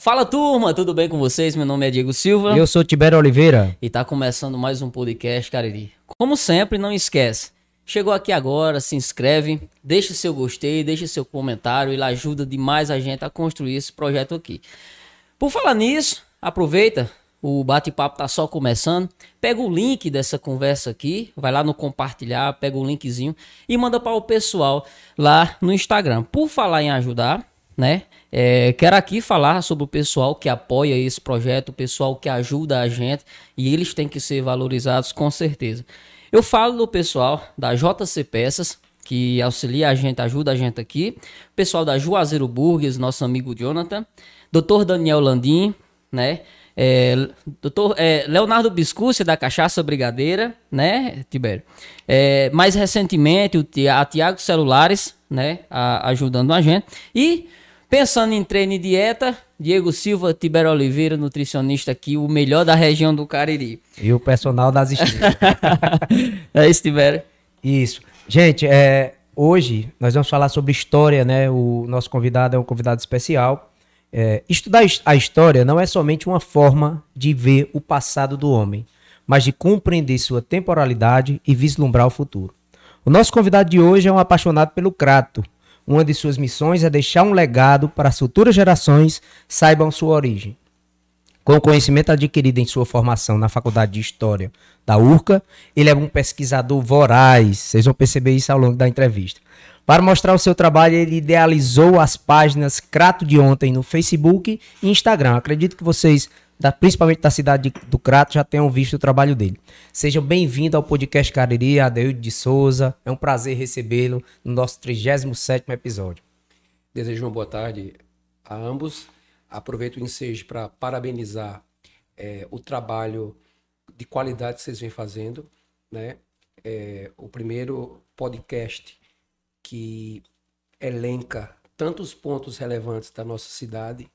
Fala turma, tudo bem com vocês? Meu nome é Diego Silva. Eu sou Tibério Oliveira. E tá começando mais um podcast, Cariri. Como sempre, não esquece. Chegou aqui agora, se inscreve, deixa seu gostei, deixa seu comentário, ele ajuda demais a gente a construir esse projeto aqui. Por falar nisso, aproveita, o bate-papo tá só começando. Pega o link dessa conversa aqui, vai lá no compartilhar, pega o linkzinho e manda para o pessoal lá no Instagram. Por falar em ajudar, né? É, quero aqui falar sobre o pessoal que apoia esse projeto, o pessoal que ajuda a gente e eles têm que ser valorizados com certeza. Eu falo do pessoal da JC Peças, que auxilia a gente, ajuda a gente aqui, pessoal da Juazeiro Burgers, nosso amigo Jonathan, Dr. Daniel Landim, né? É, doutor é, Leonardo Biscucci, da Cachaça Brigadeira, né, Tibério? É, mais recentemente, o Tiago Celulares, né, a, ajudando a gente. E Pensando em treino e dieta, Diego Silva, Tibério Oliveira, nutricionista aqui, o melhor da região do Cariri. E o personal das estrelas. é isso, Tibério. Isso. Gente, é, hoje nós vamos falar sobre história, né? O nosso convidado é um convidado especial. É, estudar a história não é somente uma forma de ver o passado do homem, mas de compreender sua temporalidade e vislumbrar o futuro. O nosso convidado de hoje é um apaixonado pelo Crato, uma de suas missões é deixar um legado para as futuras gerações saibam sua origem. Com o conhecimento adquirido em sua formação na Faculdade de História da URCA, ele é um pesquisador voraz. Vocês vão perceber isso ao longo da entrevista. Para mostrar o seu trabalho, ele idealizou as páginas Crato de Ontem no Facebook e Instagram. Acredito que vocês da, principalmente da cidade de, do Crato, já tenham visto o trabalho dele. Sejam bem-vindos ao podcast Cariri, Adeildo de Souza. É um prazer recebê-lo no nosso 37º episódio. Desejo uma boa tarde a ambos. Aproveito o ensejo para parabenizar é, o trabalho de qualidade que vocês vêm fazendo. Né? É, o primeiro podcast que elenca tantos pontos relevantes da nossa cidade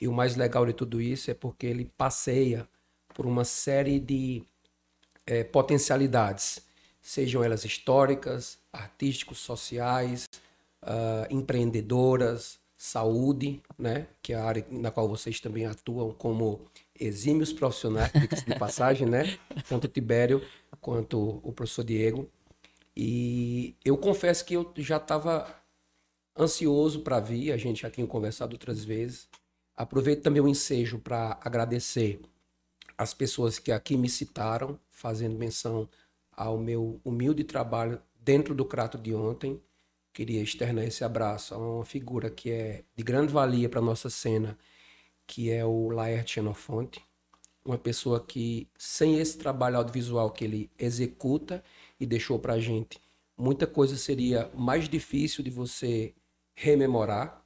e o mais legal de tudo isso é porque ele passeia por uma série de é, potencialidades, sejam elas históricas, artísticos, sociais, uh, empreendedoras, saúde, né, que é a área na qual vocês também atuam como exímios profissionais de passagem, né, tanto o Tibério quanto o professor Diego. E eu confesso que eu já estava ansioso para vir, a gente já tinha conversado outras vezes, Aproveito também o ensejo para agradecer as pessoas que aqui me citaram, fazendo menção ao meu humilde trabalho dentro do Crato de ontem. Queria externar esse abraço a uma figura que é de grande valia para nossa cena, que é o Laerte Xenofonte, uma pessoa que, sem esse trabalho audiovisual que ele executa e deixou para a gente, muita coisa seria mais difícil de você rememorar,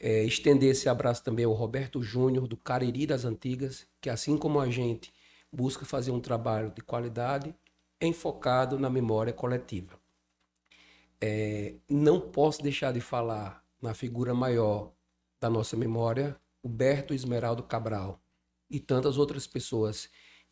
é, estender esse abraço também ao Roberto Júnior, do Cariri das Antigas, que assim como a gente busca fazer um trabalho de qualidade enfocado na memória coletiva. É, não posso deixar de falar na figura maior da nossa memória, o Berto Esmeraldo Cabral e tantas outras pessoas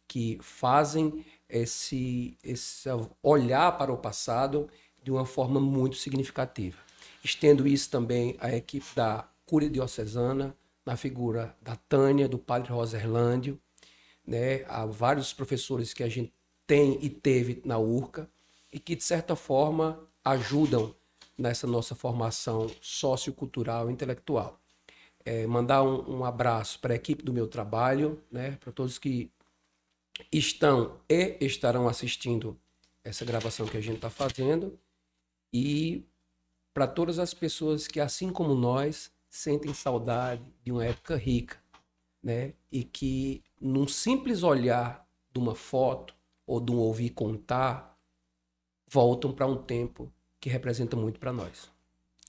que fazem esse, esse olhar para o passado de uma forma muito significativa. Estendo isso também à equipe da Cúria Diocesana, na figura da Tânia, do Padre Roserlândio, né? Há vários professores que a gente tem e teve na URCA e que, de certa forma, ajudam nessa nossa formação sociocultural e intelectual. É, mandar um, um abraço para a equipe do meu trabalho, né? para todos que estão e estarão assistindo essa gravação que a gente está fazendo e para todas as pessoas que, assim como nós, sentem saudade de uma época rica, né? E que num simples olhar de uma foto ou de um ouvir contar, voltam para um tempo que representa muito para nós.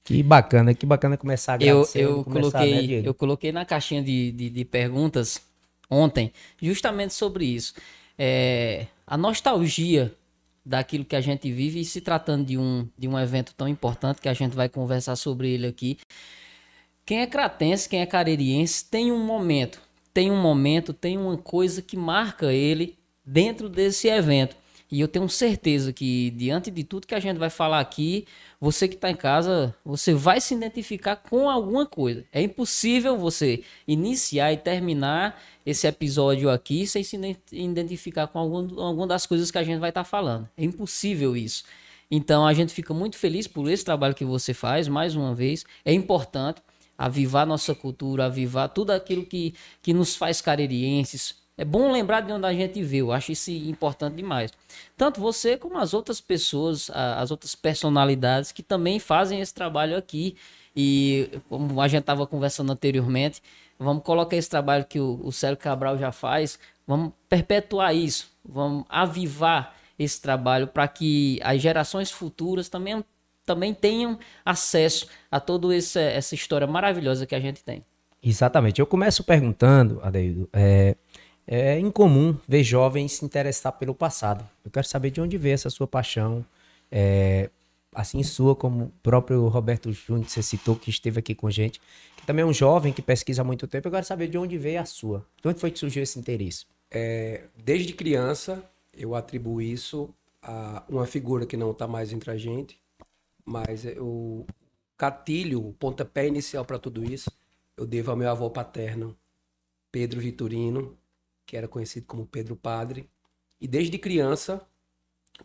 Que bacana, que bacana começar a agradecer. Eu, eu começar, coloquei, né, eu coloquei na caixinha de, de, de, perguntas ontem justamente sobre isso. É, a nostalgia daquilo que a gente vive e se tratando de um, de um evento tão importante que a gente vai conversar sobre ele aqui. Quem é cratense, quem é caririense, tem um momento, tem um momento, tem uma coisa que marca ele dentro desse evento. E eu tenho certeza que, diante de tudo que a gente vai falar aqui, você que está em casa, você vai se identificar com alguma coisa. É impossível você iniciar e terminar esse episódio aqui sem se identificar com algum, alguma das coisas que a gente vai estar tá falando. É impossível isso. Então a gente fica muito feliz por esse trabalho que você faz, mais uma vez. É importante avivar nossa cultura, avivar tudo aquilo que, que nos faz caririenses, é bom lembrar de onde a gente veio, acho isso importante demais. Tanto você como as outras pessoas, as outras personalidades que também fazem esse trabalho aqui. E como a gente estava conversando anteriormente, vamos colocar esse trabalho que o, o Célio Cabral já faz, vamos perpetuar isso, vamos avivar esse trabalho para que as gerações futuras também, também tenham acesso a toda essa história maravilhosa que a gente tem. Exatamente. Eu começo perguntando, Adeildo, é, é incomum ver jovens se interessar pelo passado. Eu quero saber de onde veio essa sua paixão, é, assim sua como o próprio Roberto Júnior, que você citou, que esteve aqui com a gente, que também é um jovem que pesquisa há muito tempo. Eu quero saber de onde veio a sua. De onde foi que surgiu esse interesse? É, desde criança, eu atribuo isso a uma figura que não está mais entre a gente, mas o catilho, o pontapé inicial para tudo isso, eu devo ao meu avô paterno, Pedro Vitorino, que era conhecido como Pedro Padre. E desde criança,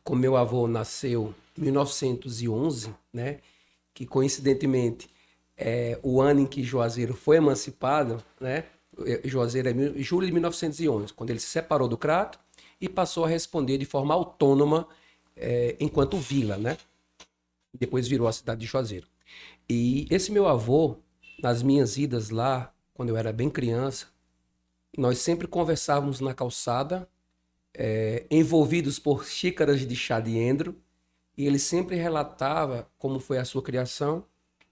como meu avô nasceu em 1911, né, que coincidentemente é o ano em que Juazeiro foi emancipado, né, Juazeiro é julho de 1911, quando ele se separou do Crato e passou a responder de forma autônoma é, enquanto vila, né? Depois virou a cidade de Juazeiro. E esse meu avô, nas minhas idas lá, quando eu era bem criança, nós sempre conversávamos na calçada, é, envolvidos por xícaras de chá de endro, e ele sempre relatava como foi a sua criação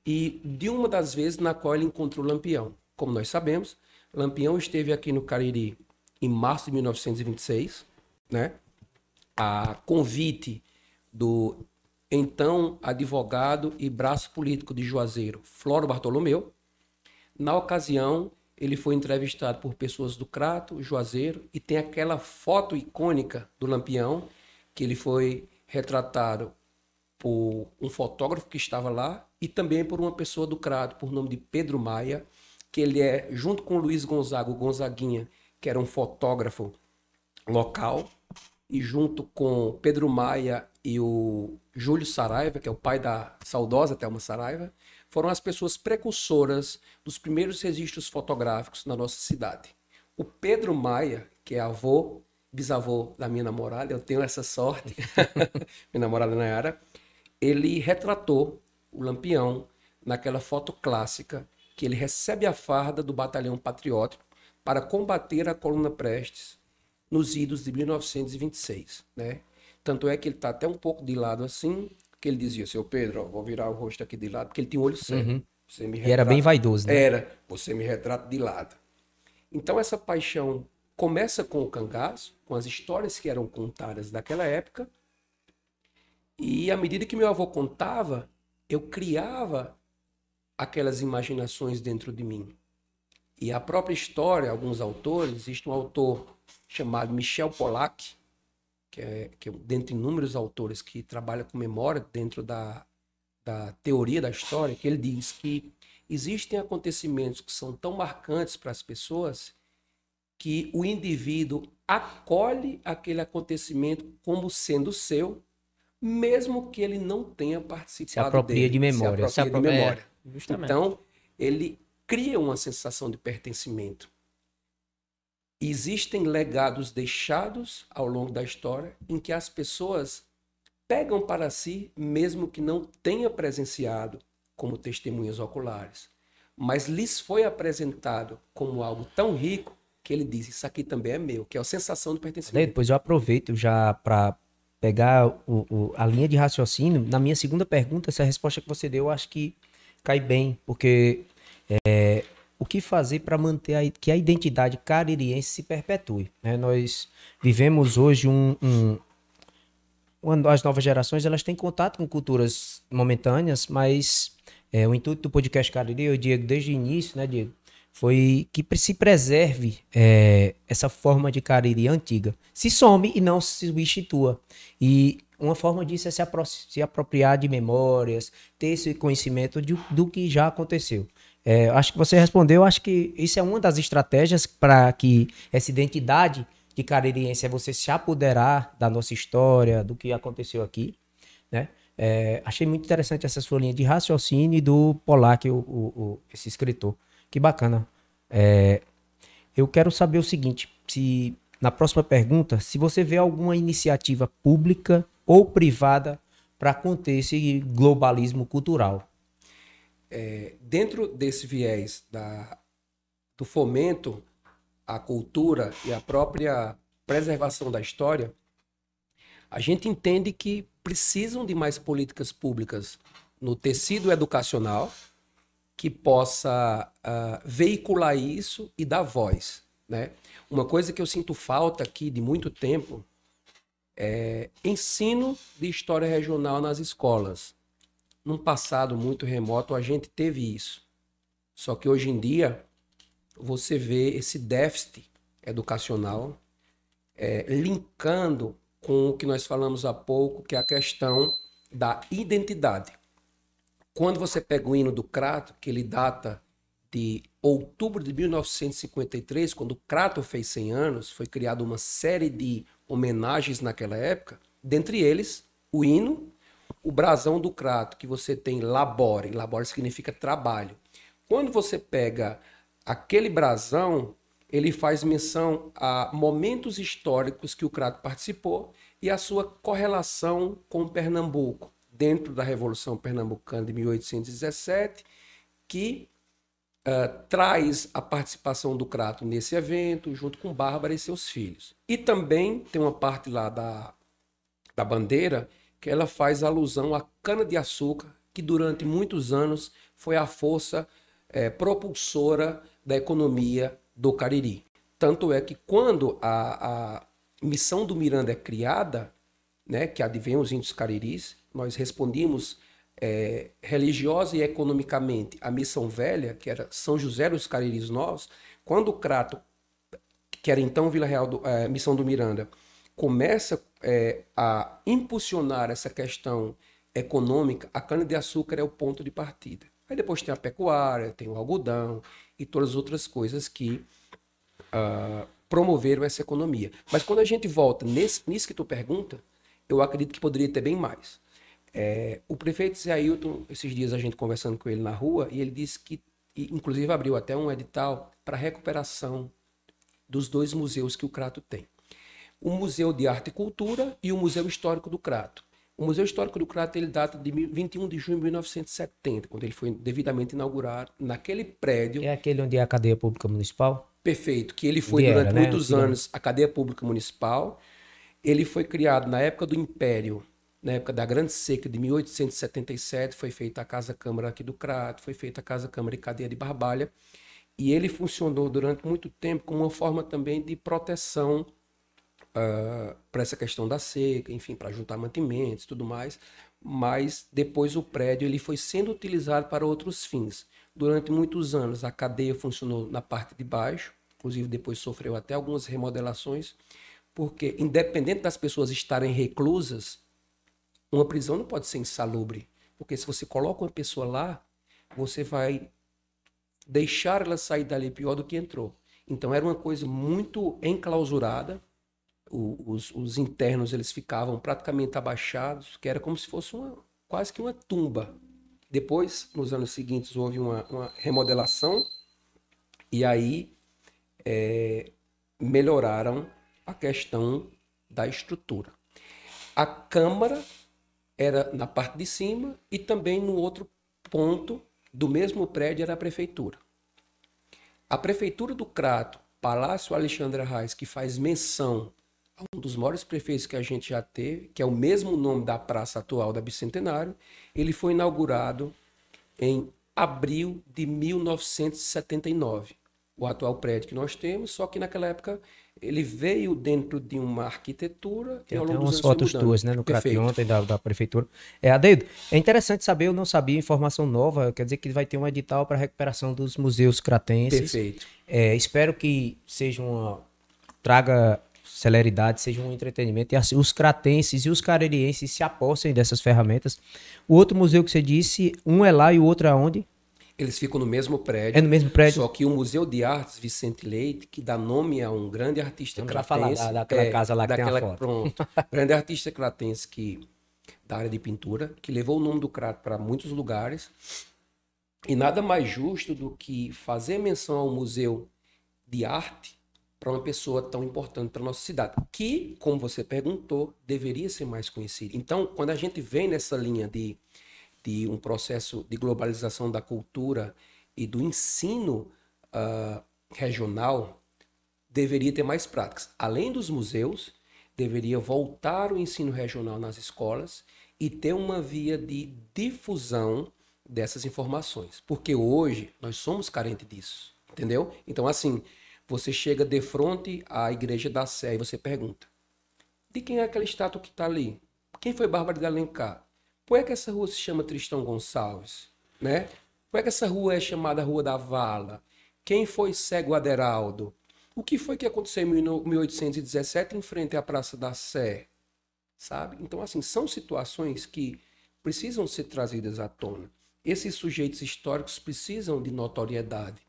e de uma das vezes na qual ele encontrou Lampião. Como nós sabemos, Lampião esteve aqui no Cariri em março de 1926, né? A convite do então advogado e braço político de Juazeiro, Floro Bartolomeu. Na ocasião, ele foi entrevistado por pessoas do Crato, Juazeiro, e tem aquela foto icônica do Lampião, que ele foi retratado por um fotógrafo que estava lá e também por uma pessoa do Crato, por nome de Pedro Maia, que ele é, junto com Luiz Gonzaga, o Gonzaguinha, que era um fotógrafo local, e junto com Pedro Maia e o Júlio Saraiva, que é o pai da saudosa Thelma Saraiva, foram as pessoas precursoras dos primeiros registros fotográficos na nossa cidade. O Pedro Maia, que é avô, bisavô da minha namorada, eu tenho essa sorte, minha namorada Nayara, ele retratou o Lampião naquela foto clássica que ele recebe a farda do Batalhão Patriótico para combater a coluna Prestes nos idos de 1926, né? Tanto é que ele está até um pouco de lado assim, que ele dizia, seu Pedro, ó, vou virar o rosto aqui de lado, porque ele tinha um olho sério. Uhum. Você me retrata... E era bem vaidoso, né? Era, você me retrata de lado. Então essa paixão começa com o cangaço, com as histórias que eram contadas daquela época, e à medida que meu avô contava, eu criava aquelas imaginações dentro de mim. E a própria história, alguns autores, existe um autor chamado Michel Pollack, que é, que é dentre inúmeros autores que trabalha com memória dentro da, da teoria da história, que ele diz que existem acontecimentos que são tão marcantes para as pessoas que o indivíduo acolhe aquele acontecimento como sendo seu, mesmo que ele não tenha participado se apropria dele, de memória, se apropria, se de memória. É, então ele cria uma sensação de pertencimento existem legados deixados ao longo da história em que as pessoas pegam para si, mesmo que não tenha presenciado como testemunhas oculares, mas lhes foi apresentado como algo tão rico que ele diz: Isso aqui também é meu, que é a sensação do pertencimento. Depois eu aproveito já para pegar o, o, a linha de raciocínio. Na minha segunda pergunta, essa resposta que você deu, eu acho que cai bem, porque é, o que fazer para manter a, que a identidade caririense se perpetue. Né? Nós vivemos hoje um, um, as novas gerações elas têm contato com culturas momentâneas, mas é, o intuito do podcast Cariri, eu digo desde o início, né, Diego, foi que se preserve é, essa forma de Cariri antiga. Se some e não se substitua. E uma forma disso é se, apro se apropriar de memórias, ter esse conhecimento de, do que já aconteceu. É, acho que você respondeu, acho que isso é uma das estratégias para que essa identidade de caririense é você se apoderar da nossa história, do que aconteceu aqui, né? É, achei muito interessante essa sua linha de raciocínio do Polac, o, o, o, esse escritor. Que bacana. É, eu quero saber o seguinte: se na próxima pergunta, se você vê alguma iniciativa pública ou privada para conter esse globalismo cultural. É, dentro desse viés da, do fomento à cultura e à própria preservação da história, a gente entende que precisam de mais políticas públicas no tecido educacional que possa uh, veicular isso e dar voz. Né? Uma coisa que eu sinto falta aqui de muito tempo é ensino de história regional nas escolas. Num passado muito remoto, a gente teve isso. Só que hoje em dia, você vê esse déficit educacional é, linkando com o que nós falamos há pouco, que é a questão da identidade. Quando você pega o hino do Crato, que ele data de outubro de 1953, quando o Crato fez 100 anos, foi criada uma série de homenagens naquela época, dentre eles o hino, o brasão do Crato, que você tem labore, labore significa trabalho. Quando você pega aquele brasão, ele faz menção a momentos históricos que o Crato participou e a sua correlação com Pernambuco dentro da Revolução Pernambucana de 1817, que uh, traz a participação do Crato nesse evento, junto com Bárbara e seus filhos. E também tem uma parte lá da, da bandeira que ela faz alusão à cana-de-açúcar, que durante muitos anos foi a força é, propulsora da economia do Cariri. Tanto é que quando a, a missão do Miranda é criada, né, que advém os índios cariris, nós respondíamos é, religiosa e economicamente a missão velha, que era São José dos Cariris Novos, quando o Crato, que era então Vila Real, do, é, Missão do Miranda, começa é, a impulsionar essa questão econômica, a cana-de-açúcar é o ponto de partida. Aí depois tem a pecuária, tem o algodão e todas as outras coisas que uh, promoveram essa economia. Mas quando a gente volta nesse, nisso que tu pergunta, eu acredito que poderia ter bem mais. É, o prefeito Zé Ailton, esses dias a gente conversando com ele na rua, e ele disse que, inclusive, abriu até um edital para recuperação dos dois museus que o Crato tem. O Museu de Arte e Cultura e o Museu Histórico do Crato. O Museu Histórico do Crato ele data de 21 de junho de 1970, quando ele foi devidamente inaugurado naquele prédio. É aquele onde é a cadeia pública municipal? Perfeito, que ele foi durante né? muitos anos a cadeia pública municipal. Ele foi criado na época do Império na época da Grande Seca de 1877, foi feita a Casa Câmara aqui do Crato, foi feita a Casa Câmara e Cadeia de Barbalha, e ele funcionou durante muito tempo como uma forma também de proteção uh, para essa questão da seca, enfim, para juntar mantimentos tudo mais, mas depois o prédio ele foi sendo utilizado para outros fins. Durante muitos anos a cadeia funcionou na parte de baixo, inclusive depois sofreu até algumas remodelações, porque independente das pessoas estarem reclusas, uma prisão não pode ser insalubre, porque se você coloca uma pessoa lá, você vai deixar ela sair dali pior do que entrou. Então era uma coisa muito enclausurada. Os, os, internos eles ficavam praticamente abaixados, que era como se fosse uma quase que uma tumba. Depois, nos anos seguintes, houve uma, uma remodelação e aí é, melhoraram a questão da estrutura. A Câmara era na parte de cima e também no outro ponto do mesmo prédio era a prefeitura. A prefeitura do Crato, Palácio Alexandre Reis, que faz menção um dos maiores prefeitos que a gente já teve, que é o mesmo nome da praça atual da Bicentenário, ele foi inaugurado em abril de 1979. o atual prédio que nós temos, só que naquela época ele veio dentro de uma arquitetura Tem até umas fotos tuas, né, no CRAT ontem da, da prefeitura. É, Adeido, é interessante saber, eu não sabia, informação nova, quer dizer que vai ter um edital para recuperação dos museus cratenses. Perfeito. É, espero que seja uma, traga celeridade, seja um entretenimento, e assim, os cratenses e os caririenses se apossem dessas ferramentas. O outro museu que você disse, um é lá e o outro é onde? Eles ficam no mesmo prédio. É no mesmo prédio. Só que o Museu de Artes Vicente Leite, que dá nome a um grande artista Vamos cratense. falar da, daquela é, casa lá que daquela, tem a foto. Pronto. grande artista cratense que, da área de pintura, que levou o nome do crato para muitos lugares. E nada mais justo do que fazer menção ao Museu de Arte para uma pessoa tão importante para nossa cidade, que, como você perguntou, deveria ser mais conhecida. Então, quando a gente vem nessa linha de de um processo de globalização da cultura e do ensino uh, regional deveria ter mais práticas. Além dos museus, deveria voltar o ensino regional nas escolas e ter uma via de difusão dessas informações. Porque hoje nós somos carentes disso, entendeu? Então, assim, você chega de frente à igreja da Sé e você pergunta: de quem é aquela estátua que está ali? Quem foi Bárbara de Alencar? Por que essa rua se chama Tristão Gonçalves? Né? Por que essa rua é chamada Rua da Vala? Quem foi Cego Aderaldo? O que foi que aconteceu em 1817 em frente à Praça da Sé? Sabe? Então, assim, são situações que precisam ser trazidas à tona. Esses sujeitos históricos precisam de notoriedade.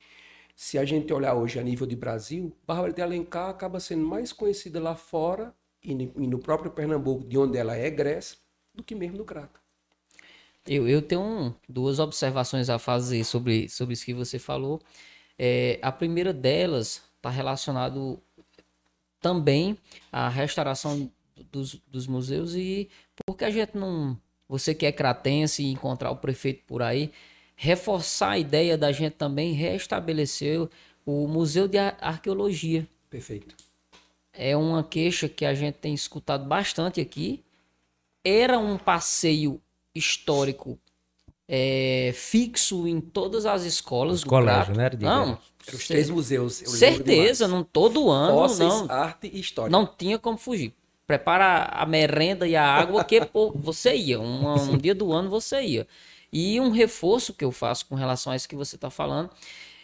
Se a gente olhar hoje a nível de Brasil, Bárbara de Alencar acaba sendo mais conhecida lá fora e no próprio Pernambuco, de onde ela é egressa, do que mesmo no Crato. Eu, eu tenho um, duas observações a fazer sobre, sobre isso que você falou. É, a primeira delas está relacionado também à restauração dos, dos museus e porque a gente não. Você que é cratense e encontrar o prefeito por aí, reforçar a ideia da gente também restabelecer o Museu de Arqueologia. Perfeito. É uma queixa que a gente tem escutado bastante aqui. Era um passeio histórico é, fixo em todas as escolas Os do colégio, né? Não, os três museus. Certeza, não todo ano, Fósseis, não. arte e história. Não tinha como fugir. Prepara a merenda e a água que pô, você ia, um, um dia do ano você ia. E um reforço que eu faço com relação a isso que você está falando,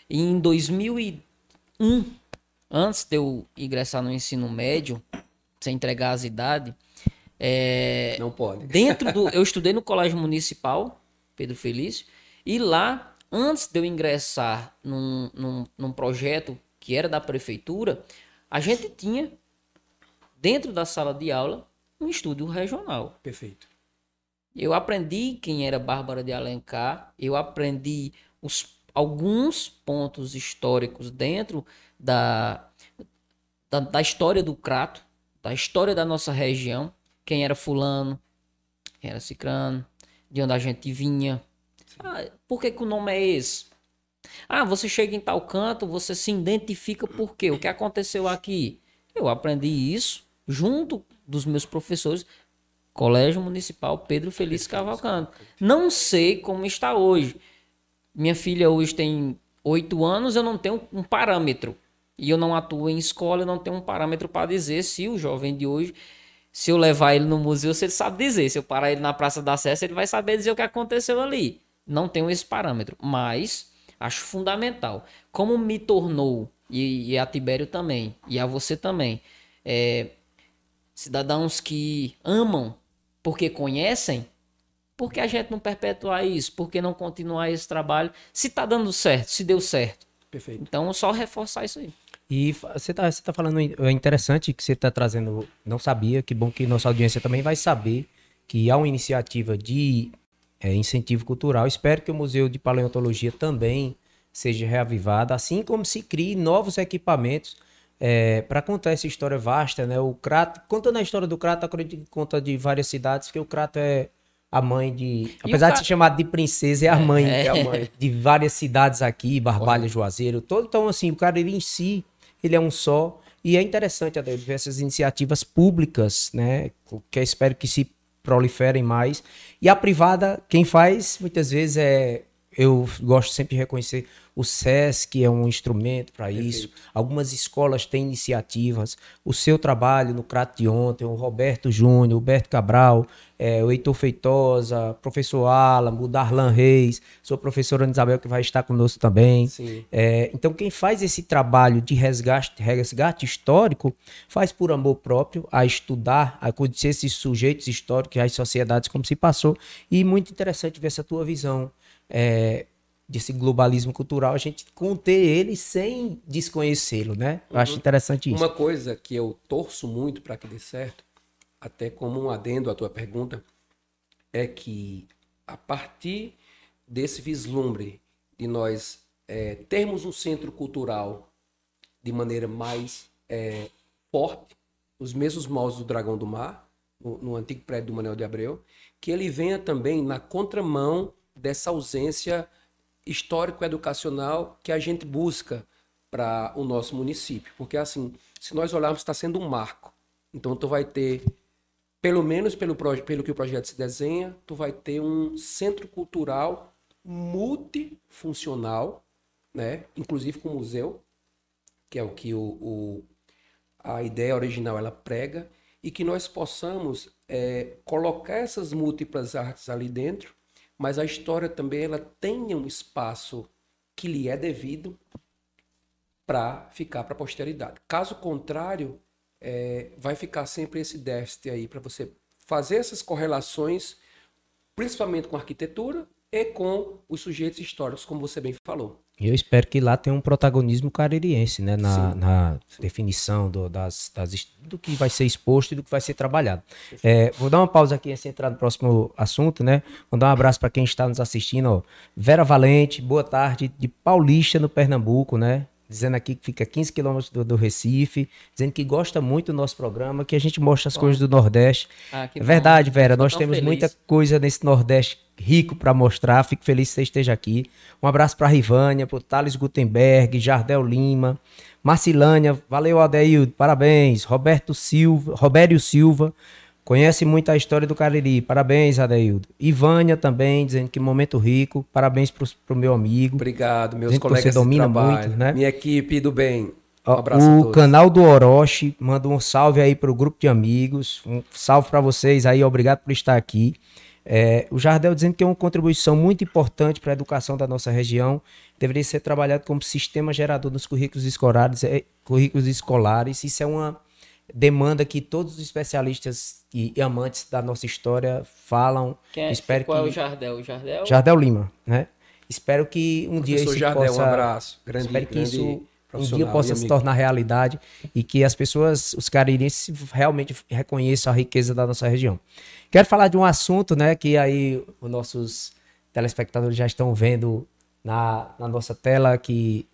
em 2001, antes de eu ingressar no ensino médio, sem entregar as idades, é, não pode. Dentro do. Eu estudei no Colégio Municipal, Pedro Felício, e lá, antes de eu ingressar num, num, num projeto que era da prefeitura, a gente tinha, dentro da sala de aula, um estúdio regional. Perfeito. Eu aprendi quem era Bárbara de Alencar, eu aprendi os, alguns pontos históricos dentro da, da, da história do Crato, da história da nossa região, quem era fulano, quem era cicrano, de onde a gente vinha. Ah, por que, que o nome é esse? Ah, você chega em tal canto, você se identifica por quê? O que aconteceu aqui? Eu aprendi isso junto dos meus professores, Colégio Municipal Pedro Feliz Cavalcante. Não sei como está hoje. Minha filha hoje tem oito anos, eu não tenho um parâmetro. E eu não atuo em escola, eu não tenho um parâmetro para dizer se o jovem de hoje se eu levar ele no museu, se ele sabe dizer. Se eu parar ele na Praça da Sé, ele vai saber dizer o que aconteceu ali. Não tenho esse parâmetro, mas acho fundamental. Como me tornou, e, e a Tibério também, e a você também, é, cidadãos que amam porque conhecem, por que a gente não perpetuar isso? Por que não continuar esse trabalho? Se está dando certo, se deu certo. Perfeito. Então, só reforçar isso aí. E você está você tá falando, é interessante que você está trazendo, não sabia, que bom que nossa audiência também vai saber que há uma iniciativa de é, incentivo cultural. Espero que o Museu de Paleontologia também seja reavivado, assim como se crie novos equipamentos é, para contar essa história vasta, né? O Crato, contando a história do Crato, acredito que conta de várias cidades, porque o Crato é a mãe de. Apesar de ser chamado de princesa, é a mãe, é. é a mãe de várias cidades aqui, Barbalha, Juazeiro, todo. Então, assim, o cara ele em si ele é um só. E é interessante até ver essas iniciativas públicas, né? Que eu espero que se proliferem mais. E a privada, quem faz, muitas vezes, é. Eu gosto sempre de reconhecer o SESC é um instrumento para isso. Algumas escolas têm iniciativas. O seu trabalho no Crato de ontem, o Roberto Júnior, o Roberto Cabral, é, o Heitor Feitosa, professor Alan, o Darlan Reis, sua professora Ana Isabel que vai estar conosco também. É, então, quem faz esse trabalho de resgate, resgate histórico faz por amor próprio, a estudar, a conhecer esses sujeitos históricos, as sociedades, como se passou. E muito interessante ver essa tua visão. É, desse globalismo cultural, a gente conter ele sem desconhecê-lo, né? Eu uhum. acho interessante isso. Uma coisa que eu torço muito para que dê certo, até como um adendo à tua pergunta, é que a partir desse vislumbre de nós é, termos um centro cultural de maneira mais é, forte, os mesmos moldes do Dragão do Mar, no, no antigo prédio do Manuel de Abreu, que ele venha também na contramão dessa ausência histórico-educacional que a gente busca para o nosso município. Porque, assim, se nós olharmos, está sendo um marco. Então, tu vai ter, pelo menos pelo, pelo que o projeto se desenha, tu vai ter um centro cultural multifuncional, né? inclusive com museu, que é o que o, o a ideia original ela prega, e que nós possamos é, colocar essas múltiplas artes ali dentro mas a história também ela tenha um espaço que lhe é devido para ficar para a posteridade. Caso contrário, é, vai ficar sempre esse déficit aí para você fazer essas correlações, principalmente com a arquitetura e com os sujeitos históricos, como você bem falou. E eu espero que lá tenha um protagonismo caririense, né? Na, na definição do, das, das, do que vai ser exposto e do que vai ser trabalhado. É, vou dar uma pausa aqui antes de entrar no próximo assunto, né? Mandar um abraço para quem está nos assistindo. Ó. Vera Valente, boa tarde, de Paulista, no Pernambuco, né? Dizendo aqui que fica 15 quilômetros do, do, Recife, dizendo que gosta muito do nosso programa, que a gente mostra as bom. coisas do Nordeste. Ah, é verdade, Vera, nós temos feliz. muita coisa nesse Nordeste rico para mostrar. Fico feliz que você esteja aqui. Um abraço para a Rivânia, para o Thales Gutenberg, Jardel Lima, Marcilânia, valeu Adeildo, parabéns. Roberto Silva, Robério Silva, Conhece muito a história do Cariri. Parabéns, Adeildo. Ivânia também, dizendo que momento rico. Parabéns pro, pro meu amigo. Obrigado, meus colegas que você domina muito, né? Minha equipe do bem. Um abraço o canal do Orochi manda um salve aí pro grupo de amigos. Um salve para vocês aí, obrigado por estar aqui. É, o Jardel dizendo que é uma contribuição muito importante para a educação da nossa região. Deveria ser trabalhado como sistema gerador dos currículos escolares. É, currículos escolares. Isso é uma demanda que todos os especialistas e, amantes da nossa história falam. Quem é, Espero qual que... é o Jardel? O Jardel? Jardel Lima, né? Espero que um dia isso Jardel, possa... um abraço. Grande, Espero que isso um dia possa se tornar realidade e que as pessoas, os carirenses, realmente reconheçam a riqueza da nossa região. Quero falar de um assunto, né, que aí os nossos telespectadores já estão vendo na, na nossa tela, que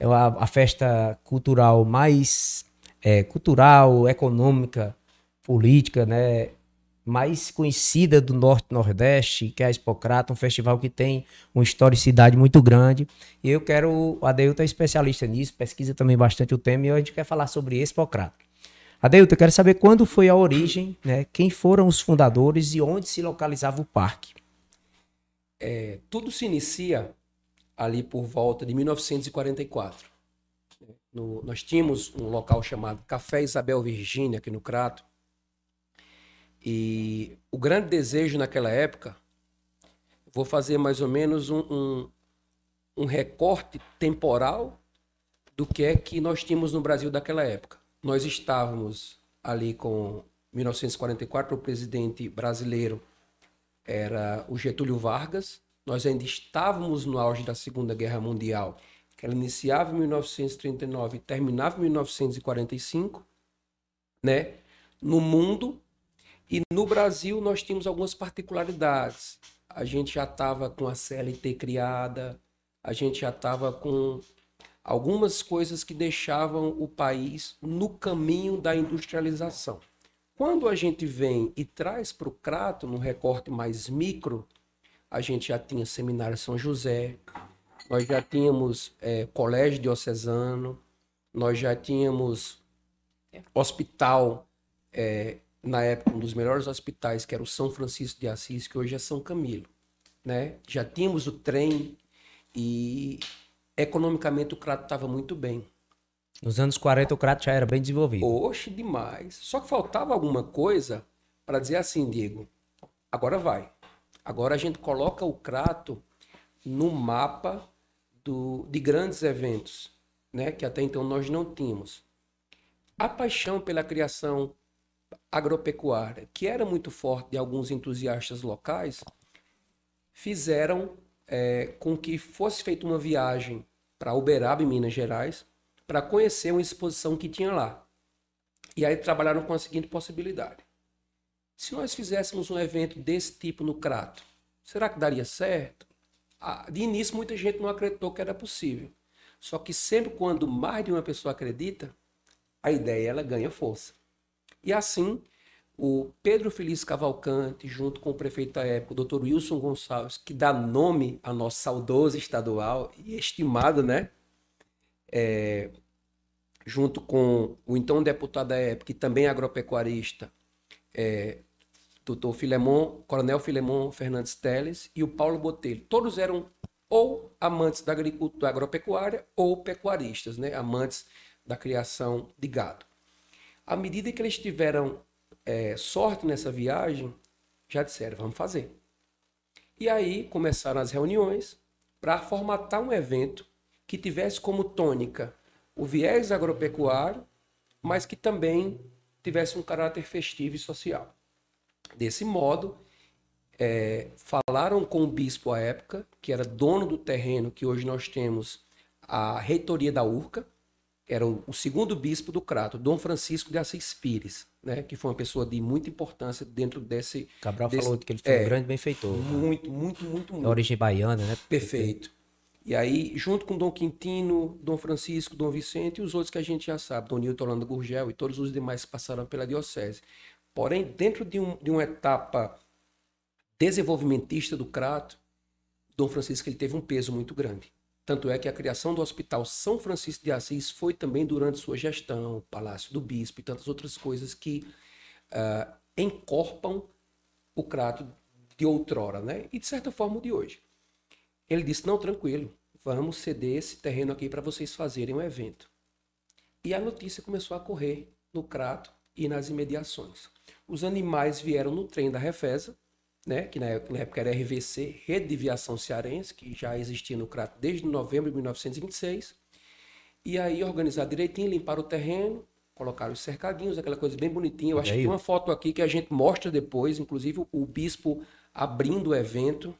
é a, a festa cultural mais é, cultural, econômica, política, né, mais conhecida do Norte Nordeste, que é a Expocrata, um festival que tem uma historicidade muito grande. E eu quero, o Adeilton é especialista nisso, pesquisa também bastante o tema, e a gente quer falar sobre Expocrata. Adeilton, eu quero saber quando foi a origem, né, quem foram os fundadores e onde se localizava o parque. É, tudo se inicia ali por volta de 1944. No, nós tínhamos um local chamado Café Isabel Virgínia, aqui no Crato. E o grande desejo naquela época, vou fazer mais ou menos um, um, um recorte temporal do que é que nós tínhamos no Brasil daquela época. Nós estávamos ali com 1944, o presidente brasileiro era o Getúlio Vargas. Nós ainda estávamos no auge da Segunda Guerra Mundial que ela iniciava em 1939 e terminava em 1945, né? No mundo e no Brasil nós tínhamos algumas particularidades. A gente já estava com a CLT criada, a gente já estava com algumas coisas que deixavam o país no caminho da industrialização. Quando a gente vem e traz para o Crato, num recorte mais micro, a gente já tinha Seminário São José, nós já tínhamos é, colégio diocesano, nós já tínhamos hospital, é, na época, um dos melhores hospitais, que era o São Francisco de Assis, que hoje é São Camilo. Né? Já tínhamos o trem, e economicamente o Crato estava muito bem. Nos anos 40 o Crato já era bem desenvolvido. Oxe, demais. Só que faltava alguma coisa para dizer assim, Diego, agora vai. Agora a gente coloca o Crato no mapa do, de grandes eventos, né? que até então nós não tínhamos. A paixão pela criação agropecuária, que era muito forte de alguns entusiastas locais, fizeram é, com que fosse feita uma viagem para Uberaba, em Minas Gerais, para conhecer uma exposição que tinha lá. E aí trabalharam com a seguinte possibilidade: se nós fizéssemos um evento desse tipo no Crato, será que daria certo? Ah, de início, muita gente não acreditou que era possível. Só que sempre quando mais de uma pessoa acredita, a ideia ela ganha força. E assim, o Pedro Feliz Cavalcante, junto com o prefeito da época, o Dr. Wilson Gonçalves, que dá nome ao nosso saudoso estadual e estimado, né? É, junto com o então deputado da época, e também agropecuarista, é, doutor Filemon, Coronel Filemon Fernandes Teles e o Paulo Botelho. Todos eram ou amantes da agricultura agropecuária ou pecuaristas, né? amantes da criação de gado. À medida que eles tiveram é, sorte nessa viagem, já disseram, vamos fazer. E aí começaram as reuniões para formatar um evento que tivesse como tônica o viés agropecuário, mas que também tivesse um caráter festivo e social. Desse modo, é, falaram com o bispo à época, que era dono do terreno que hoje nós temos a reitoria da Urca, era o, o segundo bispo do Crato, Dom Francisco de Assis Pires, né, que foi uma pessoa de muita importância dentro desse. Cabral desse, falou que ele foi é, um grande benfeitor. Muito, muito, muito, muito. Da origem baiana, né? Perfeito. E aí, junto com Dom Quintino, Dom Francisco, Dom Vicente e os outros que a gente já sabe, Dom Nilton Orlando Gurgel e todos os demais que passaram pela diocese. Porém, dentro de, um, de uma etapa desenvolvimentista do Crato, Dom Francisco ele teve um peso muito grande. Tanto é que a criação do Hospital São Francisco de Assis foi também durante sua gestão, Palácio do Bispo e tantas outras coisas que uh, encorpam o Crato de outrora, né? E de certa forma o de hoje. Ele disse: não, tranquilo, vamos ceder esse terreno aqui para vocês fazerem um evento. E a notícia começou a correr no Crato e nas imediações. Os animais vieram no trem da Refesa, né, que na época era RVC, Rede de Viação Cearense, que já existia no Crato desde novembro de 1926. E aí organizaram direitinho, limparam o terreno, colocaram os cercadinhos, aquela coisa bem bonitinha. Eu acho que tem uma foto aqui que a gente mostra depois, inclusive o bispo abrindo o evento,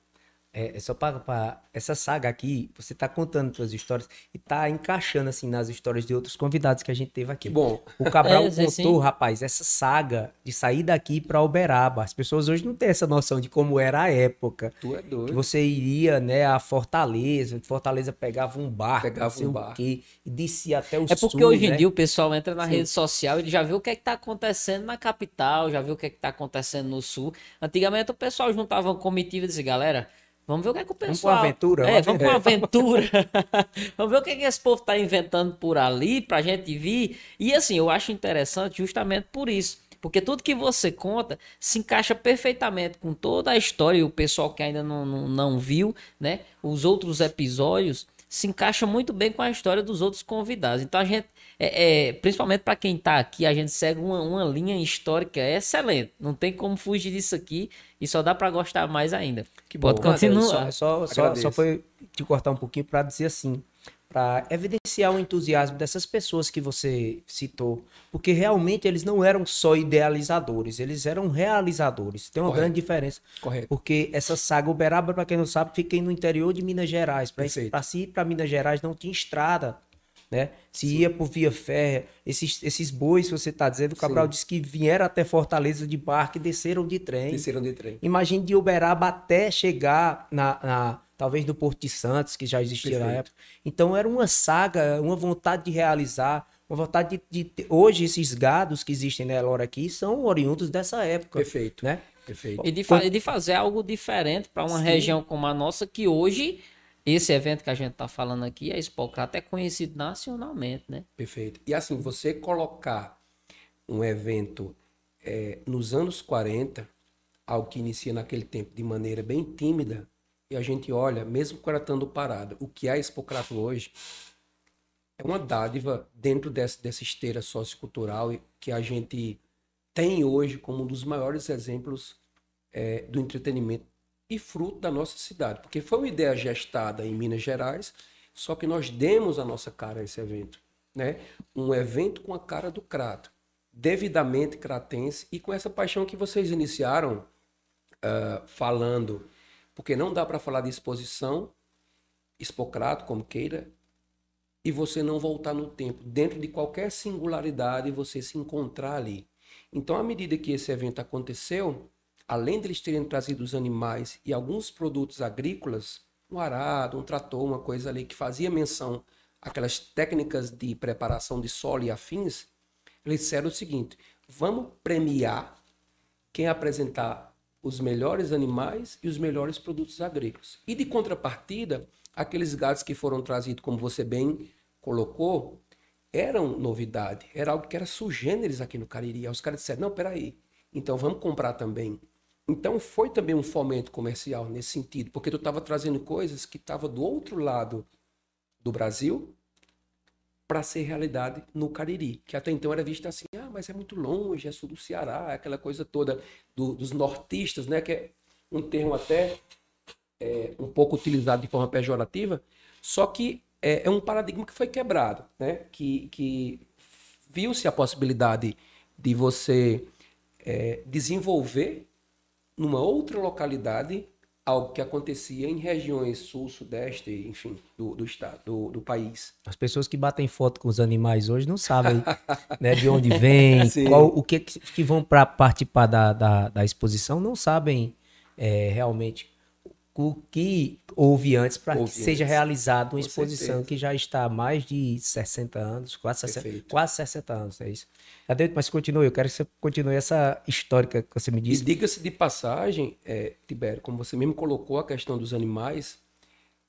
é, é só para essa saga aqui, você tá contando suas histórias e tá encaixando assim nas histórias de outros convidados que a gente teve aqui. Bom, o Cabral é, contou, sim. rapaz, essa saga de sair daqui para Uberaba. As pessoas hoje não têm essa noção de como era a época. Tu é doido. Que você iria, né, a Fortaleza, Fortaleza pegava um barco, pegava um barco quê, e descia até o É porque sul, hoje em né? dia o pessoal entra na sim. rede social e já vê o que é que tá acontecendo na capital, já vê o que é que tá acontecendo no sul. Antigamente o pessoal juntava uma comitiva e dizia, galera, Vamos ver o que é que o pessoal. Vamos com aventura. É, vamos com aventura. vamos ver o que, é que esse povo está inventando por ali para a gente vir. E assim, eu acho interessante justamente por isso. Porque tudo que você conta se encaixa perfeitamente com toda a história. E o pessoal que ainda não, não, não viu, né? Os outros episódios se encaixa muito bem com a história dos outros convidados. Então a gente, é, é principalmente para quem está aqui, a gente segue uma, uma linha histórica excelente. Não tem como fugir disso aqui e só dá para gostar mais ainda. Que bom. Pode continuar. Só, só, só foi te cortar um pouquinho para dizer assim para evidenciar o entusiasmo dessas pessoas que você citou, porque realmente eles não eram só idealizadores, eles eram realizadores. Tem uma Correto. grande diferença. Correto. Porque essa saga Uberaba, para quem não sabe, fica no interior de Minas Gerais. Para se ir para Minas Gerais não tinha estrada. Né? Se Sim. ia por via férrea, esses, esses bois que você está dizendo, o Cabral Sim. disse que vieram até Fortaleza de barco e desceram de trem. Desceram de trem. Imagine de Uberaba até chegar na, na talvez do Porto de Santos, que já existia Perfeito. na época. Então era uma saga, uma vontade de realizar, uma vontade de, de hoje esses gados que existem na Elora aqui são oriundos dessa época. Perfeito. Né? Perfeito. E de, fa de fazer algo diferente para uma Sim. região como a nossa, que hoje esse evento que a gente está falando aqui, a Expocrato, é conhecido nacionalmente, né? Perfeito. E assim, você colocar um evento é, nos anos 40, algo que inicia naquele tempo de maneira bem tímida, e a gente olha, mesmo estando parada, o que é a Expocrato hoje é uma dádiva dentro dessa, dessa esteira sociocultural que a gente tem hoje como um dos maiores exemplos é, do entretenimento e fruto da nossa cidade. Porque foi uma ideia gestada em Minas Gerais, só que nós demos a nossa cara a esse evento. Né? Um evento com a cara do Crato, devidamente cratense e com essa paixão que vocês iniciaram uh, falando. Porque não dá para falar de exposição, expocrato, como queira, e você não voltar no tempo. Dentro de qualquer singularidade, você se encontrar ali. Então, à medida que esse evento aconteceu, além deles terem trazido os animais e alguns produtos agrícolas, um arado, um trator, uma coisa ali que fazia menção àquelas técnicas de preparação de solo e afins, eles disseram o seguinte: vamos premiar quem apresentar os melhores animais e os melhores produtos agrícolas. E de contrapartida, aqueles gados que foram trazidos, como você bem colocou, eram novidade, era algo que era sugêneres aqui no Cariri. Aí os caras disseram: não, peraí, então vamos comprar também. Então foi também um fomento comercial nesse sentido, porque tu estava trazendo coisas que estavam do outro lado do Brasil para ser realidade no Cariri, que até então era vista assim, ah, mas é muito longe, é sul do Ceará, aquela coisa toda do, dos nortistas, né, que é um termo até é, um pouco utilizado de forma pejorativa, só que é, é um paradigma que foi quebrado, né, que, que viu-se a possibilidade de você é, desenvolver numa outra localidade algo que acontecia em regiões sul, sudeste, enfim, do, do estado, do, do, país. As pessoas que batem foto com os animais hoje não sabem né, de onde vem, qual, o que, que vão para participar da, da, da, exposição, não sabem é, realmente o que houve antes para que seja realizada uma exposição certeza. que já está há mais de 60 anos, quase 60, quase 60 anos, é isso. Adeus, mas continue, eu quero que você continue essa histórica que você me disse. E diga-se de passagem, é, Tibério, como você mesmo colocou a questão dos animais,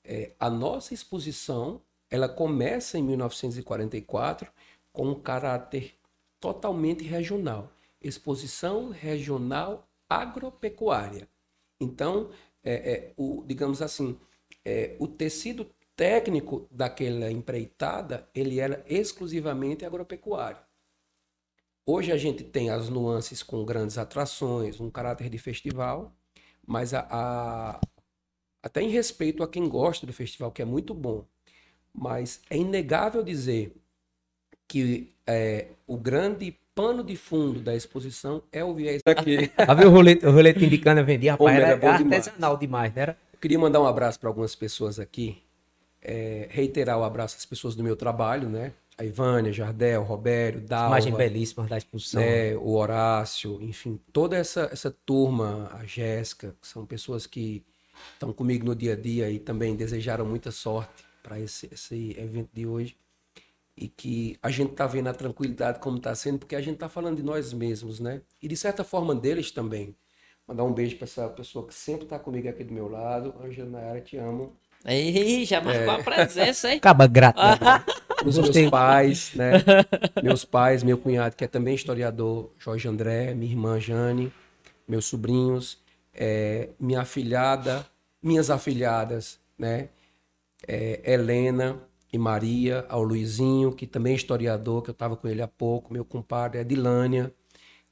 é, a nossa exposição ela começa em 1944 com um caráter totalmente regional. Exposição regional agropecuária. Então, é, é, o, digamos assim, é, o tecido técnico daquela empreitada, ele era exclusivamente agropecuário. Hoje a gente tem as nuances com grandes atrações, um caráter de festival, mas a, a, até em respeito a quem gosta do festival, que é muito bom, mas é inegável dizer que é, o grande pano de fundo da exposição é o viés aqui. A ver o rolete, o rolete indicando a vender, rapaz, era, era artesanal demais, não era? Eu queria mandar um abraço para algumas pessoas aqui, é, reiterar o abraço às pessoas do meu trabalho, né? A Ivânia, Jardel, Robério, Dalva. Imagem belíssima da exposição. Né? O Horácio, enfim, toda essa, essa turma, a Jéssica, são pessoas que estão comigo no dia a dia e também desejaram muita sorte para esse, esse evento de hoje e que a gente está vendo a tranquilidade como está sendo, porque a gente está falando de nós mesmos, né? E de certa forma deles também. Mandar um beijo para essa pessoa que sempre está comigo aqui do meu lado. Angela Nayara, te amo. Ei, já marcou é. a presença, hein? Acaba grato. Os meus pais, né? meus pais, meu cunhado, que é também historiador, Jorge André, minha irmã Jane, meus sobrinhos, é, minha afilhada, minhas afilhadas, né? É, Helena, e Maria, ao Luizinho, que também é historiador, que eu estava com ele há pouco, meu compadre, a Dilânia,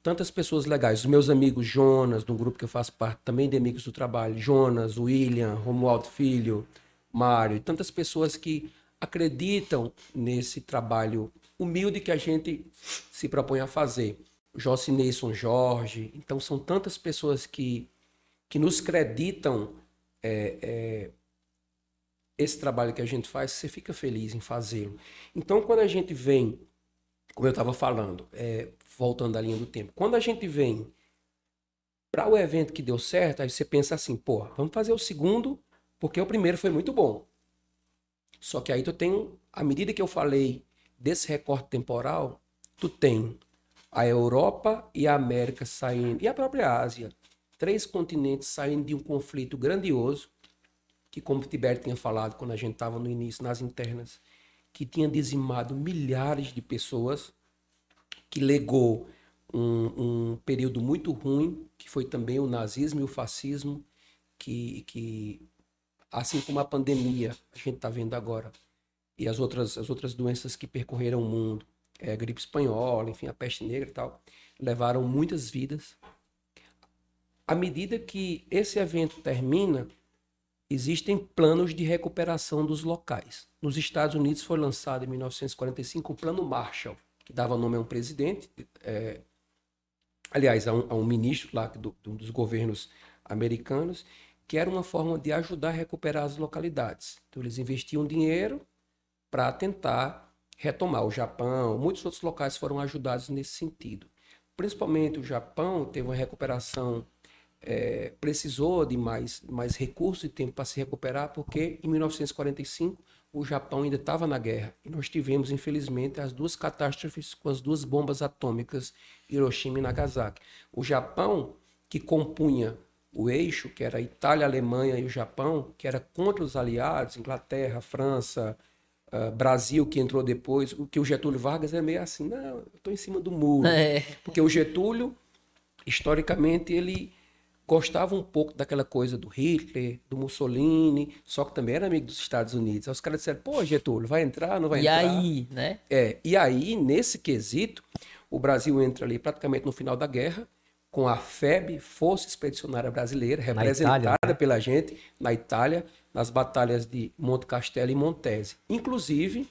tantas pessoas legais. Os meus amigos Jonas, de um grupo que eu faço parte também de Amigos do Trabalho, Jonas, William, Romualdo Filho, Mário, tantas pessoas que acreditam nesse trabalho humilde que a gente se propõe a fazer. Jossi Neison Jorge, então são tantas pessoas que, que nos creditam é, é, esse trabalho que a gente faz, você fica feliz em fazê-lo. Então, quando a gente vem, como eu estava falando, é, voltando à linha do tempo, quando a gente vem para o evento que deu certo, aí você pensa assim, pô, vamos fazer o segundo, porque o primeiro foi muito bom. Só que aí tu tem, à medida que eu falei desse recorte temporal, tu tem a Europa e a América saindo, e a própria Ásia, três continentes saindo de um conflito grandioso, que, como o Tibério tinha falado quando a gente estava no início, nas internas, que tinha dizimado milhares de pessoas, que legou um, um período muito ruim, que foi também o nazismo e o fascismo, que, que assim como a pandemia, a gente está vendo agora, e as outras, as outras doenças que percorreram o mundo, é, gripe espanhola, enfim, a peste negra e tal, levaram muitas vidas. À medida que esse evento termina, existem planos de recuperação dos locais. Nos Estados Unidos foi lançado em 1945 o Plano Marshall, que dava nome a um presidente, é, aliás, a um, a um, ministro lá do, dos governos americanos, que era uma forma de ajudar a recuperar as localidades. Então, eles investiam dinheiro para tentar retomar. O Japão, muitos outros locais foram ajudados nesse sentido. Principalmente o Japão teve uma recuperação, é, precisou de mais, mais recursos e tempo para se recuperar, porque em 1945 o Japão ainda estava na guerra. E nós tivemos, infelizmente, as duas catástrofes com as duas bombas atômicas, Hiroshima e Nagasaki. O Japão, que compunha o eixo, que era a Itália, a Alemanha e o Japão, que era contra os aliados, Inglaterra, França, uh, Brasil, que entrou depois, o que o Getúlio Vargas é meio assim, não, eu estou em cima do muro. É. Porque o Getúlio, historicamente, ele gostava um pouco daquela coisa do Hitler, do Mussolini, só que também era amigo dos Estados Unidos. Aí os caras disseram, pô, Getúlio, vai entrar, não vai e entrar? E aí, né? É, e aí, nesse quesito, o Brasil entra ali praticamente no final da guerra, com a FEB, Força Expedicionária Brasileira, representada Itália, né? pela gente na Itália, nas batalhas de Monte Castelo e Montese. Inclusive,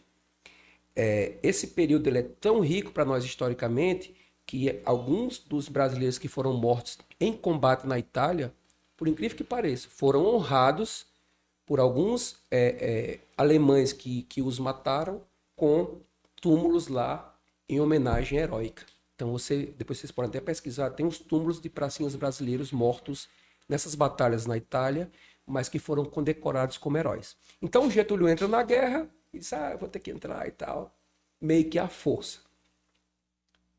é, esse período ele é tão rico para nós historicamente que alguns dos brasileiros que foram mortos em combate na Itália, por incrível que pareça, foram honrados por alguns é, é, alemães que, que os mataram com túmulos lá em homenagem heróica. Então você, depois vocês podem até pesquisar, tem os túmulos de pracinhas brasileiros mortos nessas batalhas na Itália, mas que foram condecorados como heróis. Então o Getúlio entra na guerra e diz: "Ah, vou ter que entrar e tal", meio que à força.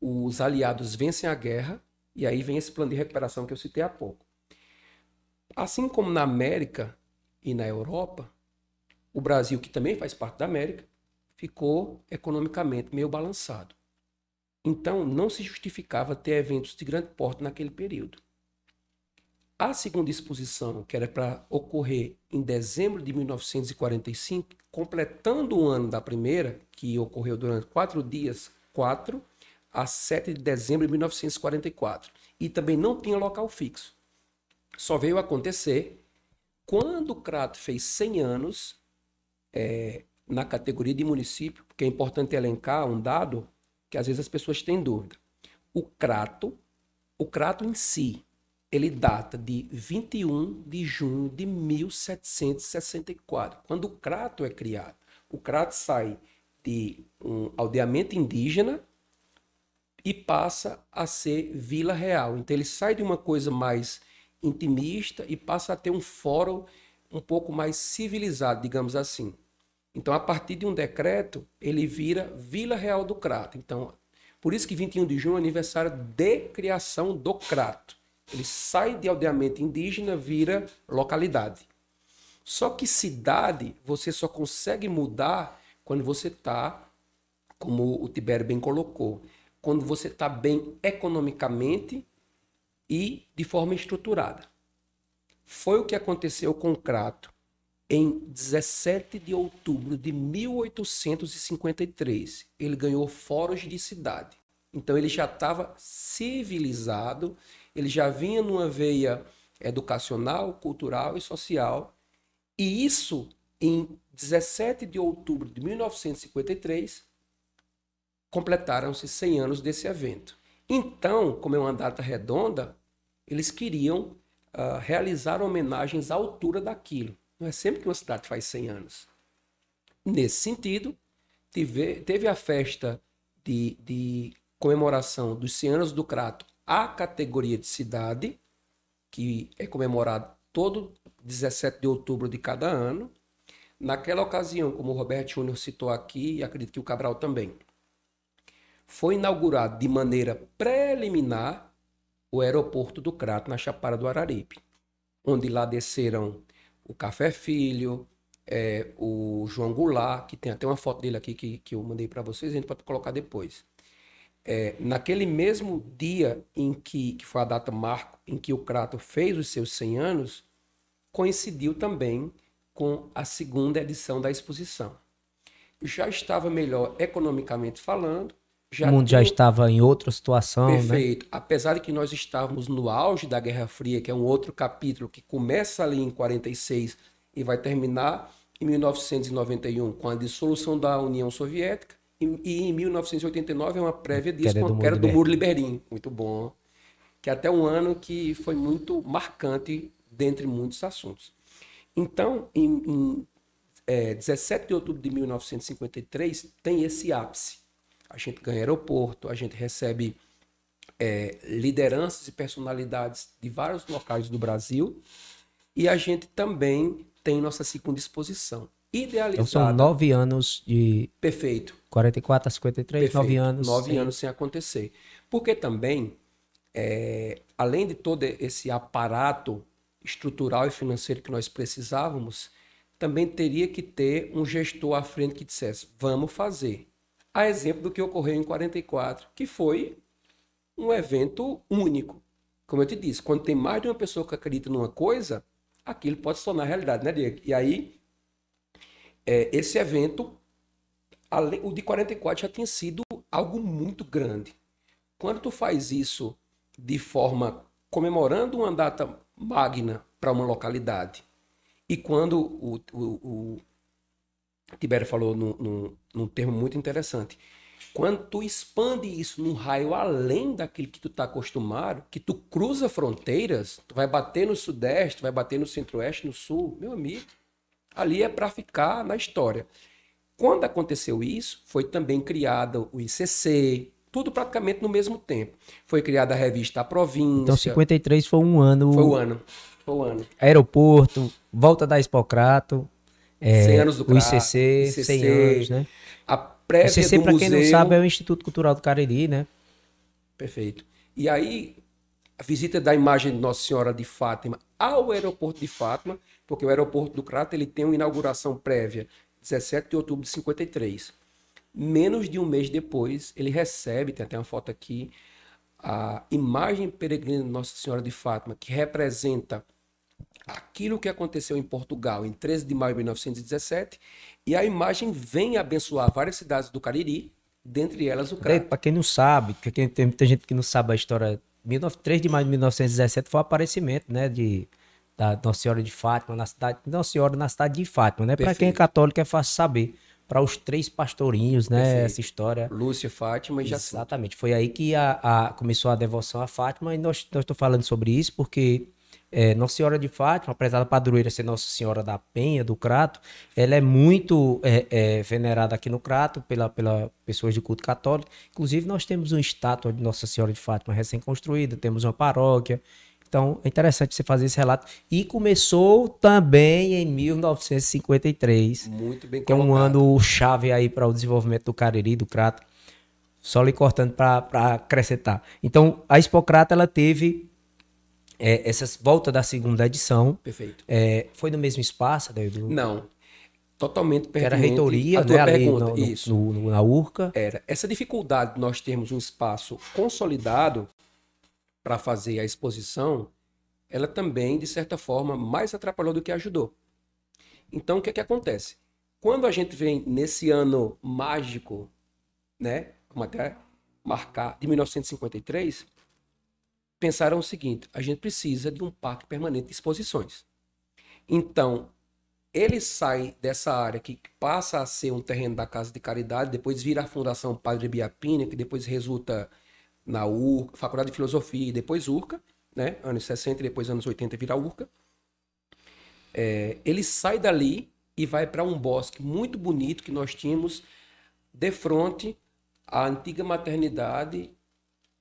Os aliados vencem a guerra e aí vem esse plano de recuperação que eu citei há pouco. Assim como na América e na Europa, o Brasil, que também faz parte da América, ficou economicamente meio balançado. Então, não se justificava ter eventos de grande porte naquele período. A segunda exposição, que era para ocorrer em dezembro de 1945, completando o ano da primeira, que ocorreu durante quatro dias, 4 a 7 de dezembro de 1944. E também não tinha local fixo. Só veio acontecer quando o Crato fez 100 anos é, na categoria de município, porque é importante elencar um dado que às vezes as pessoas têm dúvida. O crato, o crato em si, ele data de 21 de junho de 1764, quando o crato é criado. O crato sai de um aldeamento indígena e passa a ser vila real. Então ele sai de uma coisa mais intimista e passa a ter um fórum um pouco mais civilizado, digamos assim. Então, a partir de um decreto, ele vira Vila Real do Crato. Então, por isso que 21 de junho é aniversário de criação do Crato. Ele sai de aldeamento indígena, vira localidade. Só que cidade você só consegue mudar quando você está, como o Tibério bem colocou, quando você está bem economicamente e de forma estruturada. Foi o que aconteceu com o Crato em 17 de outubro de 1853. Ele ganhou fóruns de cidade. Então ele já estava civilizado, ele já vinha numa veia educacional, cultural e social. E isso em 17 de outubro de 1953 completaram-se 100 anos desse evento. Então, como é uma data redonda, eles queriam uh, realizar homenagens à altura daquilo. Não é sempre que uma cidade faz 100 anos. Nesse sentido, teve, teve a festa de, de comemoração dos 100 anos do Crato à categoria de cidade, que é comemorado todo 17 de outubro de cada ano. Naquela ocasião, como o Roberto Júnior citou aqui, e acredito que o Cabral também, foi inaugurado de maneira preliminar o aeroporto do Crato, na Chapada do Araripe, onde lá desceram o Café Filho, é, o João Goulart, que tem até uma foto dele aqui que, que eu mandei para vocês, a gente pode colocar depois. É, naquele mesmo dia em que, que foi a data marco em que o Crato fez os seus 100 anos, coincidiu também com a segunda edição da exposição. Já estava melhor economicamente falando. Já o mundo já estava em outra situação, né? Perfeito. Apesar de que nós estávamos no auge da Guerra Fria, que é um outro capítulo que começa ali em 46 e vai terminar em 1991 com a dissolução da União Soviética e, e em 1989 é uma prévia disso, Queda do com a queda do Muro de Berlim. Muito bom. Que é até um ano que foi muito marcante dentre muitos assuntos. Então, em, em é, 17 de outubro de 1953 tem esse ápice. A gente ganha aeroporto, a gente recebe é, lideranças e personalidades de vários locais do Brasil e a gente também tem nossa segunda exposição. Então Idealizada. são nove anos de Perfeito. 44 a 53, Perfeito. nove anos. Nove sem- anos sem acontecer. Porque também, é, além de todo esse aparato estrutural e financeiro que nós precisávamos, também teria que ter um gestor à frente que dissesse: vamos fazer. A exemplo do que ocorreu em 44, que foi um evento único. Como eu te disse, quando tem mais de uma pessoa que acredita numa coisa, aquilo pode se tornar realidade, né, Diego? E aí, é, esse evento além- o de 44 já tinha sido algo muito grande. Quando tu faz isso de forma comemorando uma data magna para uma localidade, e quando o, o, o Tibério falou num, num, num termo muito interessante, quando tu expande isso num raio além daquilo que tu está acostumado, que tu cruza fronteiras, tu vai bater no sudeste, vai bater no centro-oeste, no sul, meu amigo, ali é para ficar na história. Quando aconteceu isso, foi também criada o ICC, tudo praticamente no mesmo tempo. Foi criada a revista A Província. Então 53 foi um ano. Foi o ano. Foi o ano. Aeroporto, volta da Expocrato, é, 100 anos do o CRA, ICC, ICC, 100 anos, né? A O prévia ICC, do para quem não sabe, é o Instituto Cultural do Cariri, né? Perfeito. E aí, a visita da imagem de Nossa Senhora de Fátima ao aeroporto de Fátima, porque o aeroporto do Crato ele tem uma inauguração prévia, 17 de outubro de 53. Menos de um mês depois, ele recebe, tem até uma foto aqui, a imagem peregrina de Nossa Senhora de Fátima, que representa aquilo que aconteceu em Portugal em 13 de maio de 1917, e a imagem vem abençoar várias cidades do Cariri, dentre elas o Crato. Para quem não sabe, porque quem- tem muita gente que não sabe a história, 19 3 de maio de 1917 foi o aparecimento, né, de da Nossa Senhora de Fátima na cidade, Nossa Senhora na cidade de Fátima, né? Para quem é católico é fácil saber. Para os três pastorinhos, né, Perfeito. essa história. Lúcia, Fátima e Jacinto. Exatamente. Foi aí que a, a- começou a devoção a Fátima, e nós estou falando sobre isso porque é, Nossa Senhora de Fátima, apesar da padroeira ser Nossa Senhora da Penha, do Crato, ela é muito é, é, venerada aqui no Crato pela, pela pessoas de culto católico. Inclusive, nós temos uma estátua de Nossa Senhora de Fátima recém-construída, temos uma paróquia. Então, é interessante você fazer esse relato. E começou também em 1953 Muito bem que é um colocado. ano chave aí para o desenvolvimento do Cariri, do Crato. Só lhe cortando para acrescentar. Então, a Expocrata, ela teve é, essas volta da segunda edição. Perfeito. É, foi no mesmo espaço, né, do, Não. Totalmente que era a reitoria, a tua né, pergunta. no- no- Isso. no- na URCA. Era. Essa dificuldade de nós termos um espaço consolidado para fazer a exposição, ela também, de certa forma, mais atrapalhou do que ajudou. Então, o que é que acontece? Quando a gente vem nesse ano mágico, né, como até marcar, de 1953, pensaram o seguinte: a gente precisa de um parque permanente de exposições. Então, ele sai dessa área que passa a ser um terreno da Casa de Caridade, depois vira a Fundação Padre Biapina, que depois resulta na URCA, Faculdade de Filosofia e depois URCA, né? anos 60 e depois anos 80 vira URCA. É, ele sai dali e vai para um bosque muito bonito que nós tínhamos de frente à antiga maternidade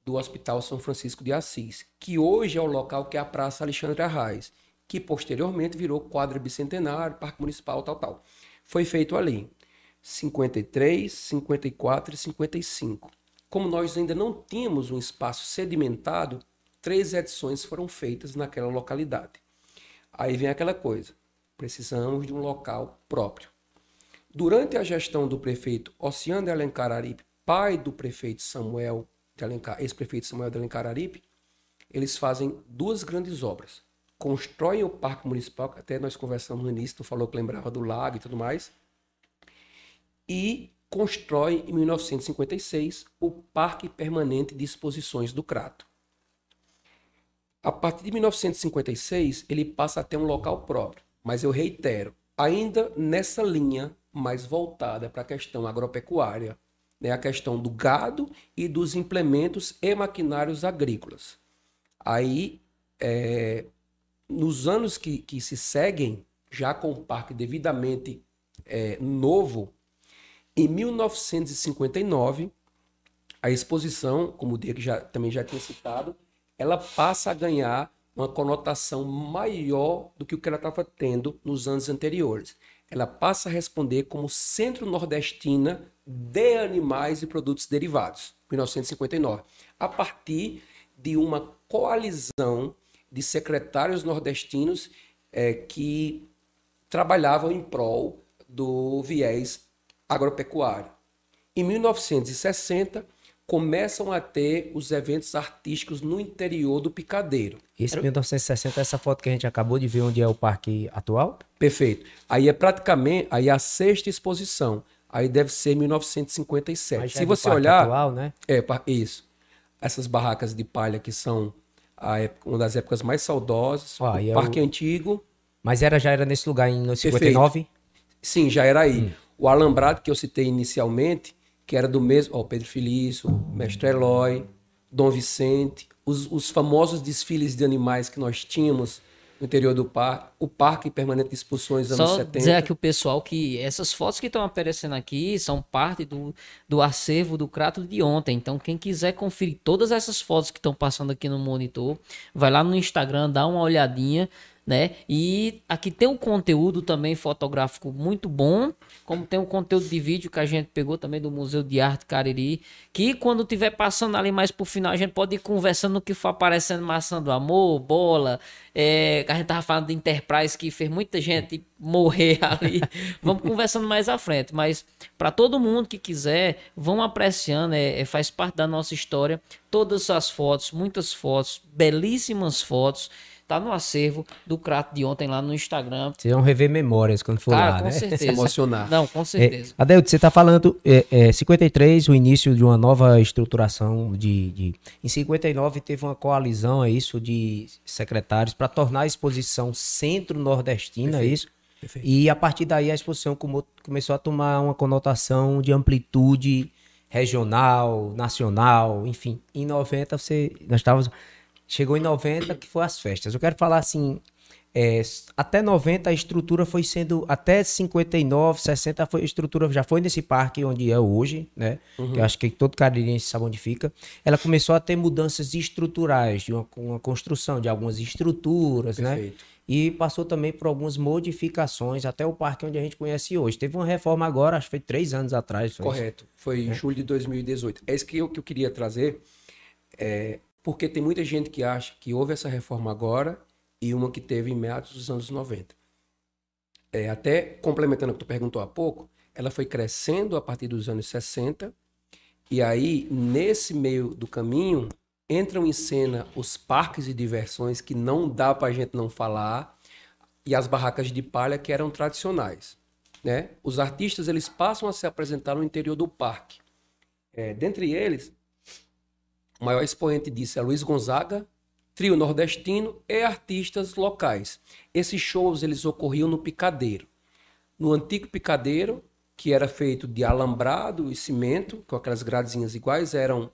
do Hospital São Francisco de Assis, que hoje é o local que é a Praça Alexandre Arraes, que posteriormente virou quadra bicentenário, Parque Municipal, tal, tal. Foi feito ali 53, 54 e 55. Como nós ainda não tínhamos um espaço sedimentado, três edições foram feitas naquela localidade. Aí vem aquela coisa, precisamos de um local próprio. Durante a gestão do prefeito Oceano de Alencar Aripe, pai do prefeito Samuel de Alencar, ex-prefeito Samuel de Alencar Aripe, eles fazem duas grandes obras. constroem o Parque Municipal, que até nós conversamos no início, tu falou que lembrava do lago e tudo mais, e constrói em 1956 o Parque Permanente de Exposições do Crato. A partir de 1956, ele passa a ter um local próprio, mas eu reitero, ainda nessa linha mais voltada para a questão agropecuária, né, a questão do gado e dos implementos e maquinários agrícolas. Aí, é, nos anos que, que se seguem, já com o parque devidamente é, novo, em 1959, a exposição, como o Diego já, também já tinha citado, ela passa a ganhar uma conotação maior do que o que ela estava tendo nos anos anteriores. Ela passa a responder como Centro Nordestina de Animais e Produtos Derivados, 1959, a partir de uma coalizão de secretários nordestinos é, que trabalhavam em prol do viés agropecuário. Em 1960, começam a ter os eventos artísticos no interior do Picadeiro. Isso, Era... 1960, essa foto que a gente acabou de ver onde é o parque atual? Perfeito. Aí é praticamente aí é a sexta exposição. Aí deve ser 1957. Se é você olhar, atual, né? É, isso. Essas barracas de palha que são época, uma das épocas mais saudosas, ah, o é Parque o... Antigo. Mas era já era nesse lugar em 59? Sim, já era aí. Hum. O alambrado que eu citei inicialmente, que era do mesmo, ó, Pedro Felício, Mestre Eloy, Dom Vicente, os, os famosos desfiles de animais que nós tínhamos no interior do parque, o parque permanente de expulsões anos Só 70. dizer aqui o pessoal que essas fotos que estão aparecendo aqui são parte do, do acervo do Crato de ontem. Então, quem quiser conferir todas essas fotos que estão passando aqui no monitor, vai lá no Instagram, dá uma olhadinha né? E aqui tem um conteúdo também fotográfico muito bom, como tem um conteúdo de vídeo que a gente pegou também do Museu de Arte Cariri, que quando tiver passando ali mais pro final, a gente pode ir conversando no que for aparecendo Maçã do Amor, Bola, é, a gente tava falando de Enterprise, que fez muita gente morrer ali. Vamos conversando mais à frente, mas para todo mundo que quiser, vão apreciando, é, é, faz parte da nossa história, todas as fotos, muitas fotos, belíssimas fotos, Tá no acervo do Crato de ontem lá no Instagram. Vocês vão rever memórias quando for Cara, lá, com né? certeza. Se emocionar. Não, com certeza. É, Adelto, você está falando é, é, 53, o início de uma nova estruturação de, de... Em 59 teve uma coalizão, é isso, de secretários para tornar a exposição centro-nordestina, é isso? Perfeito. E a partir daí a exposição começou a tomar uma conotação de amplitude regional, nacional, enfim. Em 90 você, nós estávamos Chegou em 90, que foi as festas. Eu quero falar assim, é, até 90 a estrutura foi sendo, até 59, 60 foi, a estrutura já foi nesse parque onde é hoje, né? Uhum. Que eu acho que todo caririense sabe onde fica. Ela começou a ter mudanças estruturais, de uma, uma construção de algumas estruturas, né? Perfeito. né? E passou também por algumas modificações até o parque onde a gente conhece hoje. Teve uma reforma agora, acho que foi três anos atrás. Foi Correto, foi em é. julho de 2018. É isso que eu, que eu queria trazer. É, porque tem muita gente que acha que houve essa reforma agora e uma que teve em meados dos anos 90. É, até complementando o que tu perguntou há pouco, ela foi crescendo a partir dos anos 60, e aí, nesse meio do caminho, entram em cena os parques de diversões que não dá para a gente não falar, e as barracas de palha que eram tradicionais. Né? Os artistas eles passam a se apresentar no interior do parque. É, dentre eles, o maior expoente disso é Luiz Gonzaga, trio nordestino e artistas locais. Esses shows eles ocorriam no Picadeiro. No antigo Picadeiro, que era feito de alambrado e cimento, com aquelas gradezinhas iguais, eram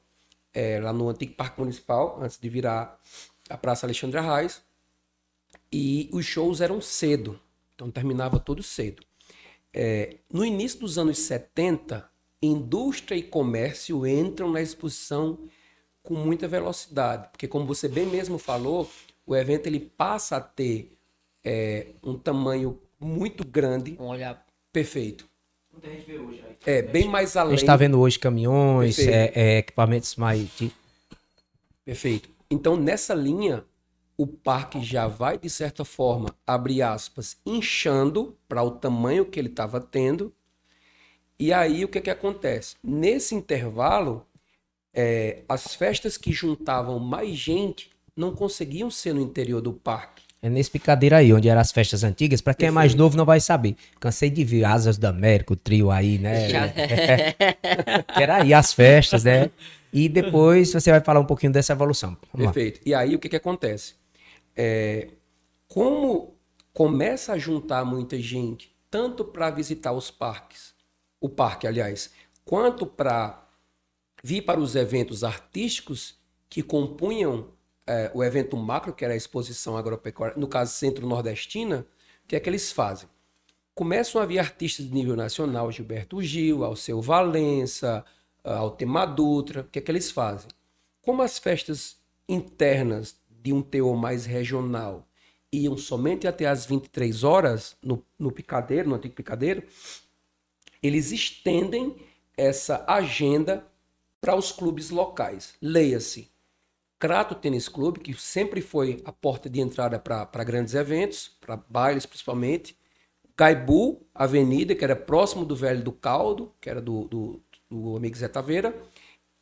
é, lá no antigo Parque Municipal, antes de virar a Praça Alexandre Arraes. E os shows eram cedo, então terminava tudo cedo. É, no início dos anos 70, indústria e comércio entram na exposição com muita velocidade, porque como você bem mesmo falou, o evento ele passa a ter é, um tamanho muito grande. Um olhar perfeito. É, bem mais além. A gente está vendo hoje caminhões, é, é, equipamentos mais. Perfeito. Então, nessa linha, o parque já vai, de certa forma, abrir aspas, inchando para o tamanho que ele estava tendo. E aí, o que, que acontece? Nesse intervalo, é, as festas que juntavam mais gente não conseguiam ser no interior do parque. É nesse picadeiro aí, onde eram as festas antigas. Pra quem é mais novo não vai saber. Cansei de ver Asas da América, o trio aí, né? Já- era aí as festas, né? E depois você vai falar um pouquinho dessa evolução. Vamos lá. Perfeito. E aí o que, que acontece? É, como começa a juntar muita gente, tanto para visitar os parques, o parque, aliás, quanto para vir para os eventos artísticos que compunham é, o evento macro, que era a exposição agropecuária, no caso centro-nordestina, o que é que eles fazem? Começam a vir artistas de nível nacional, Gilberto Gil, Alceu Valença, Altemar Dutra, o que é que eles fazem? Como as festas internas de um teor mais regional iam somente até às 23 horas no, no picadeiro, no antigo picadeiro, eles estendem essa agenda para os clubes locais. Leia-se, Crato Tênis Clube, que sempre foi a porta de entrada para grandes eventos, para bailes principalmente. Gaibu Avenida, que era próximo do Velho do Caldo, que era do, do, do amigo Zé Taveira.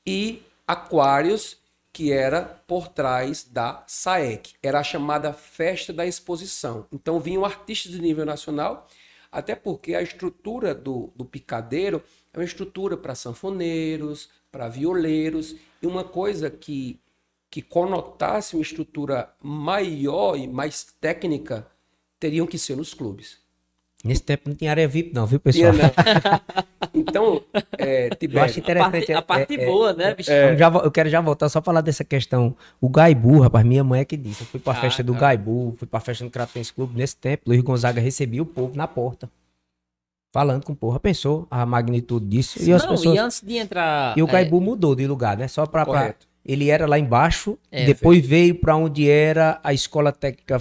E Aquários, que era por trás da SAEC. Era a chamada Festa da Exposição. Então vinham artistas de nível nacional, até porque a estrutura do, do picadeiro é uma estrutura para sanfoneiros, para violeiros, e uma coisa que, que conotasse uma estrutura maior e mais técnica teriam que ser nos clubes. Nesse tempo não tinha área VIP, não, viu, pessoal? Tinha, né? Então, é, Eu acho Tibério, A interessante. parte, a parte é- é- boa, né, bicho? Eu, já eu quero já voltar só falar dessa questão. O Gaibu, rapaz, minha mãe é que disse. Eu fui pra Ah, festa do tá. Gaibu, fui pra festa do Cratense Clube. Nesse tempo, Luiz Gonzaga recebia o povo na porta. Falando com o povo. Pensou a magnitude disso. E as Não, pessoas. e antes de entrar. E o é, Gaibu mudou de lugar, né? Só pra. pra-. Ele era lá embaixo, É, depois veio pra onde era a escola técnica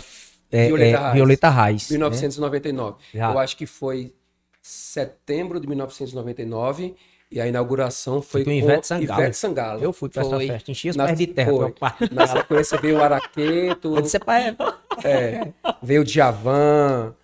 é, Violeta é, Reis. Violeta Reis. né? 1999. Já. Eu acho que foi setembro de 1999 e a inauguração foi com Ivete Sangalo. Ivete Sangalo. Eu fui pra essa Foi. festa, enchi os Na- pés de terra. foi. foi Na sequência veio o Araqueto, Eu disse, "Pai, é, veio o Djavan,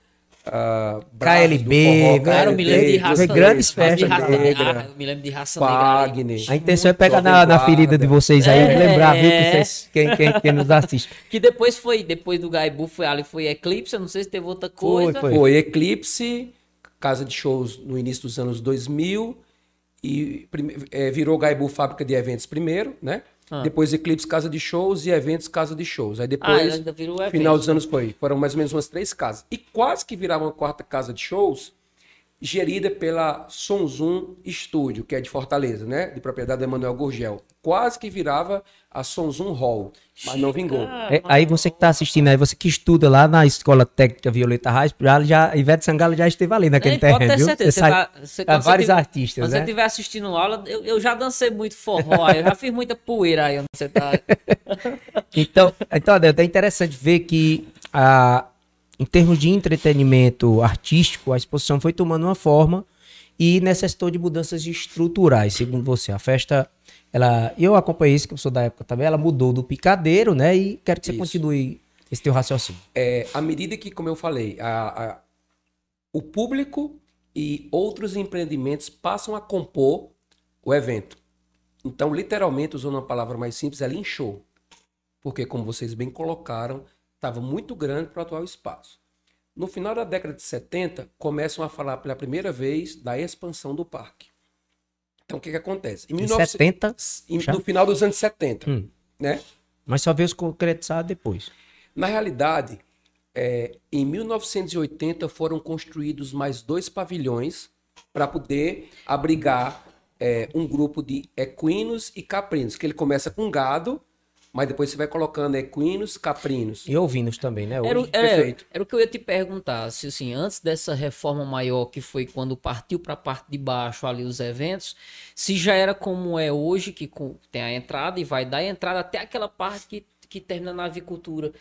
uh, KLB, Cara, eu me lembro de Foi raça. grandes de festas, negra. Ah, me lembro de raça negra. A intenção é pegar na, na ferida de vocês aí, É. lembrar, viu, que vocês, quem, quem, quem nos assiste. Que depois foi, depois do Gaibu, foi ali, foi Eclipse, eu não sei se teve outra coisa. foi. Foi Eclipse, casa de shows no início dos anos 2000 e prime- eh, virou Gaibu Fábrica de Eventos primeiro, né? Ah. Depois Eclipse Casa de Shows e Eventos Casa de Shows. Aí Ah, depois evento. final dos anos foi. Foram mais ou menos umas três casas. E quase que virava uma quarta casa de shows, gerida pela Sonzum Studio, que é de Fortaleza, né? De propriedade do Emanuel Gurgel. Quase que virava a Sonzum Hall, mas não vingou. É, aí você que tá assistindo aí, você que estuda lá na Escola Técnica Violeta Reis, já, já, Ivete Sangalo já esteve ali naquele pode terreno, ter viu? certeza. Você tá- você- vários tiver- artistas, Quando né? você estiver assistindo aula, eu, eu já dancei muito forró, eu já fiz muita poeira aí onde você tá. Então, então Adelto, é interessante ver que a, em termos de entretenimento artístico, a exposição foi tomando uma forma e necessitou de mudanças estruturais, segundo você. A festa, ela, eu acompanhei isso, que eu sou da época também, ela mudou do picadeiro, né? E quero que você Isso. continue esse teu raciocínio. É, à medida que, como eu falei, a- a- o público e outros empreendimentos passam a compor o evento. Então, literalmente, usando uma palavra mais simples, ela inchou. Porque, como vocês bem colocaram, estava muito grande para o atual espaço. No final da década de 70, começam a falar pela primeira vez da expansão do parque. Então, o que, que acontece? Em Em 1900 70, em- no final dos anos 70, Hum. né? mas só veio se concretizar depois. Na realidade, é, em 1980 foram construídos mais dois pavilhões para poder abrigar é, um grupo de equinos e caprinos, que ele começa com gado, mas depois você vai colocando equinos, caprinos. E ouvindo também, né? Era, Hoje. era- perfeito. era o que eu ia te perguntar, se assim, antes dessa reforma maior, que foi quando partiu para a parte de baixo ali os eventos, se já era como é hoje, que tem a entrada e vai dar a entrada até aquela parte que, que termina na avicultura.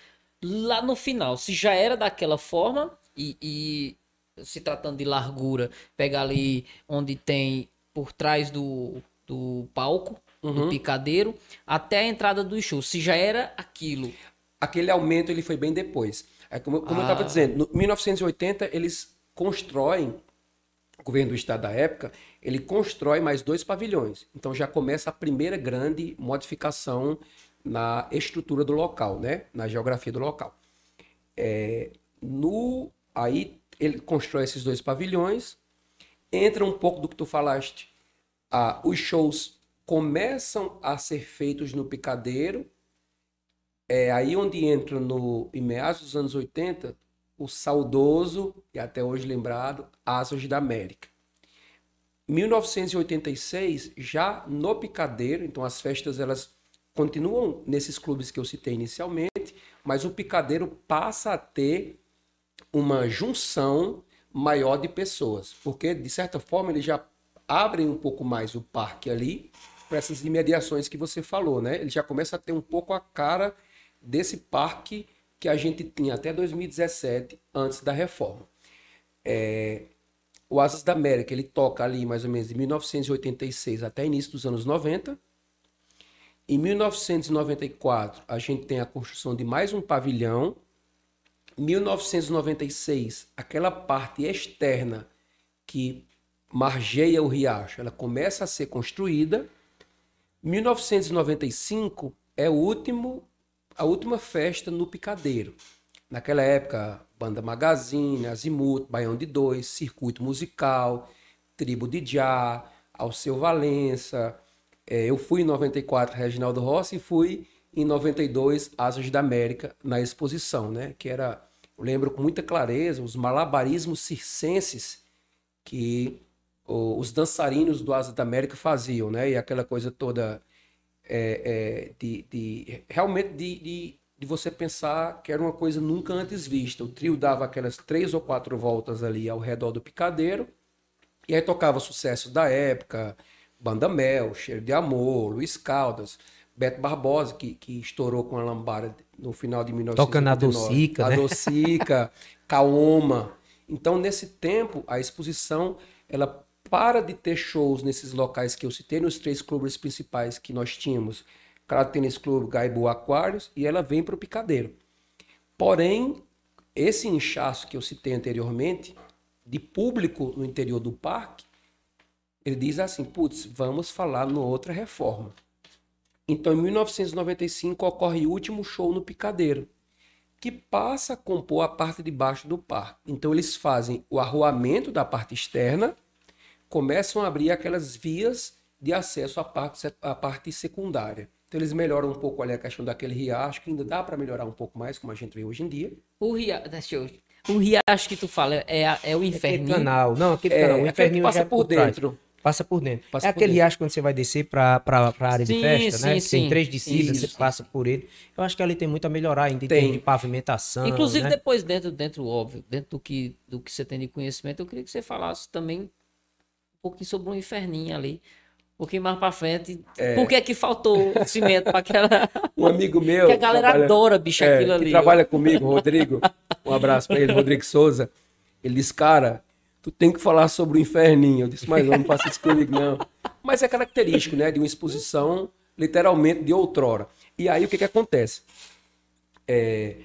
Lá no final, se já era daquela forma, e, e se tratando de largura, pega ali onde tem por trás do, do palco, do Uhum. picadeiro, até a entrada do show, se já era aquilo. Aquele aumento ele foi bem depois. É como, como eu Ah. estava dizendo, no 1980 eles constroem, o governo do estado da época, ele constrói mais dois pavilhões. Então já começa a primeira grande modificação na estrutura do local, né? na geografia do local. É, no, aí ele constrói esses dois pavilhões, entra um pouco do que tu falaste. Ah, os shows começam a ser feitos no Picadeiro. É aí onde entra no, em meados dos anos 80 o saudoso e até hoje lembrado Asas da América. 1986, já no Picadeiro, então as festas elas continuam nesses clubes que eu citei inicialmente, mas o Picadeiro passa a ter uma junção maior de pessoas, porque de certa forma eles já abrem um pouco mais o parque ali para essas imediações que você falou, né? Ele já começa a ter um pouco a cara desse parque que a gente tinha até 2017, antes da reforma. É, o Asas da América, ele toca ali mais ou menos de 1986 até início dos anos 90. Em 1994, a gente tem a construção de mais um pavilhão. 1996, aquela parte externa que margeia o riacho, ela começa a ser construída. 1995 é o último a última festa no Picadeiro. Naquela época, Banda Magazine, Azimuth, Baião de Dois, Circuito Musical, Tribo de Já, Alceu Valença. É, eu fui em 94, Reginaldo Rossi, e fui em 92, Asas da América, na exposição, né? Que era, eu lembro com muita clareza, os malabarismos circenses que os dançarinos do Asas da América faziam, né? E aquela coisa toda é, é, de, de, realmente de, de, de, você pensar que era uma coisa nunca antes vista. O trio dava aquelas três ou quatro voltas ali ao redor do picadeiro e aí tocava sucessos da época, Banda Mel, Cheiro de Amor, Luiz Caldas, Beto Barbosa, que, que estourou com a lambada no final de 1999. Toca na Docica, né? A Docica, Kaoma. Então, nesse tempo, a exposição ela para de ter shows nesses locais que eu citei, nos três clubes principais que nós tínhamos, Crato Tênis Clube, Gaibu Aquários, e ela vem para o Picadeiro. Porém, esse inchaço que eu citei anteriormente, de público no interior do parque, ele diz assim, putz, vamos falar no outra reforma. Então, em 1995, ocorre o último show no Picadeiro, que passa a compor a parte de baixo do parque. Então, eles fazem o arruamento da parte externa, começam a abrir aquelas vias de acesso à parte, à parte secundária. Então eles melhoram um pouco ali a questão daquele riacho, que ainda dá para melhorar um pouco mais, como a gente vê hoje em dia. O riacho, deixa eu... O riacho que tu fala é, é o inferno. Aquele canal. Não, aquele é, canal. O inferno passa por, por dentro. Passa por dentro. Passa é por aquele dentro. riacho quando você vai descer para a área Sim, de festa, sim, né? sim. Tem três descidas, Isso. você passa por ele. Eu acho que ali tem muito a melhorar ainda em Tem. termos de pavimentação. Inclusive, né? depois, dentro, dentro, óbvio, dentro do que, do que você tem de conhecimento, eu queria que você falasse também um pouquinho sobre um inferninho ali. Um pouquinho mais pra frente. Por que que faltou cimento pra aquela. Um amigo meu. que a galera trabalha- adora, bicho, é, aquilo que ali. trabalha comigo, Rodrigo. Um abraço para ele, Rodrigo Souza. Ele disse, cara, tu tem que falar sobre o inferninho. Eu disse, mas eu não faço isso comigo, não. Mas é característico, né? De uma exposição, literalmente, de outrora. E aí, o que que acontece? É,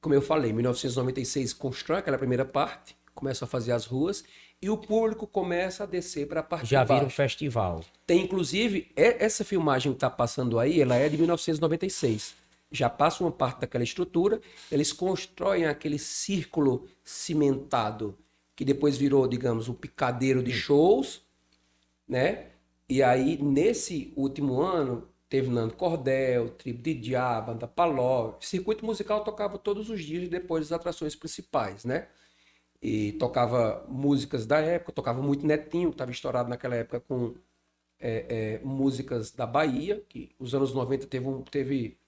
como eu falei, em 1996 constrói aquela primeira parte, começa a fazer as ruas, e o público começa a descer para a parte Já vira um festival. Tem, inclusive, é- essa filmagem que está passando aí, ela é de 1996. Já passa uma parte daquela estrutura, eles constroem aquele círculo cimentado, que depois virou, digamos, um picadeiro de shows, né? E aí, nesse último ano, teve Nando Cordel, Tribo de Diabo, Banda Paló. Circuito musical tocava todos os dias depois das atrações principais, né? E tocava músicas da época, tocava muito Netinho, estava estourado naquela época com é, é, músicas da Bahia, que os anos 90 teve, um, teve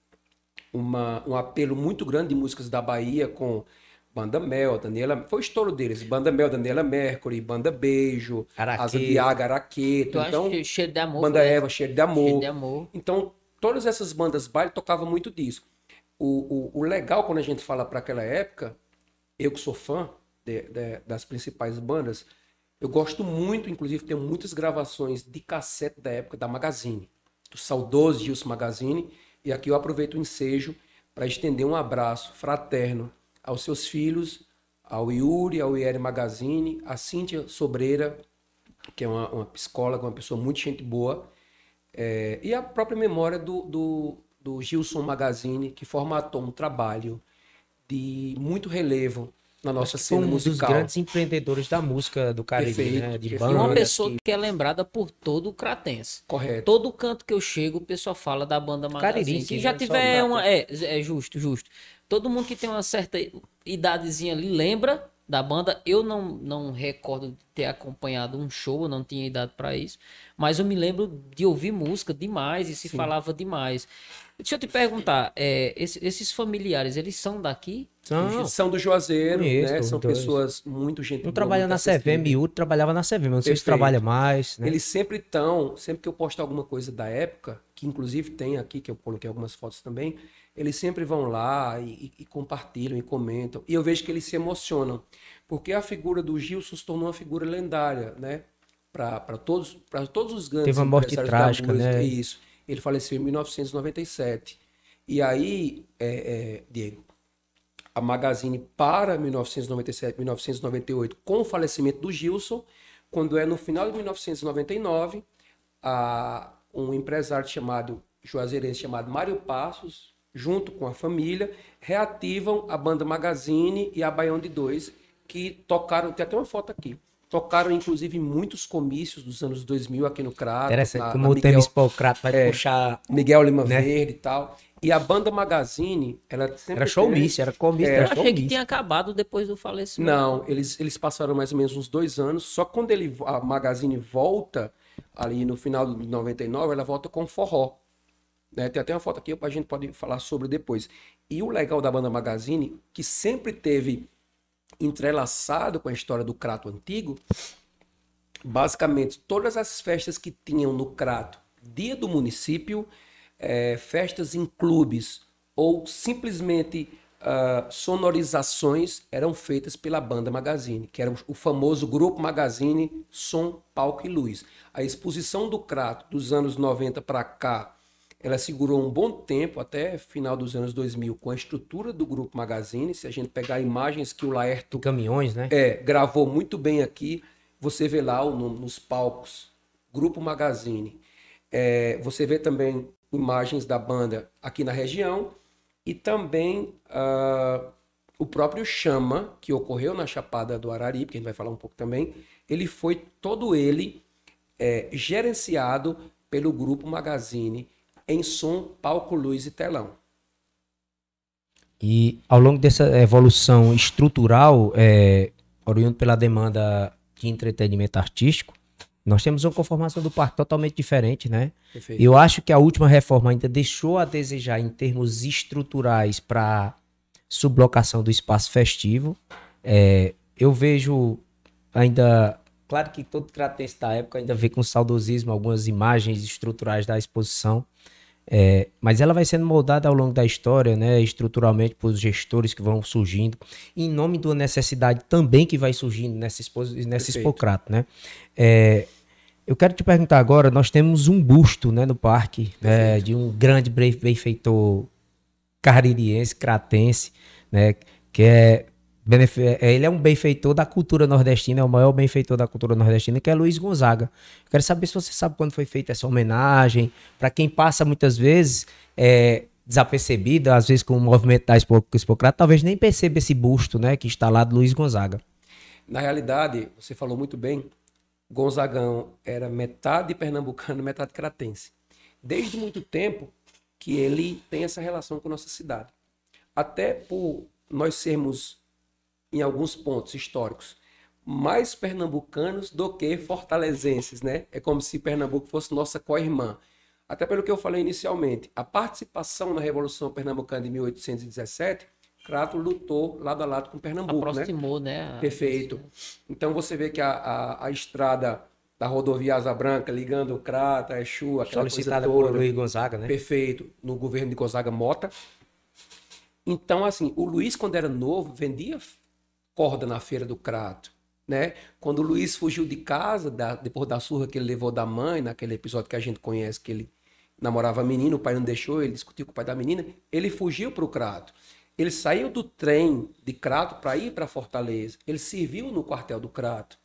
uma, um apelo muito grande de músicas da Bahia com Banda Mel, Daniela. Foi o estouro deles. Banda Mel, Daniela Mercury, Banda Beijo, Água, Araqueto. Eu Então, acho cheiro de amor. Banda Eva, Cheiro de Amor. Cheiro de amor. Então, todas essas bandas baile tocavam muito disso. O, o, o legal quando a gente fala para aquela época, eu que sou fã de- de- das principais bandas, eu gosto muito, inclusive tenho muitas gravações de cassete da época da Magazine, do saudoso Gilson Magazine, e aqui eu aproveito o ensejo para estender um abraço fraterno aos seus filhos, ao Yuri, ao Ieri Magazine, a Cíntia Sobreira, que é uma, uma psicóloga, uma pessoa muito gente boa, é, e a própria memória do, do, do Gilson Magazine, que formatou um trabalho de muito relevo na nossa cena um dos musical. grandes empreendedores da música do Caribe, Perfeito, né? De perfeito. E uma banda. pessoa que é lembrada por todo o Cratense. Correto. Todo canto que eu chego, o pessoal fala da banda Magazine. Cariri, Se sim, já né? Tiver uma. É, é justo, justo. Todo mundo que tem uma certa idadezinha ali lembra da banda. Eu não, não recordo de ter acompanhado um show, eu não tinha idade pra isso. Mas eu me lembro de ouvir música demais e se falava demais. Deixa eu te perguntar, é, esse- esses familiares, eles são daqui? São- São do Juazeiro, Conheço, né? São dois. pessoas muito gente boa, trabalha na. CVM, outro trabalhava na CVM. Não sei se trabalha mais, né? Eles sempre estão, sempre que eu posto alguma coisa da época, que inclusive tem aqui, que eu coloquei algumas fotos também, eles sempre vão lá e, e- compartilham e comentam. E eu vejo que eles se emocionam, porque a figura do Gilson se tornou uma figura lendária, né? Para todos, para todos os grandes Teve uma morte trágica, música. né? Isso. Ele faleceu em 1997. E aí, é, é, Diego, a Magazine para 1997, 1998, com o falecimento do Gilson, quando é no final de 1999, a, um empresário chamado, juazeirense chamado Mário Passos, junto com a família, reativam a banda Magazine e a Baião de Dois, que tocaram, tem até uma foto aqui, tocaram inclusive em muitos comícios dos anos 2000 aqui no Crato, Interessante, na- como na o Miguel- Temis Polcrato vai É. puxar. Miguel Lima né? Verde e tal. E a banda Magazine, ela sempre Era teve- showmício, era comício, É, era Eu achei que tinha acabado depois do falecimento. Não, eles, eles passaram mais ou menos uns dois anos. Só que quando ele, a Magazine volta, ali no final de 99, ela volta com forró. Né? Tem até uma foto aqui, a gente pode falar sobre depois. E o legal da banda Magazine, que sempre teve entrelaçado com a história do Crato antigo, basicamente todas as festas que tinham no Crato, dia do município, eh, festas em clubes ou simplesmente ah, sonorizações eram feitas pela banda Magazine, que era o famoso grupo Magazine Som, Palco e Luz. A exposição do Crato dos anos 90 para cá, ela segurou um bom tempo, até final dos anos 2000, com a estrutura do grupo Magazine. Se a gente pegar imagens que o Laerto Caminhões, né? é, gravou muito bem aqui. Você vê lá o- no- nos palcos, Grupo Magazine. É, você vê também imagens da banda aqui na região e também ah, o próprio Chama, que ocorreu na Chapada do Araripe, que a gente vai falar um pouco também. Ele foi todo ele é, gerenciado pelo Grupo Magazine em som, palco, luz e telão. E ao longo dessa evolução estrutural, é, oriundo pela demanda de entretenimento artístico, nós temos uma conformação do parque totalmente diferente, né? Perfeito. Eu acho que a última reforma ainda deixou a desejar em termos estruturais para sublocação do espaço festivo. É, eu vejo ainda. Claro que todo cratense da época ainda vê com saudosismo algumas imagens estruturais da exposição. É, mas ela vai sendo moldada ao longo da história, né, estruturalmente por gestores que vão surgindo, em nome de uma necessidade também que vai surgindo nessa, expo nessa. Expocrato, né? É, eu quero te perguntar agora, nós temos um busto, né, no parque, né, de um grande benfeitor caririense, cratense, né, que é, ele é um benfeitor da cultura nordestina, é o maior benfeitor da cultura nordestina, que é Luiz Gonzaga. Quero saber se você sabe quando foi feita essa homenagem, para quem passa muitas vezes é, desapercebido, às vezes com o movimento da Expo, Expocrata, talvez nem perceba esse busto, né, que está lá do Luiz Gonzaga. Na realidade, você falou muito bem, Gonzagão era metade pernambucano, metade cratense. Desde muito tempo que ele tem essa relação com nossa cidade. Até por nós sermos, em alguns pontos históricos, mais pernambucanos do que fortalezenses, né? É como se Pernambuco fosse nossa co-irmã. Até pelo que eu falei inicialmente, a participação na Revolução Pernambucana de 1817, Crato lutou lado a lado com Pernambuco, né? Aproximou, né? Perfeito. Então você vê que a, a, a estrada da rodovia Asa Branca ligando o Crata, Exu, aquela Solicitada coisa por toda. Luiz Gonzaga, né? Perfeito. No governo de Gonzaga Mota. Então, assim, o Luiz, quando era novo, vendia corda na feira do Crato. Né? Quando o Luiz fugiu de casa, da- depois da surra que ele levou da mãe, naquele episódio que a gente conhece, que ele namorava a menina, o pai não deixou, ele discutiu com o pai da menina, ele fugiu para o Crato. Ele saiu do trem de Crato para ir para Fortaleza. Ele serviu no quartel do Crato.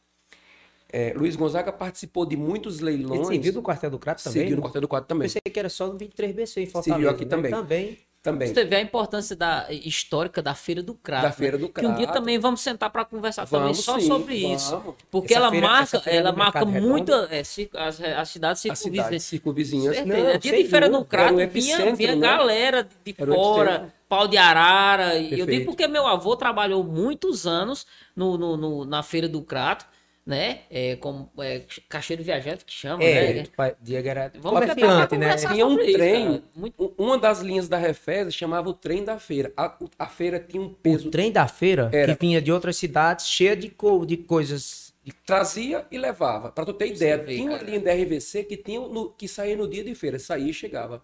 É, Luiz Gonzaga participou de muitos Ele leilões. serviu no quartel do Crato também? Serviu no né? quartel do Quadro também. Pensei que era só no 23BC em Fortaleza. Serviu aqui né? também. Também. Também. Você vê a importância da, histórica da Feira do Crato. Da Feira do Que um dia Crato. também vamos sentar para conversar também Vamos só sim, sobre isso. vamos. Porque Essa ela feira- marca, ela marca muito é, as, as cidades circunvizinhas. circunvizinhas. Não, Dia de Feira do Crato, um vinha, vinha né? galera de Era fora, pau de arara. E eu digo porque meu avô trabalhou muitos anos no, no- no- na Feira do Crato, né? É, como é, caixeiro viajante que chama, É, né? Diego era Vamos comerciante, né? Tinha um isso, trem. Muito- uma das linhas da Refesa chamava o trem da feira. A, a feira tinha um O peso, trem da feira, Era. que vinha de outras cidades, cheia de, co- de coisas. trazia e levava. Pra tu ter ideia, vê, tinha uma cara. linha da RVC que, tinha no- que saía no dia de feira. Saía e chegava.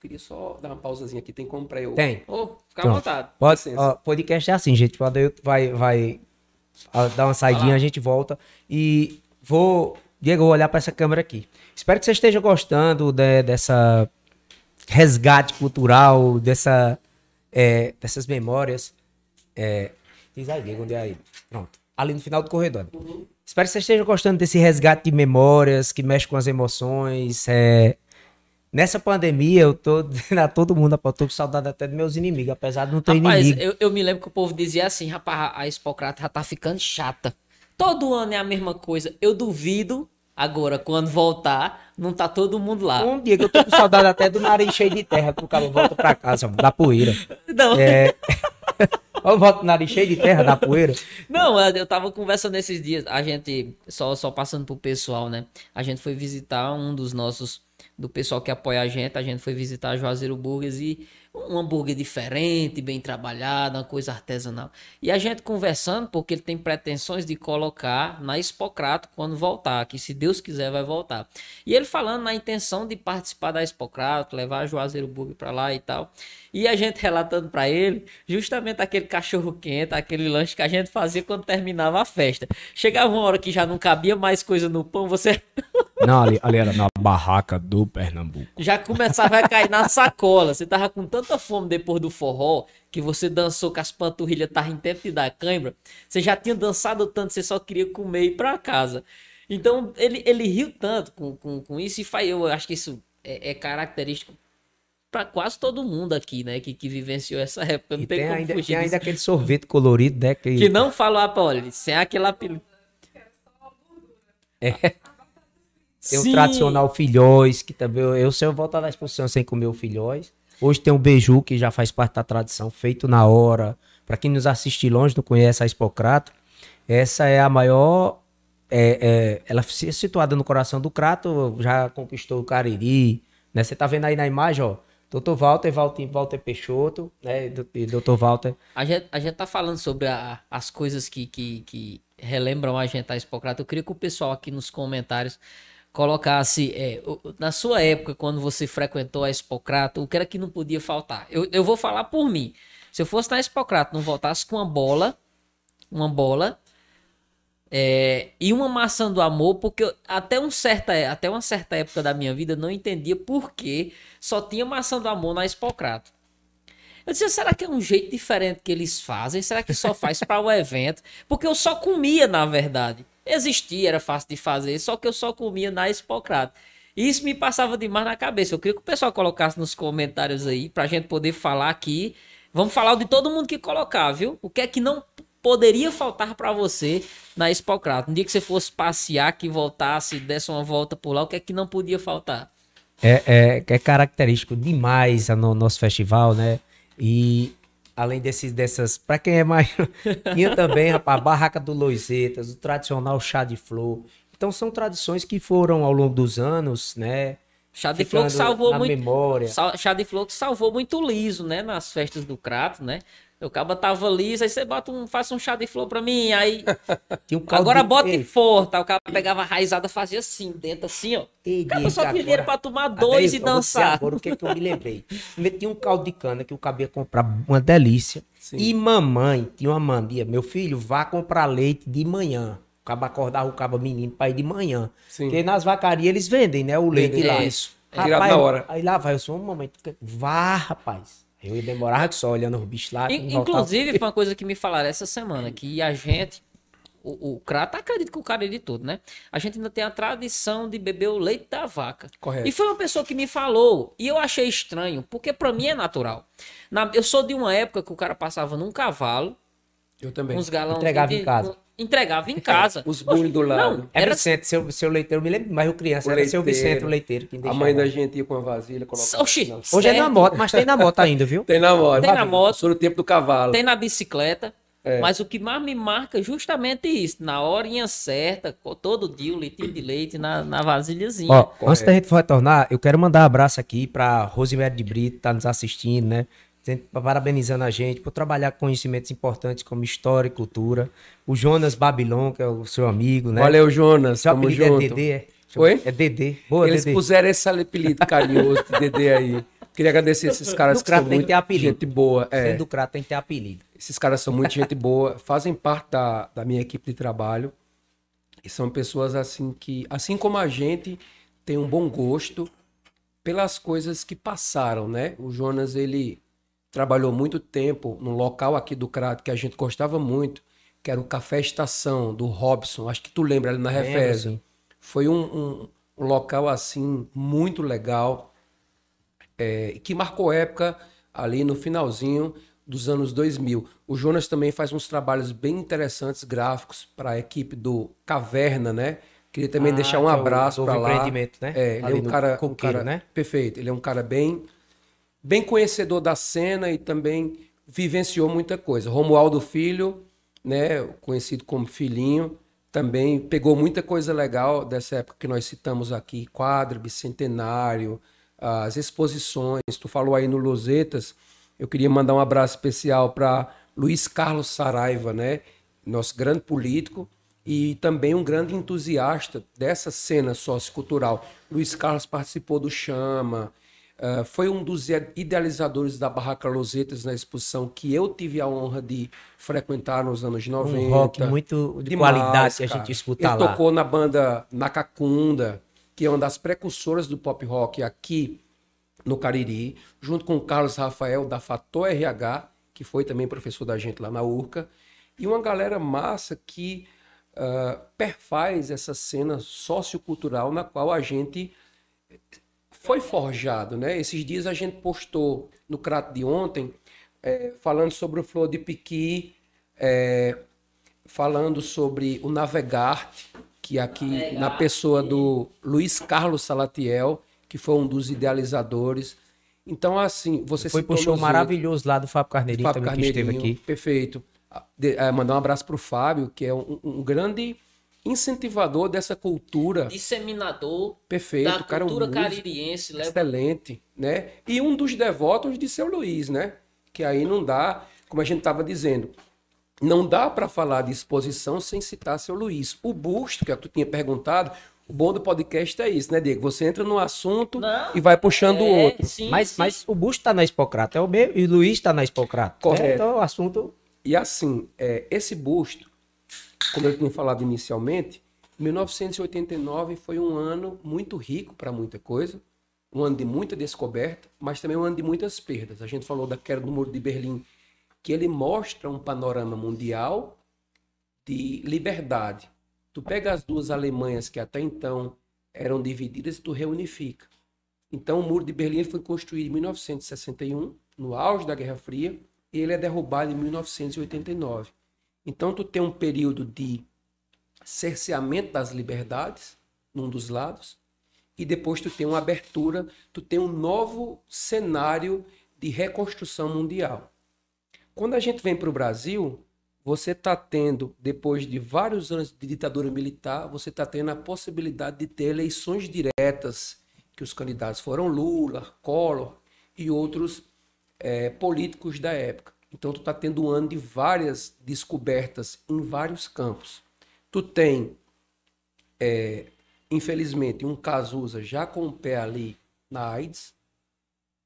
Queria só dar uma pausazinha aqui, tem como pra eu... Tem. Ô, fica à vontade. Pode, Licença. ó, podcast é assim, gente. Eu vai, vai dar uma saidinha, a gente volta. E vou, Diego, vou olhar para essa câmera aqui. Espero que você esteja gostando de- dessa resgate cultural, dessa, é, dessas memórias. É, diz aí, Diego, onde é aí? Pronto. Ali no final do corredor. Espero que você esteja gostando desse resgate de memórias que mexe com as emoções. é, Nessa pandemia, eu tô dizendo a todo mundo, rapaz, eu tô com saudade até dos meus inimigos, apesar de não ter Rapaz, inimigo. eu, eu me lembro que o povo dizia assim, rapaz, a Expocrata já tá ficando chata. Todo ano é a mesma coisa. Eu duvido, agora, quando voltar, não tá todo mundo lá. Um dia que eu tô com saudade até do nariz cheio de terra, que o cara volta pra casa, da poeira. Não, É. Eu volto com o nariz cheio de terra, da poeira. não, eu eu tava conversando esses dias, a gente, só, só passando pro pessoal, né? A gente foi visitar um dos nossos, do pessoal que apoia a gente, a gente foi visitar Juazeiro Burgers e um hambúrguer diferente, bem trabalhado, uma coisa artesanal. E a gente conversando, porque ele tem pretensões de colocar na Expocrato quando voltar, que se Deus quiser vai voltar. E ele falando na intenção de participar da Expocrato, levar a Juazeiro Burger pra lá e tal. E a gente relatando pra ele justamente aquele cachorro quente, aquele lanche que a gente fazia quando terminava a festa. Chegava uma hora que já não cabia mais coisa no pão, você Não, ali, ali era na barraca do Pernambuco. já começava a cair na sacola. Você tava com tanta fome depois do forró que você dançou com as panturrilhas, tava em tempo de dar cãibra. Você já tinha dançado tanto, você só queria comer e ir pra casa. Então ele, ele riu tanto com, com, com isso e faz, eu acho que isso é, é característico pra quase todo mundo aqui, né? Que, que vivenciou essa época. Não E tem, tem como ainda, fugir tem ainda aquele sorvete colorido, né? Que, Que não falou a Pauli, sem aquele apelido. Tem o Sim. tradicional filhóis, que também eu, eu sei eu voltar da exposição sem comer o filhóis. Hoje tem o beiju, que já faz parte da tradição, feito na hora. Para quem nos assiste longe, não conhece a Expocrato, essa é a maior. é- é, ela se- situada no coração do Crato, já conquistou o Cariri. Né? Você tá vendo aí na imagem, ó. Dr. Walter, Walter, Walter Peixoto, né? E Dr. Walter. A gente, a gente tá falando sobre a- as coisas que, que, que relembram a gente a Hipocrata. Eu queria que o pessoal aqui nos comentários colocasse, é, na sua época, quando você frequentou a Hipocrata, o que era que não podia faltar? Eu, eu vou falar por mim. Se eu fosse na Hipocrata, não voltasse com uma bola, uma bola, é, e uma maçã do amor, porque eu- até, um certa, até uma certa época da minha vida não entendia por que só tinha maçã do amor na Hipocrata. Eu disse, será que é um jeito diferente que eles fazem? Será que só faz para o evento? Porque eu só comia, na verdade. Existia, era fácil de fazer, só que eu só comia na Hipocrata. E isso me passava demais na cabeça. Eu queria que o pessoal colocasse nos comentários aí, pra gente poder falar aqui. Vamos falar de todo mundo que colocar, viu? O que é que não poderia faltar para você na Hipocrata? Um dia que você fosse passear, que voltasse, desse uma volta por lá, o que é que não podia faltar? É, é, é característico demais no nosso festival, né? E além desses, dessas. Pra quem é mais. tinha também, rapaz, a barraca do Loisetas, o tradicional chá de flor. Então são tradições que foram ao longo dos anos, né? Chá de flor que salvou muito. memória. Sal- Chá de flor que salvou muito liso, né? Nas festas do Crato, né? O caba tava liso, aí você bota um, faça um chá de flor pra mim, aí Tinha um caldo agora de- bota Ei, e forte. Aí o cara pegava a raizada, fazia assim, dentro assim, ó. ei, O cara Diego, só tinha agora- dinheiro pra tomar dois eu- e eu vou dizer dançar. Agora o que, que eu me lembrei? Tinha um caldo de cana que o cabia comprar uma delícia. Sim. E mamãe tinha uma mania. Meu filho, vá comprar leite de manhã. O cabo acordava o cabo menino pra ir de manhã. Sim. Porque nas vacarias eles vendem, né? O leite Vendem, lá. é isso. Tirado na hora. Aí lá vai, eu sou mamãe. tu quer- Vá, rapaz. Eu ia demorar só olhando os bichos lá. In- voltava- Inclusive, foi uma coisa que me falaram essa semana, que a gente, o, o Crata, acredito que o cara é de tudo, né? A gente ainda tem a tradição de beber o leite da vaca. Correto. E foi uma pessoa que me falou, e eu achei estranho, porque pra mim é natural. Na- eu sou de uma época que o cara passava num cavalo, Eu também. uns galões. Entregava de- em casa. Entregava em casa. Os bullying do lado. Não, É era Vicente, seu, seu leiteiro, me lembro, mas eu criança, O era seu leiteiro. Vicente, o leiteiro. Que A mãe da gente ia com a vasilha, colocava. Oxi. Não. Hoje é na certo. moto, mas tem na moto ainda, viu? Tem na moto. Tem na moto. Sou no tempo do cavalo. tem na bicicleta. É. Mas o que mais me marca é justamente isso. Na horinha certa, todo dia, o leitinho de leite na, na vasilhazinha. Ó, antes da gente retornar, eu quero mandar um abraço aqui pra Rosemary de Brito, que tá nos assistindo, né? Parabenizando a gente por trabalhar com conhecimentos importantes como história e cultura. O Jonas Babilon, que é o seu amigo, né? Valeu, Jonas. Seu Tamo apelido é junto. Dedê, é? Oi? É Dedê. Boa, Eles Dedê. puseram esse apelido carinhoso de Dedê aí. Queria agradecer esses caras que são tem que muito ter apelido. gente boa. É, Sendo crato tem que ter apelido. esses caras são muito gente boa, fazem parte da, da minha equipe de trabalho. E são pessoas assim que, assim como a gente, tem um bom gosto pelas coisas que passaram, né? O Jonas, ele trabalhou muito tempo num local aqui do Crato que a gente gostava muito, que era o Café Estação, do Robson. Acho que tu lembra ali na Refesa. Foi um, um- um local, assim, muito legal, é, que marcou época ali no finalzinho dos anos 2000. O Jonas também faz uns trabalhos bem interessantes, gráficos, para a equipe do Caverna, né? Queria também Ah, deixar um é abraço novo para lá. né? É, ele Ali é um cara, um Coqueiro, cara né? perfeito. Ele é um cara bem, bem conhecedor da cena e também vivenciou muita coisa. Romualdo Filho, né, conhecido como Filhinho, também pegou muita coisa legal dessa época que nós citamos aqui, quadro, bicentenário, as exposições. Tu falou aí no Losetas, eu queria mandar um abraço especial para Luiz Carlos Saraiva, né, nosso grande político e também um grande entusiasta dessa cena sociocultural. Luiz Carlos participou do Chama, ah, foi um dos idealizadores da Barraca Losetas na exposição que eu tive a honra de frequentar nos anos 90. Um rock muito de Demais, qualidade que a gente escuta Ele lá. tocou na banda Nakakunda, que é uma das precursoras do pop rock aqui no Cariri, junto com o Carlos Rafael da Fator RH, que foi também professor da gente lá na URCA, e uma galera massa que ah, perfaz essa cena sociocultural na qual a gente foi forjado, né? Esses dias a gente postou no Crato de ontem, eh, falando sobre o Flor de Piqui, eh, falando sobre o Navegarte, que aqui na pessoa do Luiz Carlos Salatiel, que foi um dos idealizadores. Então, assim, você Foi pro show maravilhoso lá do Fábio Carneirinho Fábio também que esteve Carneirinho, aqui. Perfeito. Ah, de- eh, mandar um abraço pro Fábio, que é um, um grande incentivador dessa cultura. Disseminador Perfeito, da cara é um cultura músico caririense. Leva... excelente, né? E um dos devotos de seu Luiz, né? Que aí não dá, como a gente estava dizendo, não dá para falar de exposição sem citar seu Luiz. O busto, que tu tinha perguntado, o bom do podcast é isso, né, Diego? Você entra num assunto Não, e vai puxando o É, outro. sim, Mas, sim. mas o Busto tá na Expocrata, é o meu, e o Luiz tá na Expocrata. Correto. É, então o assunto. E assim, é, esse busto, como eu tinha falado inicialmente, 1989 foi um ano muito rico para muita coisa, um ano de muita descoberta, mas também um ano de muitas perdas. A gente falou da queda do Muro de Berlim, que ele mostra um panorama mundial de liberdade. Tu pega as duas Alemanhas que até então eram divididas e tu reunifica. Então, o Muro de Berlim foi construído em 1961, no auge da Guerra Fria, e ele é derrubado em 1989. Então, tu tem um período de cerceamento das liberdades, num dos lados, e depois tu tem uma abertura, tu tem um novo cenário de reconstrução mundial. Quando a gente vem para o Brasil, você está tendo, depois de vários anos de ditadura militar, você está tendo a possibilidade de ter eleições diretas, que os candidatos foram Lula, Collor e outros eh, políticos da época. Então, tu está tendo um ano de várias descobertas em vários campos. Tu tem, eh, infelizmente, um Cazuza já com o pé ali na AIDS.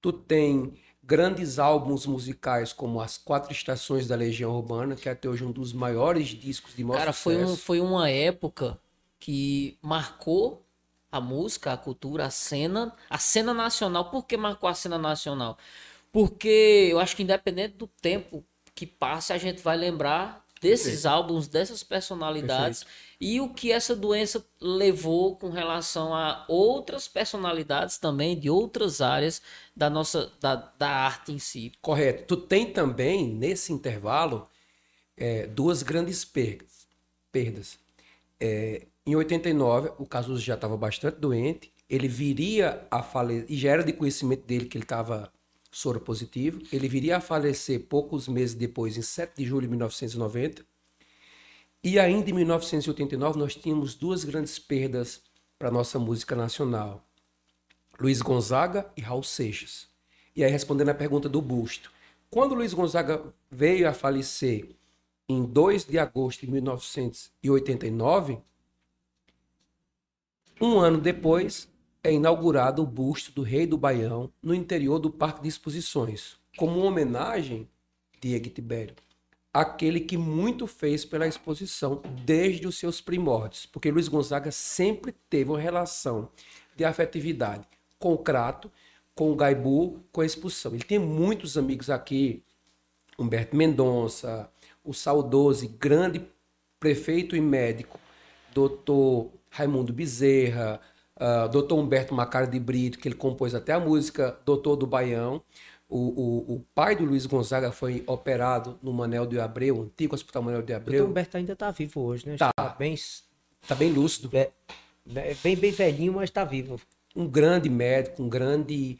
Tu tem grandes álbuns musicais como As Quatro Estações da Legião Urbana, que é até hoje um dos maiores discos de maior Cara, foi, um, foi uma época que marcou a música, a cultura, a cena, a cena nacional. Por que marcou a cena nacional? Porque eu acho que independente do tempo que passe, a gente vai lembrar desses Perfeito. álbuns, dessas personalidades e o que essa doença levou com relação a outras personalidades também de outras áreas da nossa da, da arte em si. Correto. Tu tem também, nesse intervalo, é, duas grandes perdas. perdas. É, em 89, o Cazuza já estava bastante doente, ele viria a falecer, e já era de conhecimento dele que ele estava soro positivo, ele viria a falecer poucos meses depois, em 7 de julho de 1990, e ainda em 1989 nós tínhamos duas grandes perdas para nossa música nacional. Luiz Gonzaga e Raul Seixas. E aí, respondendo a pergunta do Busto. Quando Luiz Gonzaga veio a falecer em 2 de agosto de 1989, um ano depois é inaugurado o busto do Rei do Baião no interior do Parque de Exposições, como homenagem, Diego Tibério, àquele que muito fez pela exposição desde os seus primórdios, porque Luiz Gonzaga sempre teve uma relação de afetividade com o Crato, com o Gaibu, com a expulsão. Ele tem muitos amigos aqui, Humberto Mendonça, o saudoso e grande prefeito e médico, doutor Raimundo Bezerra, uh, doutor Humberto Macari de Brito, que ele compôs até a música Doutor do Baião. O, o, o pai do Luiz Gonzaga foi operado no Manel de Abreu, o antigo Hospital Manel de O Abreu. Humberto ainda tá vivo hoje, né? Tá. bem, Tá bem lúcido. é, é bem, bem velhinho, mas tá vivo. um grande médico, um grande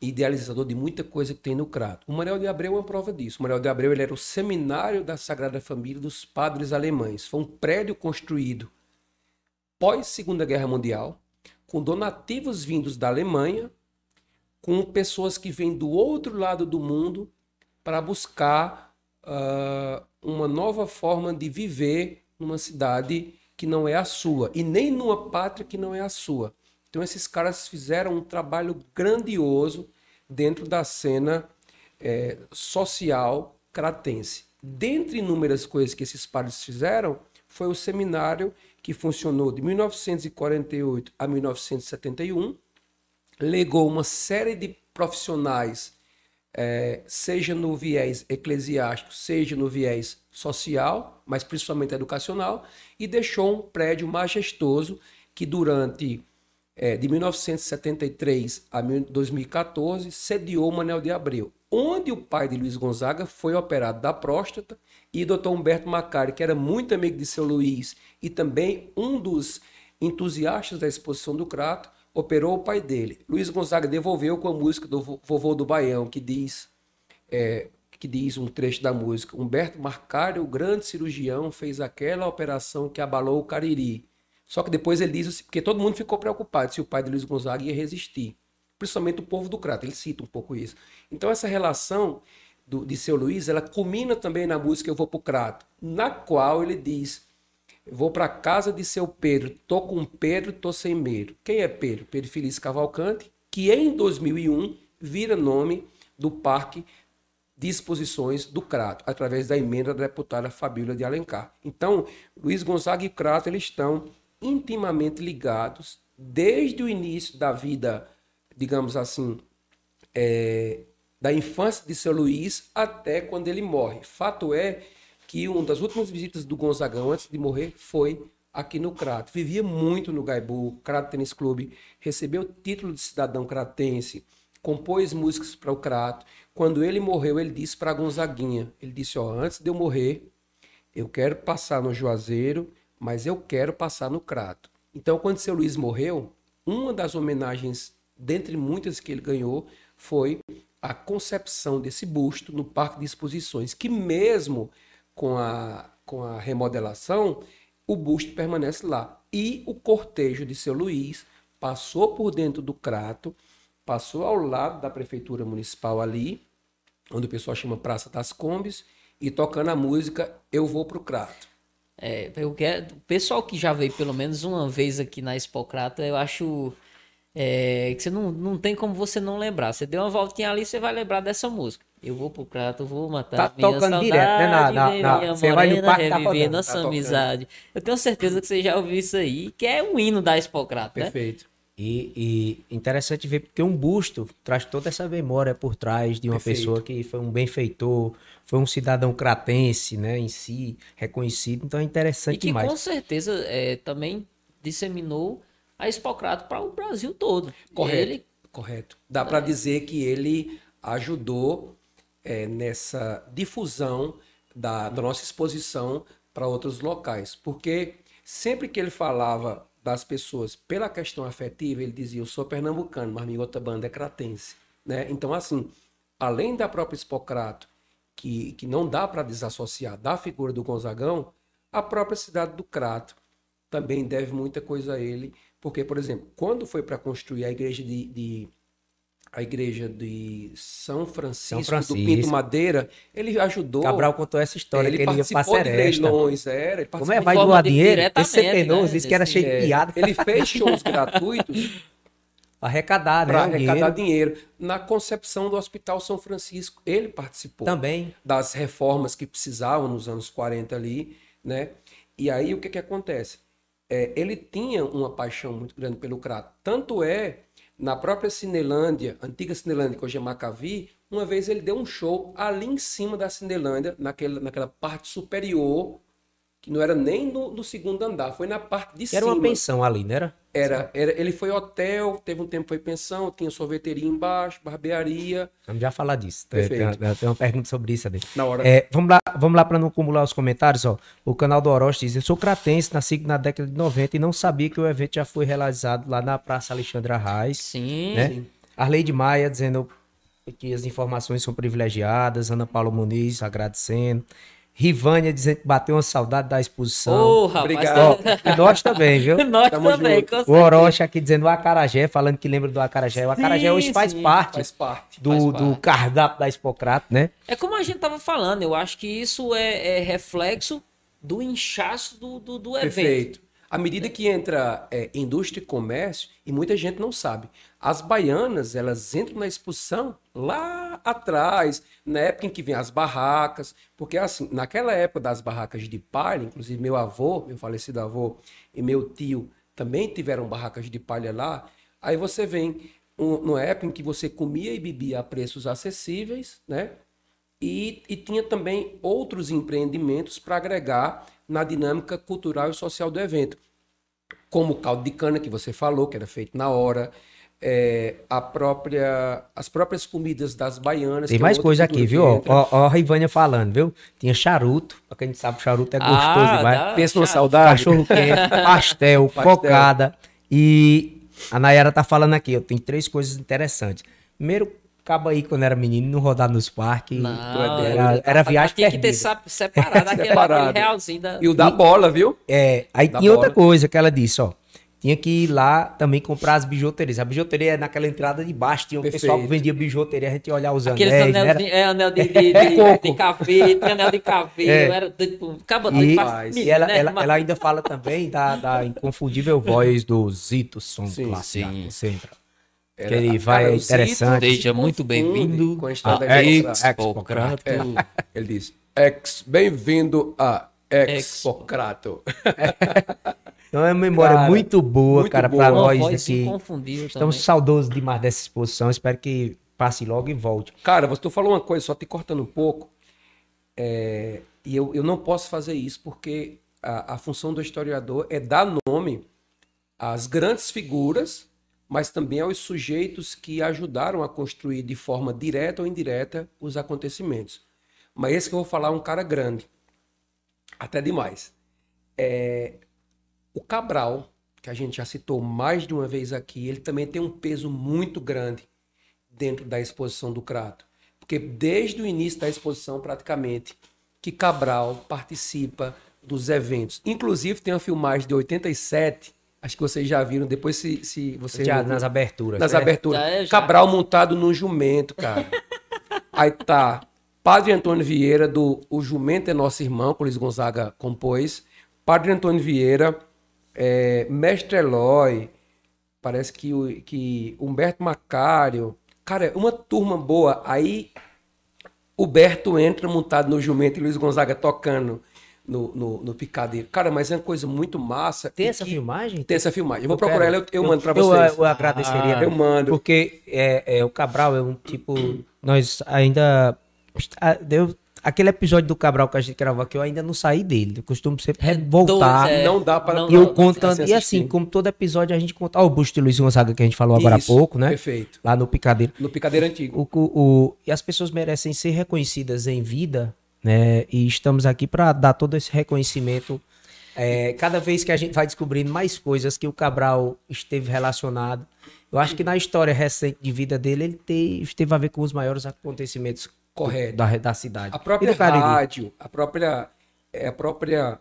idealizador de muita coisa que tem no Crato. O Manuel de Abreu é uma prova disso. O Manuel de Abreu ele era o seminário da Sagrada Família dos padres alemães. Foi um prédio construído pós Segunda Guerra Mundial, com donativos vindos da Alemanha, com pessoas que vêm do outro lado do mundo para buscar ah, uma nova forma de viver numa cidade que não é a sua e nem numa pátria que não é a sua. Então esses caras fizeram um trabalho grandioso dentro da cena eh, social cratense. Dentre inúmeras coisas que esses padres fizeram, foi o seminário que funcionou de 1948 a 1971, legou uma série de profissionais, eh, seja no viés eclesiástico, seja no viés social, mas principalmente educacional, e deixou um prédio majestoso que durante eh, de 1973 a 2014 sediou o Manel de Abreu, onde o pai de Luiz Gonzaga foi operado da próstata e Dr. Humberto Macari, que era muito amigo de seu Luiz e também um dos entusiastas da exposição do Crato, operou o pai dele. Luiz Gonzaga devolveu com a música do vo- Vovô do Baião, que diz, é, que diz um trecho da música: Humberto Macari, o grande cirurgião, fez aquela operação que abalou o Cariri. Só que depois ele diz, assim, porque todo mundo ficou preocupado se o pai de Luiz Gonzaga ia resistir. Principalmente o povo do Crato, ele cita um pouco isso. Então essa relação do- de seu Luiz, ela culmina também na música Eu Vou Pro Crato, na qual ele diz: Vou para casa de seu Pedro, tô com Pedro, tô sem medo. Quem é Pedro? Pedro Feliz Cavalcante, que em 2001 vira nome do Parque de Exposições do Crato, através da emenda da deputada Fabíola de Alencar. Então, Luiz Gonzaga e Crato eles estão intimamente ligados desde o início da vida, digamos assim, é, da infância de seu Luiz até quando ele morre. Fato é que uma das últimas visitas do Gonzagão antes de morrer foi aqui no Crato. Vivia muito no Gaibu, Crato Tênis Clube, recebeu o título de cidadão cratense, compôs músicas para o Crato. Quando ele morreu, ele disse para Gonzaguinha, ele disse, ó, antes de eu morrer, eu quero passar no Juazeiro, mas eu quero passar no Crato. Então, quando seu Luiz morreu, uma das homenagens, dentre muitas que ele ganhou, foi a concepção desse busto no Parque de Exposições, que mesmo com a, com a remodelação, o busto permanece lá. E o cortejo de seu Luiz passou por dentro do Crato, passou ao lado da prefeitura municipal ali, onde o pessoal chama Praça das Combis, e tocando a música Eu Vou Pro Crato. É, eu quero, o pessoal que já veio pelo menos uma vez aqui na Expocrata, eu acho é, que você não, não tem como você não lembrar. Você deu uma voltinha ali, você vai lembrar dessa música. Eu vou pro Crato, vou matar Tá minha tocando saudade, direto, né? Na- na- ver na- minha você vai no morena, parque, tá rodando, nossa tá amizade. Eu tenho certeza que você já ouviu isso aí, que é um hino da Expocrata, né? Perfeito. E, e interessante ver porque um busto traz toda essa memória por trás de uma Perfeito. pessoa que foi um benfeitor, foi um cidadão cratense, né, em si, reconhecido. Então é E interessante que demais. com certeza é, também disseminou a Expocrato para o Brasil todo. Correto. Ele, Correto. Dá para dizer que ele ajudou é, nessa difusão da, da nossa exposição para outros locais. Porque sempre que ele falava das pessoas pela questão afetiva, ele dizia: Eu sou pernambucano, mas minha outra banda é cratense. Né? Então, assim, além da própria Expocrato, que, que não dá para desassociar da figura do Gonzagão, a própria cidade do Crato também deve muita coisa a ele, porque, por exemplo, quando foi para construir a igreja de, de- a igreja de São Francisco, Francisco. do Pinto Madeira, ele ajudou. Cabral contou essa história ele que ele ia de Seresta. leilões, era, ele Como é? de Vai doar de- dinheiro? Esse penoso, né, disse que era cheio de É, piada. ele fez shows gratuitos arrecadar, né? para o arrecadar dinheiro. dinheiro. Na concepção do Hospital São Francisco, ele participou Também. das reformas que precisavam nos anos 40 ali, né? E aí o que que acontece? É, ele tinha uma paixão muito grande pelo crato. Tanto é, na própria Cinelândia, antiga Cinelândia, que hoje é Macavi, uma vez ele deu um show ali em cima da Cinelândia, naquela, naquela parte superior, que não era nem no, no segundo andar, foi na parte de Era cima. uma pensão ali, não era? Era, era, ele foi hotel, teve um tempo foi pensão, tinha sorveteria embaixo, barbearia. Vamos já falar disso. Tem, Perfeito. tem- tem uma pergunta sobre isso ali. Na hora. É, vamos lá, vamos lá para não acumular os comentários, ó. O canal do Orochi diz: Eu sou cratense, nasci na década de 90 e não sabia que o evento já foi realizado lá na Praça Alexandra Reis. sim, né? Arleide Maia dizendo que as informações são privilegiadas. Ana Paula Muniz agradecendo. Rivânia dizendo que bateu uma saudade da exposição. Ô, rapaz, Obrigado. Ó, e nós também, viu? nós Tamo também, junto. com O. Orochi aqui dizendo o Acarajé, falando que lembra do Acarajé. O Acarajé Sim, hoje faz sim, parte Faz parte. do, faz do parte. cardápio da Expocrato, né? É como a gente tava falando, eu acho que isso é, é reflexo do inchaço do, do, do evento. Perfeito. À medida que entra é, indústria e comércio, e muita gente não sabe, as baianas, elas entram na exposição lá atrás, na época em que vem as barracas, porque assim, naquela época das barracas de palha, inclusive meu avô, meu falecido avô, e meu tio também tiveram barracas de palha lá, aí você vem um, numa época em que você comia e bebia a preços acessíveis, né? E, e tinha também outros empreendimentos para agregar na dinâmica cultural e social do evento, como o caldo de cana que você falou, que era feito na hora, é, a própria, as próprias comidas das baianas. Tem que é mais outra coisa aqui, que viu? Ó, ó, ó a Rivânia falando, viu? Tinha charuto. Pra quem sabe, charuto é gostoso Ah, demais. Pensa chá- saudade. Cachorro quente, pastel, Pastel. cocada. E a Nayara tá falando aqui, ó, tem três coisas interessantes. Primeiro, acaba aí quando era menino, não rodar nos parques. Não, era, era viagem Tinha que ter perdida. separado aquele, Separado. aquele realzinho da... E o da bola, viu? É, aí Da tinha outra coisa que ela disse, ó. Tinha que ir lá também comprar as bijuterias. A bijuteria é naquela entrada de baixo. Tinha um pessoal que Perfeito. vendia bijuteria, a gente ia olhar os Aqueles anéis, né? anel, Era- de, é, anel de, de, de, coco. de cabelo, anel de cabelo, É. era tipo, acaba E, e ela, né, ela, mas- ela ainda fala também da, da inconfundível voz do Zito Som Clássico. sim. Sempre. Era- Que ele cara, vai o Zito interessante. se Seja muito confunde bem-vindo com a história da Expo- Expocrato. É, ele diz: Ex, bem-vindo a Expocrato. Então é uma memória Cara, muito boa, muito cara, Uma nós aqui. Estamos também. saudosos demais dessa exposição. Espero que passe logo e volte. Cara, você falou uma coisa, só te cortando um pouco. é, e eu, eu não posso fazer isso porque a, a função do historiador é dar nome às grandes figuras, mas também aos sujeitos que ajudaram a construir de forma direta ou indireta os acontecimentos. Mas esse que eu vou falar é um cara grande, até demais. É, o Cabral, que a gente já citou mais de uma vez aqui, ele também tem um peso muito grande dentro da exposição do Crato. Porque desde o início da exposição, praticamente, que Cabral participa dos eventos. Inclusive, tem uma filmagem de 87, acho que vocês já viram, depois se, se você... Já nas aberturas. nas né? aberturas. Já já. Cabral montado num jumento, cara. Aí tá Padre Antônio Vieira, do O Jumento é Nosso Irmão, que o Luiz Gonzaga compôs. Padre Antônio Vieira, é, Mestre Eloy, parece que, o, que Humberto Macário. Cara, é uma turma boa. Aí o Berto entra montado no jumento e Luiz Gonzaga tocando no, no, no picadeiro. Cara, mas é uma coisa muito massa. Tem essa que- filmagem? Tem essa filmagem. Eu vou Eu procurar quero. ela, eu, eu mando pra eu, vocês. Eu, agradeceria. Ah, eu mando. Porque é, é, o Cabral é um tipo. Nós ainda. Deu, aquele episódio do Cabral que a gente gravou aqui, eu ainda não saí dele. Eu costumo sempre É voltar. é, Não dá para- E eu contando. E assim, como todo episódio, a gente conta. Ó, o busto de Luiz Gonzaga que a gente falou agora Isso, há pouco, né? Perfeito. Lá no Picadeiro. No picadeiro antigo. O, o- o- e as pessoas merecem ser reconhecidas em vida, né? E estamos aqui para dar todo esse reconhecimento. É, cada vez que a gente vai descobrindo mais coisas que o Cabral esteve relacionado, eu acho que na história recente de vida dele, ele te- esteve a ver com os maiores acontecimentos Correto. da, da cidade. A própria rádio, a própria, é, a própria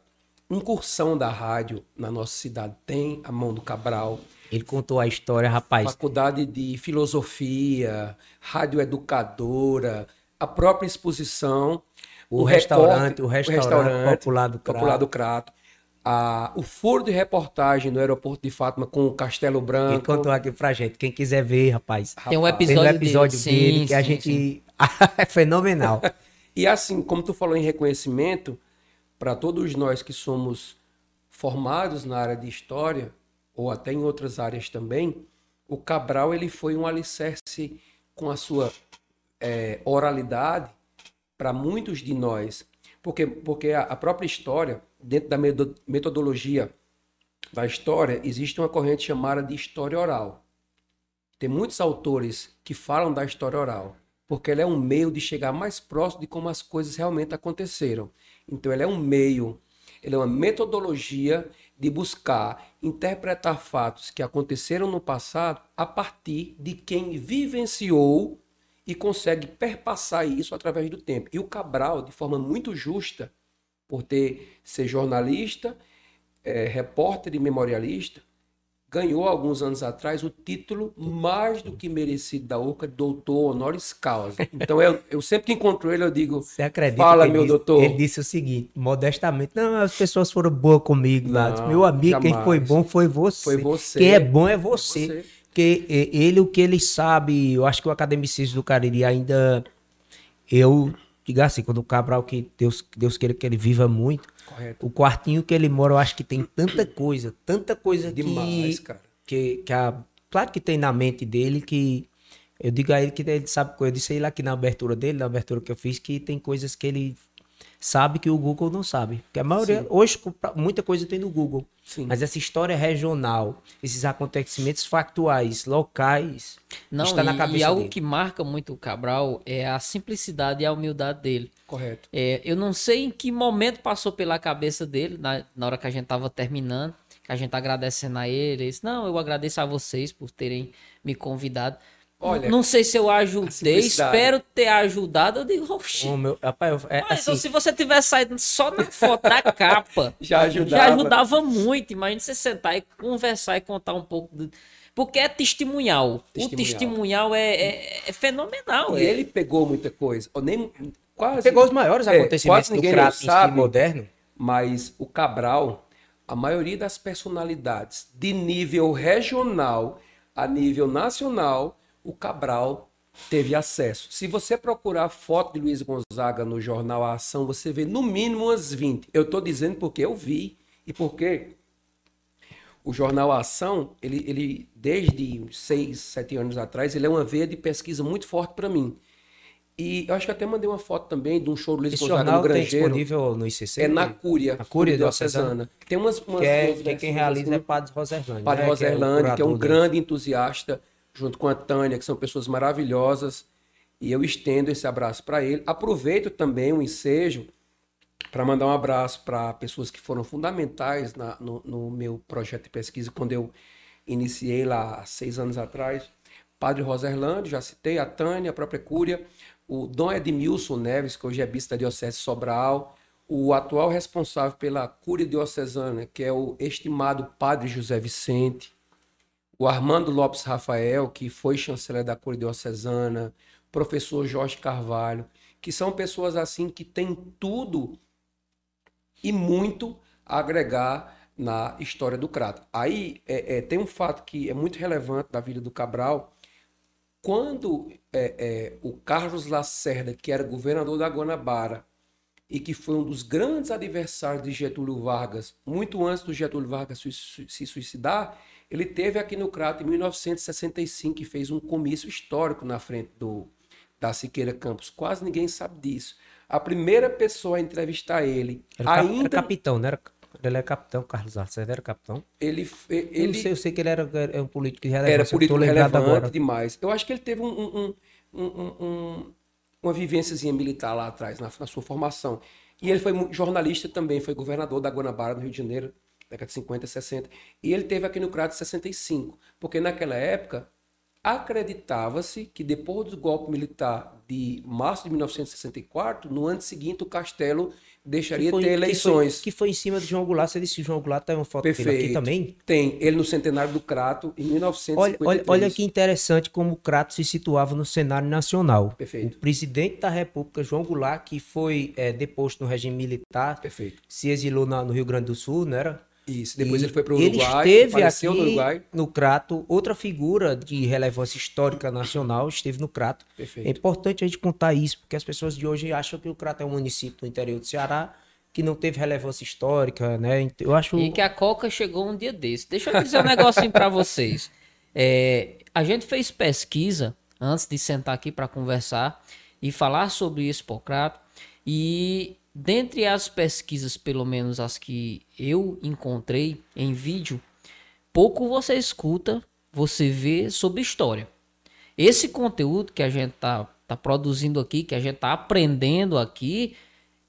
incursão da rádio na nossa cidade tem a mão do Cabral. Ele contou a história, rapaz. Faculdade de Filosofia, Rádio Educadora, a própria exposição. O recorte- restaurante- o restaurante popular do Crato. Popular do Crato. A- o foro de reportagem no aeroporto de Fátima com o Castelo Ele Branco. contou aqui pra gente. Quem quiser ver, rapaz. Tem um Rapaz. Tem um episódio, episódio dele, dele sim, que a gente. sim. é fenomenal. E assim, como tu falou em reconhecimento, para todos nós que somos formados na área de história, ou até em outras áreas também, o Cabral ele foi um alicerce com a sua eh, oralidade para muitos de nós. Porque, porque a, a própria história, dentro da metodologia da história, existe uma corrente chamada de história oral. Tem muitos autores que falam da história oral, porque ela é um meio de chegar mais próximo de como as coisas realmente aconteceram. Então, ela é um meio, ela é uma metodologia de buscar interpretar fatos que aconteceram no passado a partir de quem vivenciou e consegue perpassar isso através do tempo. E o Cabral, de forma muito justa, por ter ser jornalista, eh, repórter e memorialista, ganhou alguns anos atrás o título mais do que merecido da URCA, doutor honoris causa. Então eu, eu sempre que encontro ele eu digo, Você acredita? Fala, meu disse- doutor. Ele disse o seguinte, modestamente, não, as pessoas foram boas comigo lá. Meu amigo, quem jamais. foi bom foi você. Foi você. Quem é bom é você. você. Porque eh, ele, o que ele sabe, eu acho que o academicismo do Cariri ainda. Eu digo assim, quando o Cabral, que Deus, Deus queira que ele viva muito, correto, o quartinho que ele mora, eu acho que tem tanta coisa, tanta coisa demais, que, cara. que, que a, claro que tem na mente dele que eu digo a ele que ele sabe coisa. Eu disse ele aqui na abertura dele, na abertura que eu fiz, que tem coisas que ele sabe que o Google não sabe. Porque a maioria, Sim. hoje, muita coisa tem no Google. Sim. Mas essa história regional, esses acontecimentos factuais, locais, Não, está na e- cabeça e algo dele. que marca muito o Cabral é a simplicidade e a humildade dele. Correto. É, eu não sei em que momento passou pela cabeça dele, na, na hora que a gente tava terminando, que a gente tá agradecendo a ele. Ele disse, não, eu agradeço a vocês por terem me convidado. Olha, não sei se eu ajudei, espero ter ajudado. Eu digo, oxi. Ô, meu, rapaz, é, Mas assim, se você tivesse saído só na foto da capa, Já ajudava. já ajudava muito. Imagina você sentar e conversar e contar um pouco. do- Porque é testemunhal. O Testemunhal. testemunhal é, é- é fenomenal. E é. ele pegou muita coisa. Ou nem, quase, pegou os maiores É, acontecimentos quase do ninguém Crato em sabe. moderno. mas o Cabral, a maioria das personalidades de nível regional a nível nacional, o Cabral teve acesso. Se você procurar foto de Luiz Gonzaga no jornal A Ação, você vê no mínimo umas 20. Eu estou dizendo porque eu vi e porque o jornal A Ação, ele, ele desde uns seis, sete anos atrás, ele é uma veia de pesquisa muito forte para mim. E eu acho que até mandei uma foto também de um show do Luiz Esse Gonzaga jornal no tem Grangeiro. disponível no ICC? É na Cúria. Na Cúria Diocesana. Tem umas, umas Que é, que quem realiza é. Padre Roserlândia. Padre né? Que é que é um grande entusiasta, junto com a Tânia, que são pessoas maravilhosas. E eu estendo esse abraço para ele. Aproveito também o ensejo para mandar um abraço para pessoas que foram fundamentais na- no, no meu projeto de pesquisa, quando eu iniciei lá seis anos atrás. Padre Roserlândia, já citei, a Tânia, a própria Cúria, o Dom Edmilson Neves, que hoje é bispo da Diocese Sobral, o atual responsável pela Cúria Diocesana, que é o estimado Padre José Vicente, o Armando Lopes Rafael, que foi chanceler da Cúria Diocesana, professor Jorge Carvalho, que são pessoas assim que têm tudo e muito a agregar na história do Crato. Aí é, é, tem um fato que é muito relevante da vida do Cabral. Quando é, é, o Carlos Lacerda, que era governador da Guanabara, e que foi um dos grandes adversários de Getúlio Vargas, muito antes do Getúlio Vargas se suicidar, ele teve aqui no Crato em 1965 e fez um comício histórico na frente do da Siqueira Campos. Quase ninguém sabe disso. A primeira pessoa a entrevistar ele, era, ainda era capitão, não era? Ele era capitão, Carlos Lacerda era capitão. Ele, ele, eu, sei, eu sei que ele era, era um político relevante. Era político relevante agora. demais. Eu acho que ele teve um, um, um, uma vivênciazinha militar lá atrás, na, na, sua formação. E ele foi jornalista também, foi governador da Guanabara, no Rio de Janeiro, década de 50, 60. E ele teve aqui no Crato 65, porque naquela época acreditava-se que depois do golpe militar de março de 1964, no ano seguinte o Castelo deixaria foi, ter eleições. Que foi, que foi, em cima de João Goulart. Você disse que João Goulart tem uma foto Perfeito. dele aqui também? Tem. Ele no centenário do Crato, em 1953. Olha, olha, olha que interessante como o Crato se situava no cenário nacional. Perfeito. O presidente da República, João Goulart, que foi é, deposto no regime militar, Perfeito. se exilou na, no Rio Grande do Sul, não era? Isso, depois e ele foi para o Uruguai, ele esteve aqui no, Uruguai. no Crato, outra figura de relevância histórica nacional esteve no Crato. Perfeito. É importante a gente contar isso, porque as pessoas de hoje acham que o Crato é um município do interior do Ceará, que não teve relevância histórica, né? Eu acho... E que a Coca chegou um dia desse. Deixa eu dizer um negocinho para vocês. É, a gente fez pesquisa antes de sentar aqui para conversar e falar sobre isso, Hipocrato, e dentre as pesquisas, pelo menos as que eu encontrei em vídeo, pouco você escuta, você vê sobre história. Esse conteúdo que a gente tá, tá produzindo aqui, que a gente tá aprendendo aqui,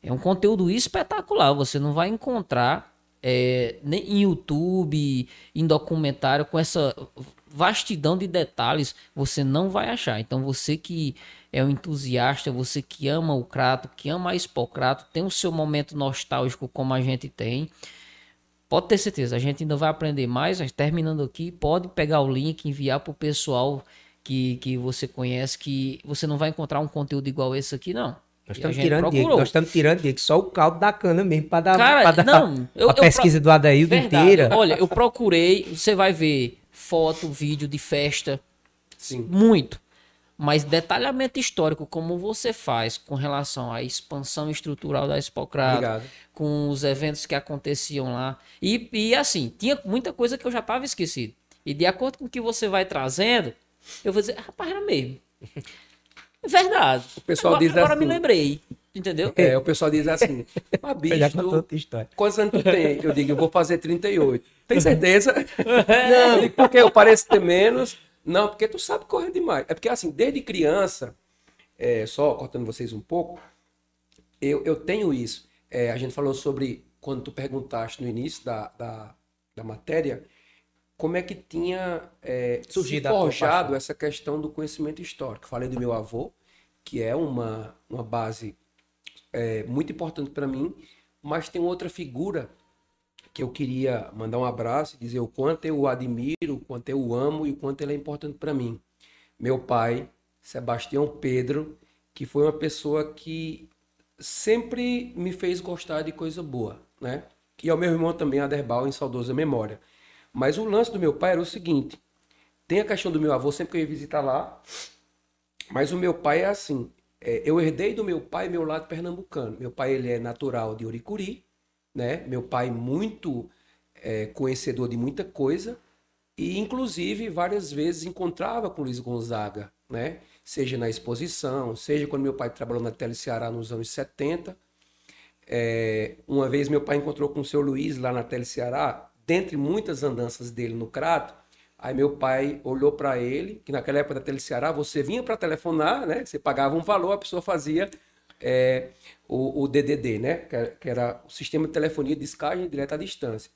é um conteúdo espetacular. Você não vai encontrar é, em YouTube, em documentário, com essa vastidão de detalhes, você não vai achar. Então, você que é um entusiasta, você que ama o Crato, que ama a Expocrato, tem o seu momento nostálgico como a gente tem. Pode ter certeza, a gente ainda vai aprender mais, mas terminando aqui, pode pegar o link, enviar para o pessoal que, que você conhece, que você não vai encontrar um conteúdo igual esse aqui, não. Nós estamos, tirando Diego, nós estamos tirando Diego, só o caldo da cana mesmo para dar, Cara, pra dar não, eu, a pesquisa pro... do Adaildo inteira. Olha, eu procurei, você vai ver foto, vídeo de festa, Sim. muito. Mas detalhamento histórico, como você faz com relação à expansão estrutural da Expocrata, com os eventos que aconteciam lá. E, e assim, tinha muita coisa que eu já estava esquecido. E de acordo com o que você vai trazendo, eu vou dizer, rapaz, era mesmo. É verdade. O pessoal agora, diz agora assim, me lembrei. Entendeu? É, o pessoal diz assim, mas bicho, tu, quantos anos tu tem? Eu digo, eu vou fazer 38. Tem certeza? Não, porque eu pareço ter menos. Não, porque tu sabe correr demais. É porque assim, desde criança, é, só cortando vocês um pouco, eu, eu tenho isso. É, a gente falou sobre, quando tu perguntaste no início da, da, da matéria, como é que tinha é, Surgido forjado essa questão do conhecimento histórico. Falei do meu avô, que é uma, uma base é, muito importante para mim, mas tem outra figura que eu queria mandar um abraço e dizer o quanto eu o admiro, o quanto eu o amo e o quanto ele é importante para mim. Meu pai, Sebastião Pedro, que foi uma pessoa que sempre me fez gostar de coisa boa, né? E ao meu irmão também, Aderbal, em saudosa memória. Mas o lance do meu pai era o seguinte: tem a questão do meu avô, sempre que eu ia visitar lá, mas o meu pai é assim. É, eu herdei do meu pai meu lado pernambucano. Meu pai ele é natural de Oricuri, né? Meu pai muito é, conhecedor de muita coisa e inclusive várias vezes encontrava com Luiz Gonzaga, né? Seja na exposição, seja quando meu pai trabalhou na Tele Ceará nos anos 70. É, uma vez meu pai encontrou com o seu Luiz lá na Tele Ceará, dentre muitas andanças dele no Crato, aí meu pai olhou para ele, que naquela época da Teleceará, você vinha para telefonar, né? Você pagava um valor, a pessoa fazia é, o, o, DDD, né? Que era o sistema de telefonia de descagem direta à distância.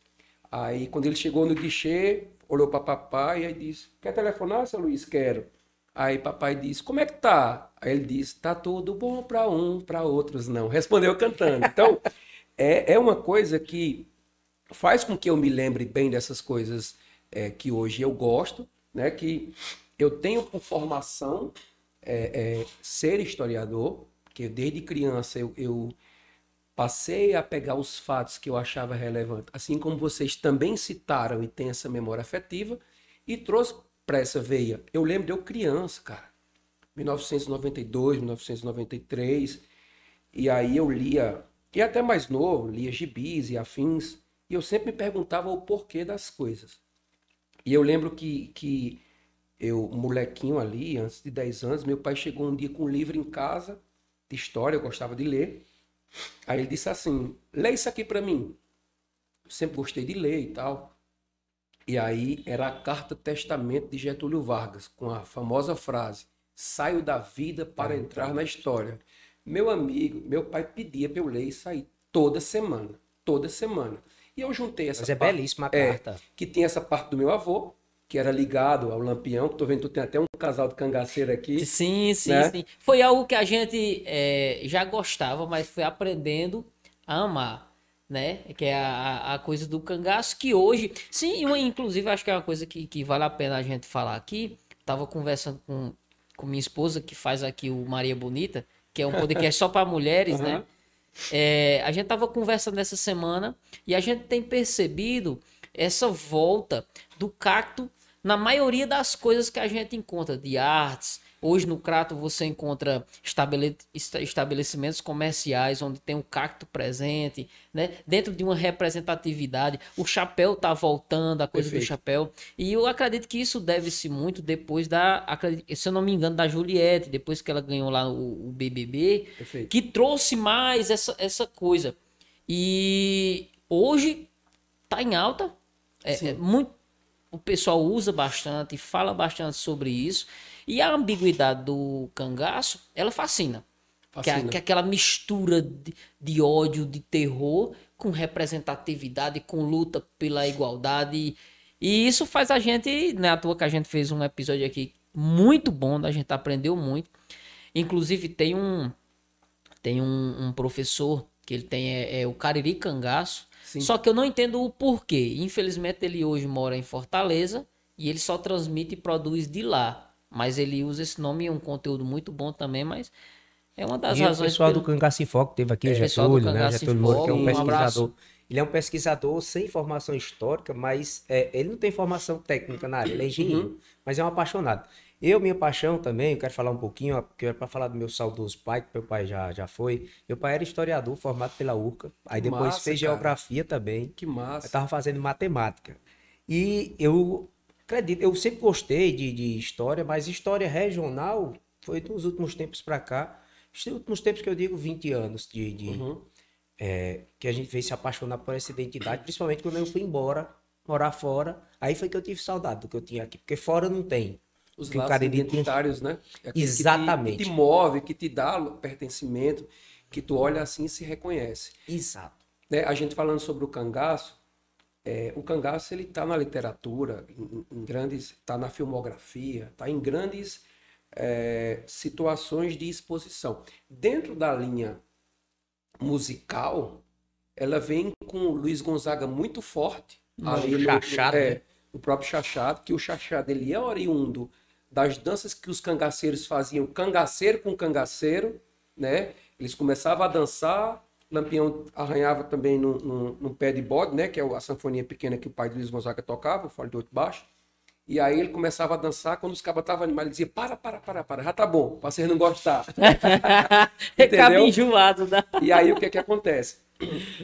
Aí, quando ele chegou no guichê, olhou para papai e disse: Quer telefonar, seu Luiz? Quero. Aí papai disse: Como é que tá? Aí ele disse: Tá tudo bom para um, para outros não. Respondeu cantando. Então, é, é uma coisa que faz com que eu me lembre bem dessas coisas é, que hoje eu gosto, né? Que eu tenho por formação é, é, ser historiador, que desde criança eu, eu, passei a pegar os fatos que eu achava relevante, assim como vocês também citaram e têm essa memória afetiva, e trouxe para essa veia. Eu lembro de eu criança, cara, 1992, 1993, e aí eu lia E até mais novo, lia gibis e afins, e eu sempre me perguntava o porquê das coisas. E eu lembro que, que eu, molequinho ali, antes de 10 anos, meu pai chegou um dia com um livro em casa, de história, eu gostava de ler. Aí ele disse assim: lê isso aqui para mim. Eu sempre gostei de ler e tal. E aí era a carta testamento de Getúlio Vargas, com a famosa frase: saio da vida para entrar na história. Meu amigo, meu pai pedia para eu ler isso aí toda semana, toda semana. E eu juntei essa Mas é parte, belíssima a é, carta. que tinha essa parte do meu avô, que era ligado ao Lampião, que tô vendo que tu tem até um casal de cangaceiro aqui. Sim, sim, né? sim. Foi algo que a gente é, já gostava, mas foi aprendendo a amar, né? Que é a, a coisa do cangaço, que hoje... Sim, uma- inclusive acho que é uma coisa que, que vale a pena a gente falar aqui. Tava conversando com, com minha esposa, que faz aqui o Maria Bonita, que é um podcast só para mulheres, né? Aham. É, a gente tava conversando essa semana e a gente tem percebido essa volta do cacto na maioria das coisas que a gente encontra de artes. Hoje no Crato você encontra estabele- esta- estabelecimentos comerciais onde tem um cacto presente, né? Dentro de uma representatividade. O chapéu tá voltando, a coisa do Perfeito. chapéu. E eu acredito que isso deve-se muito depois da, se eu não me engano, da Juliette, depois que ela ganhou lá o, o BBB, Perfeito. que trouxe mais essa, essa coisa. E hoje tá em alta. É, é muito, o pessoal usa bastante, fala bastante sobre isso. E a ambiguidade do cangaço, ela fascina. Que, é, Fascina. que é aquela mistura de, de ódio, de terror, com representatividade, com luta pela igualdade. E isso faz a gente, né, à toa que a gente fez um episódio aqui muito bom, a gente aprendeu muito. Inclusive tem um tem um, um professor que ele tem é, é o Cariri Cangaço. Sim. Só que eu não entendo o porquê. Infelizmente ele hoje mora em Fortaleza e ele só transmite e produz de lá. Mas ele usa esse nome e um conteúdo muito bom também, mas é uma das e o razões pessoal pelo- do Cangacifó que teve aqui, É, o Getúlio, né? O Getúlio Moura, que é um um pesquisador. abraço. Ele é um pesquisador sem formação histórica, mas é, ele não tem formação técnica na área, ele é engenheiro, mas é um apaixonado. Eu, minha paixão também, eu quero falar um pouquinho, porque é para falar do meu saudoso pai, que meu pai já, já foi. Meu pai era historiador, formado pela URCA, aí Que depois massa, fez cara. geografia também. Que Eu massa. estava fazendo matemática. E eu acredito, eu sempre gostei de, de história, mas história regional foi dos últimos tempos para cá. Os últimos tempos que eu digo 20 anos de, de, Uhum. é, que a gente veio se apaixonar por essa identidade, principalmente quando eu fui embora, morar fora. Aí foi que eu tive saudade do que eu tinha aqui, porque fora não tem. Os Que laços identitários, né? É aquilo que te- Exatamente. Que te, move, que te dá pertencimento, que tu olha assim e se reconhece. Exato. né, a gente falando sobre o cangaço, é, o cangaço ele está na literatura, em, em grandes, está na filmografia, está em grandes é, situações de exposição. Dentro da linha musical, ela vem com o Luiz Gonzaga muito forte. ali no, chachado, é, né? o próprio chachado, que o chachado ele é oriundo das danças que os cangaceiros faziam, cangaceiro com cangaceiro, né? Eles começavam a dançar, Lampião arranhava também num, num- num pé de bode, né? Que é a sanfoninha pequena que o pai de Luiz Gonzaga tocava, o fole de oito baixo. E aí ele começava a dançar, quando os cabas estavam animados, ele dizia, para, para, para, para, já tá bom, pra vocês não gostar. Entendeu? enjoado da. E aí o que é que acontece?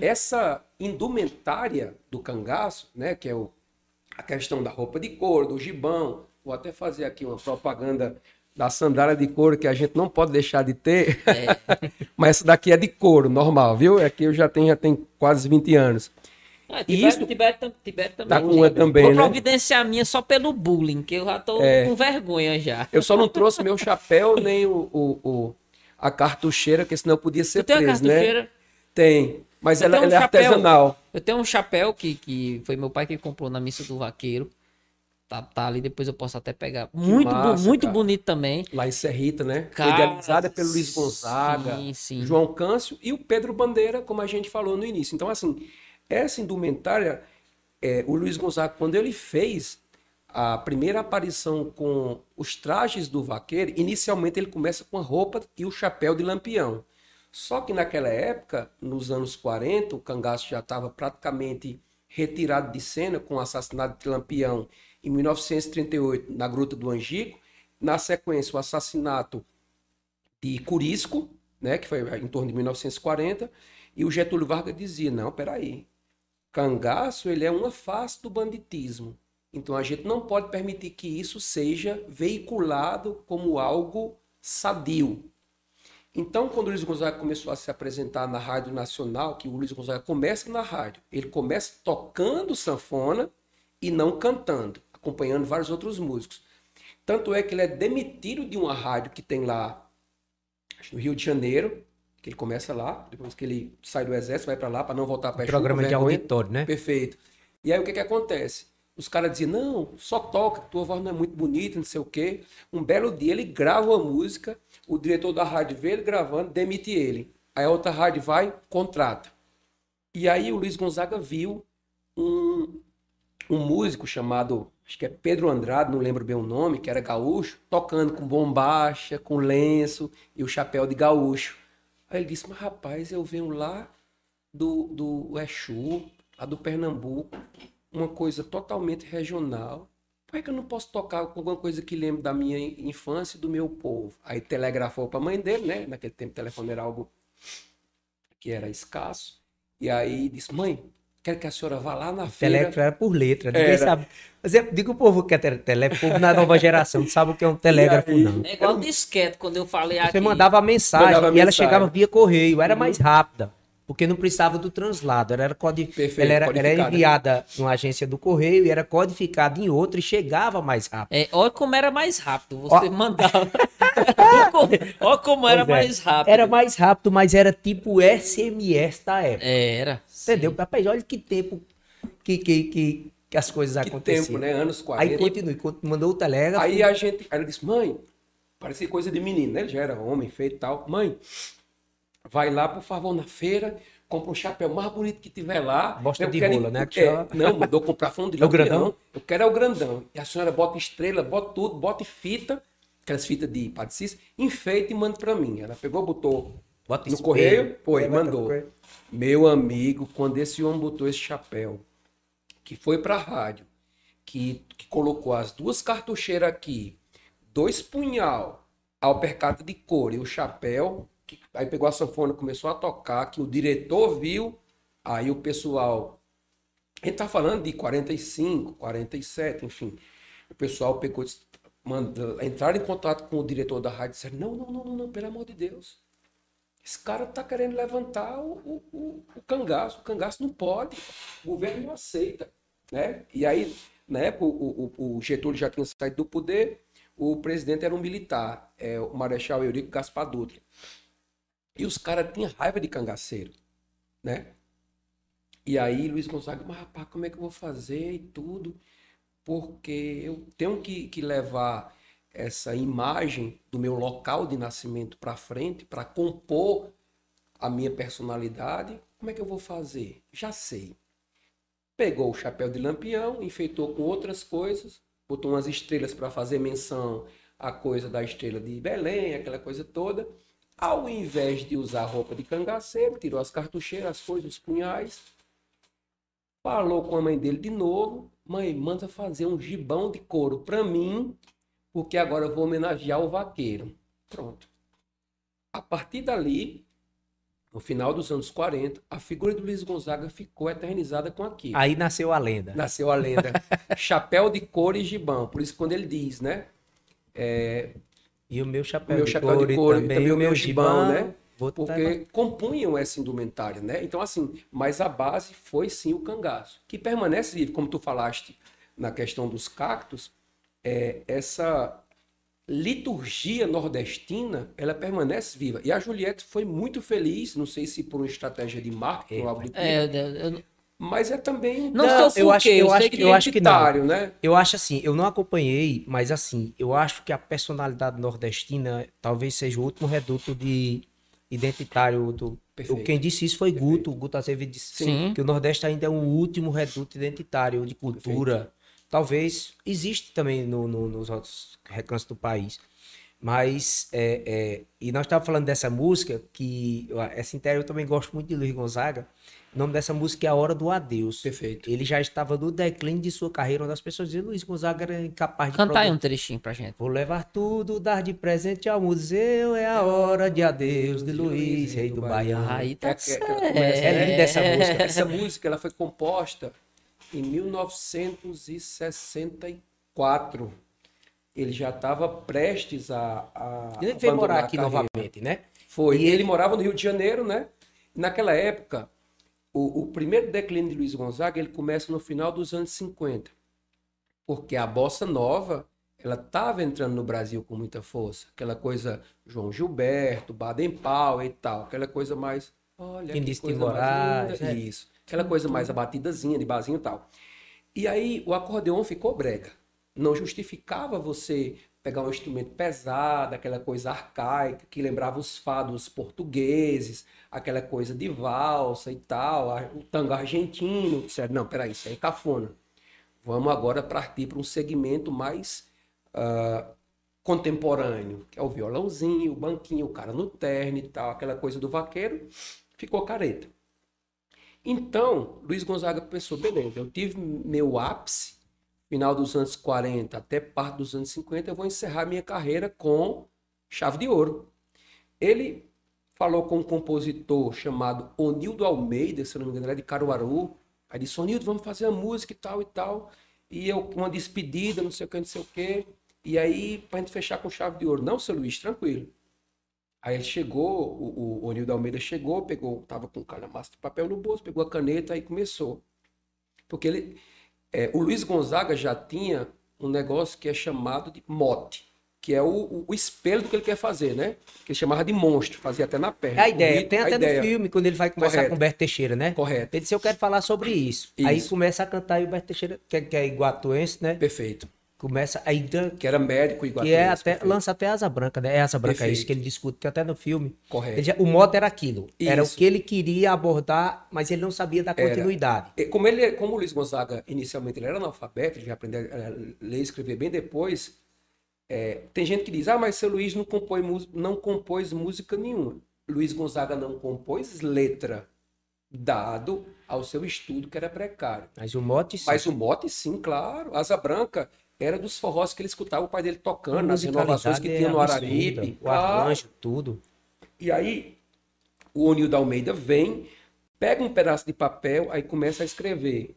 Essa indumentária do cangaço, né, que é o, a questão da roupa de couro, do gibão, vou até fazer aqui uma propaganda da sandália de couro que a gente não pode deixar de ter. Mas essa daqui é de couro, normal, viu? Aqui eu já tenho, já tenho quase 20 anos. Ah, E Tibete, isso- Tibete, Tibete também. Tá com uma também, Vou né? É. providenciar a minha só pelo bullying, que eu já tô com vergonha já. Eu só não trouxe meu chapéu nem o, o- o- a cartucheira, que senão eu podia ser Tu preso, né? Tem. Mas Eu ela, um ela é artesanal. Eu tenho um chapéu que, que foi meu pai que comprou na missa do vaqueiro. Tá, tá ali, depois eu posso até pegar. Muito, massa, muito cara. bonito também. Lá em Serrita, né? Cara, idealizada pelo Luiz Gonzaga, sim, sim. João Câncio e o Pedro Bandeira, como a gente falou no início. Então, assim, essa indumentária, é, o Luiz Gonzaga, quando ele fez a primeira aparição com os trajes do vaqueiro, inicialmente ele começa com a roupa e o chapéu de lampião. Só que naquela época, nos anos 40, o cangaço já estava praticamente retirado de cena com o assassinato de Lampião em 1938 na Gruta do Angico. Na sequência, o assassinato de Curisco, né, que foi em torno de 1940. E o Getúlio Vargas dizia, não, peraí, cangaço ele é uma face do banditismo. Então a gente não pode permitir que isso seja veiculado como algo sadio. Então, quando o Luiz Gonzaga começou a se apresentar na Rádio Nacional, que o Luiz Gonzaga começa na rádio, ele começa tocando sanfona e não cantando, acompanhando vários outros músicos. Tanto é que ele é demitido de uma rádio que tem lá no Rio de Janeiro, que ele começa lá, depois que ele sai do exército, vai para lá para não voltar para Programa de auditório, né? Perfeito. E aí o que que acontece? Os caras diziam, não, só toca, tua voz não é muito bonita, não sei o quê. Um belo dia ele grava uma música, o diretor da rádio vê ele gravando, demite ele. Aí a outra rádio vai, contrata. E aí o Luiz Gonzaga viu um, um músico chamado, acho que é Pedro Andrade, não lembro bem o nome, que era gaúcho, tocando com bombacha, com lenço e o chapéu de gaúcho. Aí ele disse, mas rapaz, eu venho lá do, do Exu, lá do Pernambuco, uma coisa totalmente regional. Por que, que eu não posso tocar com alguma coisa que lembre da minha infância e do meu povo? Aí telegrafou para a mãe dele, né? Naquele tempo o telefone era algo que era escasso. E aí disse, mãe, quero que a senhora vá lá na feira. Telégrafo era por letra, ninguém Era. sabe. Mas eu digo o povo que é telégrafo, o povo na nova geração não sabe o que é um telégrafo, aí? não. É igual disquete, quando eu falei aqui. Você mandava a mensagem Mandava e ela chegava via correio, era mais rápida. Porque não precisava do translado, ela era, codi... Perfeito, ela era, era codificada. enviada numa agência do correio e era codificada em outra e chegava mais rápido. É, olha como era mais rápido. Você Ó. mandava. olha como era é. mais rápido. Era mais rápido, mas era tipo SMS da época. Era. Entendeu? Rapaz, olha que tempo que, que, que, que as coisas Que aconteciam. tempo, né? Anos 40. Aí continue, con- mandou o telégrafo. Aí a gente, aí ela disse, mãe, parecia coisa de menino, né? Ele já era homem, feito e tal. Mãe, vai lá, por favor, na feira, compra um chapéu mais bonito que tiver lá. Bosta de quero- rola, né, que É, não, mandou comprar fundo de É o grandão? Eu quero é o grandão. E a senhora bota estrela, bota tudo, bota fita, aquelas fitas de patricis, enfeita e manda pra mim. Ela pegou, botou Bota no espelho. correio, foi, É, mandou. Meu amigo, quando esse homem botou esse chapéu, que foi pra rádio, que, que colocou as duas cartucheiras aqui, dois punhal, alpercata de couro e o chapéu, que- aí pegou a sanfona, começou a tocar, que o diretor viu, aí o pessoal, a gente tá falando de 45, 47, enfim, o pessoal pegou, manda, entraram em contato com o diretor da rádio e disseram, não, não, não, não, não, pelo amor de Deus, esse cara tá querendo levantar o, o, o, o cangaço. O cangaço não pode. O governo não aceita. Né? E aí, na época, o, o, o Getúlio já tinha saído do poder, o presidente era um militar, é, o Marechal Eurico Gaspar Dutra. E os caras tinham raiva de cangaceiro. Né? E aí, Luiz Gonzaga, mas rapaz, como é que eu vou fazer e tudo? Porque eu tenho que, que levar essa imagem do meu local de nascimento para frente, para compor a minha personalidade. Como é que eu vou fazer? Já sei. Pegou o chapéu de lampião, enfeitou com outras coisas, botou umas estrelas para fazer menção à coisa da estrela de Belém, aquela coisa toda. Ao invés de usar roupa de cangaceiro, tirou as cartucheiras, as coisas, os punhais, falou com a mãe dele de novo. Mãe, manda fazer um gibão de couro para mim, porque agora eu vou homenagear o vaqueiro. Pronto. A partir dali, no final dos anos 40, a figura do Luiz Gonzaga ficou eternizada com aquilo. Aí nasceu a lenda. Nasceu a lenda. Chapéu de couro e gibão. Por isso, quando ele diz, né? é, E o meu o chapéu, meu de, chapéu couro de couro e também o meu gibão, né? Tá- Porque compunham essa indumentária, né? Então, assim, mas a base foi sim o cangaço, que permanece vivo, como tu falaste na questão dos cactos, é, essa liturgia nordestina, ela permanece viva. E a Juliette foi muito feliz, não sei se por uma estratégia de marketing ou algo do tipo, É, eu- eu- mas é também Não, sei eu o acho- eu eu, acho que- que eu acho que não. né? Eu acho assim, eu não acompanhei, mas assim, eu acho que a personalidade nordestina talvez seja o último reduto de identitário do. Perfeito. Quem disse isso foi Guto. O Guto Azevedo disse Sim. que o Nordeste ainda é o último reduto identitário de cultura. Talvez existe também no- no- nos outros recantos do país. Mas, é, é, e nós estávamos falando dessa música, que essa inteira eu também gosto muito de Luiz Gonzaga. O nome dessa música é A Hora do Adeus. Perfeito. Ele já estava no declínio de sua carreira, onde as pessoas diziam Luiz Gonzaga era incapaz de Cantar aí um trechinho pra gente. Vou levar tudo, dar de presente ao museu, é a hora de adeus de Luiz, rei do Baiano. Aí tá É é certo. começa- É linda essa música. Essa música ela foi composta em 1964. Ele já estava prestes a, a Ele veio morar aqui novamente, né? Foi. E E ele... ele- morava no Rio de Janeiro, né? Naquela época, o, o primeiro declínio de Luiz Gonzaga ele começa no final dos anos 50. Porque a bossa nova, ela estava entrando no Brasil com muita força. Aquela coisa João Gilberto, Baden Powell e tal. Aquela coisa mais... Olha, Quem que coisa mais Moraes, né? Isso. Aquela coisa mais abatidazinha, de barzinho e tal. E aí o acordeon ficou brega. Não justificava você pegar um instrumento pesado, aquela coisa arcaica que lembrava os fados portugueses, aquela coisa de valsa e tal, o tango argentino. Disseram, não, peraí, isso aí é cafona. Vamos agora partir para um segmento mais ah, contemporâneo, que é o violãozinho, o banquinho, o cara no terno e tal, aquela coisa do vaqueiro, ficou careta. Então, Luiz Gonzaga pensou, beleza, eu tive meu ápice, final dos anos 40 até parte dos anos 50, eu vou encerrar minha carreira com chave de ouro. Ele falou com um compositor chamado Onildo Almeida, se não me engano, é de Caruaru. Aí disse, Onildo, vamos fazer a música e tal e tal. E eu uma despedida, não sei o que, não sei o que. E aí, pra gente fechar com chave de ouro. Não, seu Luiz, tranquilo. Aí ele chegou, o, o Onildo Almeida chegou, pegou, tava com um calhamaço de papel no bolso, pegou a caneta e começou. Porque ele, é, o Luiz Gonzaga já tinha um negócio que é chamado de mote, que é o, o- espelho do que ele quer fazer, né? Que ele chamava de monstro, fazia até na perna. É a ideia. Ritmo, Tem até ideia. no filme, quando ele vai conversar Correto. com o Berto Teixeira, né? Correto. Ele disse, eu quero falar sobre isso. Aí Isso. começa a cantar e o Berto Teixeira, que, é- que é iguatuense, né? Perfeito. Começa aí dan- Que era médico igual que é até lança até asa branca, né? É asa branca é isso Perfeito. que ele discute tem até no filme. Correto. Já- o modo era aquilo, era o Isso. que ele queria abordar, mas ele não sabia da Era. continuidade. E Como, ele, como o Luiz Gonzaga, inicialmente, ele era analfabeto, ele já aprendeu a ler e escrever bem depois. é, tem gente que diz, ah, mas seu Luiz não compôs, não compôs música nenhuma. Luiz Gonzaga não compôs letra, dado ao seu estudo, que era precário. Mas o mote sim. Mas o mote, sim, claro. Asa Branca era dos forrós que ele escutava o pai dele tocando, nas renovações musicalidade que tinha no absurda, Araripe. O arranjo, tudo. E aí, o Onildo Almeida vem, pega um pedaço de papel, aí começa a escrever.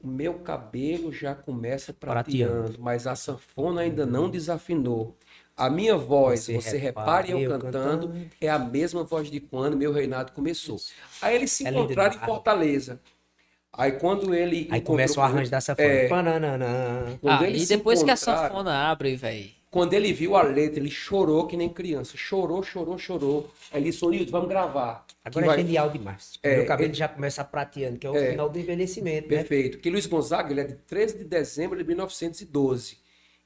O meu cabelo já começa prateando, Prateando. mas a sanfona ainda não desafinou. A minha voz, Você você, repare eu cantando, cantando. é a mesma voz de quando meu reinado começou. Aí eles se É encontraram em. Fortaleza. Aí quando ele Aí começa o arranjo da sanfona. É, Pananana. Ah, e depois que a sanfona abre, velho. quando ele viu a letra, ele chorou que nem criança. Chorou, chorou, chorou. Aí ele disse, vamos gravar. Agora Que é vai- genial demais. É, Meu cabelo é- já começa a prateando, que é o É. final do envelhecimento, né? Perfeito. Porque Luiz Gonzaga ele é de 13 de dezembro de 1912.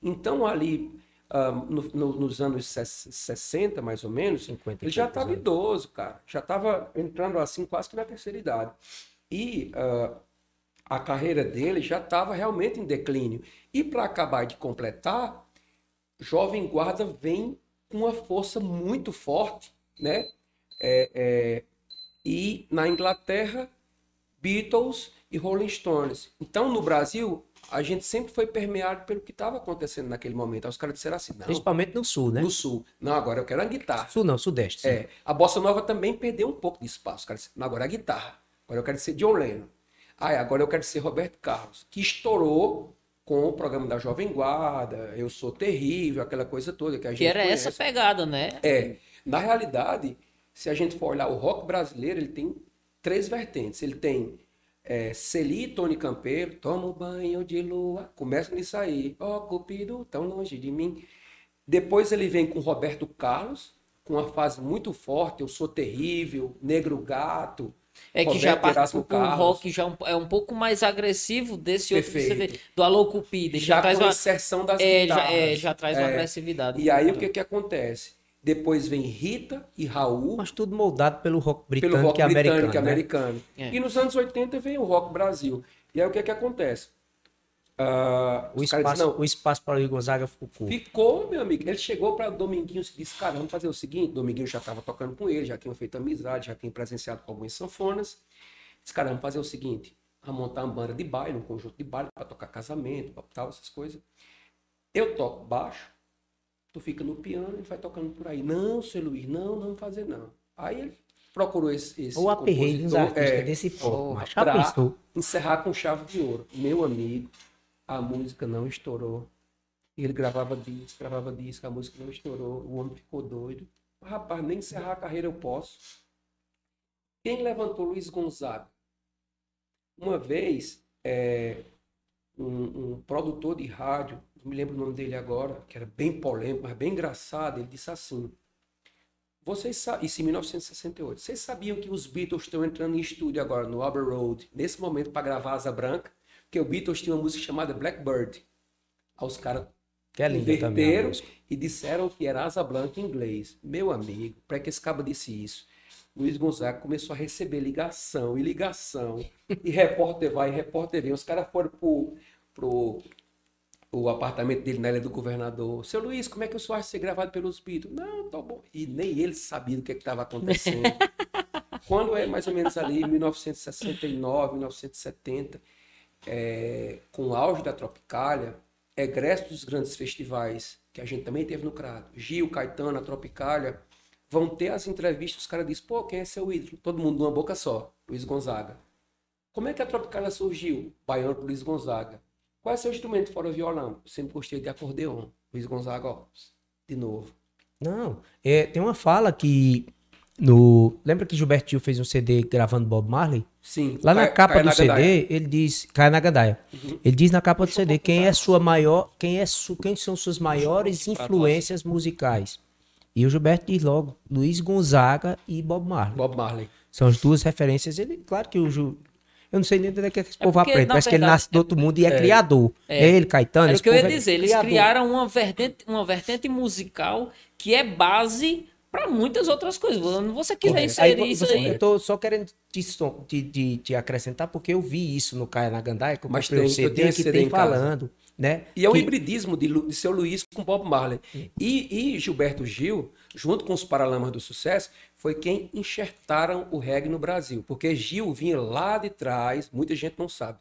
Então, ali, ah, no- no- nos anos ses- 60, mais ou menos, 50 e ele já estava idoso, cara. Já estava entrando assim, quase que na terceira idade. E ah, a carreira dele já estava realmente em declínio. E para acabar de completar, Jovem Guarda vem com uma força muito forte, né? É, é, e na Inglaterra, Beatles e Rolling Stones. Então, no Brasil, a gente sempre foi permeado pelo que estava acontecendo naquele momento. Aí os caras disseram assim, não, Principalmente no sul, né? no sul. Não, agora eu quero a guitarra. Sul não, sudeste. sim. É, a bossa nova também perdeu um pouco de espaço. Os caras disseram, não, agora a guitarra. Agora eu quero ser John Lennon. Ah, agora eu quero ser Roberto Carlos, que estourou com o programa da Jovem Guarda, Eu Sou Terrível, aquela coisa toda que a gente Que era conhece. essa pegada, né? É, na realidade, se a gente for olhar o rock brasileiro, ele tem três vertentes. Ele tem é, Celi e Tony Campeiro, toma um banho de lua, começa nisso aí, ó Cupido, tão longe de mim. Depois ele vem com Roberto Carlos, com uma fase muito forte, Eu Sou Terrível, Negro Gato. É que já parte Carlos. rock já um- é um pouco mais agressivo desse outro que você vê, Perfeito. do Alô Cupido. Ele Já, já traz com uma, inserção das é, já, guitarras. é, já traz uma É. agressividade. E aí o que que acontece? Depois vem Rita e Raul, Mas tudo moldado pelo rock britânico pelo rock e americano. britânico e né? americano. É. E nos anos 80 vem o rock Brasil. E aí o que que acontece? Ah, O espaço, dizem, não, o espaço para o Gonzaga ficou. Ficou, meu amigo. Ele chegou para Dominguinhos e disse: Cara, vamos fazer o seguinte. Dominguinhos já estava tocando com ele, já tinham feito amizade, já tinha presenciado com algumas sanfonas. Disse: Cara, vamos fazer o seguinte: vamos montar uma banda de baile, um conjunto de baile para tocar casamento, para tal, essas coisas. Eu toco baixo, tu fica no piano, ele vai tocando por aí. Não, seu Luiz, não, não vamos fazer não. Aí ele procurou esse. esse Ou aperrei uns compositor, artistas é, desse pra pensou? encerrar com chave de ouro. Meu amigo, a música não estourou. Ele gravava disco, gravava disco, a música não estourou. O homem ficou doido. Rapaz, nem encerrar a carreira eu posso. Quem levantou Luiz Gonzaga? Uma vez, é, um, um produtor de rádio, não me lembro o nome dele agora, que era bem polêmico, mas bem engraçado, ele disse assim: vocês isso em 1968. Vocês sabiam que os Beatles estão entrando em estúdio agora no Abbey Road, nesse momento, para gravar Asa Branca? Porque o Beatles tinha uma música chamada Blackbird. Aí os caras Que é linda também. e disseram que era Asa Branca em inglês. Meu amigo, para que esse cabo disse isso? Luiz Gonzaga começou a receber ligação e ligação. E repórter vai, e repórter vem. Os caras foram pro, pro o apartamento dele na Ilha do Governador. Seu Luiz, como é que o senhor acha ser gravado pelos Beatles? Não, tá bom. E nem ele sabia do que estava acontecendo. Quando é mais ou menos ali, 1969, 1970, é, com o auge da Tropicália, egresso dos grandes festivais, que a gente também teve no Crado, Gil, Caetano, a Tropicália, vão ter as entrevistas, os caras dizem, pô, quem é seu ídolo? Todo mundo numa boca só, Luiz Gonzaga. Como é que a Tropicália surgiu? Baiano pro Luiz Gonzaga. Qual é seu instrumento fora o violão? Eu sempre gostei de acordeon. Luiz Gonzaga, ó, de novo. Não, é, tem uma fala que no lembra que Gilberto Gil fez um CD gravando Bob Marley? Sim. Lá na cai- capa cai do na CD, ele diz, cai na gandaia. Uhum. Ele diz na capa do CD quem é sua maior, quem é su, quem são suas maiores influências musicais. E o Gilberto diz logo, Luiz Gonzaga e Bob Marley. Bob Marley. São as duas referências. Ele, claro que o Ju, eu não sei nem onde é que esse povo porque, aprende. Parece que ele verdade, nasce do outro mundo e é, criador. É. É ele, Caetano. Era o que eu ia é dizer. Eles criador. criaram uma vertente, uma vertente musical que é base para muitas outras coisas. Se você quiser Correto. inserir Aí, isso você- aí. Eu tô só querendo te, te, te- te acrescentar, porque eu vi isso no Caia na Gandaia, que eu Mas comprei o tem, eu CD tenho que tem casa. falando, né? E é o que- hibridismo de, de seu Luiz com Bob Marley. E, e Gilberto Gil, junto com os Paralamas do Sucesso, foi quem enxertaram o reggae no Brasil. Porque Gil vinha lá de trás, muita gente não sabe.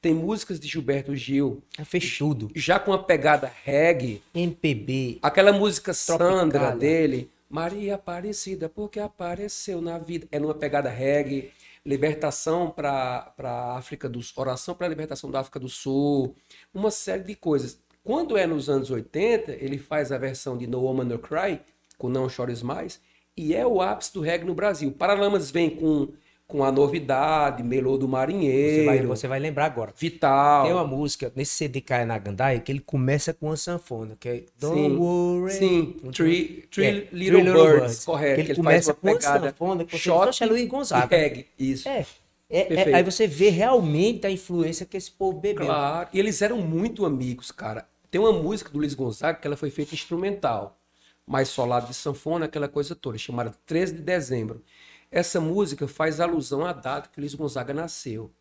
Tem músicas de Gilberto Gil fez tudo. já com uma pegada reggae. MPB. Aquela música. Sandra dele, Maria Aparecida, porque apareceu na vida. É numa pegada reggae. Libertação para a África do Sul, oração para a libertação da África do Sul, uma série de coisas. Quando é nos anos 80, ele faz a versão de No Woman No Cry, com Não Chores Mais, e é o ápice do reggae no Brasil. Paralamas vem com, com a novidade, Melô do Você Marinheiro, vai, você vai lembrar agora. Vital. Tem uma música nesse CD Caia na Gandaia que ele começa com uma sanfona, que é Don't Sim, Worry. sim. Three, three É, Little, Three Birds, correto. Que ele faz começa com uma pegada sanfona, que você shot diz, "Poxa, é Luiz Gonzaga." reggae. Isso. É, é, é, aí você vê realmente a influência que esse povo bebeu. Claro. E eles eram muito amigos, cara. Tem uma música do Luiz Gonzaga que ela foi feita instrumental, mais solado de sanfona, aquela coisa toda, chamada 13 de dezembro. Essa música faz alusão à data que Luiz Gonzaga nasceu.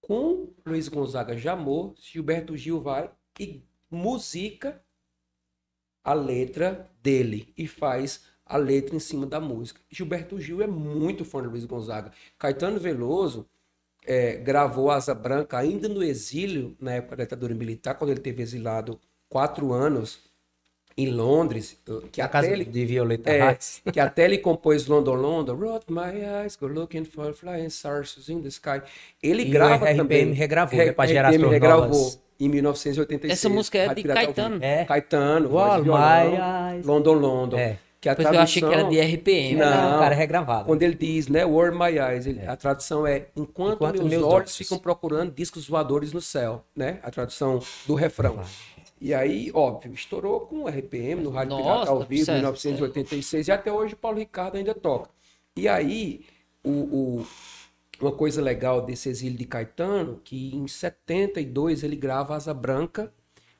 Com Luiz Gonzaga já morto, Gilberto Gil vai e musica a letra dele e faz a letra em cima da música. Gilberto Gil é muito fã de Luiz Gonzaga. Caetano Veloso é, gravou Asa Branca ainda no exílio, na época da ditadura militar, quando ele teve exilado quatro anos em Londres, que a até casa ele, de Violeta é, que até ele compôs London London, Wrote my eyes, go looking for flying stars in the sky. Ele E o grava RPM também. regravou, Re- né, pra RPM gerações regravou novas. em 1986. Essa música é de. Caetano. É. Caetano, e violão, my eyes. London London. É. Que a Depois eu achei que era tradução- de RPM. Não. Não, cara, é regravado. Quando ele diz, né, Word My Eyes, ele- a tradução é enquanto, Enquanto meus, meus olhos olhos. ficam procurando discos voadores no céu, né? A tradução do refrão. E aí, óbvio, estourou com o RPM no Rádio Nossa, Pirata ao vivo, em sucesso, 1986, e até hoje o Paulo Ricardo ainda toca. E aí, o, o- uma coisa legal desse exílio de Caetano, que em 72 ele grava Asa Branca,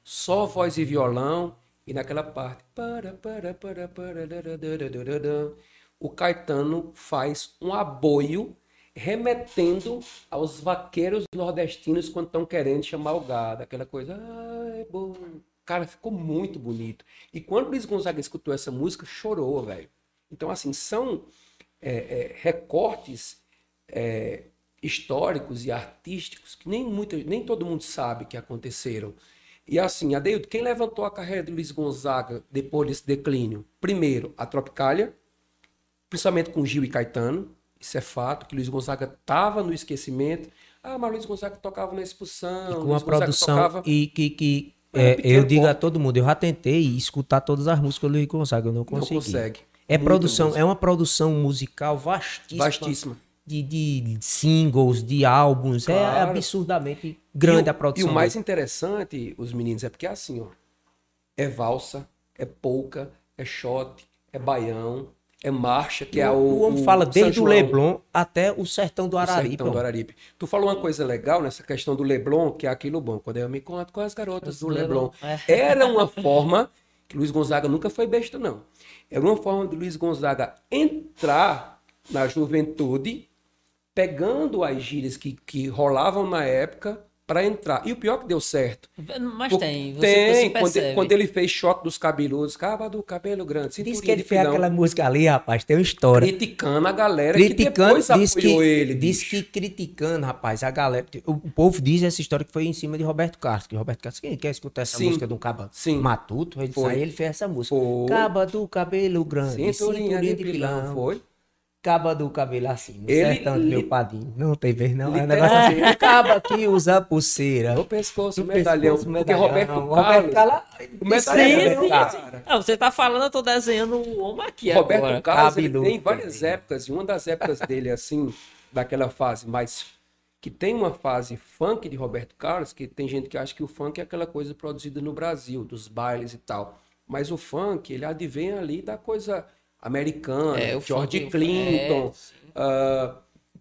só voz e violão, e naquela parte. O Caetano faz um aboio remetendo aos vaqueiros nordestinos quando estão querendo chamar o gado, aquela coisa, ah, é bom. Cara, ficou muito bonito. E quando Luiz Gonzaga escutou essa música, chorou, velho. Então, assim, são é, é, recortes é, históricos e artísticos que nem, muita, nem todo mundo sabe que aconteceram. E assim, Adeildo, quem levantou a carreira de Luiz Gonzaga depois desse declínio? Primeiro, a Tropicália, principalmente com Gil e Caetano. Isso é fato, que Luiz Gonzaga estava no esquecimento. Ah, mas Luiz Gonzaga tocava na expulsão. E com Luiz Gonzaga produção tocava- e que, que É, é, eu digo a pop. todo mundo, eu já tentei escutar todas as músicas do Luiz Gonzaga, eu não Não consegui. consegue. É produção, música. é uma produção musical vastíssima. Vastíssima. De, de singles, de álbuns, é Claro. absurdamente grande e o, a produção. E o mais dele. interessante, os meninos, é porque é assim, ó. É valsa, é polca, é shot, é baião, é marcha, que é o. o homem fala São desde o Leblon até o sertão do o Araripe. sertão do. Araripe. Tu falou uma coisa legal nessa questão do Leblon, que é aquilo bom. Quando eu me conto com as garotas do Leblon. É. Era uma forma que Luiz Gonzaga nunca foi besta, não. Era uma forma de Luiz Gonzaga entrar na juventude, pegando as gírias que, que rolavam na época para entrar. E o pior que deu certo. Mas Porque tem, você, tem, você quando, percebe. quando ele fez choque dos cabeludos, cava do cabelo grande, Diz cinturinha que ele de fez pilão, aquela música ali, rapaz, tem uma história. criticando a galera criticando, que depois diz que, apoiou ele. diz bicho. que criticando, rapaz, a galera. O, o povo diz essa história que foi em cima de Roberto Carlos. Que Roberto Carlos, quem quer escutar essa Sim. música de um caba Sim. matuto? Ele Foi. aí ele fez essa música. Foi. Caba do cabelo grande, Cinturinha de pilão, foi? Caba do cabelo assim, no Ele sertão do meu padrinho. Não tem vez não. É um negócio assim. Caba que usa pulseira. No pescoço, No medalhão. pescoço, Porque medalhão. Roberto Roberto Carlos. Carlos- O medalhão, Sim, cara. Ah, você tá falando, eu tô desenhando o homem aqui Roberto agora. Carlos tem várias também. épocas, e uma das épocas dele, assim, daquela fase mais. que tem uma fase funk de Roberto Carlos, que tem gente que acha que o funk é aquela coisa produzida no Brasil, dos bailes e tal. Mas o funk, ele advém ali da coisa americana, É, o George Clinton, é, ah,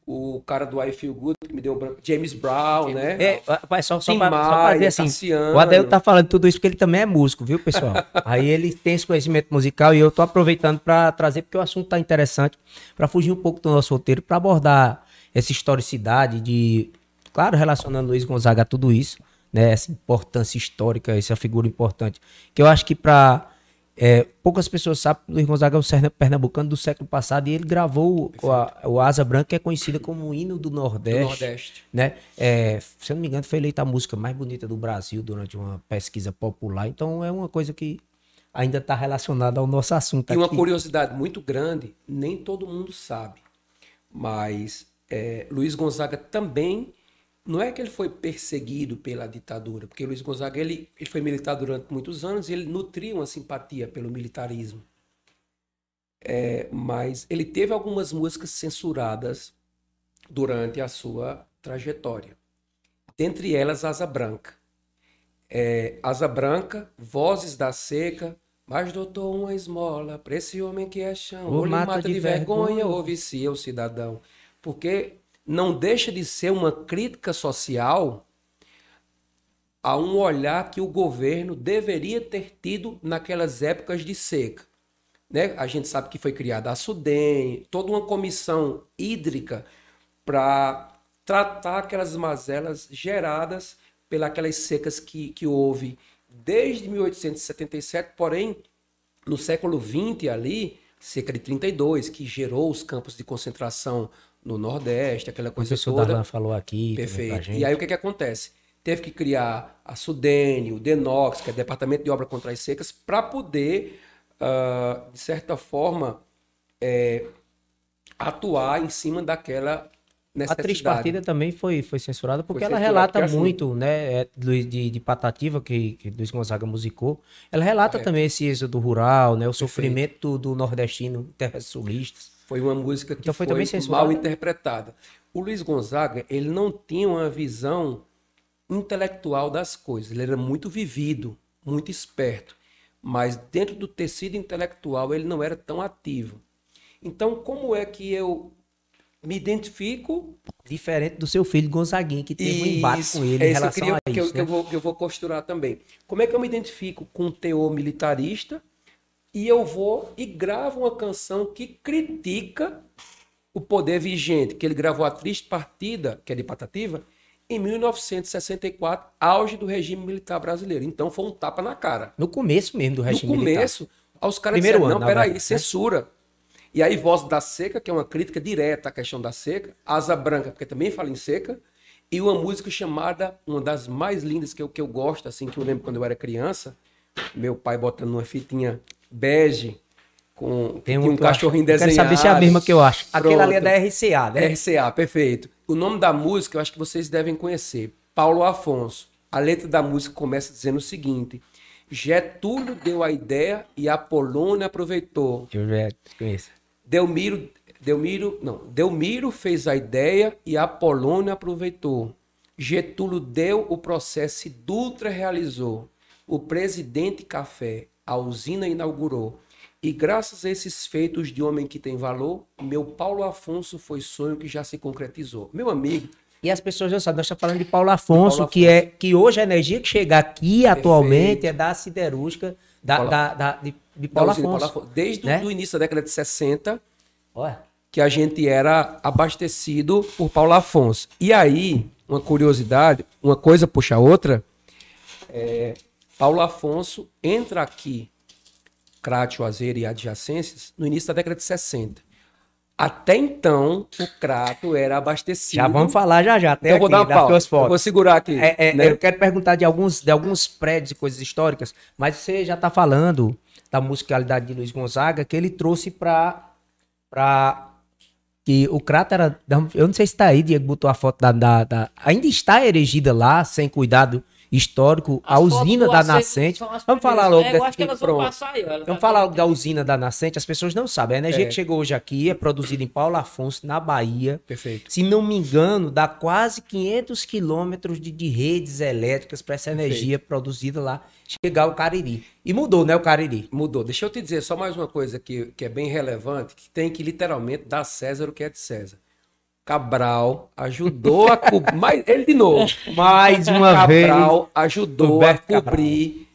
o cara do I Feel Good, que me deu branco, James Brown, né? É, rapaz, só, só Tim pra, só assim, Cassiano. o Adel tá falando tudo isso porque ele também é músico, viu, pessoal? Aí ele tem esse conhecimento musical e eu tô aproveitando pra trazer, porque o assunto tá interessante, pra fugir um pouco do nosso roteiro, pra abordar essa historicidade de, claro, relacionando Luiz Gonzaga a tudo isso, né, essa importância histórica, essa figura importante, que eu acho que pra é, poucas pessoas sabem que Luiz Gonzaga é o serna- pernambucano do século passado e ele gravou o, a- o Asa Branca, que é conhecida como o hino do do Nordeste Nordeste. né? É, se eu não me engano, foi eleita a música mais bonita do Brasil durante uma pesquisa popular. Então é uma coisa que ainda está relacionada ao nosso assunto E uma aqui. curiosidade muito grande, nem todo mundo sabe, mas é, Luiz Gonzaga também, não é que ele foi perseguido pela ditadura, porque Luiz Gonzaga ele, ele foi militar durante muitos anos e ele nutria uma simpatia pelo militarismo. É, mas ele teve algumas músicas censuradas durante a sua trajetória. Dentre elas, Asa Branca. É, Asa Branca, Vozes da Seca, mas doutor uma esmola pra esse homem que é chão, Ou mata mata de de vergonha, vergonha. ou vicia o cidadão. Porque não deixa de ser uma crítica social a um olhar que o governo deveria ter tido naquelas épocas de seca. Né? A gente sabe que foi criada a SUDEM, toda uma comissão hídrica para tratar aquelas mazelas geradas pelas secas que, que houve desde 1877, porém, no século XX ali, seca de 32, que gerou os campos de concentração no Nordeste, aquela O coisa professor toda. Darlan falou aqui. Perfeito. E aí o que, que acontece? Teve que criar a Sudene, o DENOX, que é Departamento de Obra contra as Secas, para poder, ah, de certa forma, é, atuar em cima daquela A. Trispartida também foi, foi censurada porque Foi ela relata porque assim- muito, né, é, de, de Patativa, que, que Luiz Gonzaga musicou. Ela relata Correto. também esse êxodo rural, né, o sofrimento do, nordestino terras sulistas. Foi uma música que Então foi foi, mal interpretada. O Luiz Gonzaga, ele não tinha uma visão intelectual das coisas. Ele era muito vivido, muito esperto. Mas dentro do tecido intelectual, ele não era tão ativo. Então, como é que eu me identifico Diferente do seu filho Gonzaguinha, que teve um embate isso, com ele é em isso relação que eu, a queria, que, eu, isso. que eu né? vou, que eu vou costurar também. Como é que eu me identifico com um teor militarista e eu vou e gravo uma canção que critica o Poder Vigente, que ele gravou a Triste Partida, que é de Patativa, em 1964, auge do regime militar brasileiro. Então foi um tapa na cara. No começo mesmo do regime no militar. começo, os caras Primeiro disseram, ano, não, peraí, verdade, né? censura. E aí, Voz da Seca, que é uma crítica direta à questão da seca, Asa Branca, porque também fala em seca, e uma música chamada, uma das mais lindas que eu, que eu gosto, assim, que eu lembro quando eu era criança, meu pai botando uma fitinha bege, com Tem um acho- cachorrinho Quero desenhado. saber se é a mesma que eu acho. Aquela ali é Pronto. da RCA, né? RCA, perfeito. O nome da música eu acho que vocês devem conhecer. Paulo Afonso. A letra da música começa dizendo o seguinte: Getúlio deu a ideia e Apolônio aproveitou. Eu já conheço. Delmiro, Delmiro, não, Delmiro fez a ideia e Apolônio aproveitou. Getúlio deu o processo e Dutra realizou. O presidente Café, a usina inaugurou. E graças a esses feitos de homem que tem valor, meu Paulo Afonso foi sonho que já se concretizou. Meu amigo, E as pessoas não sabem, nós estamos falando de Paulo Afonso, Paulo que é que hoje a energia que chega aqui atualmente é da siderúrgica da, Paulo- da, da- de, de Paulo Afonso. Paulo Afonso, desde né? o início da década de 60, Olha, que a gente era abastecido por Paulo Afonso. E aí, uma curiosidade, uma coisa puxa a outra, é, Paulo Afonso entra aqui, Crato, Juazeiro e adjacências, no início da década de 60. Até então, o Crato era abastecido. já vamos falar já já, até eu vou aqui, dar uma pausa. tuas Eu fotos. vou segurar aqui. É, é, né? Eu quero perguntar de alguns, de alguns prédios e coisas históricas, mas você já está falando da musicalidade de Luiz Gonzaga, que ele trouxe para. Pra... Que o crato era. Eu não sei se está aí, Diego botou a foto da, da- da- Ainda está erigida lá, sem cuidado histórico, a usina da nascente. Vamos falar logo É, eu dessa acho que vão passar aí, Vamos tá falar bem- da usina da nascente, as pessoas não sabem. A energia É. que chegou hoje aqui é produzida em Paulo Afonso, na Bahia. Perfeito. Se não me engano, dá quase 500 quilômetros de, de redes elétricas para essa Perfeito. energia produzida lá chegar ao Cariri. E mudou, né, o Cariri? Mudou. Deixa eu te dizer só mais uma coisa que, que é bem relevante, que tem que literalmente dar César o que é de César. Cabral ajudou a cobrir. Mas ele de novo. Mais uma vez. Cabral ajudou a Roberto Cabral. cobrir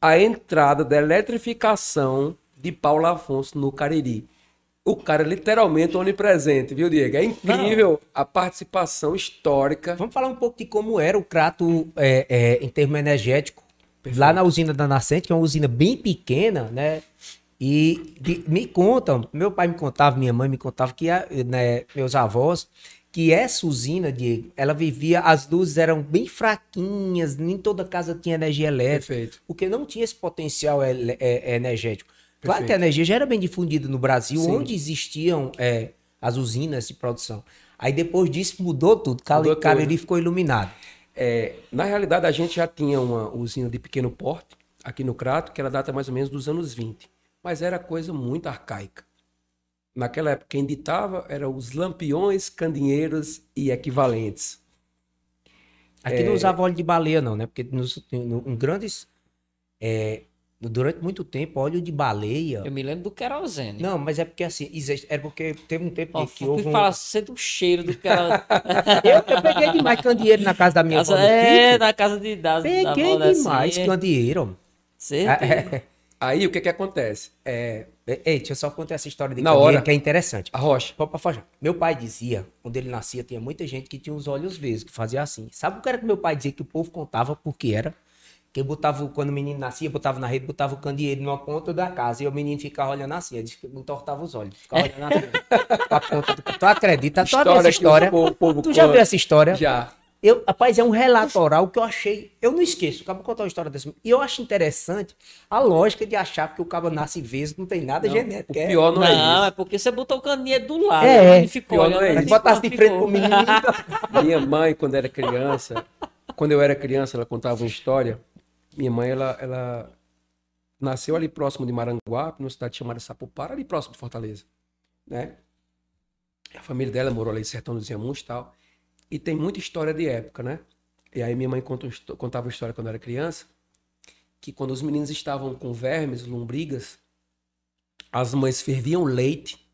a entrada da eletrificação de Paulo Afonso no Cariri. O cara é literalmente onipresente, viu, Diego? É incrível a participação histórica. Vamos falar um pouco de como era o Crato é, é, em termo energético. Lá na usina da Nascente, que é uma usina bem pequena, né? E de- me contam, meu pai me contava, minha mãe me contava que a- né, meus avós, que essa usina, Diego, ela vivia, as luzes eram bem fraquinhas, nem toda casa tinha energia elétrica, Perfeito. porque não tinha esse potencial ele- é- é energético. Claro que a Perfeito. energia já era bem difundida no Brasil, Sim. onde existiam é, as usinas de produção. Aí depois disso mudou tudo, Cali- Mudou tudo. Cariri ficou iluminado. É, na realidade, a gente já tinha uma usina de pequeno porte aqui no Crato, que ela data mais ou menos dos anos 20. Mas era coisa muito arcaica. Naquela época, quem ditava eram os lampiões, candinheiros e equivalentes. Aqui não usava óleo de baleia, não, né? Porque nos, no, em grandes. é, durante muito tempo, óleo de baleia. Eu me lembro do querosene. Não, mas é porque assim, existe, é porque teve um tempo de que fui houve um... falar, sente o cheiro do quero... eu, eu peguei demais candeeiro na casa da minha Casa, é, na casa de das, da Peguei avó demais assim, candeeiro. Certeza. Aí, o que que acontece? É, Ei, deixa eu só contar essa história de Na hora. que é interessante. a rocha. Pode- pode falar. Meu pai dizia, quando ele nascia, tinha muita gente que tinha os olhos verdes, que fazia assim. Sabe o que era que meu pai dizia que o povo contava porque era? Que botava, quando o menino nascia, botava na rede, botava o candeeiro numa ponta da casa e o menino ficava olhando assim. Ele entortava os olhos. Ficava olhando assim. pra ponta do... Tu acredita? Tu já viu essa história? O povo Tu já viu essa história? Já. Eu, rapaz, é um relato oral que eu achei. Eu não esqueço, acabo de contar uma história dessa. E eu acho interessante a lógica de achar que o cabo nasce vezes, não tem nada Não, genético. o é- pior não, Não, é é, isso. porque você botou o candeeiro do lado. É, ele ficou pior não é isso. Botasse de frente pro menino. Minha mãe, quando era criança, quando eu era criança, ela contava uma história. Minha mãe, ela, ela nasceu ali próximo de Maranguape, numa cidade chamada Sapupara, ali próximo de Fortaleza, né? A família dela morou ali em Sertão dos Iamuns e tal. E tem muita história de época, né? E aí minha mãe contava uma história quando eu era criança, que quando os meninos estavam com vermes, lombrigas, as mães ferviam leite,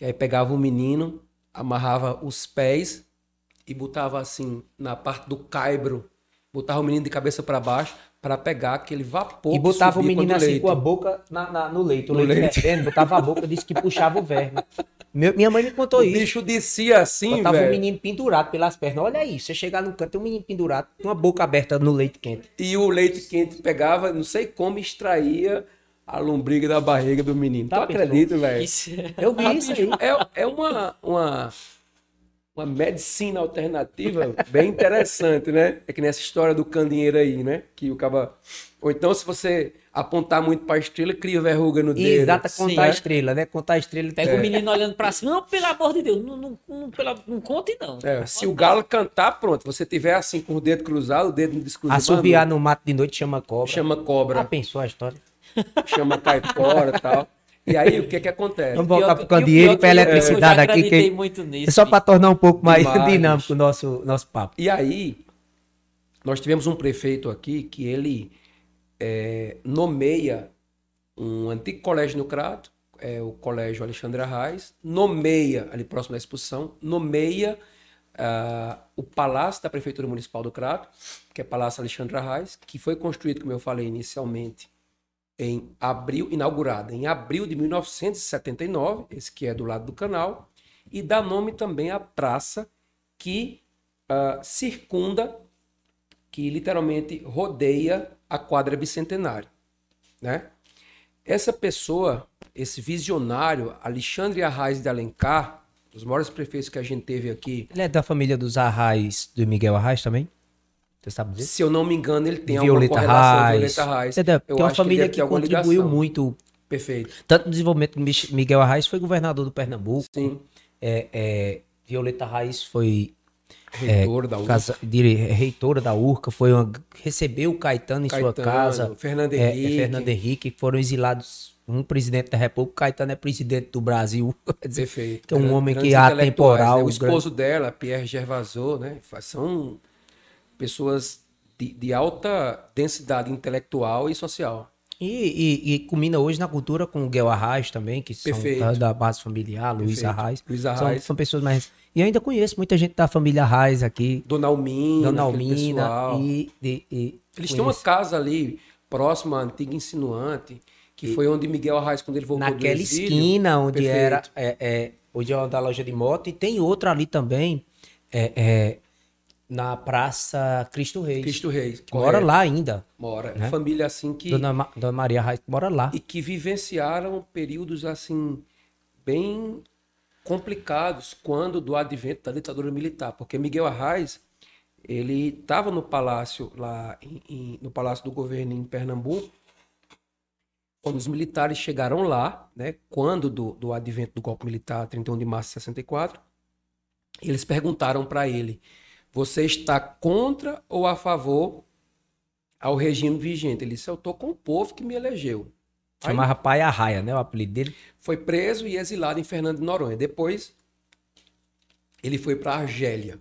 e aí pegava o menino, amarrava os pés e botava assim na parte do caibro, botava o menino de cabeça para baixo para pegar aquele vapor. E botava o menino assim com a boca na, na- no leite. O No leite, leite. fervendo, botava a boca, disse que puxava o verme. Meu- minha mãe me contou O isso. bicho descia assim, Botava o velho. menino pendurado pelas pernas. Olha aí, você chegar no canto, tem um menino pendurado com a boca aberta no leite quente. E o leite quente pegava, não sei como, extraía a lombriga da barriga do menino. Tá, tu acredita, velho? Isso. Eu vi isso aí. É, é uma, uma, uma medicina alternativa bem interessante, né? É que nessa história do candeeiro aí, né? Que o caba... Ou então, se você apontar muito pra estrela, cria verruga no dedo. Exata, Sim, contar a é. estrela, né? Contar a estrela. Pega é. o menino olhando pra cima. Não, pelo amor de Deus, não, não, não, pela- não conte, não. É, se o galo cantar, pronto. Você tiver assim com o dedo cruzado, o dedo descruzado, Assoviar no mato de noite chama cobra. chama cobra, Ah, pensou a história? chama caipora e tal. E aí, o que que acontece? Vamos voltar e o candeeiro que eu- eletricidade aqui. acreditei Que... muito nisso. É só pra tornar um pouco mais dinâmico o nosso, nosso papo. E aí, nós tivemos um prefeito aqui que ele é, nomeia um antigo colégio no Crato, é o Colégio Alexandre Arraes, nomeia, ali próximo da expulsão, nomeia ah, o Palácio da Prefeitura Municipal do Crato, que é Palácio Alexandre Arraes, que foi construído, como eu falei inicialmente, em abril, inaugurado em abril de 1979, esse que é do lado do canal, e dá nome também à praça que ah, circunda, que literalmente rodeia a quadra bicentenário, né? Essa pessoa, esse visionário, Alexandre Arraes de Alencar, os maiores prefeitos que a gente teve aqui, Ele é da família dos Arrais, do Miguel Arrais também? Você sabe dizer? se eu não me engano, ele tem Violeta alguma correlação com Reis. Violeta. Entendeu? Eu Tem uma que família que, alguma contribuiu ligação. muito. Perfeito. Tanto no desenvolvimento do Mich- Miguel Arraes foi governador do Pernambuco. Sim. É, é, Violeta Arraes foi Reitor da UFRGS. casa, dire- reitora da URCA, foi uma, recebeu o Caetano em sua Caetano, casa. Fernando É, é Henrique. Fernando Henrique, que foram exilados. Um presidente da República, Caetano é presidente do Brasil. Perfeito. que é um homem que é intelectuais, atemporal, né? O os esposo dela, Pierre Gervasot, né? São pessoas de, de alta densidade intelectual e social. E, e, e culmina hoje na cultura com o Guel Arraes também, que são Perfeito. da, da base familiar, Luiz. Arraes. Luiz São, Arraes. são pessoas mais. E eu ainda conheço muita gente da família Arraes aqui, Dona Almina, Dona Almina. E, e- Eles têm uma casa ali, próxima à antiga insinuante, que foi onde Miguel Arraes, quando ele voltou naquela do exílio... esquina onde Perfeito. era é, é, onde é onde é a loja de moto, e tem outra ali também, é, é, na Praça Cristo Reis. Cristo Reis. mora lá ainda. Mora. né? Família assim que... Dona, Ma- Dona Maria Arraes mora lá. e que vivenciaram períodos assim bem complicados quando do advento da ditadura militar, porque Miguel Arraes ele estava no palácio lá em- em- no palácio do governo em Pernambuco quando os militares chegaram lá, né, quando do, do advento do golpe militar, 31 de março de 64, eles perguntaram para ele: você está contra ou a favor ao regime vigente? Ele disse: eu estou com o povo que me elegeu. Aí Chamava Pai Arraia, né? O apelido dele. foi preso e exilado em Fernando de Noronha. Depois, ele foi para Argélia.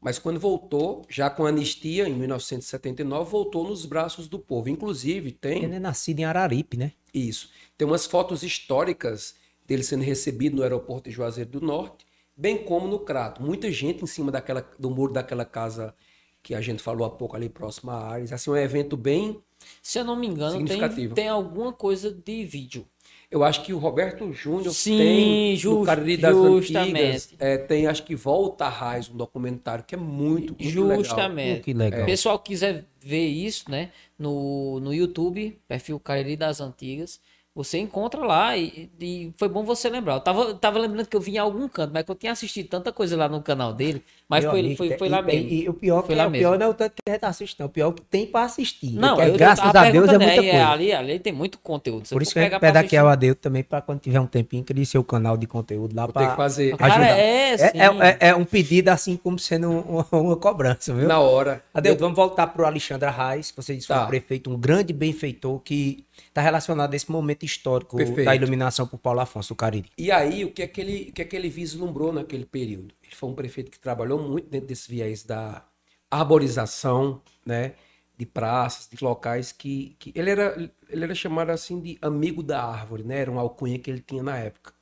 Mas quando voltou, já com anistia, em 1979, voltou nos braços do povo. Inclusive, tem Ele é nascido em Araripe, né? isso. Tem umas fotos históricas dele sendo recebido no aeroporto de Juazeiro do Norte, bem como no Crato. Muita gente em cima daquela, do muro daquela casa que a gente falou há pouco ali próximo à Ares. Assim, um evento bem... Se eu não me engano, tem, Significativo. tem alguma coisa de vídeo. Eu acho que o Roberto Júnior Sim, tem ju- no Cariri das justamente. Antigas, é, tem acho que Volta a Raiz, um documentário que é muito, muito legal. Justamente. Que legal. Pessoal que quiser ver isso, né? No, no YouTube, perfil Cariri das Antigas, você encontra lá e, e foi bom você lembrar. Eu tava, tava lembrando que eu vi em algum canto, mas que eu tinha assistido tanta coisa lá no canal dele, mas foi, amigo, foi, foi e lá tem- mesmo. E, o pior, Foi que lá é, o mesmo. pior não é o tanto que a gente tá assistindo, não. o pior é o que tem pra assistir. Não, eu graças a Deus é muita é, coisa. ali, ali tem muito conteúdo. Por isso que pra pede aqui ao Adeu também pra quando tiver um tempinho, criar seu canal de conteúdo lá pra fazer Cara, ajudar. é, É, é, é- é um pedido assim como sendo um- uma cobrança, viu? na hora. Adeus, vamos voltar pro Alexandre Arraes, que você disse que foi Tá. um prefeito, um grande benfeitor que está relacionado a esse momento histórico Perfeito. da iluminação por Paulo Afonso do Cariri. E aí, o que é que ele, o que é que ele vislumbrou naquele período? Ele foi um prefeito que trabalhou muito dentro desse viés da arborização, né? De praças, de locais que, que ele, era, ele era chamado assim de amigo da árvore, né? Era uma alcunha que ele tinha na época.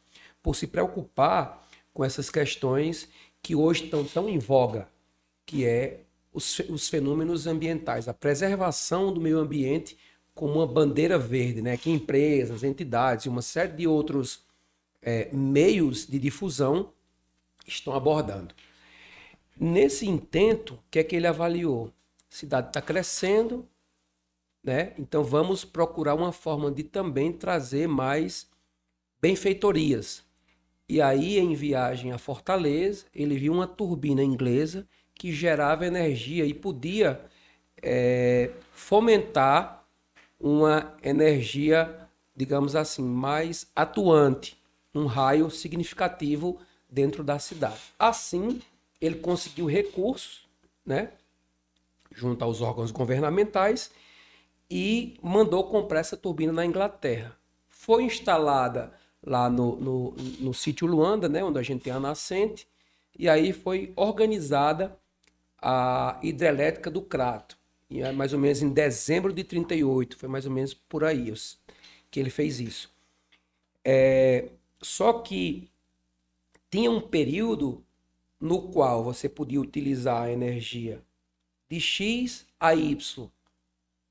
Por se preocupar com essas questões que hoje estão tão em voga, que é os, os fenômenos ambientais, a preservação do meio ambiente como uma bandeira verde, né? Que empresas, entidades e uma série de outros é, meios de difusão estão abordando. Nesse intento, o que é que ele avaliou? A cidade está crescendo, né? Então vamos procurar uma forma de também trazer mais benfeitorias. E aí, em viagem a Fortaleza, ele viu uma turbina inglesa que gerava energia e podia é, fomentar uma energia, digamos assim, mais atuante, um raio significativo dentro da cidade. Assim, ele conseguiu recursos, né, junto aos órgãos governamentais e mandou comprar essa turbina na Inglaterra. Foi instalada lá no, no, no sítio Luanda, né, onde a gente tem a nascente, e aí foi organizada a hidrelétrica do Crato. E é mais ou menos em dezembro de 38, foi mais ou menos por aí que ele fez isso. É, só que tinha um período no qual você podia utilizar a energia de X a Y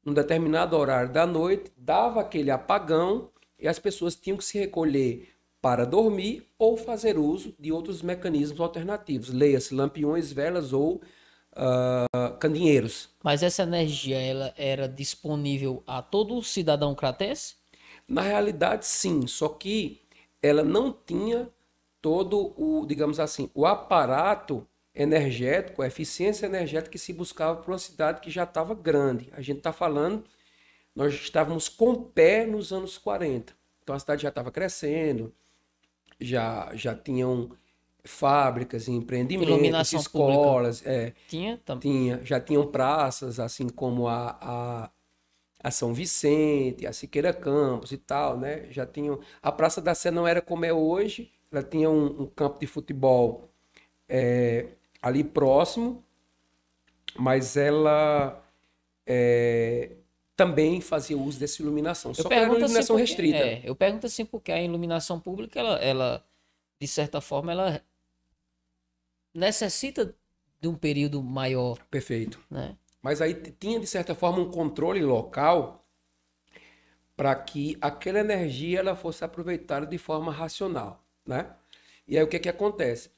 num determinado horário da noite, dava aquele apagão e as pessoas tinham que se recolher para dormir ou fazer uso de outros mecanismos alternativos, leia-se lampiões, velas ou uh, candinheiros. Mas essa energia ela era disponível a todo cidadão cratense? Na realidade, sim, só que ela não tinha todo o, digamos assim, o aparato energético, a eficiência energética que se buscava para uma cidade que já estava grande. A gente está falando, nós estávamos com pé nos anos 40. Então a cidade já estava crescendo, já, já tinham fábricas, empreendimentos, Iluminação escolas. É, tinha também. Tinha, já tinham praças, assim como a, a, a, São Vicente, a Siqueira Campos e tal, né? Já tinham. A Praça da Sé não era como é hoje, ela tinha um, um campo de futebol é, ali próximo, mas ela é, também fazia uso dessa iluminação. Eu Só que era iluminação assim porque, restrita. É, eu pergunto assim porque a iluminação pública, ela, ela, de certa forma, ela necessita de um período maior. Perfeito. Né? Mas aí tinha, de certa forma, um controle local para que aquela energia ela fosse aproveitada de forma racional. Né? E aí o que, que acontece?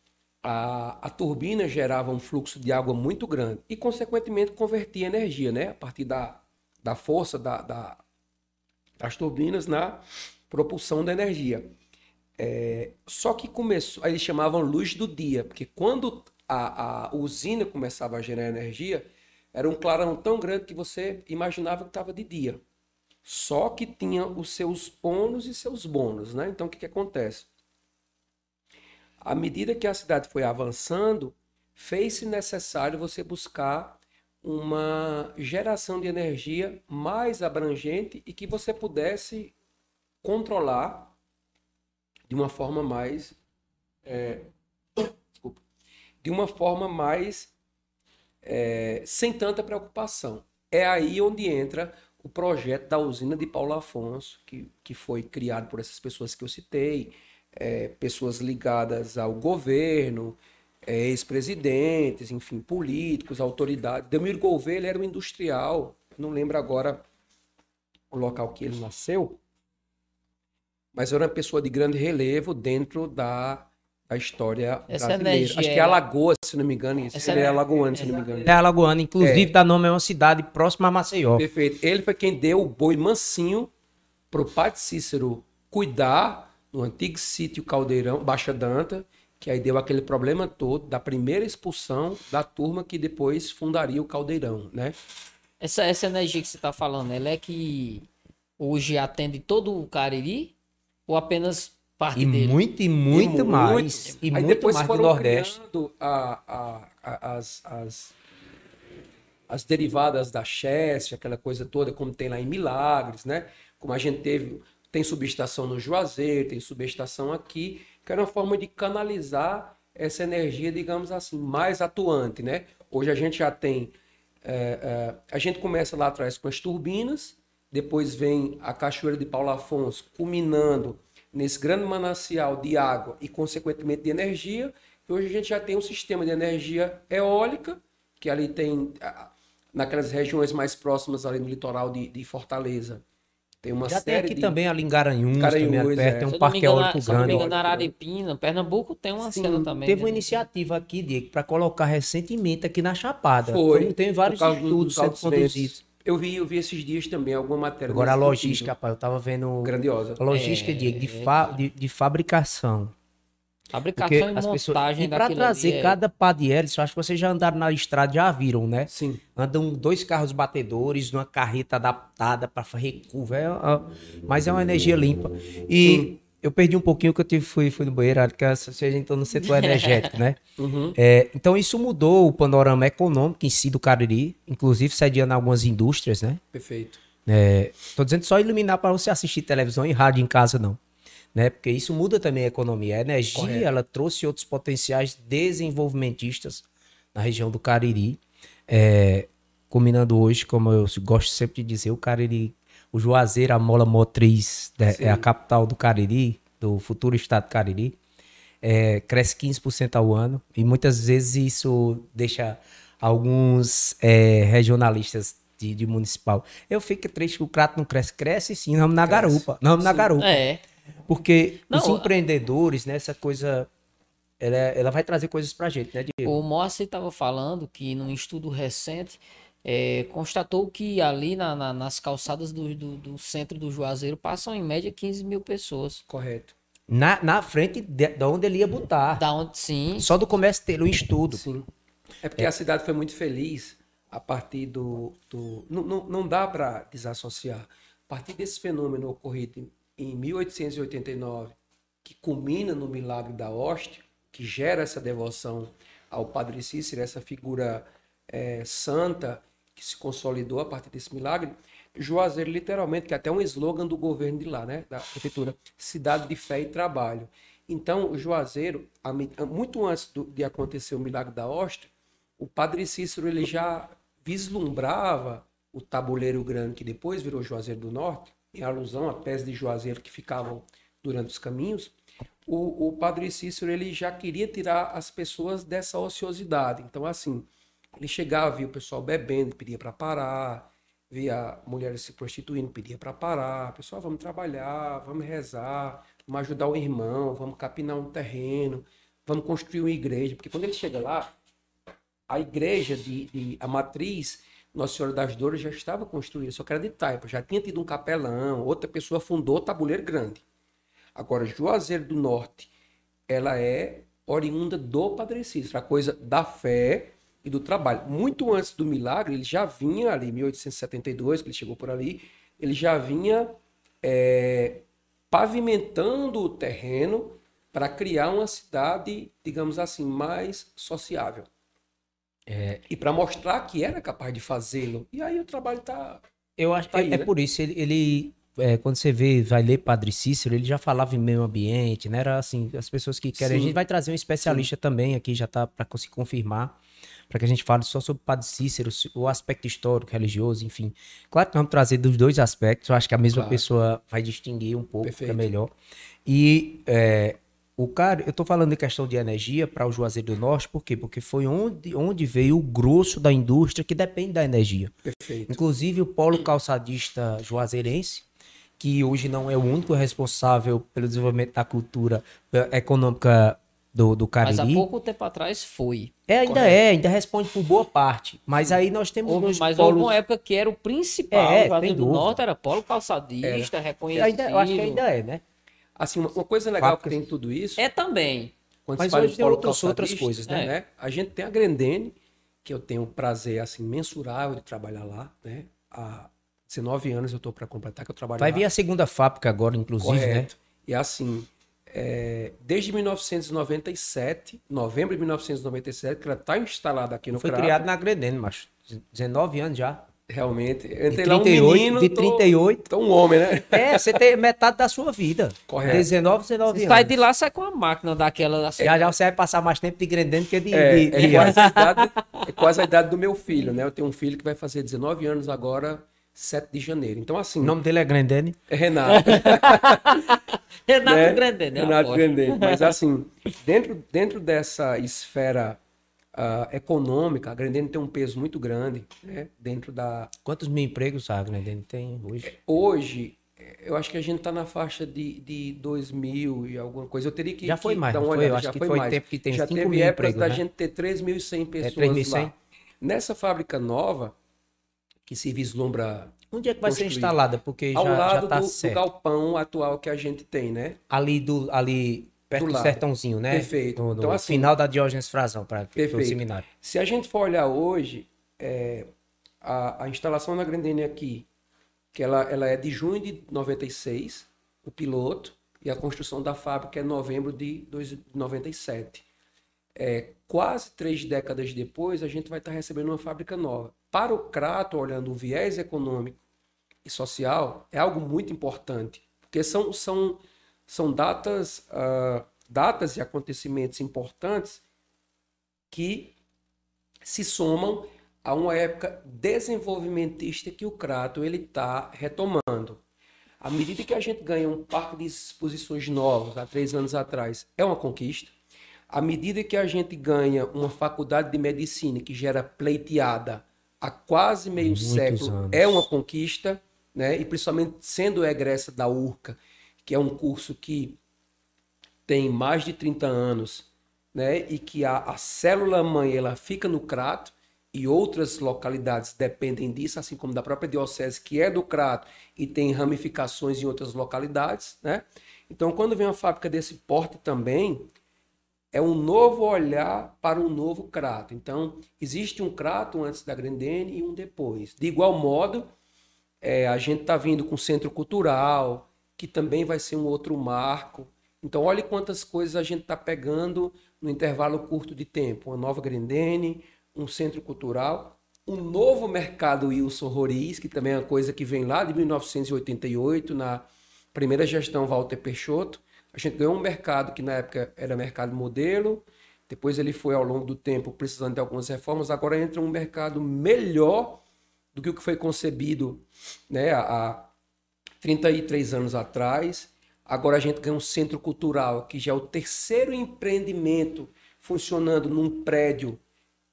a, a turbina gerava um fluxo de água muito grande e, consequentemente, convertia energia, né? A partir da, da força da, da das turbinas na propulsão da energia. É, só que começou, eles chamavam luz do dia, porque quando a, a usina começava a gerar energia, era um clarão tão grande que você imaginava que estava de dia. Só que tinha os seus ônus e seus bônus, né? Então o que, que acontece? À medida que a cidade foi avançando, fez-se necessário você buscar uma geração de energia mais abrangente e que você pudesse controlar de uma forma mais é, desculpa, de uma forma mais é, sem tanta preocupação. É aí onde entra o projeto da usina de Paulo Afonso, que, que foi criado por essas pessoas que eu citei, é, pessoas ligadas ao governo, é, ex-presidentes, enfim, políticos, autoridades. Demir Gouveia ele era um industrial, não lembro agora o local que ele nasceu, mas era uma pessoa de grande relevo dentro da, da história Essa brasileira. Energia, Acho que é Alagoas, se não me engano. Isso. Ele é alagoano, se não me engano. É alagoano, inclusive é. dá nome a uma cidade próxima a Maceió. Perfeito. Ele foi quem deu o boi mansinho para o Padre Cícero cuidar no antigo sítio Caldeirão, Baixa Danta, que aí deu aquele problema todo da primeira expulsão da turma que depois fundaria o Caldeirão, né? Essa, essa energia que você está falando, ela é que hoje atende todo o Cariri ou apenas parte e dele? Muito, e muito, e mais. Muito, e aí muito depois mais foram do Nordeste. A, a, a, as, as, as derivadas da Chesse, aquela coisa toda, como tem lá em Milagres, né? Como a gente teve tem subestação no Juazeiro, tem subestação aqui, que era uma forma de canalizar essa energia, digamos assim, mais atuante, né? Hoje a gente já tem, é, é, a gente começa lá atrás com as turbinas, depois vem a Cachoeira de Paulo Afonso, culminando nesse grande manancial de água e, consequentemente, de energia. E hoje a gente já tem um sistema de energia eólica que ali tem, naquelas regiões mais próximas ali no litoral de, de Fortaleza, tem uma Já tem série aqui de... também ali em Garanhuns, Garanhuns, também ali perto, é. tem Se um não parque eólico se eu não me grande. engano, na Araripina, Pernambuco tem uma Sim, cena também. Teve uma né? iniciativa aqui, Diego, para colocar recentemente aqui na Chapada. Foi. Tem vários por causa do- estudos dos sendo conduzidos. Eu vi, eu vi esses dias também alguma matéria. Agora a nesse logística, rapaz, eu tava vendo Grandiosa. a logística, É, Diego, de, fa- de, de fabricação. Fabricação Porque e as pessoas. montagem E para trazer é- cada pá de hélice, eu acho que vocês já andaram na estrada, já viram, né? Sim. Andam dois carros batedores, numa carreta adaptada para recuo, é, uma- mas é uma energia limpa. E eu perdi um pouquinho que eu tive, fui, fui no banheiro, acho que vocês estão no setor energético, né? Uhum. É, então isso mudou o panorama econômico em si do Cariri, inclusive sediando algumas indústrias, né? Perfeito. É, tô dizendo só iluminar para você assistir televisão e rádio em casa, não. Né? Porque isso muda também a economia. A energia, Correto. ela trouxe outros potenciais desenvolvimentistas na região do Cariri. É, combinando hoje, como eu gosto sempre de dizer, o Cariri, o Juazeiro, a mola motriz, né, é a capital do Cariri, do futuro estado do Cariri. É, cresce 15% ao ano e muitas vezes isso deixa alguns é, regionalistas de, de municipal. Eu fico triste que o Crato não cresce. Cresce sim, vamos na Cresce. garupa. Vamos na Sim. garupa. É. Porque Não, os a- empreendedores, né, essa coisa, ela, ela vai trazer coisas pra gente, né, Diego? O Moacir estava falando que num estudo recente é, constatou que ali na- na- nas calçadas do, do- do centro do Juazeiro passam em média 15 mil pessoas. Correto. Na, na frente de, de onde ele ia botar. Da onde sim. Só do comércio ter o estudo. Sim. É porque a cidade foi muito feliz a partir do. do não, não, não dá para desassociar. A partir desse fenômeno ocorrido em, em 1889, que culmina no milagre da hóstia, que gera essa devoção ao Padre Cícero, essa figura eh, santa que se consolidou a partir desse milagre. Juazeiro, literalmente, que é até um slogan do governo de lá, né? Da prefeitura, cidade de fé e trabalho. Então, Juazeiro, muito antes do- de acontecer o milagre da hóstia, o Padre Cícero ele já vislumbrava o tabuleiro grande que depois virou Juazeiro do Norte, em alusão a pés de Juazeiro que ficavam durante os caminhos. O, o Padre Cícero ele já queria tirar as pessoas dessa ociosidade. Então, assim, ele chegava, via o pessoal bebendo, pedia para parar, via mulheres se prostituindo, pedia para parar. Pessoal, vamos trabalhar, vamos rezar, vamos ajudar o irmão, vamos capinar um terreno, vamos construir uma igreja. Porque quando ele chega lá, a igreja de, de- a matriz Nossa Senhora das Dores já estava construída, só que era de taipa, já tinha tido um capelão, outra pessoa fundou tabuleiro grande. Agora, Juazeiro do Norte, ela é oriunda do Padre Cícero, a coisa da fé e do trabalho. Muito antes do milagre, ele já vinha ali, em 1872, que ele chegou por ali, ele já vinha é, pavimentando o terreno para criar uma cidade, digamos assim, mais sociável. É, e para mostrar que era capaz de fazê-lo. E aí o trabalho está. Eu acho Tá aí, é, né? por isso, ele, ele, é, quando você vê, vai ler Padre Cícero, ele já falava em meio ambiente, né? Era assim, as pessoas que querem. A Sim. gente vai trazer um especialista também aqui, já tá para se confirmar, para que a gente fale só sobre Padre Cícero, o aspecto histórico, religioso, enfim. Claro que nós vamos trazer dos dois aspectos, eu acho que a mesma Claro. pessoa vai distinguir um pouco, que é Perfeito. melhor. E é, o cara, eu tô falando de questão de energia para o Juazeiro do Norte, por quê? Porque foi onde, onde veio o grosso da indústria que depende da energia. Perfeito. Inclusive o polo calçadista juazeirense, que hoje não é o único responsável pelo desenvolvimento da cultura eh, econômica do, do Mas há Cariri. pouco tempo atrás foi. É, ainda Correto. é, ainda responde por boa parte. Mas aí nós temos Houve, mas polos... houve uma época que era o principal. É, o do. Norte era polo calçadista, reconhecido. ainda, eu acho que ainda é, né? Assim, uma, uma coisa legal que tem em tudo isso. É também. Quando Mas hoje de tem outras- outras coisas, né? A gente tem a Grendene, que eu tenho um prazer assim mensurável de trabalhar lá, né? Há 19 anos eu estou para completar que eu trabalho Vai lá. vir a segunda fábrica agora, inclusive, né? Correto. E assim, é, desde 1997, novembro de 1997, que ela está instalada aqui no Foi Crato, criado na Grendene, macho. 19 anos já. Realmente. Eu De entrei lá um 38, menino, de tô- 38. tô um homem, né? É, você tem metade da sua vida. Correto. 19, 19 Você anos. sai de lá, sai com a máquina daquela assim. Já já você vai passar mais tempo de Grendene que de... É, de- é de- quase a idade, é quase a idade do meu filho, né? Eu tenho um filho que vai fazer 19 anos agora, 7 de janeiro. Então, assim, O nome dele é Grendene. é Renato. Renato né? Grande, né? Renato. Grandene. Mas assim, dentro, dentro dessa esfera uh, econômica, a Grendene tem um peso muito grande né, dentro da. Quantos mil empregos a Grendene tem hoje? Hoje, eu acho que a gente está na faixa de, de 2 mil e alguma coisa. Eu teria que, já foi mais, dar uma foi? olhada. Eu acho já que foi, foi mais. tempo que tem já 5 teve mil épocas empregos, da né? gente ter 3.100 pessoas 3.100? lá. Nessa fábrica nova, que se vislumbra Onde é que vai ser instalada? Porque ao já, lado já tá do, do certo. galpão atual que a gente tem, né? Ali, do, ali perto Do do, sertãozinho, né? Perfeito. No, no Então, assim- final da Diógenes Frazão, para o seminário. Se a gente for olhar hoje, é, a, a instalação da Grandene aqui, que ela, ela é de junho de 96, o piloto, e a construção da fábrica é novembro de dois- 97. É, quase três décadas depois, a gente vai estar recebendo uma fábrica nova. Para o Crato, olhando o viés econômico e social, é algo muito importante, porque são, são, são datas, ah, datas e acontecimentos importantes que se somam a uma época desenvolvimentista que o Crato ele está retomando. À medida que a gente ganha um parque de exposições novos, há três anos atrás, é uma conquista. À medida que a gente ganha uma faculdade de medicina que gera pleiteada há quase meio Muitos século, anos. é uma conquista, né? e principalmente sendo egressa da URCA, que é um curso que tem mais de 30 anos, né? E que a, a célula mãe ela fica no Crato e outras localidades dependem disso, assim como da própria diocese que é do Crato e tem ramificações em outras localidades, né? Então, quando vem uma fábrica desse porte também, é um novo olhar para um novo Crato. Então, existe um Crato antes da Grandene e um depois. De igual modo, é, a gente está vindo com centro cultural, que também vai ser um outro marco. Então, olhe quantas coisas a gente está pegando no intervalo curto de tempo. Uma nova Grendene, um centro cultural, um novo mercado Wilson Roriz, que também é uma coisa que vem lá de 1988, na primeira gestão Walter Peixoto. A gente ganhou um mercado que na época era mercado modelo, depois ele foi ao longo do tempo precisando de algumas reformas, agora entra um mercado melhor do que o que foi concebido né, há 33 anos atrás. Agora a gente ganha um centro cultural, que já é o terceiro empreendimento funcionando num prédio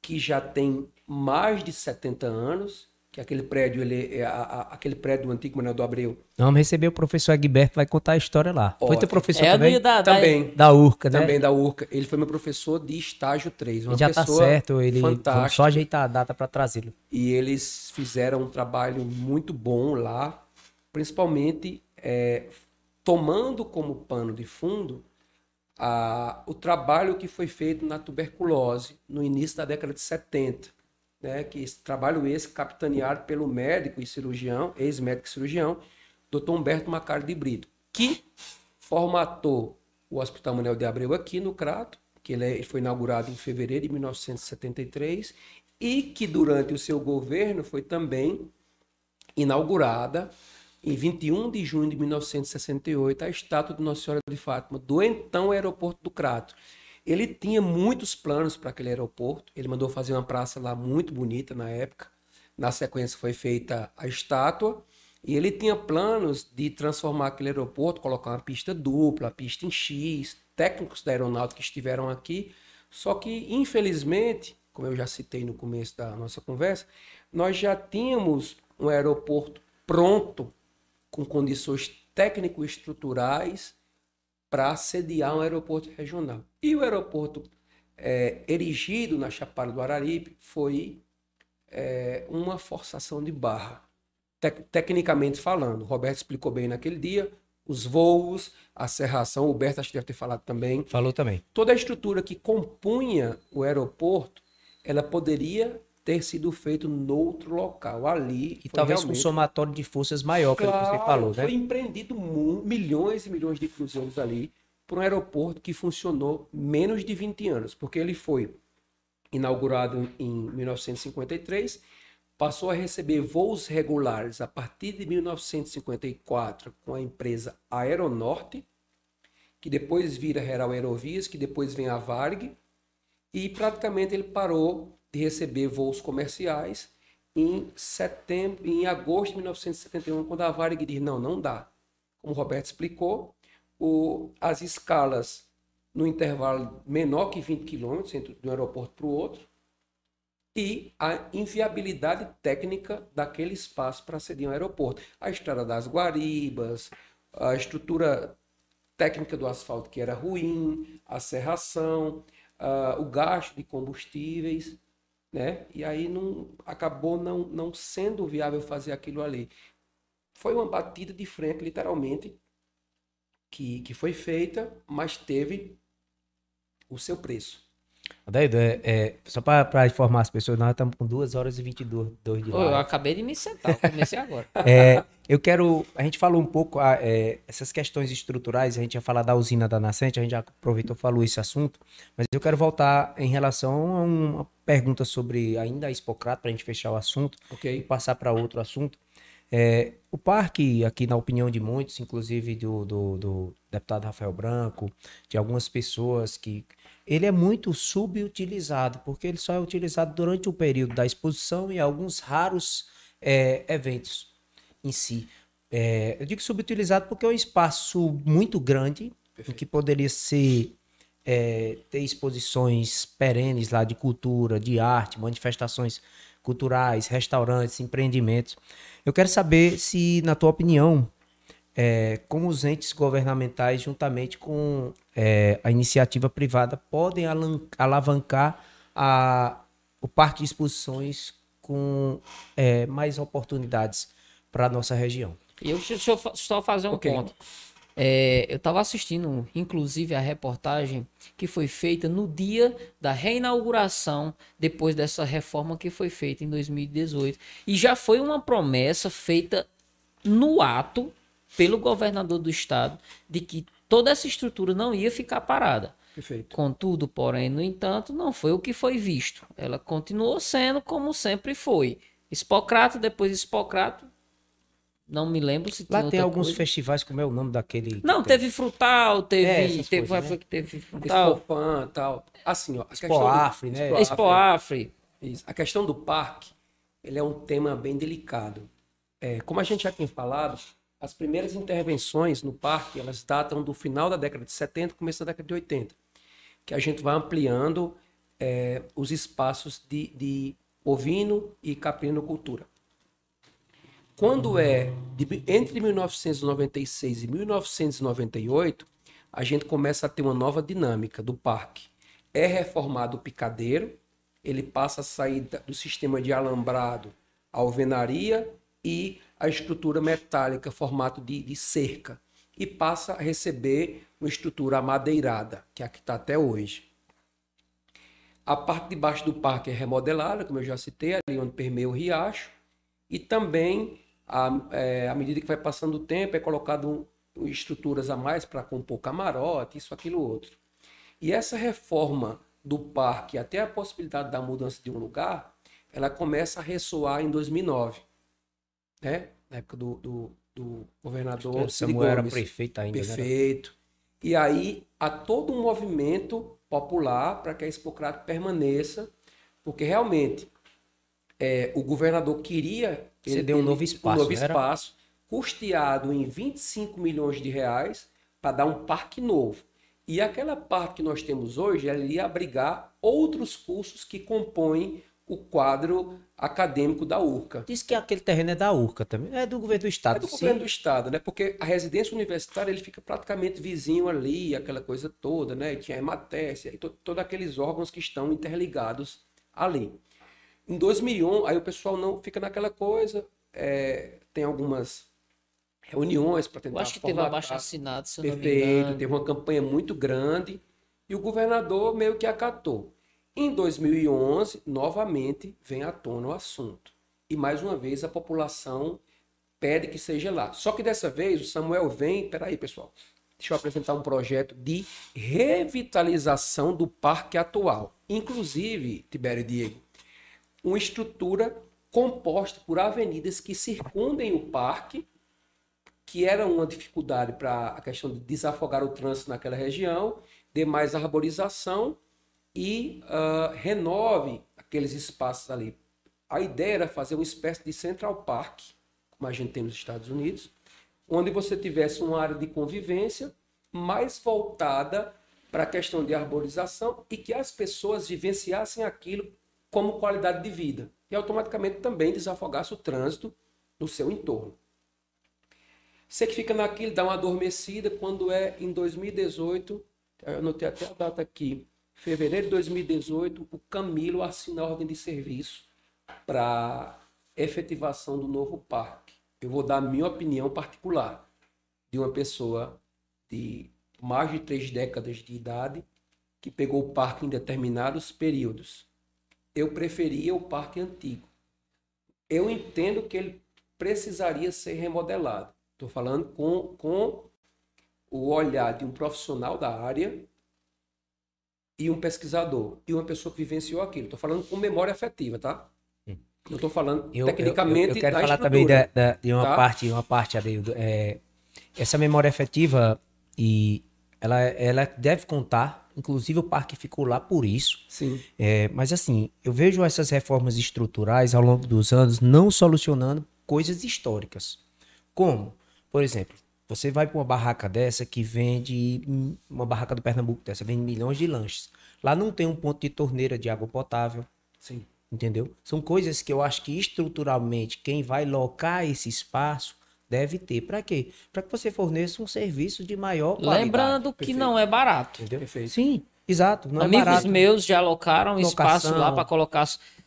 que já tem mais de 70 anos, que aquele prédio, ele é a- a- aquele prédio do antigo Manuel do Abreu. Vamos receber o professor Egberto, vai contar a história lá. Foi Ótimo. teu professor É também? do, da, Também, Da URCA, né? também da URCA. Ele foi meu professor de estágio 3. Uma Ele já tá pessoa certo, ele só ajeitar a data para trazê-lo. e eles fizeram um trabalho muito bom lá, principalmente é, tomando como pano de fundo a- o trabalho que foi feito na tuberculose no início da década de 70. Né, que esse trabalho esse capitaneado pelo médico e cirurgião, ex-médico e cirurgião, Dr. Humberto Macari de Brito, que formatou o Hospital Manuel de Abreu aqui no Crato, que ele, é- ele foi inaugurado em fevereiro de 1973, e que durante o seu governo foi também inaugurada em 21 de junho de 1968 a estátua de Nossa Senhora de Fátima do então aeroporto do Crato. Ele tinha muitos planos para aquele aeroporto. Ele mandou fazer uma praça lá muito bonita na época. Na sequência foi feita a estátua e ele tinha planos de transformar aquele aeroporto, colocar uma pista dupla, pista em X. Técnicos da aeronáutica estiveram aqui, só que infelizmente, como eu já citei no começo da nossa conversa, nós já tínhamos um aeroporto pronto, com condições técnico-estruturais para sediar um aeroporto regional. E o aeroporto é, erigido na Chapada do Araripe foi é, uma forçação de barra, tec- tecnicamente falando. O Roberto explicou bem naquele dia, os voos, a serração, o que deve ter falado também, Falou também. toda a estrutura que compunha o aeroporto, ela poderia ter sido feito noutro local. Ali E talvez com um realmente- somatório de forças maior, pelo que você falou, né? Foi empreendido milhões e milhões de cruzeiros ali por um aeroporto que funcionou menos de 20 anos, porque ele foi inaugurado em 1953, passou a receber voos regulares a partir de 1954 com a empresa Aeronorte, que depois vira Real Aerovias, que depois vem a Varg, e praticamente ele parou de receber voos comerciais em setembro, em agosto de 1971, quando a Varig diz não, não dá. Como o Roberto explicou, o- as escalas no intervalo menor que 20 quilômetros entre de um aeroporto para o outro, e a inviabilidade técnica daquele espaço para ser um aeroporto. A estrada das Guaribas, a estrutura técnica do asfalto que era ruim, a serração, uh, o gasto de combustíveis, né? E aí não acabou não, não sendo viável fazer aquilo ali. Foi uma batida de frente, literalmente, que, que foi feita, mas teve o seu preço. Daí, é, é, só para informar as pessoas, nós estamos com 2 horas e 22 dois de live. Eu acabei de me sentar, comecei agora. é, eu quero. A gente falou um pouco a, é, essas questões estruturais, a gente ia falar da usina da Nascente, a gente já aproveitou e falou esse assunto, mas eu quero voltar em relação a uma pergunta sobre ainda a Expocrato, para a gente fechar o assunto okay. e passar para outro assunto. É, o parque, aqui na opinião de muitos, inclusive do, do, do, deputado Rafael Branco, de algumas pessoas que ele é muito subutilizado, porque ele só é utilizado durante o período da exposição e alguns raros é, eventos em si. É, eu digo subutilizado porque é um espaço muito grande, Perfeito. que poderia ser é, ter exposições perenes lá de cultura, de arte, manifestações culturais, restaurantes, empreendimentos. Eu quero saber se, na tua opinião, é, como os entes governamentais, juntamente com é, a iniciativa privada, podem alavancar a, o parque de exposições com é, mais oportunidades para a nossa região. Eu deixa eu só fazer um okay. ponto. É, eu estava assistindo, inclusive, a reportagem que foi feita no dia da reinauguração, depois dessa reforma que foi feita em 2018. E já foi uma promessa feita no ato pelo governador do estado de que toda essa estrutura não ia ficar parada. Perfeito. Contudo, porém, no entanto, não foi o que foi visto. Ela continuou sendo como sempre foi. Hipocrato, depois Hipocrato, não me lembro se Lá tem alguns coisa. festivais, como é o nome daquele. Não, teve Frutal, teve. É, teve coisas, né? que teve Frutal. Expopan tal. Assim, ó. A Expo Afri, né? Expo Afri. A questão do parque, ele é um tema bem delicado. É, como a gente já tinha falado, as primeiras intervenções no parque, elas datam do final da década de 70, começo da década de 80, que a gente vai ampliando é, os espaços de, de ovino e caprinocultura. Quando é de, entre 1996 e 1998, a gente começa a ter uma nova dinâmica do parque. É reformado o picadeiro, ele passa a sair do sistema de alambrado alvenaria e a estrutura metálica, formato de, de cerca, e passa a receber uma estrutura amadeirada, que é a que está até hoje. A parte de baixo do parque é remodelada, como eu já citei, ali onde permeia o riacho, e também, à, é, à medida que vai passando o tempo, é colocado um, estruturas a mais para compor camarote, isso, aquilo, outro. E essa reforma do parque, até a possibilidade da mudança de um lugar, ela começa a ressoar em 2009 né? Na época do, do, do governador. Samuel era prefeito ainda. Né? Prefeito. Né? E aí há todo um movimento popular para que a Expocrato permaneça, porque realmente é, o governador queria ceder um novo espaço, um novo espaço custeado em 25 milhões de reais para dar um parque novo. E aquela parte que nós temos hoje, ela ia abrigar outros cursos que compõem o quadro acadêmico da URCA. Diz que aquele terreno é da URCA também, é do governo do estado. É do sim. governo do estado, né? Porque a residência universitária ele fica praticamente vizinho ali, aquela coisa toda, né? E tinha a Ematécia e to todos aqueles órgãos que estão interligados ali. Em 2001, aí o pessoal não fica naquela coisa, é, tem algumas reuniões para tentar Eu acho que formatar. teve abaixo assinado, se Perfeito, teve uma campanha muito grande e o governador meio que acatou. Em 2011, novamente vem à tona o assunto. E mais uma vez a população pede que seja lá. Só que dessa vez o Samuel vem, peraí pessoal, deixa eu apresentar um projeto de revitalização do parque atual. Inclusive, Tibério e Diego, uma estrutura composta por avenidas que circundem o parque, que era uma dificuldade para a questão de desafogar o trânsito naquela região, de mais arborização e uh, renove aqueles espaços ali. A ideia era fazer uma espécie de Central Park, como a gente tem nos Estados Unidos, onde você tivesse uma área de convivência mais voltada para a questão de arborização e que as pessoas vivenciassem aquilo como qualidade de vida e automaticamente também desafogasse o trânsito no seu entorno. Você que fica naquilo, dá uma adormecida, quando é em 2018, eu anotei até a data aqui, fevereiro de 2018, o Camilo assina a ordem de serviço para efetivação do novo parque. Eu vou dar a minha opinião particular de uma pessoa de mais de três décadas de idade que pegou o parque em determinados períodos. Eu preferia o parque antigo. Eu entendo que ele precisaria ser remodelado. Estou falando com, com o olhar de um profissional da área e um pesquisador e uma pessoa que vivenciou aquilo. Estou falando com memória afetiva, tá? Não estou falando Eu- tecnicamente Eu, eu quero falar também da, da- de uma tá? parte, uma parte, Adeildo. É, essa memória afetiva, e ela, ela deve contar, inclusive o parque ficou lá por isso. Sim, É, mas assim, eu vejo essas reformas estruturais ao longo dos anos não solucionando coisas históricas. Como? Por exemplo, você vai para uma barraca dessa que vende, uma barraca do Pernambuco dessa, vende milhões de lanches. Lá não tem um ponto de torneira de água potável, sim. entendeu? São coisas que eu acho que estruturalmente quem vai locar esse espaço deve ter. Para quê? Para que você forneça um serviço de maior qualidade. Lembrando que Perfeito. não é barato. entendeu? Perfeito. Sim, exato. Não Amigos é barato. meus já alocaram espaço lá para colocar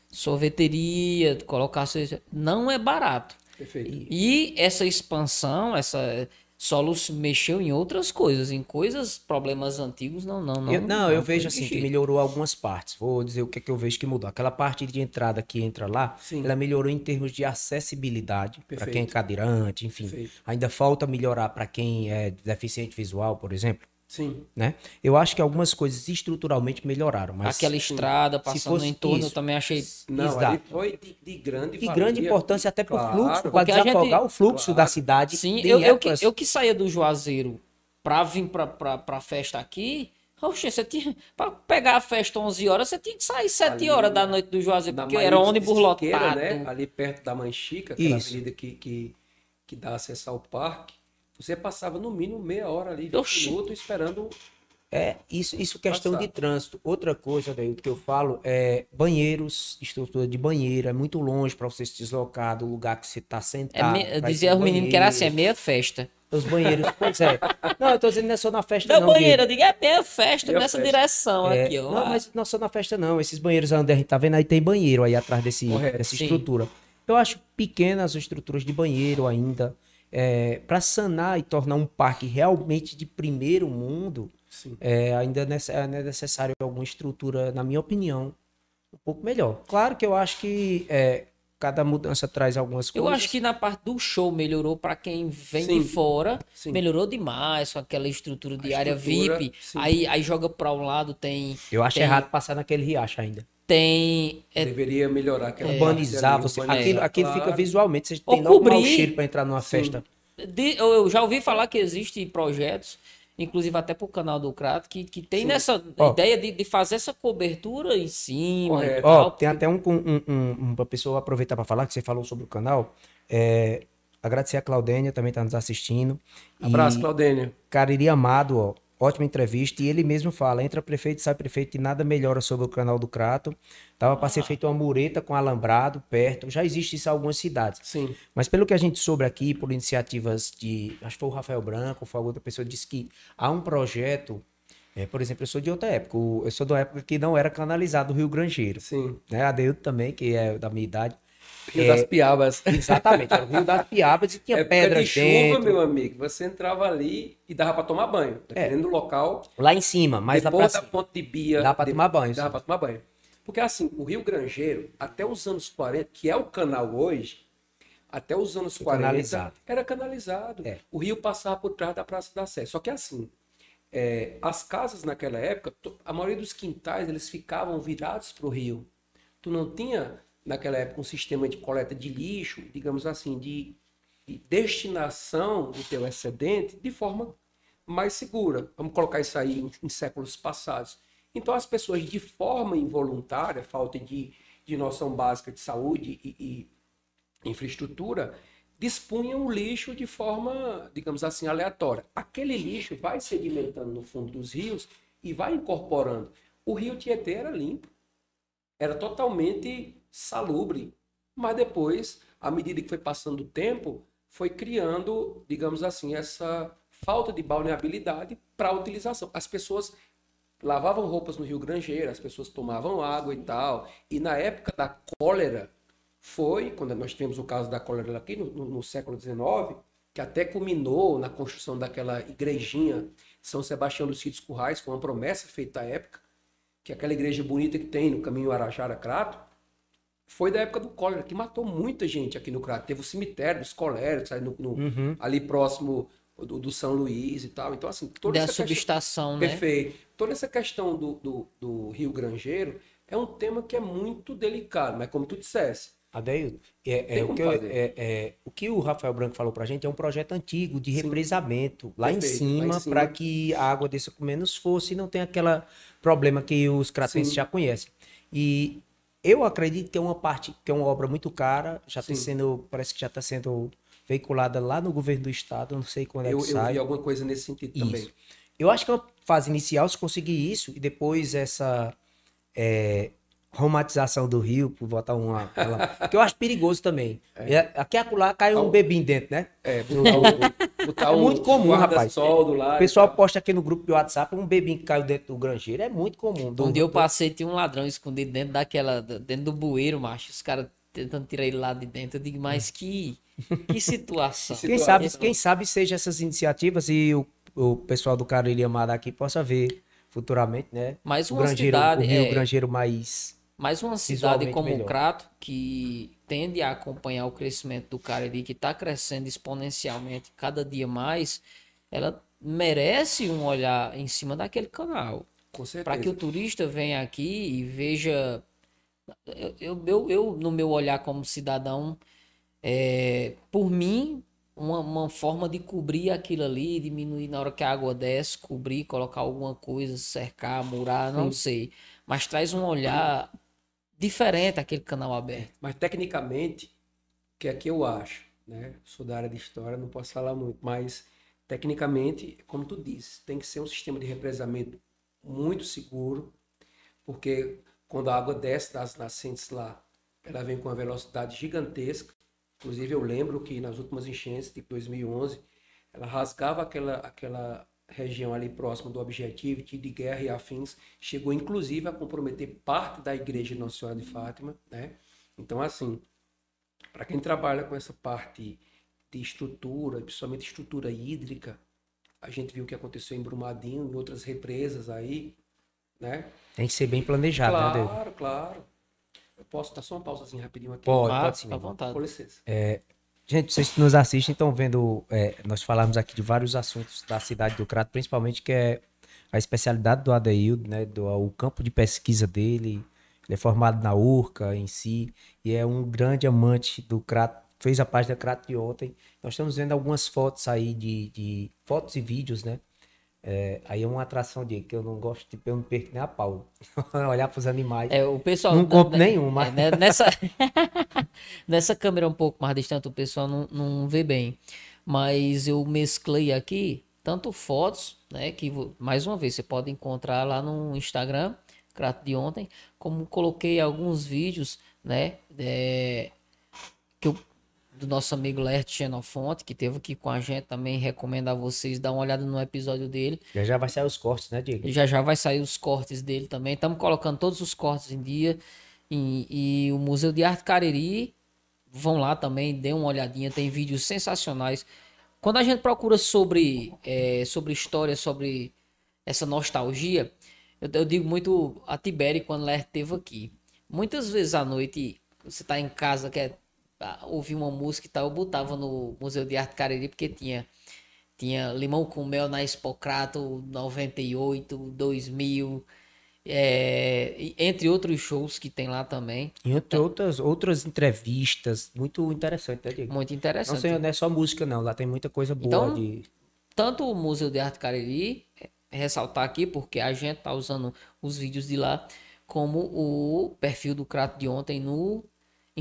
sorveteria, colocar. Não é barato. Perfeito. E essa expansão, essa solo se mexeu em outras coisas, em coisas, problemas antigos, não, não, não. Eu, não, eu foi vejo assim que melhorou algumas partes. Vou dizer o que é que eu vejo que mudou. Aquela parte de entrada que entra lá, Sim. ela melhorou em termos de acessibilidade para quem é cadeirante, enfim. Perfeito. Ainda falta melhorar para quem é deficiente visual, por exemplo, Sim. né? Eu acho que algumas coisas estruturalmente melhoraram, mas Aquela estrada passando fosse no entorno, isso. eu também achei. Não, Exato. foi de, de grande de grande importância até para o Claro, fluxo, para a gente- desafogar o fluxo Claro. da cidade. Sim, em eu, eu, que, eu que saía do Juazeiro pra vir pra, pra festa aqui. Oxe, você tinha. Pra pegar a festa 11 horas, você tinha que sair 7 Ali, horas da noite do Juazeiro, porque era ônibus Siqueira, lotado. Né? Ali perto da Manchica, aquela Isso. avenida que, que, que dá acesso ao parque. Você passava no mínimo meia hora ali, 20 Oxi. minutos, esperando. É, isso, isso questão Passar. de trânsito. Outra coisa, daí, que eu falo é banheiros, estrutura de banheiro, é muito longe para você se deslocar do lugar que você está É sentado. ir dizia os meninos que era assim, é banheiro. meia festa. Os banheiros, pois é. Não, eu tô dizendo não é só na festa, Da não. banheira, eu digo, é meia festa Meia nessa festa. direção É, aqui, ó. Não, mas não só na festa, não. Esses banheiros onde a gente tá vendo aí tem banheiro aí atrás desse, Correto, dessa sim. estrutura. Eu acho pequenas as estruturas de banheiro ainda. É, para sanar e tornar um parque realmente de primeiro mundo, é, ainda é necessário alguma estrutura, na minha opinião, um pouco melhor. Claro que eu acho que é, cada mudança traz algumas Eu coisas. acho que na parte do show melhorou pra quem vem Sim. de fora. Sim. Melhorou demais com aquela estrutura de A área estrutura, VIP. sim. Aí, aí joga pra um lado, tem. Eu acho tem- errado passar naquele riacho ainda. Tem. é, Deveria melhorar aquela urbanizar, parte ali, você, urbanizar, aquilo, aquilo fica claro. visualmente, você Ou tem logo um mau cobrir. cheiro para entrar numa Sim. festa. de- eu eu já ouvi falar que existem projetos, inclusive até pro canal do Crato, que, que tem Sim. nessa Ó. ideia de, de fazer essa cobertura em cima e Correto. Ó, tal. tem até um, um, um- uma pessoa aproveitar para falar que você falou sobre o canal. É, agradecer a Claudênia, também está nos assistindo. E Abraço, Claudênia. Cariri Amado, ó, ótima entrevista. E ele mesmo fala: entra prefeito, sai prefeito e nada melhora sobre o canal do Crato. Tava para ser feita uma mureta com alambrado perto. Já existe isso em algumas cidades. Sim. Mas pelo que a gente soube aqui, por iniciativas de. Acho que foi o Rafael Branco, foi outra pessoa, disse que há um projeto. é, por exemplo, eu sou de outra época. Eu sou da época que não era canalizado o Rio Grangeiro. Sim. Né? Adeildo também, que é da minha idade. Rio É, das Piabas. Exatamente, era o Rio das Piabas e tinha Época pedras de chuva, dentro. meu amigo. Você entrava ali e dava para tomar banho. Dependendo do local. Lá em cima, mais lá da cima. ponte de Bia. Dá de- tomar banho, Dá pra tomar banho. Porque assim, o Rio Grangeiro, até os anos 40, que é o canal hoje, até os anos Foi 40, canalizado. era canalizado. É. O rio passava por trás da Praça da Sé. Só que assim, é, as casas naquela época, a maioria dos quintais, eles ficavam virados para o rio. Tu não tinha, naquela época, um sistema de coleta de lixo, digamos assim, de, de destinação do teu excedente de forma mais segura. Vamos colocar isso aí em, em séculos passados. Então, as pessoas, de forma involuntária, falta de, de noção básica de saúde e, e infraestrutura, dispunham o lixo de forma, digamos assim, aleatória. Aquele lixo vai sedimentando no fundo dos rios e vai incorporando. O rio Tietê era limpo, era totalmente salubre, mas depois, à medida que foi passando o tempo, foi criando, digamos assim, essa falta de balneabilidade para a utilização. As pessoas lavavam roupas no Rio Grangeiro, as pessoas tomavam água e tal. E na época da cólera, foi, quando nós tivemos o caso da cólera aqui no, no, no século XIX, que até culminou na construção daquela igrejinha São Sebastião dos Sítios Currais, com uma promessa feita à época, que aquela igreja bonita que tem no caminho Arajara-Crato, foi da época do cólera, que matou muita gente aqui no Crato. Teve o cemitério dos coléricos no, no, uhum. ali próximo do, do, São Luís e tal. Então, assim, toda da essa subestação, questão, né? Perfeito. Toda essa questão do, do, do, Rio Grangeiro é um tema que é muito delicado, mas como tu dissesse. Adeildo, é, é, o, que eu, é, é, o que o Rafael Branco falou pra gente é um projeto antigo de represamento lá, em cima, para que a água desça com menos força e não tenha aquele problema que os cratenses já conhecem. E eu acredito que é uma parte, que é uma obra muito cara, já está sendo, parece que já está sendo veiculada lá no governo do estado, não sei quando é eu, que sai. Eu vi alguma coisa nesse sentido isso. também. Eu acho que é uma fase inicial, se conseguir isso, e depois essa é, romantização do rio, por botar uma. que eu acho perigoso também. É. É, aqui acolá cai um bebinho dentro, né? É, botar um, é muito comum, rapaz. Sol do lado, o pessoal posta aqui no grupo do WhatsApp um bebinho que caiu dentro do granjeiro. É muito comum. Um dia eu passei, tinha um ladrão escondido dentro daquela. dentro do bueiro, macho. Os caras tentando tirar ele lá de dentro. Eu digo, mas que. Que situação. Quem sabe, quem sabe seja essas iniciativas e o, o pessoal do Cariri Amado aqui possa ver futuramente, né? Mais uma o cidade, o Rio é... Grangeiro mais mais uma cidade como melhor. o Crato, que tende a acompanhar o crescimento do Cariri, que está crescendo exponencialmente cada dia mais, ela merece um olhar em cima daquele canal. Com certeza. Para que o turista venha aqui e veja. Eu, eu, eu no meu olhar como cidadão, é, por mim, uma, uma, forma de cobrir aquilo ali, diminuir na hora que a água desce, cobrir, colocar alguma coisa, cercar, murar, não Sim. sei. Mas traz um olhar diferente aquele canal aberto. Mas tecnicamente, que é que eu acho, né? Sou da área de história, não posso falar muito, mas tecnicamente, como tu disse, tem que ser um sistema de represamento muito seguro, porque quando a água desce das nascentes lá, ela vem com uma velocidade gigantesca. Inclusive, eu lembro que nas últimas enchentes de 2011, ela rasgava aquela, aquela região ali próxima do objetivo de guerra e afins, chegou inclusive a comprometer parte da igreja de Nossa Senhora de Fátima, né? Então, assim, para quem trabalha com essa parte de estrutura, principalmente estrutura hídrica, a gente viu o que aconteceu em Brumadinho, em outras represas aí, né? Tem que ser bem planejado, claro, né, Claro, claro. Eu posso dar só uma pausazinha rapidinho aqui? Pode, pode sim. À vontade. Com licença. É, Gente, vocês que nos assistem estão vendo, é, nós falamos aqui de vários assuntos da cidade do Crato, principalmente que é a especialidade do Adeildo, né, do, o campo de pesquisa dele, ele é formado na URCA em si, e é um grande amante do Crato, fez a página Crato de ontem. Nós estamos vendo algumas fotos aí de, de fotos e vídeos, né, é, aí é uma atração de que eu não gosto de eu não perco nem a pau. Olhar para os animais. É, o pessoal não compro nenhum, mas é, né, nessa nessa câmera um pouco mais distante o pessoal não, não vê bem. Mas eu mesclei aqui tanto fotos, né, que mais uma vez você pode encontrar lá no Instagram, Crato de ontem, como coloquei alguns vídeos, né, é, que eu do nosso amigo Lert Xenofonte, que teve aqui com a gente também. Recomendo a vocês dar uma olhada no episódio dele. Já já vai sair os cortes, né, Diego? Já já vai sair os cortes dele também. Estamos colocando todos os cortes em dia. E, e, o Museu de Arte Cariri, vão lá também, dê uma olhadinha. Tem vídeos sensacionais. Quando a gente procura sobre, é, sobre história, sobre essa nostalgia, eu, eu digo muito a Tiberi quando Lert esteve aqui. Muitas vezes à noite, você está em casa, quer ouvir uma música e tal, eu botava no Museu de Arte Cariri, porque tinha, tinha Limão com Mel na Expocrato 98, 2000, é, entre outros shows que tem lá também. E entre então, outras, outras entrevistas, muito interessante, né, Diego? Muito interessante. Não, sei, não é só música, não, lá tem muita coisa boa então, de. Tanto o Museu de Arte Cariri, é, ressaltar aqui, porque a gente tá usando os vídeos de lá, como o perfil do Crato de ontem no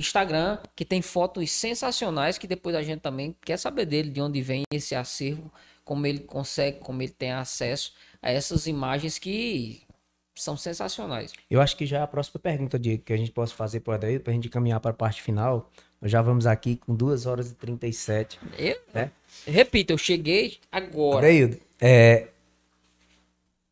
Instagram, que tem fotos sensacionais que depois a gente também quer saber dele, de onde vem esse acervo como ele consegue, como ele tem acesso a essas imagens que são sensacionais. Eu acho que já é a próxima pergunta de, que a gente possa fazer para a gente caminhar para a parte final. Nós já vamos aqui com 2 horas e 37. Eu, né? Repito, eu cheguei agora. Adeildo, é,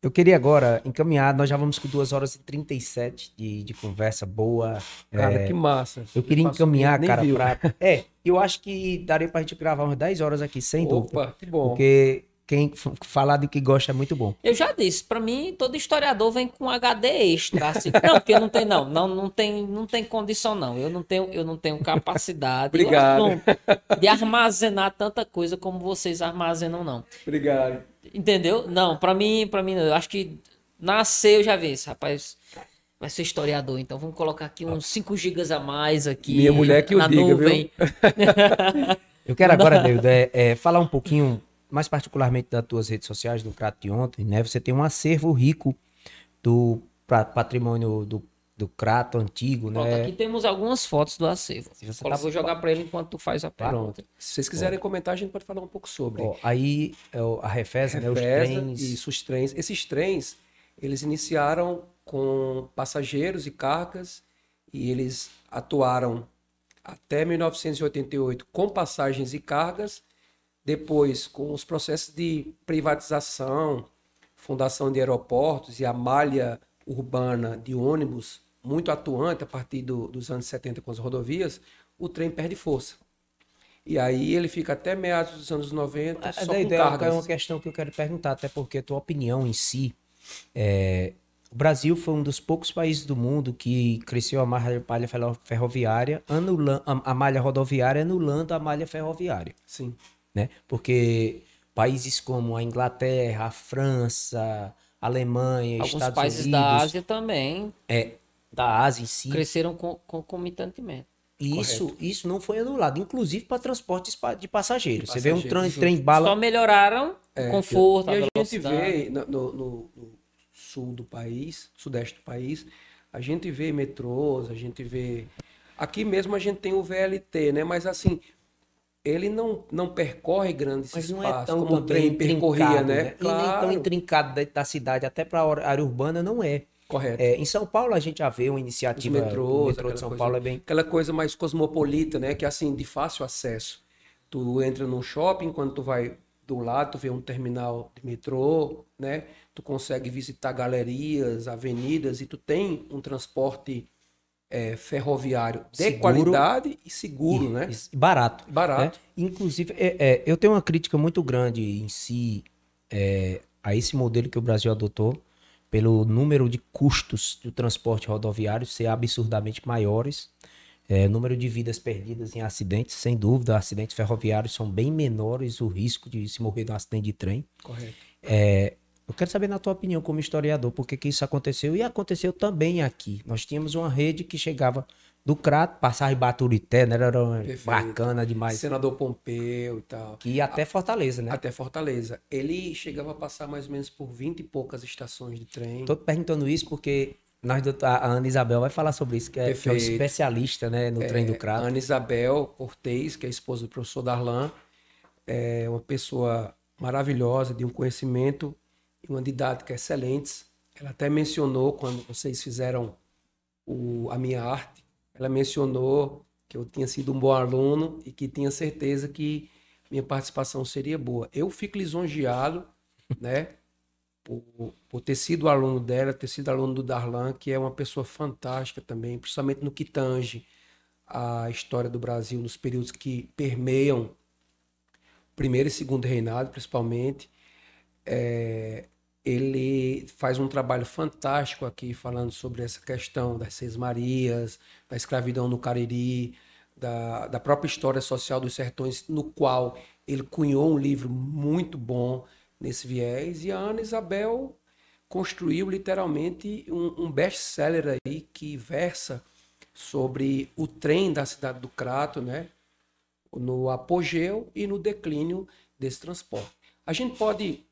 eu queria agora encaminhar, nós já vamos com 2 horas e 37 de, de conversa boa. Cara, é, que massa. Eu queria encaminhar, cara, pra. É, eu acho que daria pra gente gravar umas 10 horas aqui, sem Opa, dúvida. Opa, que bom. Porque quem falar do que gosta é muito bom. Eu já disse, para mim todo historiador vem com HD extra, assim. não, porque não tem não, não, não tem, não tem condição não. Eu não tenho, eu não tenho capacidade Obrigado. de armazenar tanta coisa como vocês armazenam não. Obrigado. Entendeu? Não, para mim, para mim, eu acho que nasceu já vi, rapaz. Vai ser historiador, então vamos colocar aqui uns 5 gigas a mais aqui. Minha mulher que o diga, nuvem. eu quero agora, David, é, é, falar um pouquinho mais particularmente das tuas redes sociais, do Crato de ontem, né? Você tem um acervo rico do patrimônio do, do Crato antigo, né? Pronto, aqui temos algumas fotos do acervo. você tá... Vou jogar para ele enquanto tu faz a pergunta. Se vocês quiserem comentar, a gente pode falar um pouco sobre. Ó, aí é a Refesa, né? Os trens. Isso, os trens. Esses trens, eles iniciaram com passageiros e cargas e eles atuaram até 1988 com passagens e cargas depois, com os processos de privatização, fundação de aeroportos e a malha urbana de ônibus muito atuante a partir do, dos anos 70 com as rodovias, o trem perde força. E aí ele fica até meados dos anos 90 a, só a com cargas. É uma questão que eu quero perguntar, até porque a tua opinião em si, é, o Brasil foi um dos poucos países do mundo que cresceu a malha ferroviária, anulando, a malha rodoviária anulando a malha ferroviária. Sim né? Porque países como a Inglaterra, a França, a Alemanha, Alguns Estados países Unidos, da Ásia também. É, da Ásia em si. Cresceram concomitantemente. Isso, isso não foi anulado, inclusive para transportes de passageiros. De Você vê um trem, trem bala. Só melhoraram é, o conforto, e a, a gente vê no, no, no, sul do país, sudeste do país, a gente vê metrôs, a gente vê. Aqui mesmo a gente tem o VLT, né? Mas assim, ele não, não percorre grandes Mas não espaços, é tão como o trem percorria, né? né? Claro. E nem tão intrincado da, da cidade, até para a área urbana não é. Correto. É, em São Paulo a gente já vê uma iniciativa. Os metrôs, o metrô de São coisa, Paulo é bem. Aquela coisa mais cosmopolita, né? Que é assim, de fácil acesso. Tu entra num shopping, quando tu vai do lado, tu vê um terminal de metrô, né? Tu consegue visitar galerias, avenidas e tu tem um transporte é, ferroviário de seguro, qualidade e seguro, e, né? E barato. Barato. Né? Inclusive, é, é, eu tenho uma crítica muito grande em si é, a esse modelo que o Brasil adotou, pelo número de custos do transporte rodoviário ser absurdamente maiores. É, número de vidas perdidas em acidentes, sem dúvida, acidentes ferroviários são bem menores o risco de se morrer de um acidente de trem. Correto. É, eu quero saber, na tua opinião, como historiador, por que, que isso aconteceu. E aconteceu também aqui. Nós tínhamos uma rede que chegava do Crato, passava em Baturité, né? Era Perfeito. bacana demais. Senador Pompeu e tal. Que ia até Fortaleza, né? Até Fortaleza. Ele chegava a passar mais ou menos por 20 e poucas estações de trem. Tô perguntando isso porque nós, a Ana Isabel vai falar sobre isso, que é, que é especialista né, no é, trem do Crato. Ana Isabel Cortez, que é a esposa do professor Darlan, é uma pessoa maravilhosa, de um conhecimento uma didática excelentes. Ela até mencionou, quando vocês fizeram o, a minha arte, ela mencionou que eu tinha sido um bom aluno e que tinha certeza que minha participação seria boa. Eu fico lisonjeado, né, por, por, ter sido aluno dela, ter sido aluno do Darlan, que é uma pessoa fantástica também, principalmente no que tange a história do Brasil, nos períodos que permeiam primeiro e segundo reinado, principalmente. É, ele faz um trabalho fantástico aqui falando sobre essa questão das Seis Marias, da escravidão no Cariri, da, da própria história social dos sertões, no qual ele cunhou um livro muito bom nesse viés. E a Ana Isabel construiu literalmente um, um best-seller aí que versa sobre o trem da cidade do Crato, né? no apogeu e no declínio desse transporte. A gente pode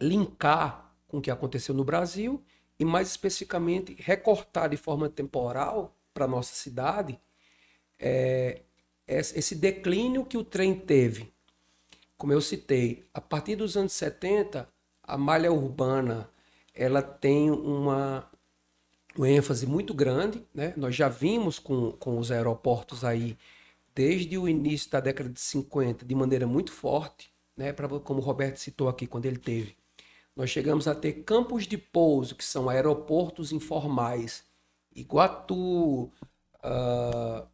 linkar com o que aconteceu no Brasil e, mais especificamente, recortar de forma temporal para a nossa cidade é, esse declínio que o trem teve como eu citei, a partir dos anos 70, a malha urbana ela tem uma, uma ênfase muito grande. Né? Nós já vimos com, com os aeroportos aí, desde o início da década de 50, de maneira muito forte, né? Pra, como o Roberto citou aqui quando ele teve. Nós chegamos a ter campos de pouso, que são aeroportos informais. Iguatu, uh,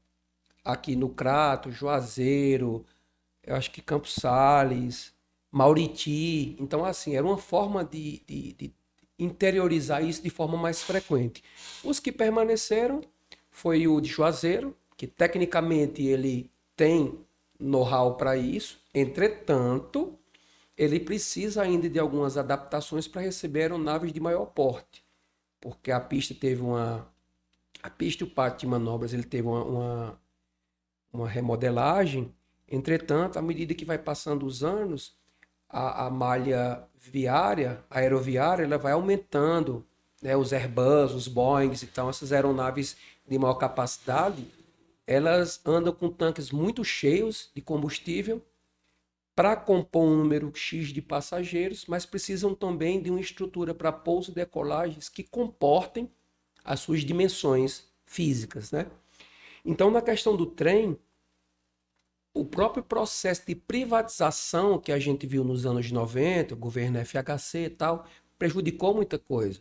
aqui no Crato, Juazeiro, eu acho que Campos Sales, Mauriti. Então, assim, era uma forma de, de, de, interiorizar isso de forma mais frequente. Os que permaneceram foi o de Juazeiro, que tecnicamente ele tem know-how para isso, entretanto, ele precisa ainda de algumas adaptações para receber aeronaves de maior porte, porque a pista teve uma a pista o pátio de manobras ele teve uma, uma, uma remodelagem Entretanto, à medida que vai passando os anos, a, a malha viária, aeroviária, ela vai aumentando, né? Os Airbus, os Boeings, então essas aeronaves de maior capacidade, elas andam com tanques muito cheios de combustível para compor um número X de passageiros, mas precisam também de uma estrutura para pouso e decolagens que comportem as suas dimensões físicas, né? Então, na questão do trem, o próprio processo de privatização que a gente viu nos anos 90, o governo FHC e tal, prejudicou muita coisa.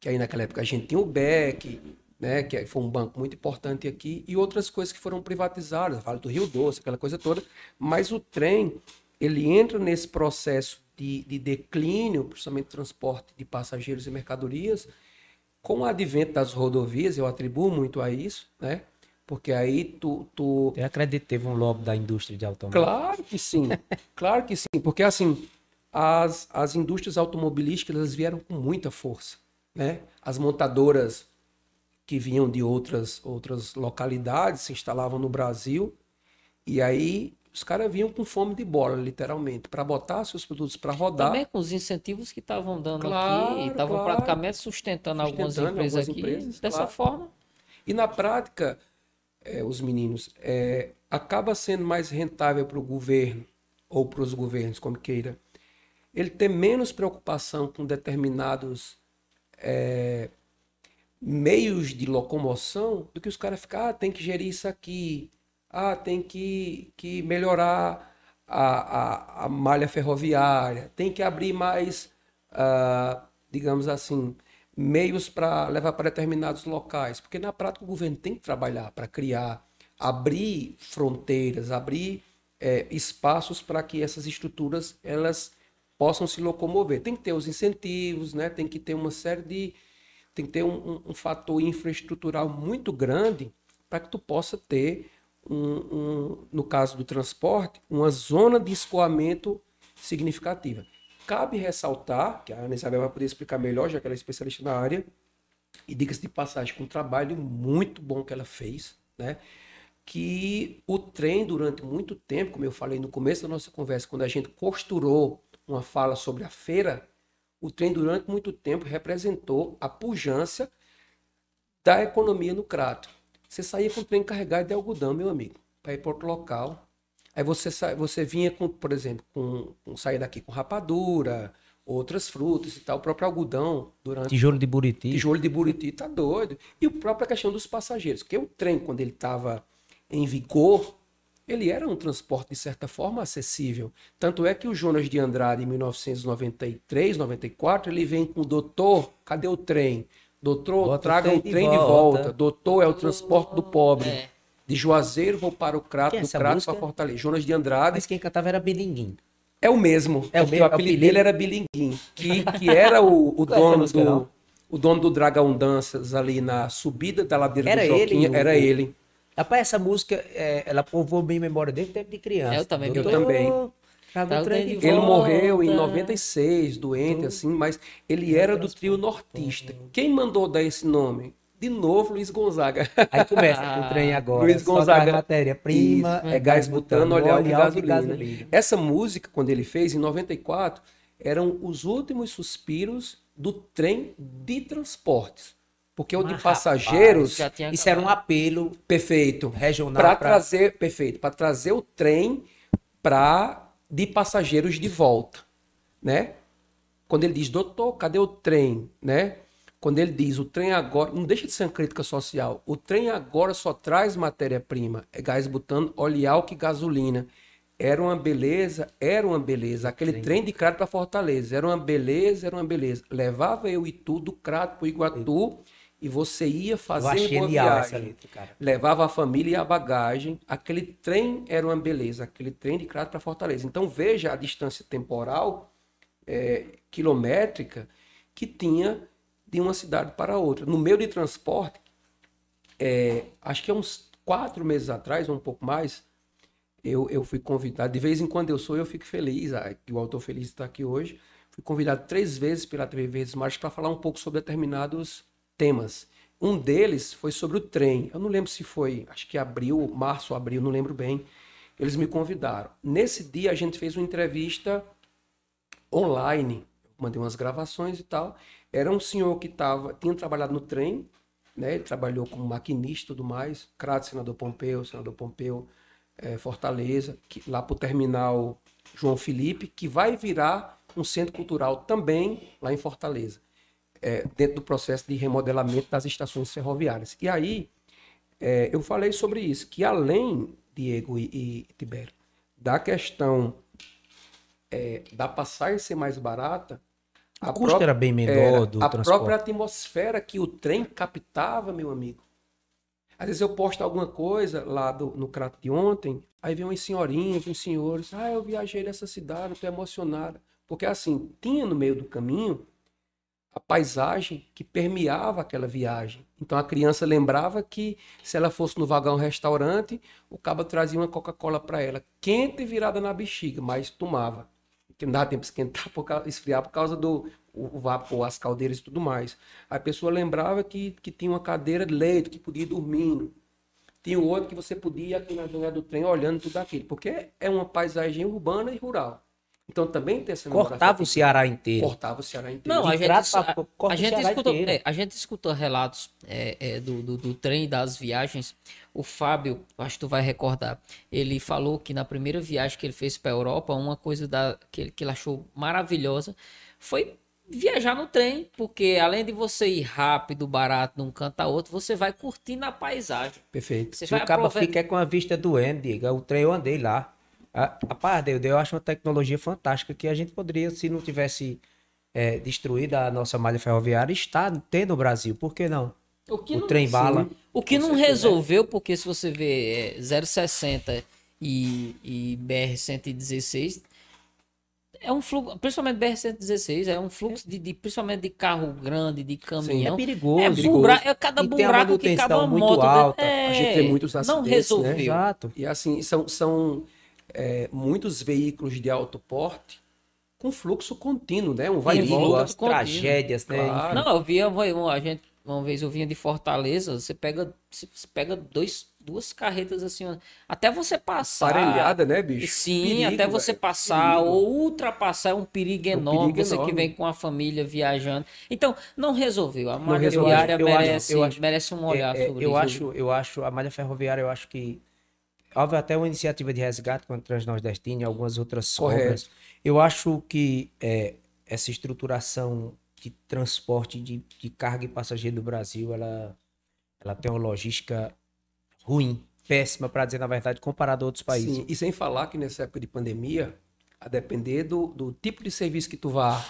Que aí naquela época a gente tinha o BEC, né, que foi um banco muito importante aqui, e outras coisas que foram privatizadas, Vale do Rio Doce, aquela coisa toda. Mas o trem, ele entra nesse processo de, de declínio, principalmente transporte de passageiros e mercadorias, com o advento das rodovias, eu atribuo muito a isso, né? Porque aí tu. tu... Eu acredito que teve um lobby da indústria de automóvel. Claro que sim. claro que sim. Porque assim, as, as indústrias automobilísticas elas vieram com muita força. Né? As montadoras que vinham de outras, outras localidades se instalavam no Brasil. E aí os caras vinham com fome de bola, literalmente, para botar seus produtos para rodar. Também com os incentivos que estavam dando claro, aqui, estavam claro. praticamente sustentando, sustentando algumas empresas algumas aqui empresas, dessa claro. forma. E na prática, é, os meninos, é, acaba sendo mais rentável para o governo, ou para os governos, como queira, ele ter menos preocupação com determinados é, meios de locomoção do que os caras ficar, ah, tem que gerir isso aqui, ah, tem que, que melhorar a, a, a malha ferroviária, tem que abrir mais, uh, digamos assim, meios para levar para determinados locais, porque na prática o governo tem que trabalhar para criar, abrir fronteiras, abrir é, espaços para que essas estruturas elas possam se locomover. Tem que ter os incentivos, né? Tem que ter uma série de, tem que ter um, um, um fator infraestrutural muito grande para que tu possa ter um, um, no caso do transporte, uma zona de escoamento significativa. Cabe ressaltar, que a Ana Isabel vai poder explicar melhor, já que ela é especialista na área, e diga-se de passagem, com um trabalho muito bom que ela fez, né? que o trem, durante muito tempo, como eu falei no começo da nossa conversa, quando a gente costurou uma fala sobre a feira, o trem, durante muito tempo, representou a pujança da economia no Crato. Você saía com o trem carregado de algodão, meu amigo, para ir para outro local, Aí você, você vinha com, por exemplo, com, com sair daqui com rapadura, outras frutas e tal, o próprio algodão durante tijolo de Buriti. Tijolo de Buriti tá doido. E a própria questão dos passageiros, porque o trem quando ele estava em vigor, ele era um transporte de certa forma acessível. Tanto é que o Jonas de Andrade em 1993, 94, ele vem com o doutor, cadê o trem? Doutor, Bota traga o trem, de, volta. volta. Doutor é o transporte do pobre. É. De Juazeiro vou para o Crato, do Crato para Fortaleza. Jonas de Andrade. Mas quem cantava era Bilinguim. É o mesmo. É o, mesmo, o apelido dele era Bilinguim, que, que era o, o dono do o dono do Dragão Danças ali na subida da ladeira era do Joquinha, ele, era ele. Rapaz, essa música, é, ela povoou bem memória desde tempo de criança. Eu também. Eu, também. Ele morreu em 96, doente, assim, mas ele era do trio nortista. Quem mandou dar esse nome? de novo Luiz Gonzaga. Aí começa ah, o trem agora. Luiz Gonzaga. matéria-prima. É gás butano, óleo de gasolina. gasolina. Essa música, quando ele fez, em 94, eram os últimos suspiros do trem de transportes. Porque Mas, o de passageiros. Rapaz, isso era um apelo perfeito regional para pra... trazer perfeito para trazer o trem para de passageiros de volta, né? Quando ele diz, doutor, cadê o trem, né? Quando ele diz, o trem agora, não deixa de ser uma crítica social, o trem agora só traz matéria-prima, é gás butano, óleo álcool e gasolina. Era uma beleza, era uma beleza. Aquele Sim. trem de Crato para Fortaleza, era uma beleza, era uma beleza. Levava eu e tu do Crato para Iguatu e você ia fazer uma viagem. Letra, Levava a família e a bagagem. Aquele trem era uma beleza, aquele trem de Crato para Fortaleza. Então veja a distância temporal, é, quilométrica, que tinha de uma cidade para outra. No meio de transporte, é, acho que é uns quatro meses atrás, ou um pouco mais, eu, eu fui convidado. De vez em quando eu sou, eu fico feliz. Ah, o autor feliz está aqui hoje. Fui convidado três vezes pela TV Verdes Mares para falar um pouco sobre determinados temas. Um deles foi sobre o trem. Eu não lembro se foi, acho que abril, março, abril, não lembro bem. Eles me convidaram. Nesse dia a gente fez uma entrevista online. mandei umas gravações e tal. Era um senhor que tava, tinha trabalhado no trem, né? Ele trabalhou como maquinista e tudo mais. Crato, senador Pompeu, senador Pompeu, é, Fortaleza, que, lá para o terminal João Felipe, que vai virar um centro cultural também lá em Fortaleza é, dentro do processo de remodelamento das estações ferroviárias. E aí, é, eu falei sobre isso, que além, Diego e, e Tibério, da questão é, da passagem ser mais barata, o a custo própria, era bem menor do A transporte. própria atmosfera que o trem captava, meu amigo. Às vezes eu posto alguma coisa lá do, no crato de ontem, aí vem umas senhorinhas, uns senhores, ah, eu viajei nessa cidade, estou emocionada. Porque assim, tinha no meio do caminho a paisagem que permeava aquela viagem. Então a criança lembrava que se ela fosse no vagão restaurante, o cabo trazia uma Coca-Cola para ela, quente e virada na bexiga, mas tomava. Que não dava tempo de esquentar, por causa, esfriar por causa do o, vapor, as caldeiras e tudo mais. A pessoa lembrava que, que tinha uma cadeira de leito, que podia ir dormindo. Tinha outro que você podia ir aqui na janela do trem olhando tudo aquilo, porque é uma paisagem urbana e rural. Então também tem essa Cortava o Ceará inteiro. Cortava o Ceará inteiro. Não, a gente, a, a, gente escutou, é, a gente escutou relatos é, é, do, do, do, trem, das viagens. O Fábio, acho que tu vai recordar, ele falou que na primeira viagem que ele fez para a Europa, uma coisa da, que, ele, que ele achou maravilhosa foi viajar no trem, porque além de você ir rápido, barato de um canto a outro, você vai curtindo a paisagem. Perfeito. Você Se vai o cabo fica com a vista doendo, diga, o trem eu andei lá. A, a parte eu, eu acho uma tecnologia fantástica que a gente poderia, se não tivesse é, destruído a nossa malha ferroviária, estar tendo no Brasil. Por que não? O, que o não, trem bala. O que não certeza. resolveu, porque se você vê é, 060 e, e BR-116, é um fluxo, principalmente BR-116, é um fluxo de, de, principalmente de carro grande, de caminhão. Sim, é perigoso. É, perigoso. é cada e buraco que cabe uma muito moto. Alta. É, a gente tem muitos acidentes, Não resolveu. Né? Exato. E assim, são, são é, muitos veículos de alto porte com fluxo contínuo, né? Um vai e volta, tragédias, né? Claro. Não, eu via, a gente, uma vez eu vinha de Fortaleza, você pega, você pega dois, duas carretas assim, até você passar. Parelhada, né, bicho? Sim, perigo, até você véio. passar perigo. ou ultrapassar é um perigo enorme. Um perigo você enorme. que vem com a família viajando. Então, não resolveu. A malha ferroviária merece, eu acho, merece um olhar é, é, sobre eu isso. Acho, eu acho, a malha ferroviária, eu acho que houve até uma iniciativa de resgate contra Transnordestina e algumas outras Correto. obras. Eu acho que é, essa estruturação de transporte de, de, carga e passageiro do Brasil, ela, ela tem uma logística ruim, péssima, para dizer na verdade, comparado a outros países. Sim, e sem falar que nessa época de pandemia, a depender do, do tipo de serviço que tu vá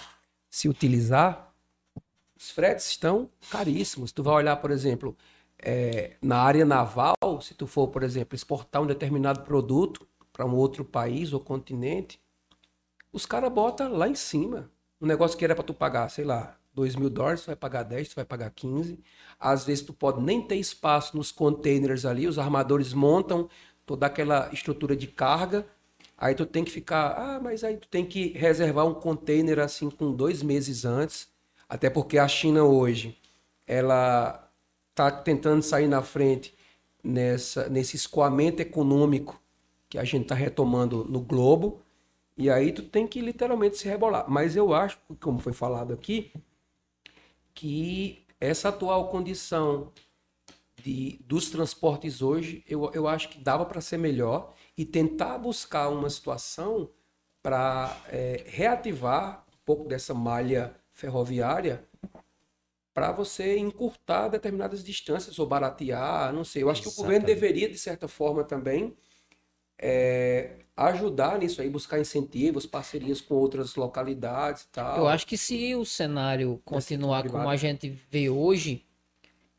se utilizar, os fretes estão caríssimos. Tu vai olhar, por exemplo, é, na área naval, se tu for, por exemplo, exportar um determinado produto para um outro país ou continente, os caras botam lá em cima. Um negócio que era para tu pagar, sei lá, 2 mil dólares, tu vai pagar 10, tu vai pagar 15. Às vezes tu pode nem ter espaço nos containers ali, os armadores montam toda aquela estrutura de carga, aí tu tem que ficar, ah, mas aí tu tem que reservar um container assim com dois meses antes, até porque a China hoje, ela está tentando sair na frente nessa, nesse escoamento econômico que a gente está retomando no globo. E aí tu tem que literalmente se rebolar. Mas eu acho, como foi falado aqui, que essa atual condição de, dos transportes hoje, eu, eu acho que dava para ser melhor e tentar buscar uma situação para é, reativar um pouco dessa malha ferroviária para você encurtar determinadas distâncias ou baratear, não sei. Eu acho que o governo deveria, de certa forma, também é, ajudar nisso aí, buscar incentivos, parcerias com outras localidades e tal. Eu acho que se o cenário continuar como a gente vê hoje,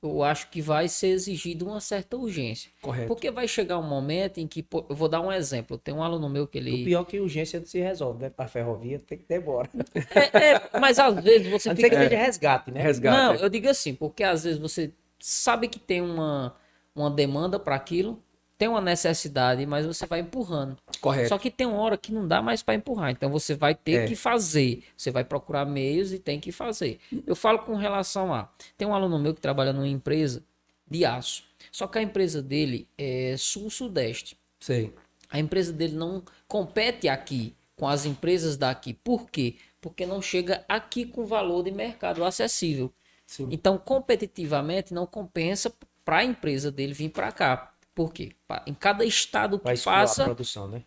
eu acho que vai ser exigido uma certa urgência. Correto. Porque vai chegar um momento em que, pô, eu vou dar um exemplo, tem um aluno meu que ele... O pior é que urgência não se resolve, né? Para ferrovia tem que ter embora. É, é, mas às vezes você A não fica... que seja resgate, né? Resgate. Não, é. eu digo assim, porque às vezes você sabe que tem uma, uma demanda para aquilo, tem uma necessidade, mas você vai empurrando. Correto. Só que tem uma hora que não dá mais para empurrar, então você vai ter É. que fazer. Você vai procurar meios e tem que fazer. Eu falo com relação a. Tem um aluno meu que trabalha numa empresa de aço. Só que a empresa dele é sul-sudeste. Sei. A empresa dele não compete aqui com as empresas daqui. Por quê? Porque não chega aqui com valor de mercado acessível. Sim. Então, competitivamente, não compensa para a empresa dele vir para cá. Por quê? Em cada estado que Vai escoar a passa, produção, né?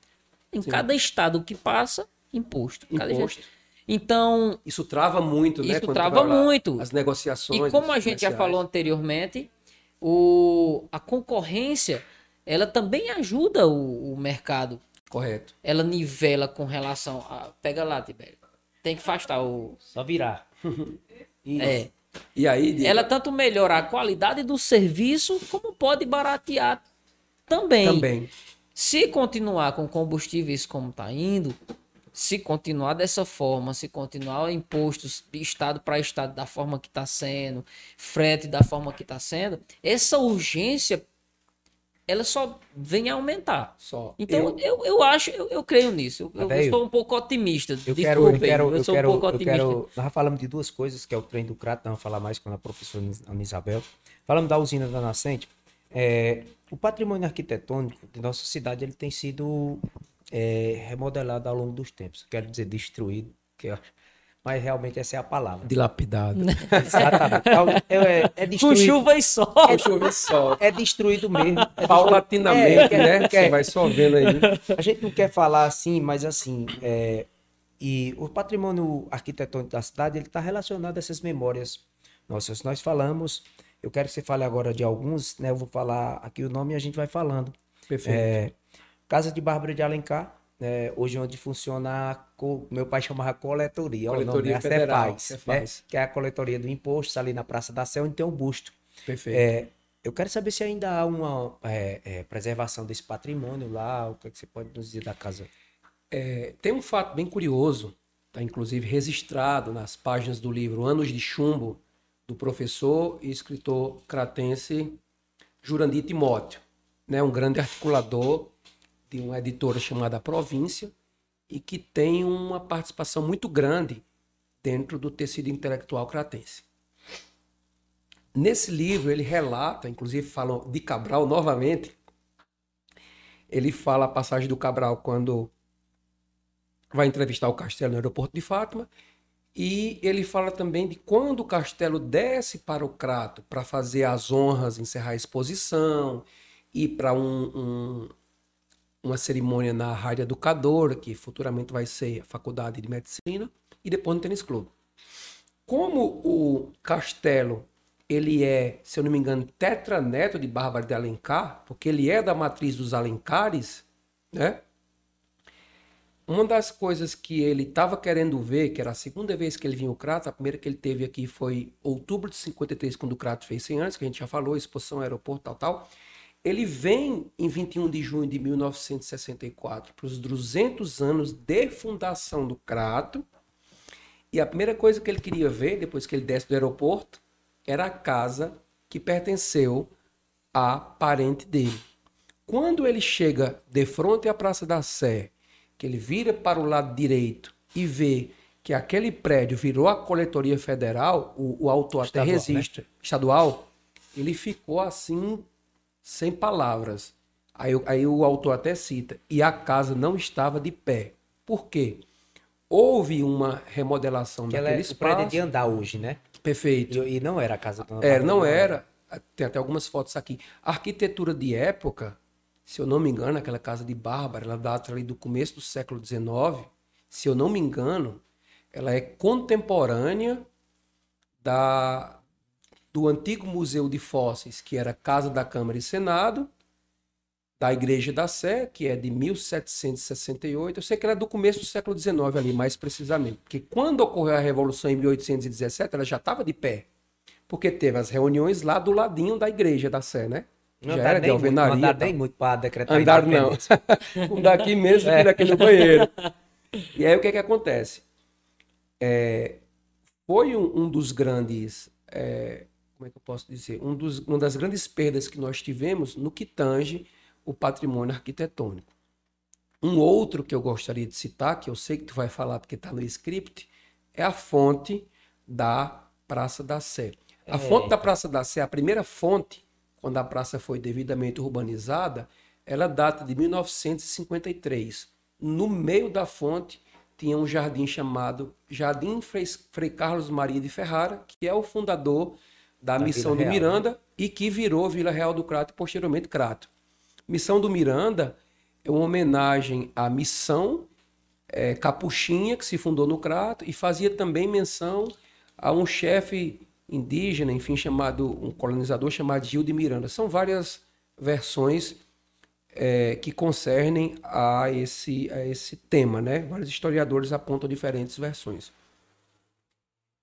em cada estado que passa, imposto. Cada Imposto. Então, Isso trava muito, né? Isso trava muito. As negociações. e como a gente já falou anteriormente, o, a concorrência, ela também ajuda o, o mercado. Correto. Ela nivela com relação a... Pega lá, Tibério. Tem que afastar o... Só virar. Isso. É. E aí, Diego, Ela tanto melhora a qualidade do serviço, como pode baratear também. também. Se continuar com combustíveis como está indo, se continuar dessa forma, se continuar impostos de estado para estado da forma que está sendo, frete da forma que está sendo, essa urgência ela só vem a aumentar. Só. Então Eu- eu, eu, acho, eu, eu creio nisso. Eu, eu sou um pouco otimista. Eu Desculpe, quero, eu quero, eu sou quero, um pouco eu otimista. quero. Nós falamos de duas coisas, que é o trem do Crato, nós vamos falar mais com a professora Ana Isabel. Falamos da usina da Nascente. É, o patrimônio arquitetônico de nossa cidade ele tem sido é, remodelado ao longo dos tempos. Quero dizer, destruído, que eu- mas realmente essa é a palavra. Dilapidado. Exatamente. Então, É, é Com destruído, chuva e sol. Deixa eu ver só. é destruído mesmo. É Paulatinamente, É, né? quer- quer- Você vai só vendo aí. A gente não quer falar assim, mas assim, é, e o patrimônio arquitetônico da cidade ele está relacionado a essas memórias nossas. Nós falamos, eu quero que você fale agora de alguns, né? Eu vou falar aqui o nome e a gente vai falando. Perfeito. É, Casa de Bárbara de Alencar, né, hoje onde funciona, a meu pai chamava coletoria, ó, o nome, Coletoria né, a Federal, Cefaz, Cefaz. né, que é a coletoria do imposto, ali na Praça da Sé, onde tem um busto. Perfeito. É, eu quero saber se ainda há uma é, é, preservação desse patrimônio lá, o que, é que você pode nos dizer da casa? É, tem um fato bem curioso, está inclusive registrado nas páginas do livro Anos de Chumbo, do professor e escritor cratense Jurandir Timóteo, né, um grande articulador de uma editora chamada Província e que tem uma participação muito grande dentro do tecido intelectual cratense. Nesse livro ele relata, inclusive falam de Cabral novamente, ele fala a passagem do Cabral quando vai entrevistar o Castelo no aeroporto de Fátima. E ele fala também de quando o Castelo desce para o Crato para fazer as honras, encerrar a exposição, ir para um, um- uma cerimônia na Rádio Educadora, que futuramente vai ser a Faculdade de Medicina, e depois no Tênis Clube. Como o Castelo ele é, se eu não me engano, tetraneto de Bárbara de Alencar, porque ele é da matriz dos Alencares, né? Uma das coisas que ele estava querendo ver, que era a segunda vez que ele vinha ao Crato, a primeira que ele teve aqui foi outubro de 53, quando o Crato fez 100 anos, que a gente já falou, exposição, aeroporto, tal, tal. Ele vem em 21 de junho de 1964 para os 200 anos de fundação do Crato. E a primeira coisa que ele queria ver, depois que ele desce do aeroporto, era a casa que pertenceu a parente dele. Quando ele chega de frente à Praça da Sé, que ele vira para o lado direito e vê que aquele prédio virou a coletoria federal, o, o autor até Estadual, resiste, estadual, ele ficou assim, sem palavras. Aí, o- aí o autor até cita, e a casa não estava de pé. Por quê? Houve uma remodelação Que ela é daquele o prédio espaço. de andar hoje, né? Perfeito. E, e não era a casa da Era, não era. Tem até algumas fotos aqui. A arquitetura de época, se eu não me engano, aquela casa de Bárbara, ela data ali do começo do século XIX. se eu não me engano, ela é contemporânea da, do antigo Museu de Fósseis, que era Casa da Câmara e Senado, da Igreja da Sé, que é de 1768. Eu sei que ela é do começo do século XIX ali, mais precisamente. Porque quando ocorreu a Revolução em 1817, ela já estava de pé. Porque teve as reuniões lá do ladinho da Igreja da Sé, né? Não já era de nem muito, alvenaria. não tal. nem muito para decretar a Andar não. um daqui mesmo que daqui no banheiro. E aí o que que acontece? É, foi um, um dos grandes, é, como é que eu posso dizer? Um dos, uma das grandes perdas que nós tivemos no que tange o patrimônio arquitetônico. Um outro que eu gostaria de citar, que eu sei que tu vai falar porque está no script, é a fonte da Praça da Sé. A É. fonte da Praça da Sé, a primeira fonte, quando a praça foi devidamente urbanizada, ela data de 1953. No meio da fonte tinha um jardim chamado Jardim Frei, Carlos Maria de Ferrara, que é o fundador da, Da Missão Vila de Real, né? Miranda e que virou Vila Real do Crato e posteriormente Crato. Missão do Miranda é uma homenagem à missão eh, capuchinha que se fundou no Crato e fazia também menção a um chefe indígena, enfim, chamado um colonizador chamado Gil de Miranda. São várias versões eh, que concernem a esse, a esse tema, né? Vários historiadores apontam diferentes versões.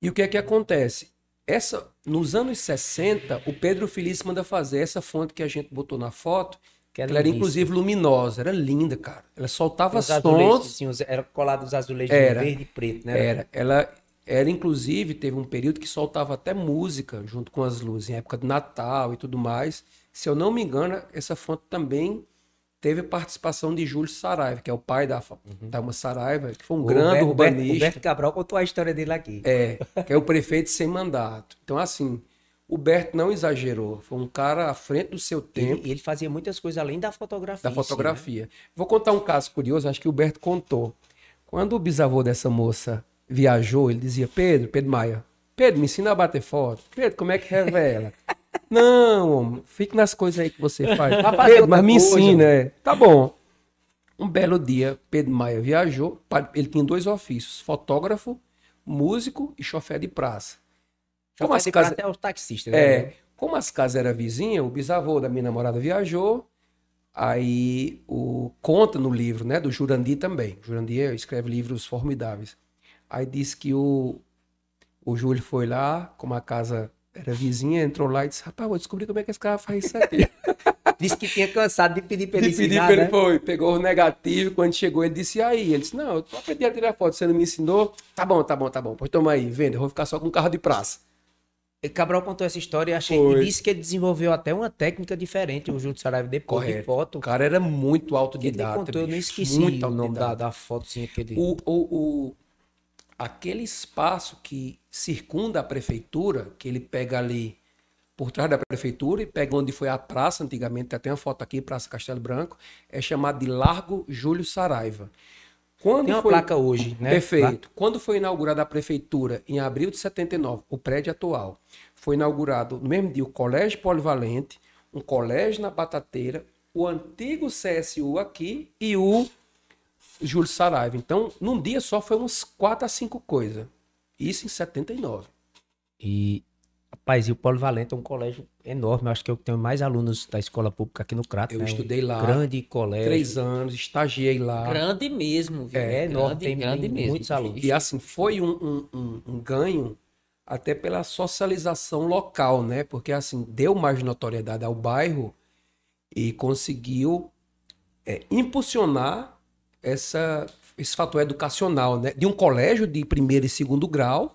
E o que é que acontece? Essa, nos anos 60, o Pedro Feliz manda fazer essa fonte que a gente botou na foto, Que ela era lindíssimo. inclusive luminosa, era linda, cara. Ela soltava Os azulejos, sons. assim, os- era colado os azulejos Era. verde e preto, né? Era, ela era inclusive teve um período que soltava até música junto com as luzes, em época de Natal e tudo mais. Se eu não me engano, essa fonte também teve participação de Júlio Saraiva, que é o pai da fa- Thelma Saraiva, que foi um O grande Roberto- urbanista. Roberto Cabral contou a história dele aqui. É, que é o prefeito sem mandato. Então, assim, o Berto não exagerou. Foi um cara à frente do seu tempo, Ele, ele fazia muitas coisas além da fotografia. da né? fotografia. Vou contar um caso curioso, acho que o Berto contou. Quando o bisavô dessa moça viajou, ele dizia, Pedro, Pedro Maia, Pedro, me ensina a bater foto. Pedro, como é que revela? não, homem, fique nas coisas aí que você faz. Fazer Pedro, mas me coisa, ensina. é. Tá bom. Um belo dia, Pedro Maia viajou. Ele tinha dois ofícios: fotógrafo, músico e chofé de praça. Como as de casas- até os taxistas, né? é, como as casas eram vizinhas, o bisavô da minha namorada viajou, aí o conta no livro, né, do Jurandir também. O Jurandir escreve livros formidáveis. Aí diz que o, o Júlio foi lá, como a casa era vizinha, entrou lá e disse, rapaz, vou descobrir como é que esse cara faz isso aqui. Disse que tinha cansado de pedir pra ele De pedir ensinar, pra ele né? foi, pegou o negativo, quando chegou ele disse, e aí? Ele disse, não, eu aprendi a tirar foto, você não me ensinou? Tá bom, tá bom, tá bom, pois toma aí, venda, eu vou ficar só com carro de praça. Cabral contou essa história e achei Foi. disse que ele desenvolveu até uma técnica diferente, o Júlio Saraiva, depois de Correto. foto. O cara era muito que ele autodidata. contou, eu não esqueci muito o nome da, autodidata. da fotozinha que ele... O, o, o- aquele espaço que circunda a prefeitura, que ele pega ali por trás da prefeitura e pega onde foi a praça, antigamente, até uma foto aqui, Praça Castelo Branco, é chamado de Largo Júlio Saraiva. Quando Tem uma foi- placa hoje, né? Perfeito. Quando foi inaugurada a prefeitura, em abril de 79, o prédio atual, foi inaugurado no mesmo dia o Colégio Polivalente, um colégio na Batateira, o antigo CSU aqui e o Júlio Saraiva. Então, num dia só foi uns 4 a 5 coisas. Isso em 79. E, rapaz, e o Polivalente é um colégio enorme. Eu acho que eu tenho mais alunos da escola pública aqui no Crato. Eu né? estudei lá. Grande colégio. Três anos, estagiei lá. Grande mesmo, viu? É enorme, grande, tem- grande tem mesmo. muitos alunos. E assim, foi um, um- um- um ganho até pela socialização local, né? Porque assim, deu mais notoriedade ao bairro e conseguiu é, impulsionar essa, esse fator educacional, né? De um colégio de primeiro e segundo grau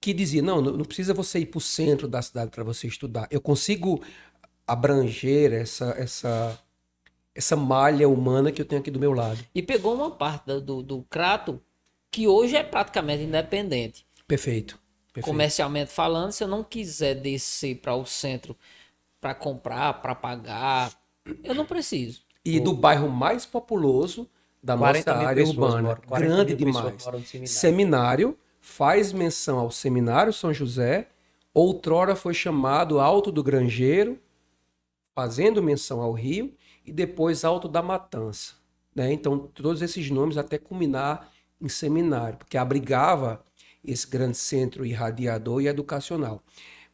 que dizia, não, não precisa você ir para o centro da cidade para você estudar. Eu consigo abranger essa, essa, essa malha humana que eu tenho aqui do meu lado. E pegou uma parte do, do, do Crato que hoje é praticamente independente. Perfeito. perfeito. Comercialmente falando, se eu não quiser descer para o centro para comprar, para pagar, eu não preciso. E do bairro mais populoso da 40 nossa área urbana. moram- 40 Grande demais. seminário. Seminário faz menção ao Seminário São José. Outrora foi chamado Alto do Grangeiro, fazendo menção ao Rio, e depois Alto da Matança. Né? Então, todos esses nomes até culminar em seminário, porque abrigava esse grande centro irradiador e educacional.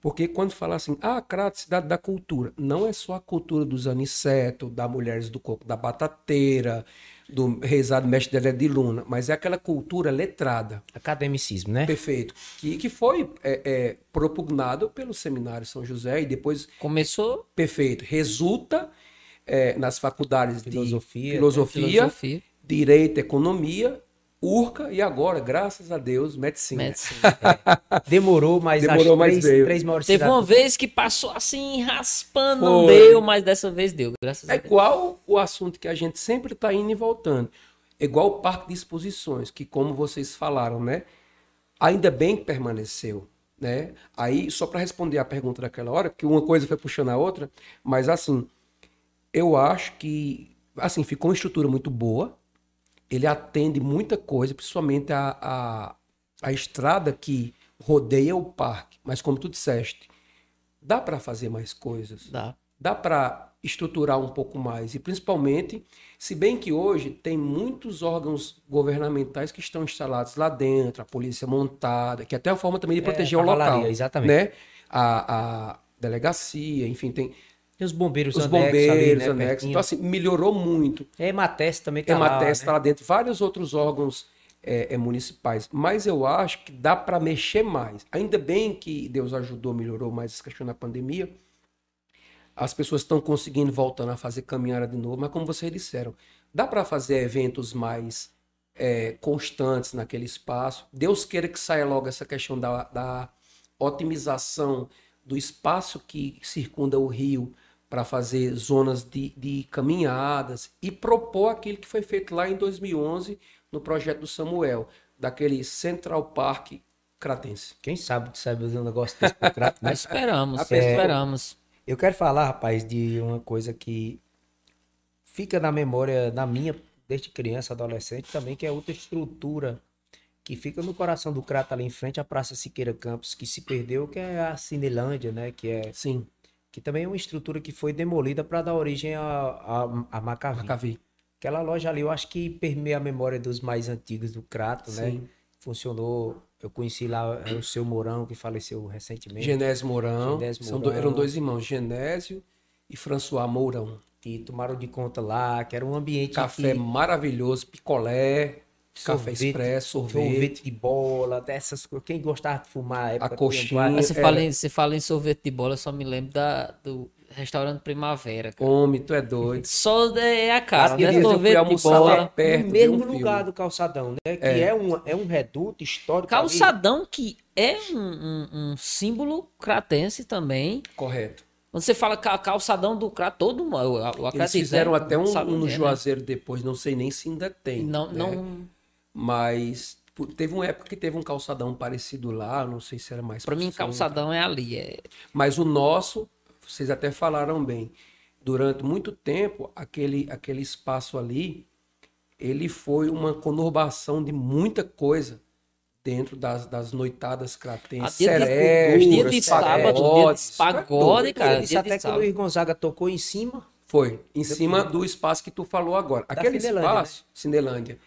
Porque quando fala assim, ah, Crato, cidade da cultura, não é só a cultura dos aniceto, da Mulheres do Coco da Batateira, do rezado mestre Dedé de Luna, mas é aquela cultura letrada. Academicismo, né? Perfeito. Que, que foi é, é, propugnado pelo Seminário São José e depois. Começou. Perfeito. Resulta é, nas faculdades filosofia, de filosofia, né? filosofia, direito, economia Urca e agora, graças a Deus, medicina. medicina é. Demorou, mas Demorou, mais três, três maiores Teve uma vez que passou assim, raspando, Foi. não deu, mas dessa vez deu, graças é a Deus. É igual o assunto que a gente sempre está indo e voltando. É igual o parque de exposições, que como vocês falaram, né? Ainda bem que permaneceu, né? Aí, só para responder a pergunta daquela hora, que uma coisa foi puxando a outra, mas assim, eu acho que, assim, ficou uma estrutura muito boa, ele atende muita coisa, principalmente a, a, a estrada que rodeia o parque. Mas como tu disseste, dá para fazer mais coisas. Dá. Dá para estruturar um pouco mais. E principalmente, se bem que hoje tem muitos órgãos governamentais que estão instalados lá dentro, a polícia montada, que é até a forma também de é, proteger é, o local. Exatamente. Né? A, a delegacia, enfim, tem tem os bombeiros os anexos. bombeiros ali, né, anexos. Então, assim, melhorou muito. É Emates também tá Emates lá. está né? lá dentro. Vários outros órgãos é, é, municipais. Mas eu acho que dá para mexer mais. Ainda bem que Deus ajudou, melhorou mais essa questão da pandemia. As pessoas estão conseguindo voltando a fazer caminhada de novo. Mas como vocês disseram, dá para fazer eventos mais é, constantes naquele espaço. Deus queira que saia logo essa questão da, da otimização do espaço que circunda o rio para fazer zonas de, de caminhadas e propor aquilo que foi feito lá em 2011 no projeto do Samuel, daquele Central Park cratense. Quem sabe que sabe fazer um negócio desse pro Crato, né? esperamos, é, esperamos. Eu quero falar, rapaz, de uma coisa que fica na memória da minha desde criança, adolescente também, que é outra estrutura que fica no coração do Crato ali em frente à Praça Siqueira Campos, que se perdeu, que é a Cinelândia, né? Que é Sim que também é uma estrutura que foi demolida para dar origem a, a, a Macavi. Macavi. Aquela loja ali, eu acho que permeia a memória dos mais antigos do Crato, né? Sim. né? Funcionou. Eu conheci lá é o seu Mourão, que faleceu recentemente. Genésio Mourão. Genésio Mourão. Do, eram dois irmãos, Genésio e François Mourão. Que tomaram de conta lá, que era um ambiente. Café que... maravilhoso, picolé. Café expresso, sorvete. sorvete de bola, dessas coisas. Quem gostava de fumar, a coxinha. Você, fala em, você fala em sorvete de bola, eu só me lembro da, do restaurante Primavera. Cara. Homem, tu é doido. Só é a casa, né? Sorvete de bola. Perto, no mesmo um lugar do calçadão, né? Que é. é, um, é um reduto histórico. Calçadão ali. que é um, um, um símbolo cratense também. Correto. Quando você fala calçadão do Crato, todo mundo. Eles fizeram até um, um no é, né? Juazeiro né? depois, não sei nem se ainda tem. Não, né? não. Mas teve uma época que teve um calçadão parecido lá, não sei se era mais. Para mim, calçadão é ali. É... Mas o nosso, vocês até falaram bem, durante muito tempo, aquele, aquele espaço ali, ele foi uma conurbação de muita coisa dentro das, das noitadas cratenses, cerebros, dia de sábado, dia de pagode, cara. Isso até que o Luiz Gonzaga tocou em cima. Foi, em cima do espaço que tu falou agora. Aquele espaço, né? Cinelândia,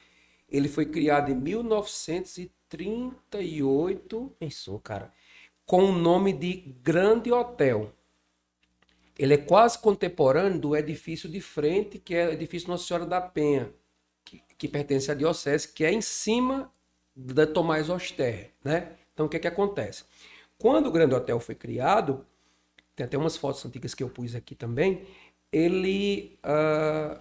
ele foi criado em 1938. Pensou, cara. Com o nome de Grande Hotel. Ele é quase contemporâneo do edifício de frente, que é o edifício Nossa Senhora da Penha, que, que pertence à Diocese, que é em cima da Tomás Oster, né? Então, o que é que acontece? Quando o Grande Hotel foi criado, tem até umas fotos antigas que eu pus aqui também, ele uh,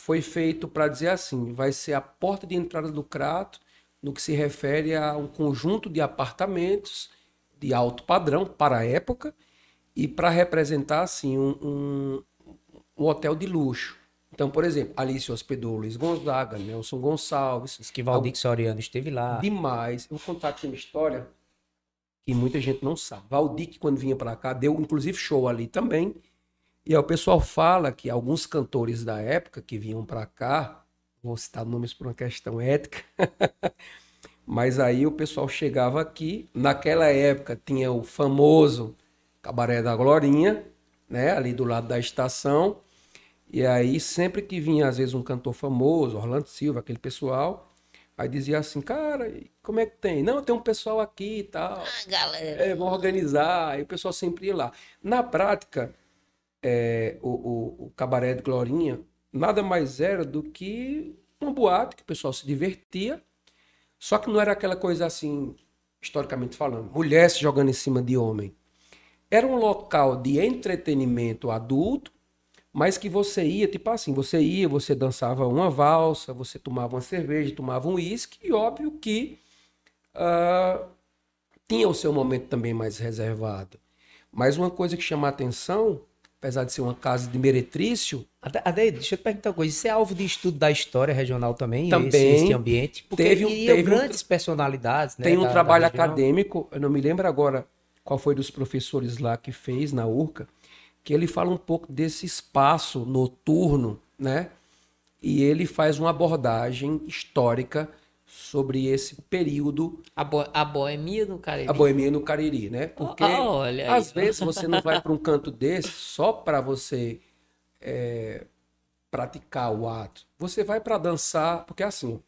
foi feito para dizer assim: vai ser a porta de entrada do Crato, no que se refere a um conjunto de apartamentos de alto padrão para a época e para representar assim um, um, um, hotel de luxo. Então, por exemplo, ali se hospedou Luiz Gonzaga, Nelson Gonçalves. Diz que Valdir Soriano esteve lá. Demais. Eu vou contar aqui uma história que muita gente não sabe. Valdir, quando vinha para cá, deu inclusive show ali também. E aí o pessoal fala que alguns cantores da época que vinham para cá, vou citar nomes por uma questão ética, mas aí o pessoal chegava aqui, naquela época tinha o famoso Cabaré da Glorinha, né, ali do lado da estação, E aí, sempre que vinha, às vezes, um cantor famoso, Orlando Silva, aquele pessoal, aí dizia assim, cara, como é que tem? Não, tem um pessoal aqui e tal. Ah, galera. É, vão organizar. Aí o pessoal sempre ia lá. Na prática, é, o, o, o cabaré de Glorinha nada mais era do que uma boate que o pessoal se divertia, só que não era aquela coisa assim, historicamente falando, mulher se jogando em cima de homem. Era um local de entretenimento adulto, mas que você ia, tipo assim, você ia, você dançava uma valsa, você tomava uma cerveja, tomava um uísque, e óbvio que uh, tinha o seu momento também mais reservado. Mas uma coisa que chama a atenção, apesar de ser uma casa de meretrício, Ade, deixa eu te perguntar uma coisa. Isso é alvo de estudo da história regional também? Também. Esse, esse ambiente? Porque Teve um- teve um- grandes personalidades, né? Tem um da- da trabalho região. acadêmico, eu não me lembro agora qual foi dos professores lá que fez na URCA, que ele fala um pouco desse espaço noturno, né? E ele faz uma abordagem histórica sobre esse período, A, bo a boemia do Cariri. a boemia no Cariri, né? Porque Ah, olha aí. às vezes você não vai para um canto desse só para você é, praticar o ato. Você vai para dançar, porque assim,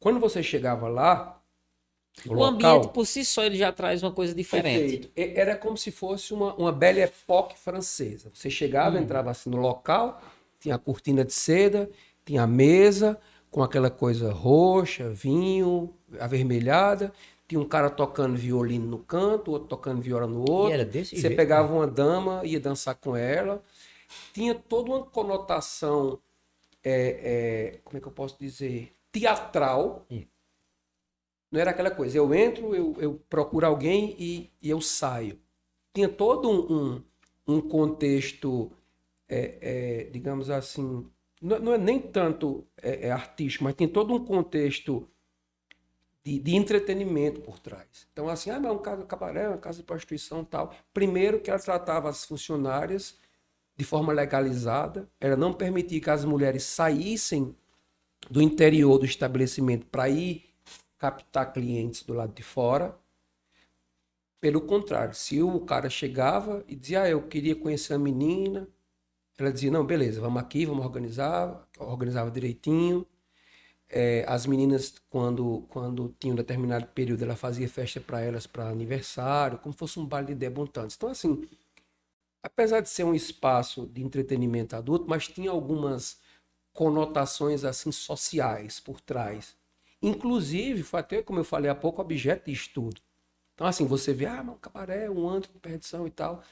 quando você chegava lá, no O local, ambiente por si só ele já traz uma coisa diferente. Perfeito. Era como se fosse uma, uma belle époque francesa. Você chegava, entrava assim no local, tinha a cortina de seda, tinha a mesa com aquela coisa roxa, vinho, avermelhada, tinha um cara tocando violino no canto, outro tocando viola no outro. era desse Você jeito, pegava uma dama, ia dançar com ela. Tinha toda uma conotação, é, é, como é que eu posso dizer, teatral. Hum. Não era aquela coisa, eu entro, eu, eu procuro alguém e, e eu saio. Tinha todo um, um, um contexto, é, é, digamos assim, não, não é nem tanto é, é artístico, mas tem todo um contexto de, de entretenimento por trás. Então, assim, ah, mas é um caso de cabaré, uma casa de prostituição tal. Primeiro que ela tratava as funcionárias de forma legalizada, ela não permitia que as mulheres saíssem do interior do estabelecimento para ir captar clientes do lado de fora. Pelo contrário, se o cara chegava e dizia, ah, eu queria conhecer a menina, ela dizia, não, beleza, vamos aqui, vamos organizar, organizava direitinho. É, as meninas, quando, quando tinham um determinado período, ela fazia festa para elas para aniversário, como fosse um baile de debutantes. Então, assim, apesar de ser um espaço de entretenimento adulto, mas tinha algumas conotações assim sociais por trás. Inclusive, foi até, como eu falei há pouco, objeto de estudo. Então, assim, você vê, ah, um cabaré, um antro de perdição e tal.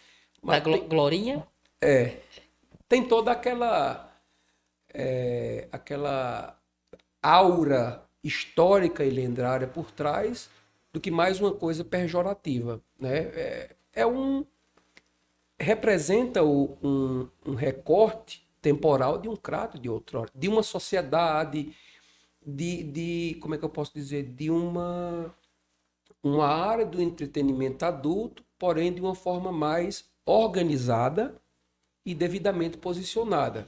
Da Mas Glo- tem, Glorinha? é, tem toda aquela, é, aquela aura histórica e lendária por trás do que mais uma coisa pejorativa, né? É, é um representa o- um, um recorte temporal de um crato de outrora, de uma sociedade, de, de como é que eu posso dizer, de uma uma área do entretenimento adulto, porém de uma forma mais organizada e devidamente posicionada.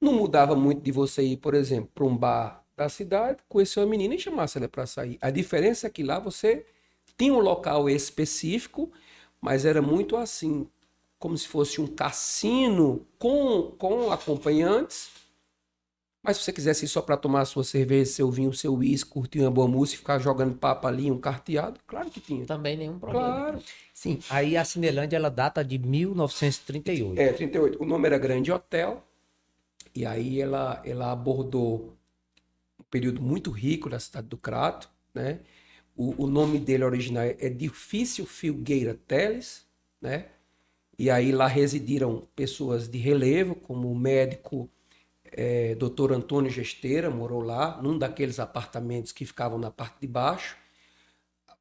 Não mudava muito de você ir, por exemplo, para um bar da cidade, conhecer uma menina e chamasse ela para sair. A diferença é que lá você tinha um local específico, mas era muito assim, como se fosse um cassino com, com acompanhantes. Mas se você quisesse ir só para tomar a sua cerveja, seu vinho, seu uísque, curtir uma boa música, ficar jogando papo ali, um carteado, claro que tinha. Também nenhum problema. Claro. Sim, aí a Cinelândia ela data de 1938. É, 38. O nome era Grande Hotel. E aí ela, ela abordou um período muito rico da cidade do Crato, né? O, o nome dele original é Difícil Filgueira Teles, né? E aí lá residiram pessoas de relevo, como o médico é, Dr. Antônio Gesteira, morou lá, num daqueles apartamentos que ficavam na parte de baixo,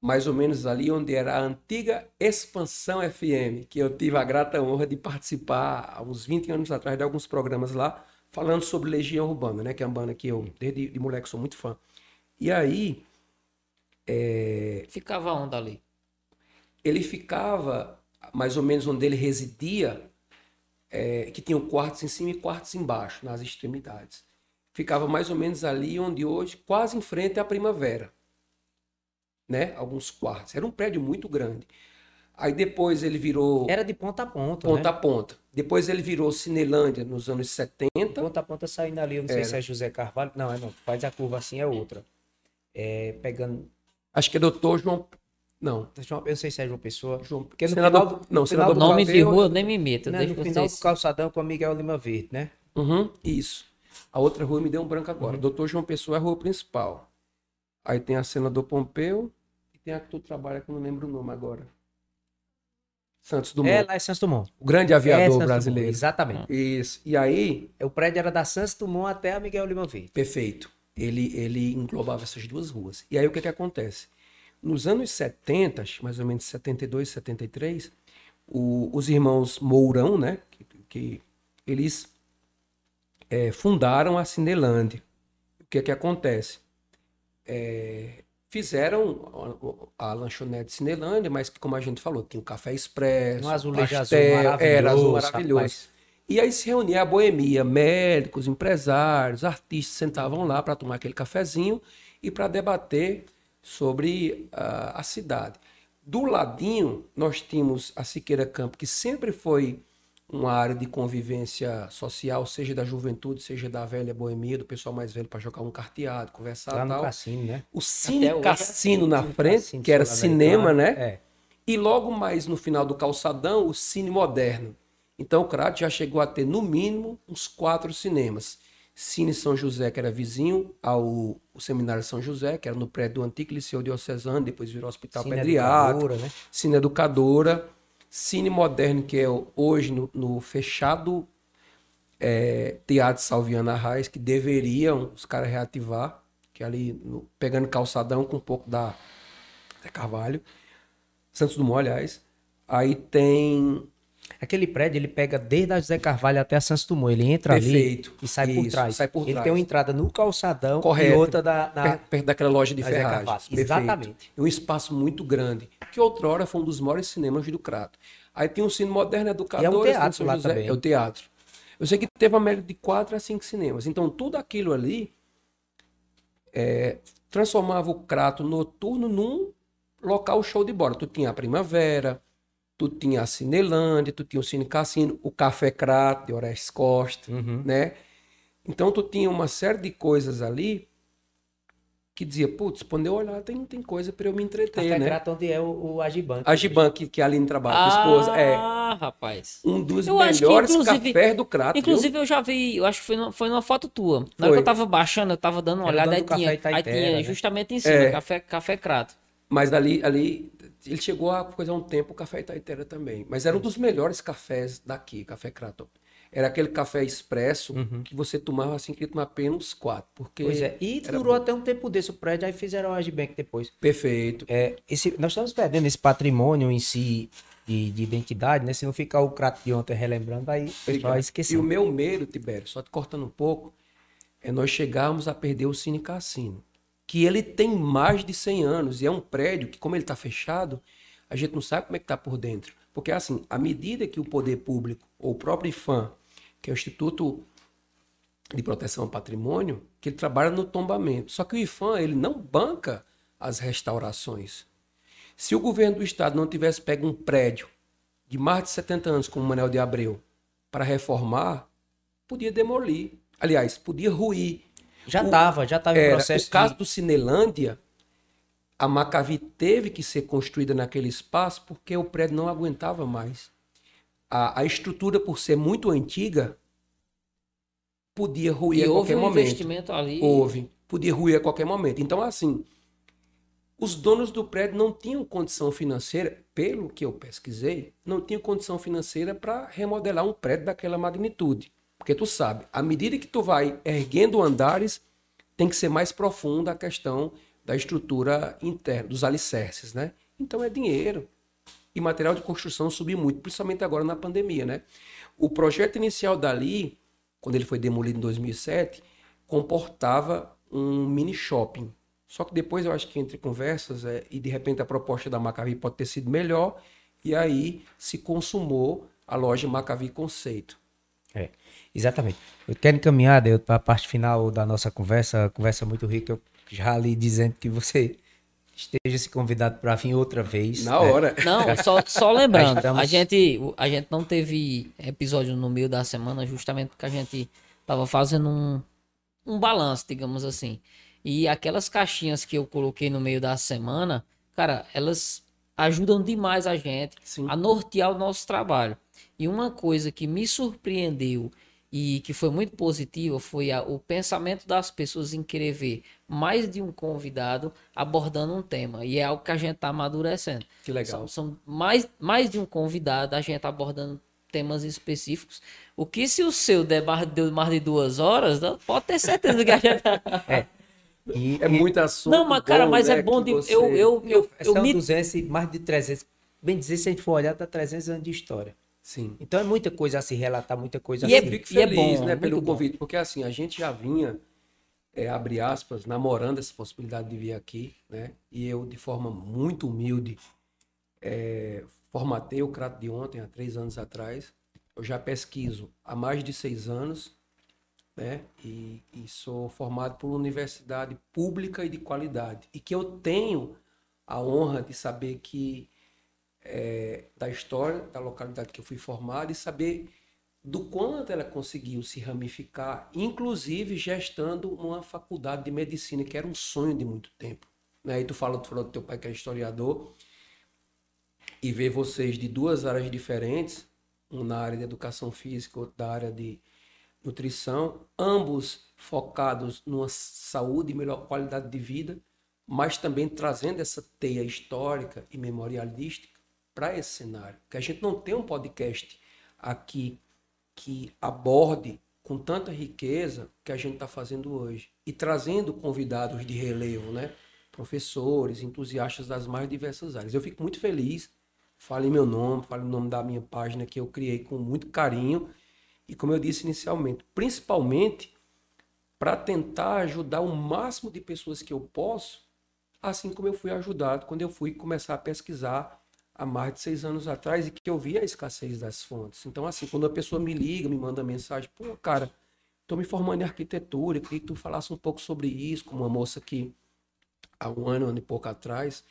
mais ou menos ali onde era a antiga Expansão FM, que eu tive a grata honra de participar há uns 20 anos atrás de alguns programas lá, falando sobre Legião Urbana, né? Que é uma banda que eu, desde de moleque, sou muito fã. E aí, Ficava onde ali? ele ficava mais ou menos onde ele residia, é, que tinha quartos em cima e quartos embaixo, nas extremidades. Ficava mais ou menos ali onde hoje, quase em frente à primavera. Né? Alguns quartos. Era um prédio muito grande. Aí depois ele virou Era de ponta a ponta, ponta né? a ponta. Depois ele virou Cinelândia nos anos 70. Ponta a ponta saindo ali, eu não sei Era. se é José Carvalho. Não, é não. Faz a curva assim, é outra. É, pegando. Acho que é doutor João. Não. eu- sei se é João Pessoa. João... Porque no senador, final do- não, no senador final do Nome de rua eu nem me meto, Né, no final vocês. do calçadão com a Miguel Lima Verde, né? Uhum, isso. A outra rua me deu um branco agora. Uhum. Doutor João Pessoa é a rua principal. Aí tem a senador Pompeu e tem a que tu trabalha que eu não lembro o nome agora. Santos Dumont. É, lá é Santos Dumont. O grande É aviador Dumont, brasileiro. Exatamente. Isso. E aí, O prédio era da Santos Dumont até a Miguel Lima Verde. Perfeito. Ele, ele englobava essas duas ruas. E aí o que, que acontece? Nos anos 70, mais ou menos 72, 73, o- os irmãos Mourão, né? Que, que eles eh, fundaram a Cinelândia. O que, que acontece? Eh, fizeram a, a lanchonete Cinelândia, mas que, como a gente falou, tinha o café expresso, Um azulejo azul pastel, era azul maravilhoso, maravilhoso. rapaz. E aí se reunia a boemia, médicos, empresários, artistas sentavam lá para tomar aquele cafezinho e para debater sobre ah, a cidade. Do ladinho, nós tínhamos a Siqueira Campo, que sempre foi uma área de convivência social, seja da juventude, seja da velha boemia, do pessoal mais velho para jogar um carteado, conversar Lá no tal. cassino, né? O Cine hoje é Cassino na Cine frente, Cassino que era cinema, né? É. E logo mais no final do calçadão, o Cine Moderno. Então o Crato já chegou a ter, no mínimo, uns quatro cinemas. Cine São José, que era vizinho ao Seminário São José, que era no prédio do antigo Liceu Diocesano, depois virou Hospital Cine. Educadora, né? Cine Educadora. Cine Moderno, que é hoje no, no fechado é, Teatro Salviana Arraes, que deveriam os caras reativar, que é ali no- pegando calçadão com um pouco da Zé Carvalho. Santos Dumont, aliás. Aí tem Aquele prédio, ele pega desde a José Carvalho até a Santos Dumont. Ele entra Perfeito. ali e sai por Isso, trás. sai por ele trás. tem uma entrada no calçadão Correto. e outra da, na... per- perto daquela loja de ferragens. Exatamente. É um espaço muito grande, que outrora foi um dos maiores cinemas do Crato. Aí tem um cine moderno educador. E é um Cine teatro São lá José, também. É o teatro. Eu sei que teve a média de quatro a cinco cinemas. Então tudo aquilo ali é, transformava o Crato noturno num local show de bola. Tu tinha a Primavera, tu tinha a Cinelândia, tu tinha o Cine Cassino, o Café Crato, de Orestes Costa Uhum. né? Então tu tinha uma série de coisas ali que dizia, putz, quando eu olhar tem, tem coisa para eu me entreter, Café né? Crato, onde é o, o Agiban. A Giban, que, que a Aline trabalha, com a esposa, é Ah, rapaz. um dos Eu que, melhores cafés do Crato, viu? Inclusive, eu já vi, eu acho que foi, numa- foi numa foto tua. Na hora Foi. que eu tava baixando, eu tava dando uma Era olhada, aí tinha, aí Itaitera, tinha né? justamente em cima, É. café, café crato. Mas ali, ali, ele chegou a coisa há um tempo o Café Itaitera também. Mas era um dos melhores cafés daqui, Café Crato. Era aquele café expresso que você tomava assim, que tomar apenas quatro. Porque Pois é. E durou até um tempo desse o prédio, aí fizeram o Agibank depois. perfeito. É, esse, nós estamos perdendo esse patrimônio em si de, de identidade, né? Se não ficar o Crato de ontem relembrando, vai, o pessoal vai E esquecer. o meu medo, Tibério, só te cortando um pouco, é nós chegarmos a perder o Cine Cassino. Que ele tem mais de 100 anos e é um prédio que, como ele está fechado, a gente não sabe como é que está por dentro. Porque, assim, à medida que o poder público, ou o próprio IFAM, que é o Instituto de Proteção ao Patrimônio, que ele trabalha no tombamento. Só que o IFAM, ele não banca as restaurações. Se o governo do estado não tivesse pego um prédio de mais de 70 anos, como o Manel de Abreu, para reformar, podia demolir. Aliás, podia ruir. Já estava, já estava em processo o caso de... do Cinelândia, a Macavi teve que ser construída naquele espaço porque o prédio não aguentava mais. A, a estrutura, por ser muito antiga, podia ruir E a houve qualquer um momento. investimento ali. Houve. Podia ruir a qualquer momento. Então, assim, os donos do prédio não tinham condição financeira, pelo que eu pesquisei, não tinham condição financeira para remodelar um prédio daquela magnitude. Porque tu sabe, à medida que tu vai erguendo andares, tem que ser mais profunda a questão da estrutura interna, dos alicerces, né? Então é dinheiro. E material de construção subiu muito, principalmente agora na pandemia, né? O projeto inicial dali, quando ele foi demolido em 2007, comportava um mini shopping. Só que depois eu acho que entre conversas é, e de repente a proposta da Macavi pode ter sido melhor e aí se consumou a loja Macavi Conceito. Exatamente. Eu quero encaminhar para a parte final da nossa conversa, conversa muito rica, eu já ali dizendo que você esteja se convidado para vir outra vez. Na hora. Não, só, só lembrando, Estamos- a gente, a gente não teve episódio no meio da semana justamente porque a gente tava fazendo um, um balanço, digamos assim. E aquelas caixinhas que eu coloquei no meio da semana, cara, elas ajudam demais a gente Sim. a nortear o nosso trabalho. E uma coisa que me surpreendeu e que foi muito positiva foi a- o pensamento das pessoas em querer ver mais de um convidado abordando um tema. E é algo que a gente está amadurecendo. Que legal. São, são mais, mais de um convidado, a gente abordando temas específicos. O que se o seu der mais, deu mais de duas horas, não- pode ter certeza que a gente. E, É muito assunto. Não, mas cara, bom, mas né, é bom de. você- Eu, eu, eu, eu são me 200, e mais de 300. Bem dizer, se a gente for olhar, tá 300 anos de história. Sim. Então é muita coisa a se relatar, muita coisa E a é- se... Eu fico e é feliz, bom, né, pelo bom. convite, porque assim, a gente já vinha, é, abre aspas, namorando essa possibilidade de vir aqui, né? E eu, de forma muito humilde, é, formatei o Crato de ontem, há três anos atrás. Eu já pesquiso há mais de seis anos, né? E, e sou formado por uma universidade pública e de qualidade. E que eu tenho a honra de saber que é, da história da localidade que eu fui formado e saber do quanto ela conseguiu se ramificar, inclusive gestando uma faculdade de medicina, que era um sonho de muito tempo. Né? E tu falou, tu falou do teu pai que é historiador, e ver vocês de duas áreas diferentes, um na área de educação física, outro da área de nutrição, ambos focados numa saúde e melhor qualidade de vida, mas também trazendo essa teia histórica e memorialística para esse cenário. Porque a gente não tem um podcast aqui que aborde com tanta riqueza que a gente está fazendo hoje. E trazendo convidados de relevo, né? Professores, entusiastas das mais diversas áreas. Eu fico muito feliz. Fale meu nome, fale o nome da minha página que eu criei com muito carinho. E como eu disse inicialmente, principalmente para tentar ajudar o máximo de pessoas que eu posso, assim como eu fui ajudado quando eu fui começar a pesquisar há mais de seis anos atrás e que eu vi a escassez das fontes. Então, assim, quando a pessoa me liga, me manda mensagem, pô, cara, estou me formando em arquitetura, queria que tu falasse um pouco sobre isso, como uma moça que há um ano, ano e pouco atrás,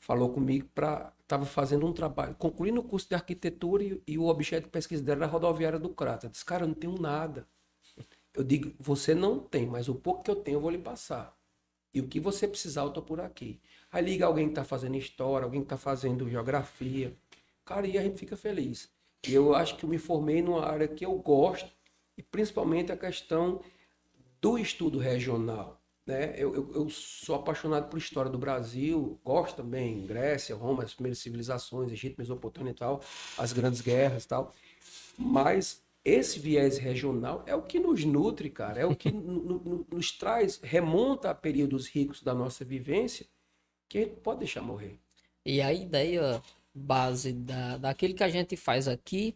falou comigo para estava fazendo um trabalho, concluindo o curso de arquitetura e, e o objeto de pesquisa dela era a rodoviária do Crato. Eu disse, cara, eu não tenho nada. Eu digo, você não tem, mas o pouco que eu tenho eu vou lhe passar. E o que você precisar, eu tô por aqui. Aí liga alguém que tá fazendo história, alguém que tá fazendo geografia. Cara, e a gente fica feliz. E eu acho que eu me formei numa área que eu gosto, e principalmente a questão do estudo regional. Né? Eu, eu, eu sou apaixonado por história do Brasil, gosto também, Grécia, Roma, as primeiras civilizações, Egito, Mesopotâmia e tal, as grandes guerras e tal. Mas esse viés regional é o que nos nutre, cara, é o que no- no- nos traz, remonta a períodos ricos da nossa vivência, que gente pode deixar morrer. E a ideia base da, daquilo que a gente faz aqui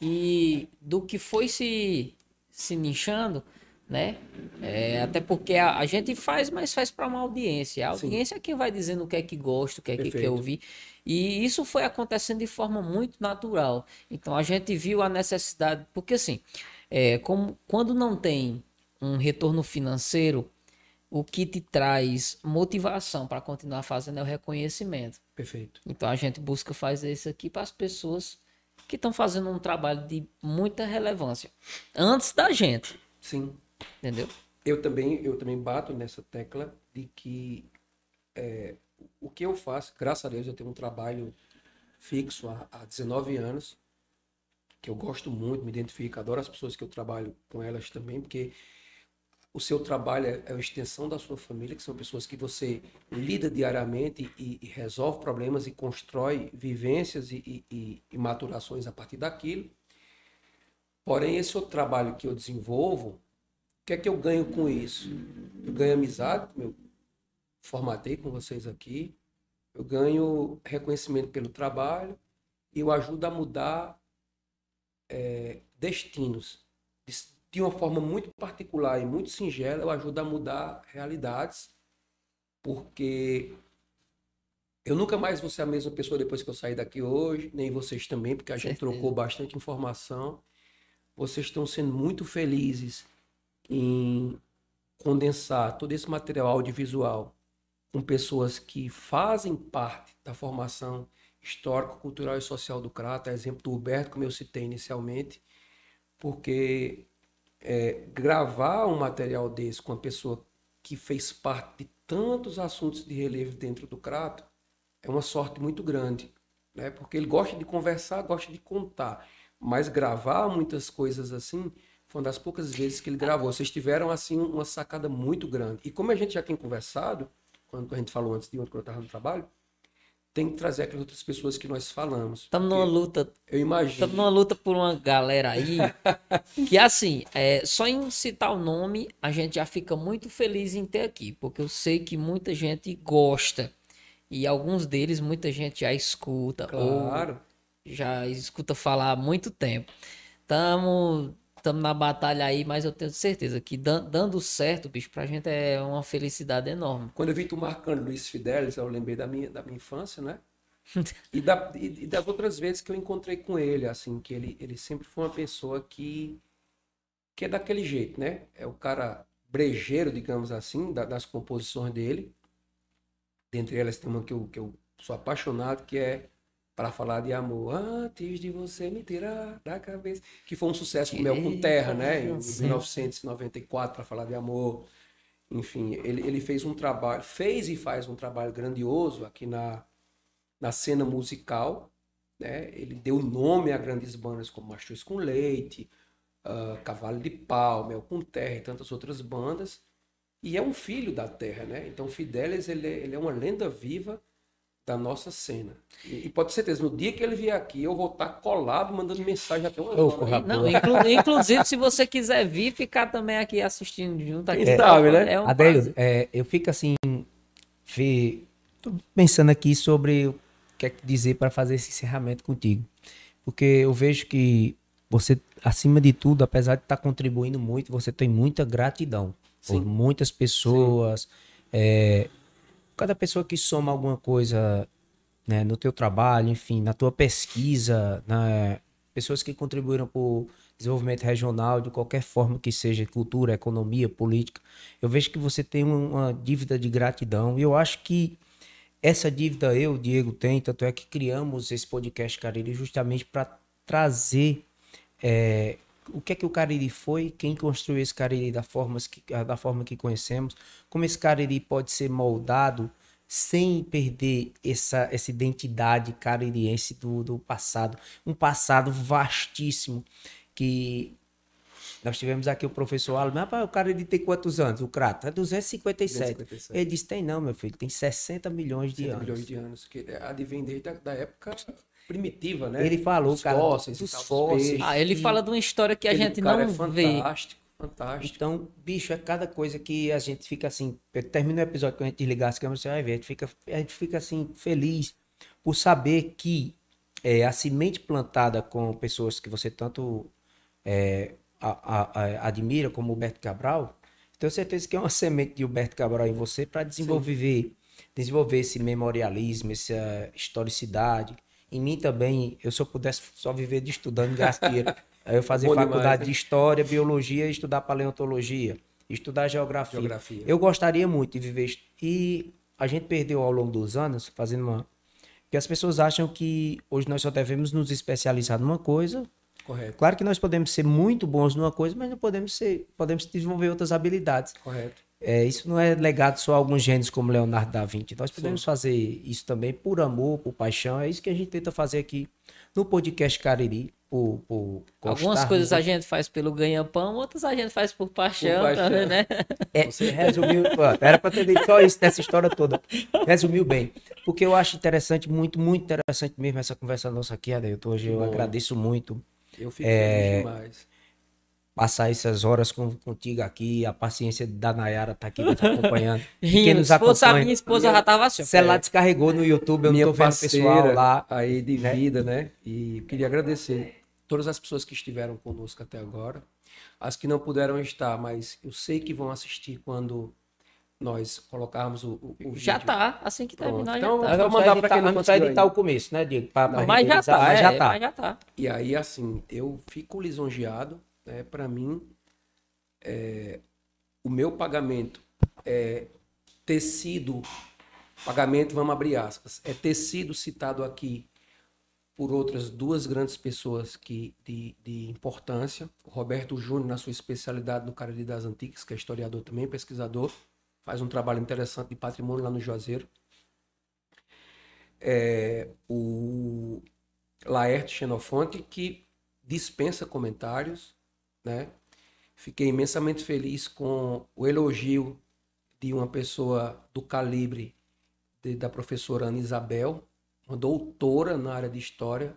e do que foi se, se nichando, né? É, até porque a, a gente faz, mas faz para uma audiência. A Sim. audiência é quem vai dizendo o que é que gosta, o que é que quer Perfeito. ouvir. E isso foi acontecendo de forma muito natural. Então a gente viu a necessidade, porque assim, é, como, quando não tem um retorno financeiro, o que te traz motivação para continuar fazendo é o reconhecimento. Perfeito. Então a gente busca fazer isso aqui para as pessoas que estão fazendo um trabalho de muita relevância antes da gente, Sim. entendeu? Eu também, eu também bato nessa tecla de que é, o que eu faço, graças a Deus, eu tenho um trabalho fixo há, há 19 anos, que eu gosto muito, me identifico, adoro as pessoas que eu trabalho com elas também, porque o seu trabalho é, é a extensão da sua família, que são pessoas que você lida diariamente e, e resolve problemas e constrói vivências e, e- e- maturações a partir daquilo. Porém, esse outro trabalho que eu desenvolvo, o que é que eu ganho com isso? Eu ganho amizade, eu formatei com vocês aqui, eu ganho reconhecimento pelo trabalho e eu ajudo a mudar é, destinos. De, de uma forma muito particular e muito singela, eu ajudo a mudar realidades, porque eu nunca mais vou ser a mesma pessoa depois que eu sair daqui hoje, nem vocês também, porque a gente Certeza. trocou bastante informação. Vocês estão sendo muito felizes em condensar todo esse material audiovisual com pessoas que fazem parte da formação histórico, cultural e social do Crato, exemplo do Huberto, como eu citei inicialmente, porque é, gravar um material desse com uma pessoa que fez parte de tantos assuntos de relevo dentro do Crato é uma sorte muito grande, né? Porque ele gosta de conversar, gosta de contar, mas gravar muitas coisas assim foi uma das poucas vezes que ele gravou. Vocês tiveram assim uma sacada muito grande. E como a gente já tem conversado, quando a gente falou antes de ontem, quando eu estava no trabalho, tem que trazer aquelas outras pessoas que nós falamos. Estamos numa luta. Eu imagino. Estamos numa luta por uma galera aí que, assim, é, só em citar o nome, a gente já fica muito feliz em ter aqui, porque eu sei que muita gente gosta. E alguns deles, muita gente já escuta. Claro. Ou já escuta falar há muito tempo. Estamos estamos na batalha aí, mas eu tenho certeza que dando certo, bicho, pra gente é uma felicidade enorme. Quando eu vi tu marcando Luiz Fidelis, eu lembrei da minha, da minha infância, né? e, da, e, das outras vezes que eu encontrei com ele, assim, que ele, ele sempre foi uma pessoa que, que é daquele jeito, né? É o cara brejeiro, digamos assim, da, das composições dele. Dentre elas tem uma que eu, que eu sou apaixonado, que é para falar de amor antes de você me tirar da cabeça, que foi um sucesso com Mel com Terra, né, em 1994 para falar de amor. Enfim, ele, ele fez um trabalho, fez e faz um trabalho grandioso aqui na, na cena musical, né? Ele deu nome a grandes bandas como Mastros com Leite, uh, Cavalo de Pau, Mel com Terra e tantas outras bandas. E é um filho da terra, né? Então Fidelis ele, é, ele é uma lenda viva da nossa cena. E, e, pode ter certeza, no dia que ele vier aqui, eu vou estar colado mandando mensagem até uma hora. Não, inclu, inclusive, se você quiser vir, ficar também aqui assistindo junto. Aqui, é, sabe, né? É um Adeus, é, eu fico assim, vi, tô pensando aqui sobre o que é que dizer para fazer esse encerramento contigo. Porque eu vejo que você, acima de tudo, apesar de estar tá contribuindo muito, você tem muita gratidão Sim. por muitas pessoas. É, cada pessoa que soma alguma coisa né, no teu trabalho, enfim, na tua pesquisa, né, pessoas que contribuíram para o desenvolvimento regional de qualquer forma que seja, cultura, economia, política, eu vejo que você tem uma dívida de gratidão. E eu acho que essa dívida eu, Diego, tem, tanto é que criamos esse podcast Cariri justamente para trazer é, o que é que o Cariri foi, quem construiu esse Cariri da forma que, da forma que conhecemos, como esse Cariri pode ser moldado sem perder essa, essa identidade caririense do, do passado. Um passado vastíssimo que nós tivemos aqui o professor mas o Cariri tem quantos anos? O Crato? É 257. 257. Ele disse, tem não, meu filho, tem 60 milhões de 60 anos. milhões de anos, que advém desde a da época primitiva, né? Ele falou, dos cara, fósseis, dos fósseis. Ah, ele fala de uma história que a gente não é vê. Fantástico, fantástico. Então, bicho, é cada coisa que a gente fica assim, termina o episódio quando a gente desligar as câmeras, você vai ver, a gente fica, a gente fica assim, feliz por saber que é, a semente plantada com pessoas que você tanto é, a, a, a, admira, como o Humberto Cabral, tenho certeza que é uma semente de Humberto Cabral em você para desenvolver, desenvolver esse memorialismo, essa historicidade, em mim também, eu se eu pudesse só viver de estudando gasteira, aí eu fazer faculdade demais, né? de história, biologia, estudar paleontologia, estudar geografia. geografia. Eu gostaria muito de viver e a gente perdeu ao longo dos anos fazendo uma que as pessoas acham que hoje nós só devemos nos especializar numa coisa. Correto. Claro que nós podemos ser muito bons numa coisa, mas não podemos ser, podemos desenvolver outras habilidades. Correto. É, isso não é legado só a alguns gênios como Leonardo da Vinci. Nós podemos Sim. fazer isso também por amor, por paixão. É isso que a gente tenta fazer aqui no podcast Cariri. Por, por Algumas coisas a gente faz pelo ganha-pão, outras a gente faz por paixão, por paixão. também, né? É, Você resumiu. era para ter dito só isso nessa história toda. Resumiu bem. Porque eu acho interessante, muito, muito interessante mesmo essa conversa nossa aqui, Adeilton. Hoje eu agradeço muito. Eu fico é... demais passar essas horas com, contigo aqui, a paciência da Nayara tá aqui nos acompanhando. Quem nos acompanha. A minha esposa minha, já tava assim. Se ela descarregou no YouTube, eu minha não tô vendo pessoal lá. Aí de né? vida, né? E queria agradecer todas as pessoas que estiveram conosco até agora. As que não puderam estar, mas eu sei que vão assistir quando nós colocarmos o, o, o Já vídeo. tá, assim que terminar então, já tá. Vamos mandar para quem não conseguiu editar o começo, né, Diego? Pra, pra mas, já tá, mas, é, já tá. mas já tá. E aí, assim, eu fico lisonjeado né, para mim, é, o meu pagamento é ter sido pagamento, vamos abrir aspas, é ter sido citado aqui por outras duas grandes pessoas que, de, de importância. O Roberto Júnior, na sua especialidade no Cariri das Antigas, que é historiador também, pesquisador, faz um trabalho interessante de patrimônio lá no Juazeiro. É, o Laerte Xenofonte, que dispensa comentários, né? Fiquei imensamente feliz com o elogio de uma pessoa do calibre de, da professora Ana Isabel, uma doutora na área de história,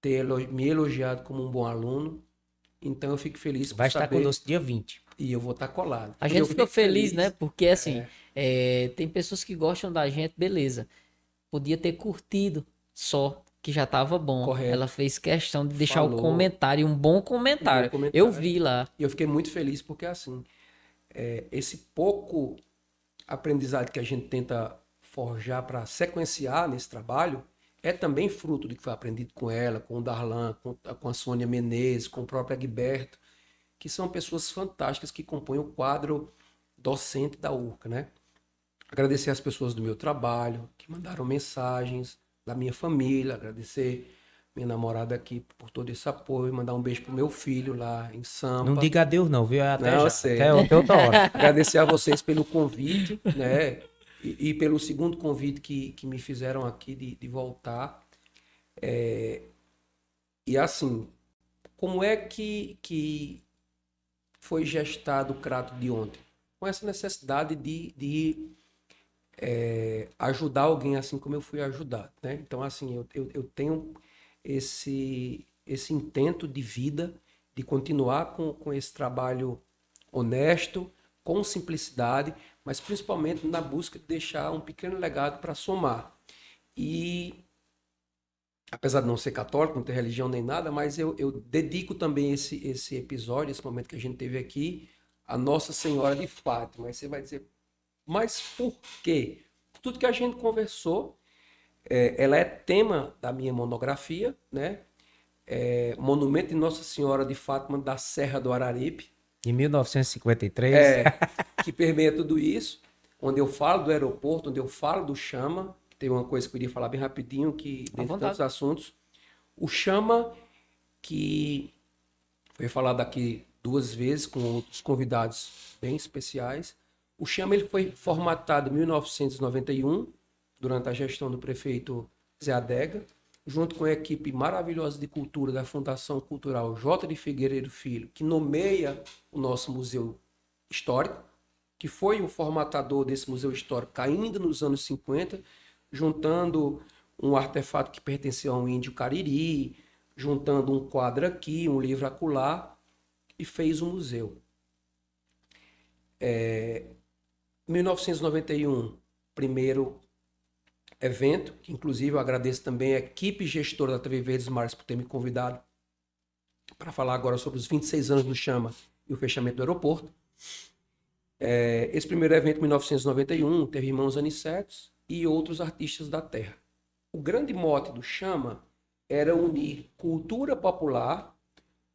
ter me elogiado como um bom aluno. Então eu fico feliz Vai estar saber... conosco dia 20. E eu vou estar colado. A gente ficou feliz, feliz, né? Porque assim, é. É, tem pessoas que gostam da gente, beleza. Podia ter curtido só, que já estava bom. Correto. Ela fez questão de deixar Falou. o comentário, um bom comentário. comentário. Eu vi lá. E eu fiquei muito feliz porque assim, é, esse pouco aprendizado que a gente tenta forjar para sequenciar nesse trabalho é também fruto do que foi aprendido com ela, com o Darlan, com, com a Sônia Menezes, com o próprio Agberto, que são pessoas fantásticas que compõem o quadro docente da URCA, né? Agradecer as pessoas do meu trabalho, que mandaram mensagens, da minha família, agradecer minha namorada aqui por todo esse apoio, mandar um beijo pro meu filho lá em Sampa. Não diga adeus não, viu? Até não, já, sei. Até, até outra hora. agradecer a vocês pelo convite, né? E, e, pelo segundo convite que, que me fizeram aqui de, de voltar. É, e assim, como é que, que foi gestado o Crato de ontem? Com essa necessidade de, de é, ajudar alguém assim como eu fui ajudado. Né? Então, assim, eu, eu, eu tenho esse, esse intento de vida de continuar com, com esse trabalho honesto, com simplicidade, mas principalmente na busca de deixar um pequeno legado para somar. E, apesar de não ser católico, não ter religião nem nada, mas eu, eu dedico também esse, esse episódio, esse momento que a gente teve aqui, a Nossa Senhora de Fátima. Aí você vai dizer, mas por quê? Tudo que a gente conversou, é, ela é tema da minha monografia, né? É, Monumento de Nossa Senhora de Fátima da Serra do Araripe, em 1953. É, que permeia tudo isso, onde eu falo do aeroporto, onde eu falo do Chama, tem uma coisa que eu queria falar bem rapidinho, que dentre tantos assuntos, o Chama, que foi falado aqui duas vezes com outros convidados bem especiais. O Chama ele foi formatado em 1991, durante a gestão do prefeito Zé Adega junto com a equipe maravilhosa de cultura da Fundação Cultural J. de Figueiredo Filho, que nomeia o nosso museu histórico, que foi o formatador desse museu histórico ainda nos anos 50, juntando um artefato que pertencia a um índio cariri, juntando um quadro aqui, um livro acolá, e fez um museu. É, 1991, primeiro evento, que inclusive eu agradeço também a equipe gestora da TV Verdes Mares por ter me convidado para falar agora sobre os 26 anos do Chama e o fechamento do aeroporto. É, esse primeiro evento, em 1991, teve irmãos Anicetos e outros artistas da terra. O grande mote do Chama era unir cultura popular,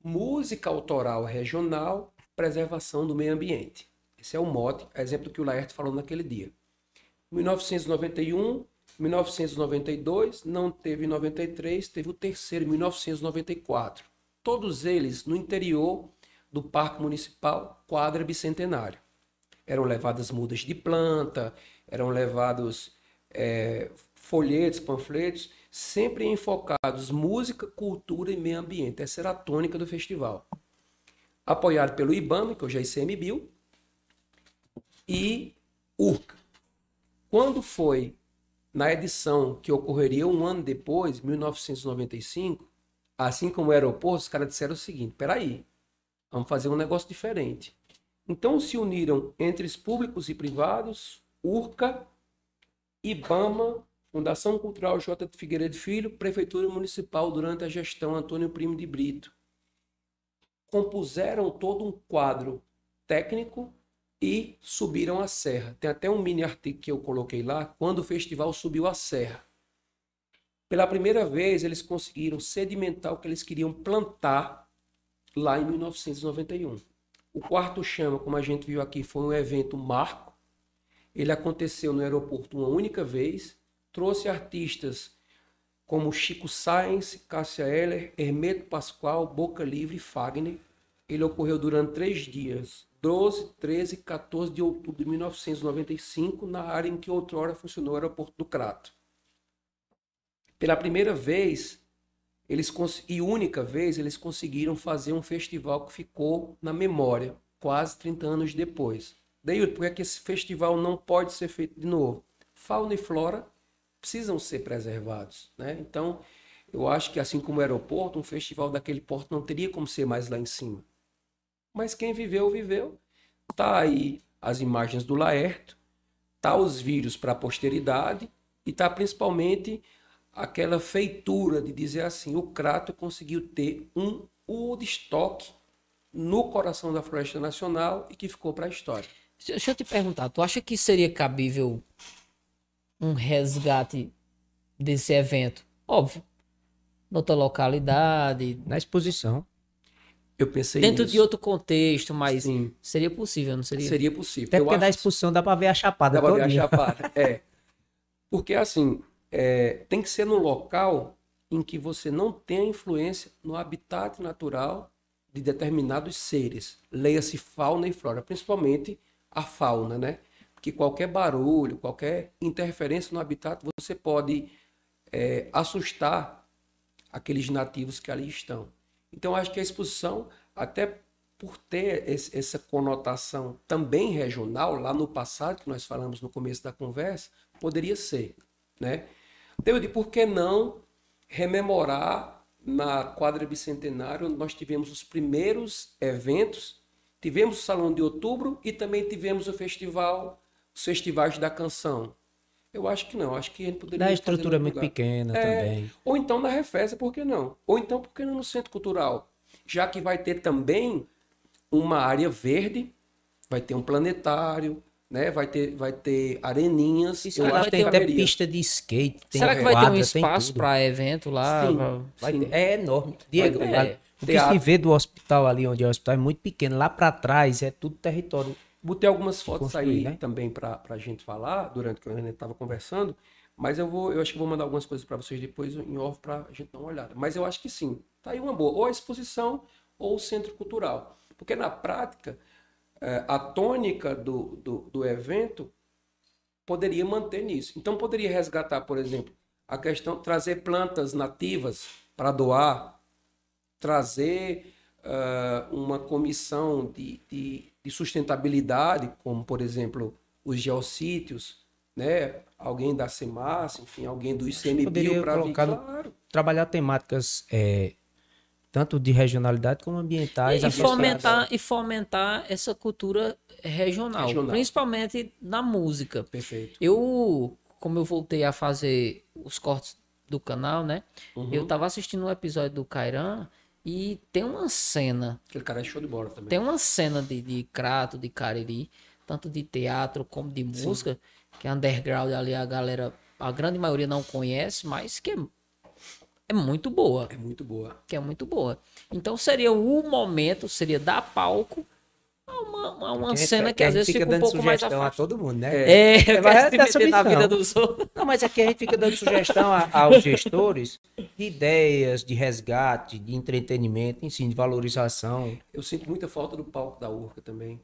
música autoral regional, preservação do meio ambiente. Esse é o mote, exemplo que o Laerte falou naquele dia. Em 1991, 1992, não teve 93, teve o terceiro em 1994. Todos eles no interior do Parque Municipal Quadra Bicentenário. Eram levadas mudas de planta, eram levados é, folhetos, panfletos, sempre enfocados música, cultura e meio ambiente. Essa era a tônica do festival. Apoiado pelo IBAMA, que hoje é ICMBio, e URCA. Quando foi na edição que ocorreria um ano depois, 1995, assim como o aeroporto, os caras disseram o seguinte: peraí, vamos fazer um negócio diferente. Então se uniram entre os públicos e privados, URCA, IBAMA, Fundação Cultural J. de Figueiredo Filho, Prefeitura Municipal durante a gestão Antônio Primo de Brito. Compuseram todo um quadro técnico e subiram a serra. Tem até um mini artigo que eu coloquei lá, quando o festival subiu a serra. Pela primeira vez, eles conseguiram sedimentar o que eles queriam plantar lá em 1991. O quarto chama, como a gente viu aqui, foi um evento marco. Ele aconteceu no aeroporto uma única vez, trouxe artistas como Chico Sainz, Cássia Eller, Hermeto Pascoal, Boca Livre e Fagner. Ele ocorreu durante três dias, 12, 13 e 14 de outubro de 1995, na área em que outrora funcionou o aeroporto do Crato. Pela primeira vez, eles e única vez, eles conseguiram fazer um festival que ficou na memória, quase 30 anos depois. Daí, por é que esse festival não pode ser feito de novo? Fauna e flora precisam ser preservados. Né? Então, eu acho que assim como o aeroporto, um festival daquele porto não teria como ser mais lá em cima. Mas quem viveu, viveu. Tá aí as imagens do Laerto, tá os vídeos para a posteridade e tá principalmente aquela feitura de dizer assim, o Crato conseguiu ter um Woodstock no coração da Floresta Nacional e que ficou para a história. Deixa eu te perguntar, tu acha que seria cabível um resgate desse evento? Óbvio. Noutra localidade. Na exposição. Eu pensei Dentro nisso. de outro contexto, mas Sim. seria possível, não seria? Seria possível. Até Eu porque acho da exposição dá pra ver a chapada Dá pra ver a chapada. É. Porque assim, é, tem que ser no local em que você não tenha influência no habitat natural de determinados seres. Leia-se fauna e flora, principalmente a fauna, né? Porque qualquer barulho, qualquer interferência no habitat, você pode é, assustar aqueles nativos que ali estão. Então, acho que a exposição, até por ter esse- essa conotação também regional, lá no passado, que nós falamos no começo da conversa, poderia ser, né? Então, de por que não rememorar na quadra bicentenário, onde nós tivemos os primeiros eventos, tivemos o Salão de Outubro e também tivemos o festival, os festivais da canção. Eu acho que não, acho que a gente poderia Da fazer estrutura muito lugar. pequena É, também. Ou então na Refesa, por que não? Ou então, por que não no Centro Cultural? Já que vai ter também uma área verde, vai ter um planetário, né? vai, ter, vai ter areninhas. Isso eu vai acho ter que Tem até pista de skate, tem Será que vai ter um quadra, espaço para evento lá? Sim. Pra- Sim. ter- É enorme. Diego, vale- o que se vê do hospital ali, onde é o hospital, é muito pequeno. Lá pra trás é tudo território. Botei algumas fotos aí né? também para a gente falar, durante que a gente estava conversando, mas eu vou, eu acho que vou mandar algumas coisas para vocês depois em off para a gente dar uma olhada. Mas eu acho que sim, tá aí uma boa, ou a exposição ou o centro cultural. Porque na prática, eh, a tônica do, do, do evento poderia manter nisso. Então poderia resgatar, por exemplo, a questão, trazer plantas nativas para doar, trazer ah, uma comissão de, de, de sustentabilidade, como por exemplo os geossítios, né? Alguém da CEMAS, enfim, alguém do ICMBio para vir, claro. Trabalhar temáticas é, tanto de regionalidade como ambientais. E, e fomentar, e fomentar essa cultura regional, Regional. principalmente na música. Perfeito. Eu, como eu voltei a fazer os cortes do canal, né? Uhum. Eu tava assistindo um episódio do Kairan e tem uma cena, Aquele cara é show de bola também. tem uma cena de, de Crato, de Cariri, tanto de teatro como de música, que é underground ali a galera, a grande maioria não conhece, mas que é, é muito boa É muito boa. que é muito boa. Então seria o momento, seria dar palco uma, uma gente- cena que que a às gente vezes fica um dando pouco mais sugestão a todo mundo, né? É, É, vai vai se meter na sugestão. vida dos outros. Não, mas aqui a gente fica dando sugestão a- aos gestores de ideias, de resgate, de entretenimento, enfim, de valorização. Eu sinto muita falta do palco da Urca também.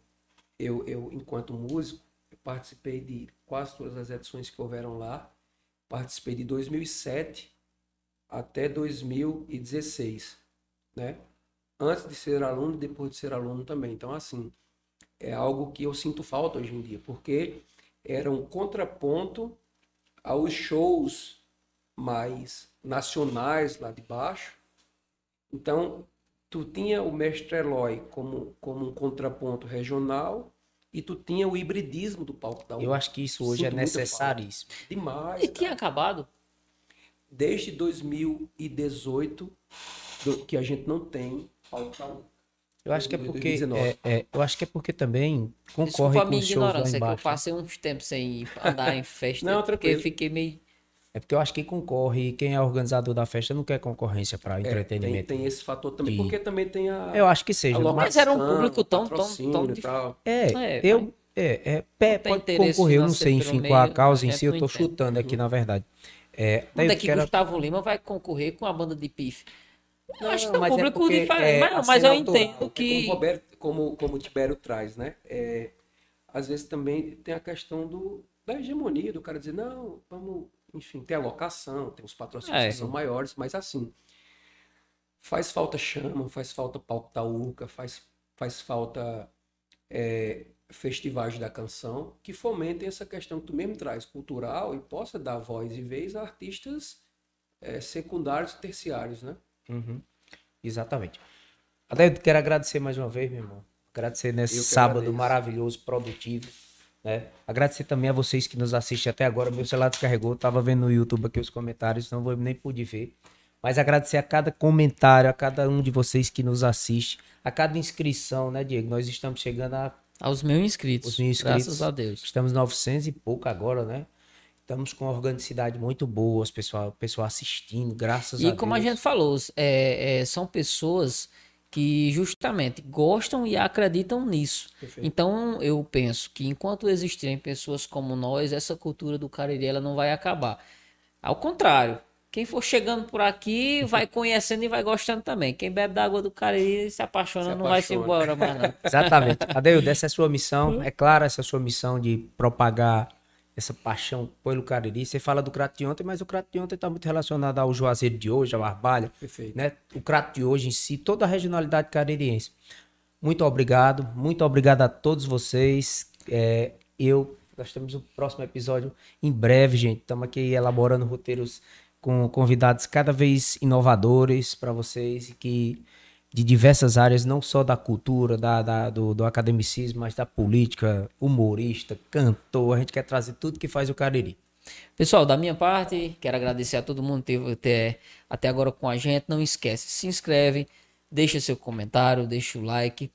Eu, eu enquanto músico, eu participei de quase todas as edições que houveram lá. Participei de 2007 até 2016, né? Antes de ser aluno e depois de ser aluno também. Então, assim, é algo que eu sinto falta hoje em dia, porque era um contraponto aos shows mais nacionais lá de baixo. Então, tu tinha o mestre Eloy como, como um contraponto regional e tu tinha o hibridismo do palco da Eu UFRA. acho que isso hoje é Sinto muita necessaríssimo. Demais. E cara. tinha acabado. Desde 2018 do- que a gente não tem. Eu acho que é porque 2019. é, é, eu acho que é porque também concorre Desculpa a com minha os shows lá ignorância, é que eu embaixo. passei uns tempos sem andar em festa. Não, porque tranquilo. fiquei meio. É porque eu acho que concorre e quem é organizador da festa não quer concorrência para É, tem, entretenimento. tem esse fator também, E- porque também tem a, Eu acho que seja. a mas- Mas era um locação, público tão- tão- tão dif-. É, É, eu, É, é pé, tem pode concorrer, eu não sei, enfim, pelo qual a meio, causa a em si, eu entende. chutando aqui, na verdade. É, Quando daí é eu que quero- Gustavo Lima vai concorrer com a banda de pife? Eu acho que Não, é um é público porque, diferente. é, mas mas eu autoral, entendo É que. como, Roberto, como, como o Tibério traz, né? É, às vezes também tem a questão do, da hegemonia, do cara dizer, não, vamos, enfim, tem a locação, tem os patrocínios É. que são maiores, mas assim, faz falta chama, faz falta palco taúca, faz, faz falta é, festivais da canção que fomentem essa questão que tu mesmo traz, cultural, e possa dar voz e vez a artistas é, secundários e terciários, né? Uhum. Exatamente. Até eu quero agradecer mais uma vez, meu irmão. Agradecer nesse sábado agradeço. maravilhoso, produtivo. Né? Agradecer também a vocês que nos assistem até agora. Meu celular descarregou, tava vendo no YouTube aqui os comentários, não vou nem pude ver. Mas agradecer a cada comentário, a cada um de vocês que nos assiste, a cada inscrição, né, Diego? Nós estamos chegando a Aos mil inscritos. Os mil inscritos. Graças a Deus. Estamos 900 e pouco agora, né? Estamos com uma organicidade muito boa, os pessoal, o pessoal assistindo, graças a E Deus. como a gente falou, é, é, são pessoas que justamente gostam e acreditam nisso. Perfeito. Então eu penso que enquanto existirem pessoas como nós, essa cultura do Cariri ela não vai acabar. Ao contrário, quem for chegando por aqui vai conhecendo e vai gostando também. Quem bebe da água do Cariri se apaixona, Se não vai se apaixona. embora mais não. Exatamente. Adeildo, essa é a sua missão. É claro, essa é a sua missão de propagar essa paixão pelo Cariri. Você fala do Crato de ontem, mas o Crato de ontem está muito relacionado ao Juazeiro de hoje, ao Arbalha. Perfeito. né? O Crato de hoje em si, toda a regionalidade caririense. Muito obrigado, muito obrigado a todos vocês. É, eu, nós temos o próximo episódio em breve, gente. Estamos aqui elaborando roteiros com convidados cada vez inovadores para vocês e que de diversas áreas, não só da cultura, da, da- do, do academicismo, mas da política, humorista, cantor. A gente quer trazer tudo que faz o Cariri. Pessoal, da minha parte, quero agradecer a todo mundo que teve até, até agora com a gente. Não esquece, se inscreve, deixa seu comentário, deixa o like,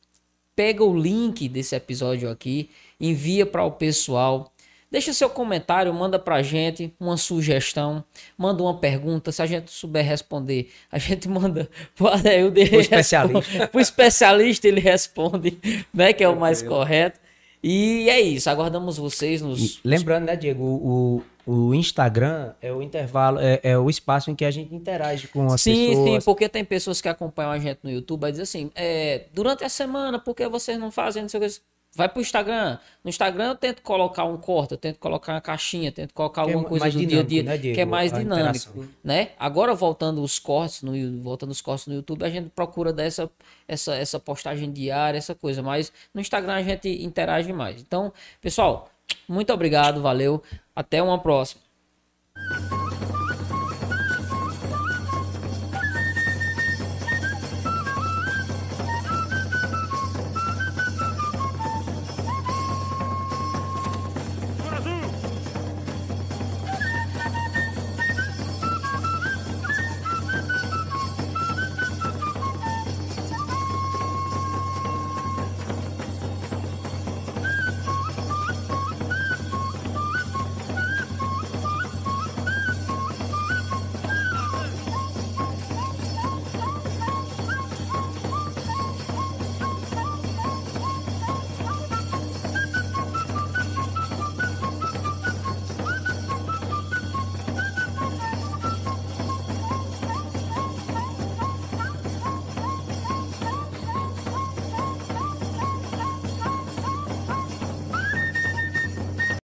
pega o link desse episódio aqui, envia para o pessoal. Deixa seu comentário, manda pra gente uma sugestão, manda uma pergunta. Se a gente souber responder, a gente manda pro Pro especialista. Pro especialista ele responde, né? Que é o mais correto. E é isso. Aguardamos vocês nos. Lembrando, né, Diego, o, o, o Instagram é o intervalo, é, é o espaço em que a gente interage com as sim, pessoas. sim, porque tem pessoas que acompanham a gente no YouTube e dizem assim, é, durante a semana, por que vocês não fazem, não sei o que, vai pro Instagram. No Instagram eu tento colocar um corte, eu tento colocar uma caixinha, tento colocar é alguma coisa mais do dia a dinâmico, dia, né, Diego? que é mais dinâmico, né? Agora voltando os cortes, no, voltando os cortes no YouTube, a gente procura dessa essa, essa postagem diária, essa coisa, mas no Instagram a gente interage mais. Então, pessoal, muito obrigado, valeu, até uma próxima.